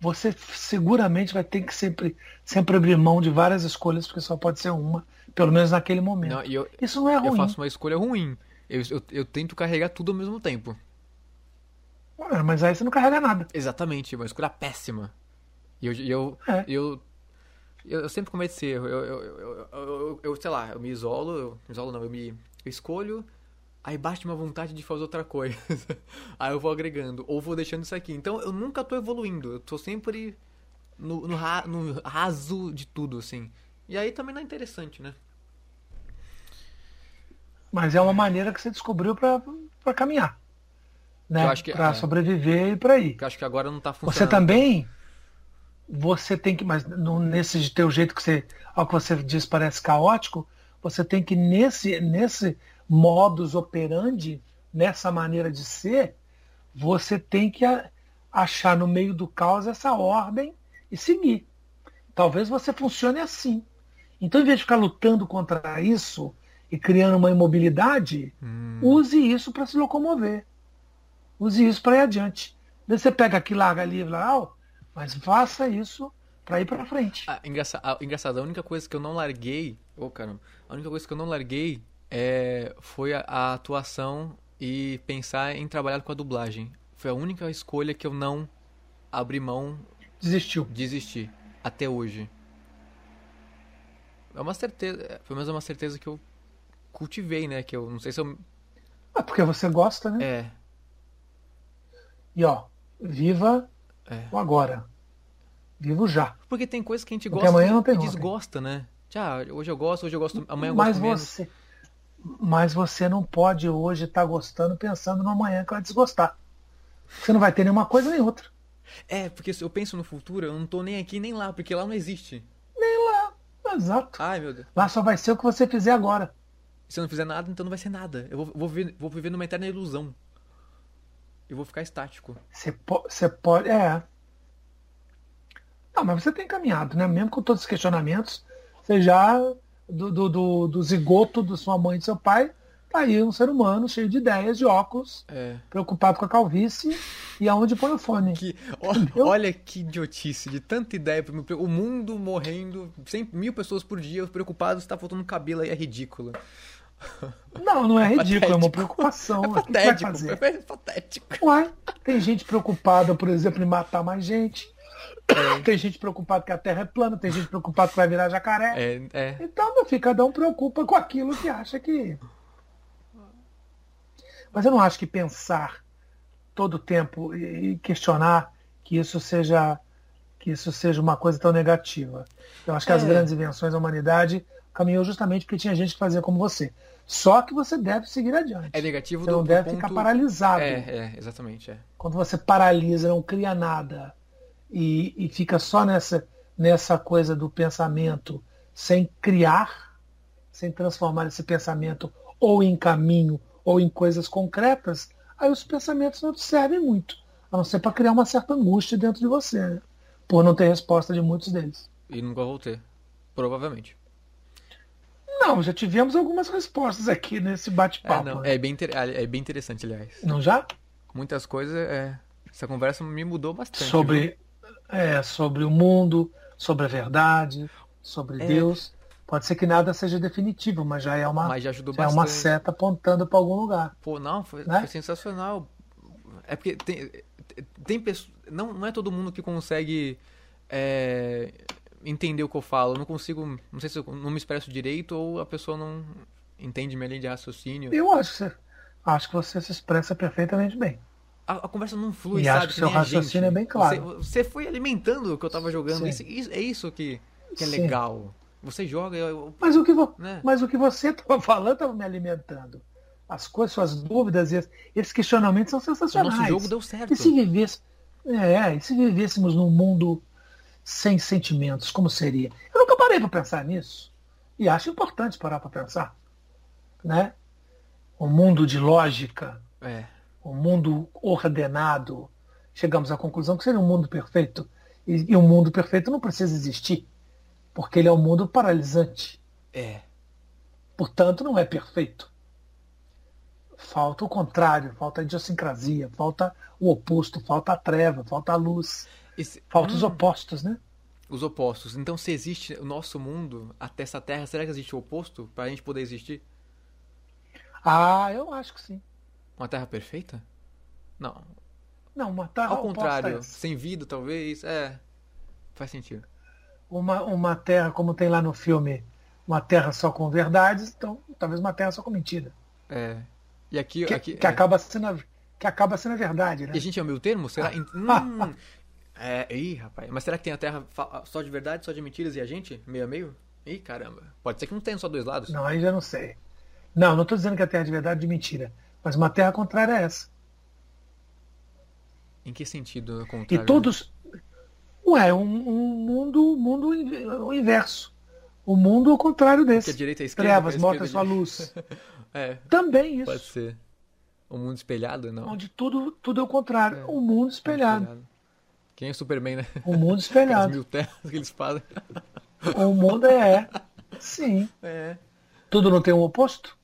Você seguramente vai ter que sempre, sempre abrir mão de várias escolhas, porque só pode ser uma, pelo menos naquele momento. Não, eu, Isso não é ruim. Eu faço uma escolha ruim. Eu, eu, eu tento carregar tudo ao mesmo tempo. Ah, mas aí você não carrega nada. Exatamente, uma escolha péssima. E eu, eu, é. eu, eu, eu, sempre cometo esse erro. Eu, eu, eu, eu, sei lá, eu me isolo, eu, me isolo não, eu me eu escolho Aí bate uma vontade de fazer outra coisa. aí eu vou agregando. Ou vou deixando isso aqui. Então eu nunca tô evoluindo. Eu tô sempre no, no, ra, no raso de tudo, assim. E aí também não é interessante, né? Mas é uma maneira que você descobriu para caminhar. Né? Para é, sobreviver e para ir. Eu acho que agora não tá funcionando. Você também. Você tem que. Mas nesse teu jeito que você. Ao que você diz parece caótico, você tem que, nesse, nesse modus operandi, nessa maneira de ser, você tem que achar no meio do caos essa ordem e seguir. Talvez você funcione assim. Então, em vez de ficar lutando contra isso e criando uma imobilidade, hum. use isso para se locomover. Use isso para ir adiante. Você pega aqui, larga ali, lá, mas faça isso para ir para frente. Ah, engraçado, ah, engraçado, a única coisa que eu não larguei, oh caramba, a única coisa que eu não larguei é, foi a, a atuação e pensar em trabalhar com a dublagem. Foi a única escolha que eu não abri mão Desistiu. Desistir. Até hoje. É uma certeza. Pelo menos é uma certeza que eu cultivei, né? Que eu não sei se eu. É porque você gosta, né? É. E ó, viva é. o agora. Vivo já. Porque tem coisas que a gente gosta amanhã e desgosta, né? Já, hoje eu gosto, hoje eu gosto, amanhã eu mas gosto você, menos. Mas você não pode hoje estar tá gostando pensando no amanhã que vai desgostar. Você não vai ter nenhuma coisa nem outra. É, porque se eu penso no futuro, eu não tô nem aqui nem lá, porque lá não existe. Nem lá, exato. Ai, meu Deus. Lá só vai ser o que você fizer agora. Se eu não fizer nada, então não vai ser nada. Eu vou, vou, viver, vou viver numa eterna ilusão. Eu vou ficar estático. Você, po você pode. É. Não, mas você tem caminhado, né? Mesmo com todos os questionamentos, você já. Do, do, do, do zigoto da sua mãe e do seu pai, Tá aí um ser humano cheio de ideias, de óculos, é. preocupado com a calvície e aonde põe o fone. Que, olha, olha, que idiotice, de tanta ideia. O mundo morrendo, 100 mil pessoas por dia, preocupados, está faltando cabelo aí, é ridículo. Não, não é, é ridículo, patético. é uma preocupação. É patético, é patético. Uai, tem gente preocupada, por exemplo, em matar mais gente. É. Tem gente preocupada que a Terra é plana, tem gente preocupada que vai virar jacaré. É, é. Então, meu filho, cada um preocupa com aquilo que acha que mas eu não acho que pensar todo o tempo e questionar que isso seja que isso seja uma coisa tão negativa. Eu acho que é. as grandes invenções da humanidade caminhou justamente porque tinha gente que fazia como você. Só que você deve seguir adiante. É negativo Você não deve ponto... ficar paralisado. É, é, exatamente. É. Quando você paralisa, não cria nada e, e fica só nessa, nessa coisa do pensamento sem criar, sem transformar esse pensamento ou em caminho ou em coisas concretas, aí os pensamentos não te servem muito, a não ser para criar uma certa angústia dentro de você, né? por não ter resposta de muitos deles. E nunca vou ter, provavelmente. Não, já tivemos algumas respostas aqui nesse bate-papo. É, né? é, bem é bem interessante, aliás. Não já? Muitas coisas, é... essa conversa me mudou bastante. Sobre, é, sobre o mundo, sobre a verdade, sobre é, Deus. Pode ser que nada seja definitivo, mas já é uma, mas já ajudou já é uma seta apontando para algum lugar. Pô, não, foi, né? foi sensacional. É porque tem, tem pessoas. Não, não é todo mundo que consegue é, entender o que eu falo. Eu não consigo. Não sei se eu não me expresso direito ou a pessoa não entende minha linha de raciocínio. Eu acho que você, acho que você se expressa perfeitamente bem. A, a conversa não flui, e sabe? Acho que seu raciocínio é bem claro. Você, você, foi alimentando o que eu tava jogando. Isso, isso, é isso que, que é Sim. legal. Você joga. Eu... Mas, o que vo... né? Mas o que você estava falando estava me alimentando. As coisas, suas dúvidas, esses questionamentos são sensacionais. O nosso jogo deu certo. E se, vivesse... é, e se vivêssemos num mundo sem sentimentos, como seria? Eu nunca parei para pensar nisso. E acho importante parar para pensar. Né? Um mundo de lógica, é. Um mundo ordenado. Chegamos à conclusão que seria um mundo perfeito. E, e um mundo perfeito não precisa existir. Porque ele é um mundo paralisante. É. Portanto, não é perfeito. Falta o contrário, falta a idiosincrasia, falta o oposto, falta a treva, falta a luz. Esse... Falta hum. os opostos, né? Os opostos. Então, se existe o nosso mundo, até essa Terra, será que existe o oposto para a gente poder existir? Ah, eu acho que sim. Uma Terra perfeita? Não. Não, uma Terra Ao contrário, sem vida, talvez. É. Faz sentido uma, uma terra, como tem lá no filme, uma terra só com verdades, então talvez uma terra só com mentira. É. E aqui, que, aqui que é. acaba sendo a, que acaba sendo a verdade, né? E a gente é o meio termo? Será? hum, é, ih, rapaz. Mas será que tem a Terra só de verdade, só de mentiras e a gente? Meio a meio? Ih, caramba. Pode ser que não tenha só dois lados. Não, aí já não sei. Não, não estou dizendo que a Terra é de verdade de mentira. Mas uma Terra contrária é essa. Em que sentido contrário? E todos. Ué, um, um mundo, mundo o inverso. O mundo ao contrário desse. Porque a direita é esquerda, Trevas, morta sua luz. é. Também isso. Pode ser. O mundo espelhado, não? Onde tudo, tudo é o contrário. É. O mundo espelhado. espelhado. Quem é o Superman, né? O mundo espelhado. As mil terras que eles fazem. O mundo é. Sim. É. Tudo não tem um oposto?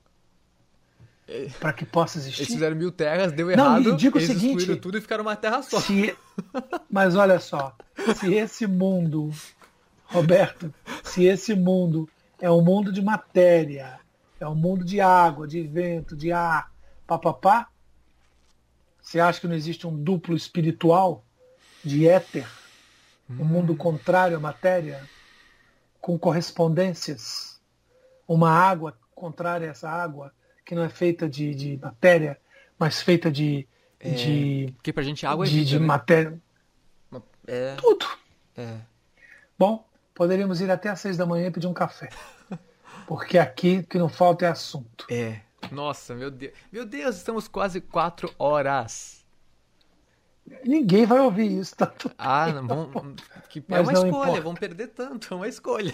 Para que possa existir. Eles fizeram mil terras, deu errado. Não, e digo eles o seguinte, tudo e ficaram uma terra só. Se... Mas olha só, se esse mundo, Roberto, se esse mundo é um mundo de matéria, é um mundo de água, de vento, de ar, papapá, você acha que não existe um duplo espiritual? de éter, um mundo contrário à matéria, com correspondências, uma água contrária a essa água, que não é feita de, de matéria, mas feita de. É, de porque pra gente água é de, vida, de né? matéria. É. Tudo. É. Bom, poderíamos ir até às seis da manhã e pedir um café. Porque aqui o que não falta é assunto. É. Nossa, meu Deus. Meu Deus, estamos quase quatro horas. Ninguém vai ouvir isso, tá Ah, não, vão, que, é uma escolha, importa. vão perder tanto, é uma escolha.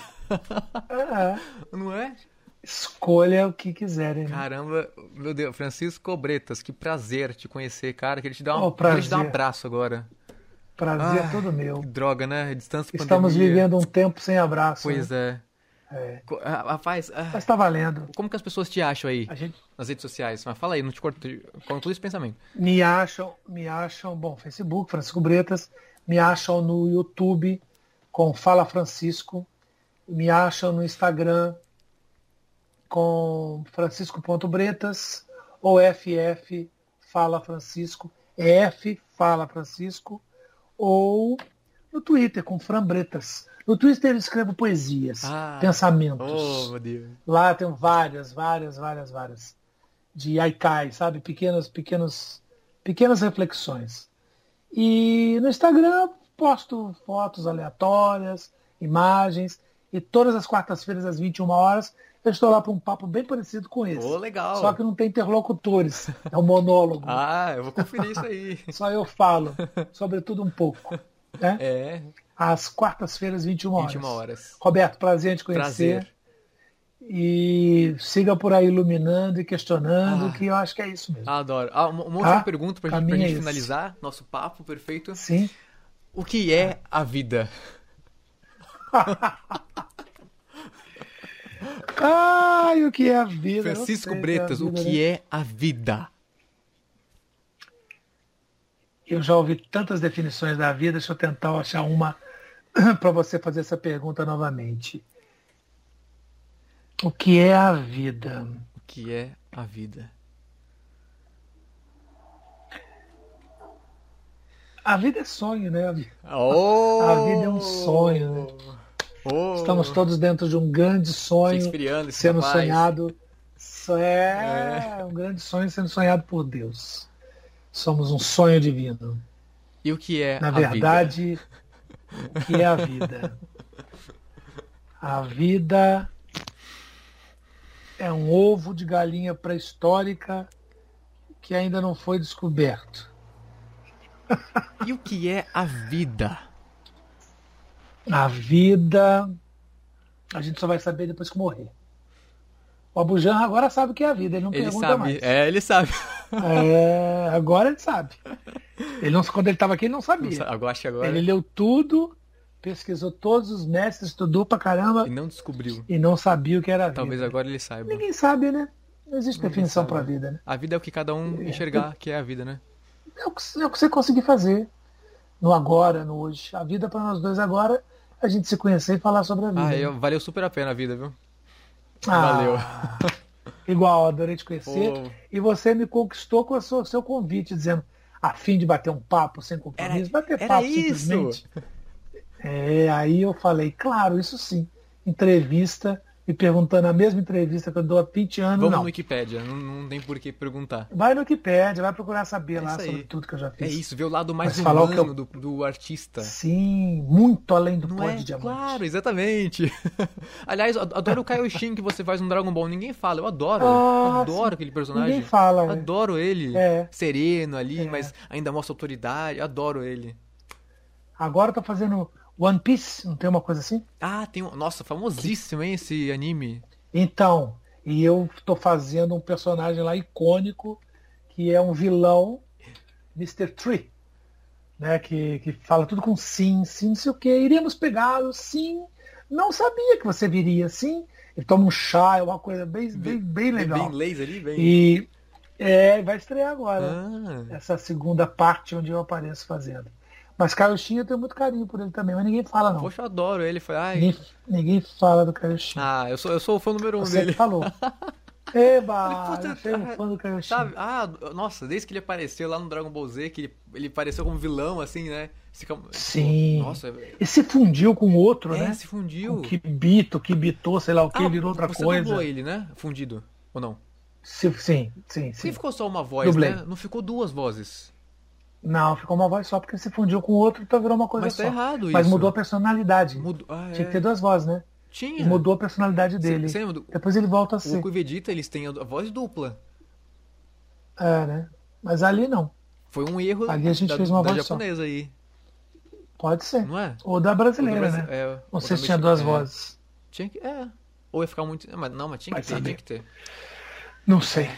É. Não é? Escolha o que quiserem. Né? Caramba, meu Deus, Francisco Bretas, que prazer te conhecer, cara. Queria te dar um, oh, prazer. te dar um abraço agora. Prazer ah, todo meu. Droga, né? Distância Estamos pandemia. vivendo um tempo sem abraço. Pois né? é. É. Rapaz, ah, Mas tá valendo. Como que as pessoas te acham aí? Gente... Nas redes sociais? Mas fala aí, não te corto, todo esse pensamento. Me acham, me acham, bom, Facebook, Francisco Bretas, me acham no YouTube com Fala Francisco, me acham no Instagram com francisco.bretas ou FF Fala Francisco, F Fala Francisco, ou no Twitter com Fran Bretas. No Twitter eu escrevo poesias, ah, pensamentos. Oh. Lá tem várias, várias, várias, várias. De Aikai, sabe? Pequenas, pequenos, pequenas reflexões. E no Instagram posto fotos aleatórias, imagens. E todas as quartas-feiras, às 21 horas, eu estou lá para um papo bem parecido com esse. Oh, legal. Só que não tem interlocutores. É um monólogo. ah, eu vou conferir isso aí. Só eu falo, sobretudo um pouco. Né? É às quartas-feiras, 21 horas. 21 horas. Roberto, prazer em te conhecer. Prazer. E siga por aí iluminando e questionando, ah, que eu acho que é isso mesmo. Adoro. Ah, uma, uma outra tá? pergunta para gente, gente é finalizar nosso papo perfeito. Sim. O que é a vida? Ai, o que é a vida? Francisco Bretas, o que é a vida? Eu já ouvi tantas definições da vida, deixa eu tentar achar uma para você fazer essa pergunta novamente. O que é a vida? O que é a vida? A vida é sonho, né? Oh! A vida é um sonho, né? Oh! Estamos todos dentro de um grande sonho sendo sonhado. É, é um grande sonho sendo sonhado por Deus. Somos um sonho divino. E o que é Na a verdade, vida? o que é a vida? A vida é um ovo de galinha pré-histórica que ainda não foi descoberto. E o que é a vida? A vida a gente só vai saber depois que morrer. O Abujan agora sabe o que é a vida, ele não ele pergunta sabe. mais. É, ele sabe. É, agora ele sabe. Ele não, quando ele estava aqui, ele não sabia. Não, agora, agora. Ele leu tudo, pesquisou todos os mestres, estudou pra caramba. E não descobriu. E não sabia o que era a vida. Talvez agora ele saiba. Ninguém sabe, né? Não existe Ninguém definição para a vida, né? A vida é o que cada um é. enxergar que é a vida, né? É o que, é o que você conseguir fazer. No agora, no hoje. A vida para nós dois agora a gente se conhecer e falar sobre a vida. Ah, eu, valeu super a pena a vida, viu? Ah, Valeu. Igual, adorei te conhecer. Pô. E você me conquistou com o seu, seu convite, dizendo a fim de bater um papo sem compromisso, era, bater era papo isso. simplesmente. É, aí eu falei, claro, isso sim. Entrevista me perguntando a mesma entrevista que eu dou há 20 anos. Vamos não. no Wikipedia, não, não tem por que perguntar. Vai no Wikipedia, vai procurar saber é lá sobre tudo que eu já fiz. É isso, ver o lado mais Mas humano eu... do, do artista. Sim, muito além do pó é? de diamante. Claro, exatamente. Aliás, adoro o Kaioshin que você faz no Dragon Ball. Ninguém fala, eu adoro. Ah, adoro sim. aquele personagem. Ninguém fala. Né? Adoro ele. É. Sereno ali, é. mas ainda mostra autoridade. Adoro ele. Agora eu tô fazendo One Piece, não tem uma coisa assim? Ah, tem um. Nossa, famosíssimo, hein, esse anime. Então, e eu tô fazendo um personagem lá icônico, que é um vilão, Mr. Tree. Né, que, que fala tudo com sim, sim, não sei o que, iríamos pegá-lo, sim, não sabia que você viria, sim. Ele toma um chá, é uma coisa bem, bem, bem legal. Bem inglês ali, bem. E é, vai estrear agora. Ah. Essa segunda parte onde eu apareço fazendo. Mas Kaioshin eu tenho muito carinho por ele também, mas ninguém fala não. Poxa, eu adoro ele. Foi, ai... ninguém, ninguém fala do Kaioshin. Ah, eu sou, eu sou o fã número um Você dele. falou. Eba, eu sou um fã do Kaioshin. Sabe? Ah, nossa, desde que ele apareceu lá no Dragon Ball Z, que ele, ele apareceu como vilão, assim, né? Sim. Nossa, e se fundiu com outro, é, né? se fundiu. Que bito, que bitou, sei lá o que, ah, virou outra você coisa. Você ele, né? Fundido, ou não? Sim, sim, sim. sim. ficou só uma voz, Dublê. né? Não ficou duas vozes. Não, ficou uma voz só porque se fundiu com o outro, então virou uma coisa Mas tá só. errado Mas isso. mudou a personalidade. Mudou... Ah, Tinha que ter duas vozes, né? Tinha. E mudou a personalidade dele. Você. Depois ele volta a ser. O Goku e Vegeta, eles têm a voz dupla. É, né? Mas ali não. Foi um erro ali a gente da, fez uma da voz japonesa só. aí. Pode ser. Não é? Ou da brasileira, né? É, não sei se tinha duas é. vozes. Tinha que. É. Ou ia ficar muito. Mas, não, mas tinha que, ter, tinha que ter. Não sei.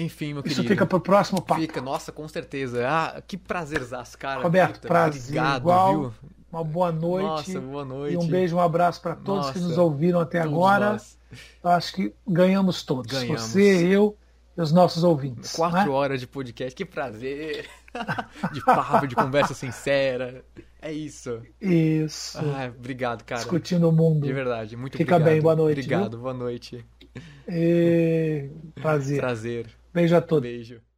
Enfim, meu Isso querido. fica pro próximo papo. Fica, nossa, com certeza. Ah, que prazerzaço, cara. Roberto, Puta, prazer. Obrigado, igual. viu? Uma boa noite. Nossa, boa noite. E um beijo, um abraço para todos Nossa, que nos ouviram até agora. nós. Eu acho que ganhamos todos. Ganhamos. Você, eu e os nossos ouvintes. Quatro né? horas de podcast, que prazer. de papo, de conversa sincera. É isso. Isso. Ah, obrigado, cara. Discutindo o mundo. De verdade, muito Fica obrigado. bem, boa noite. Obrigado, viu? boa noite. E... Prazer. Prazer. Beijo a todos. Beijo.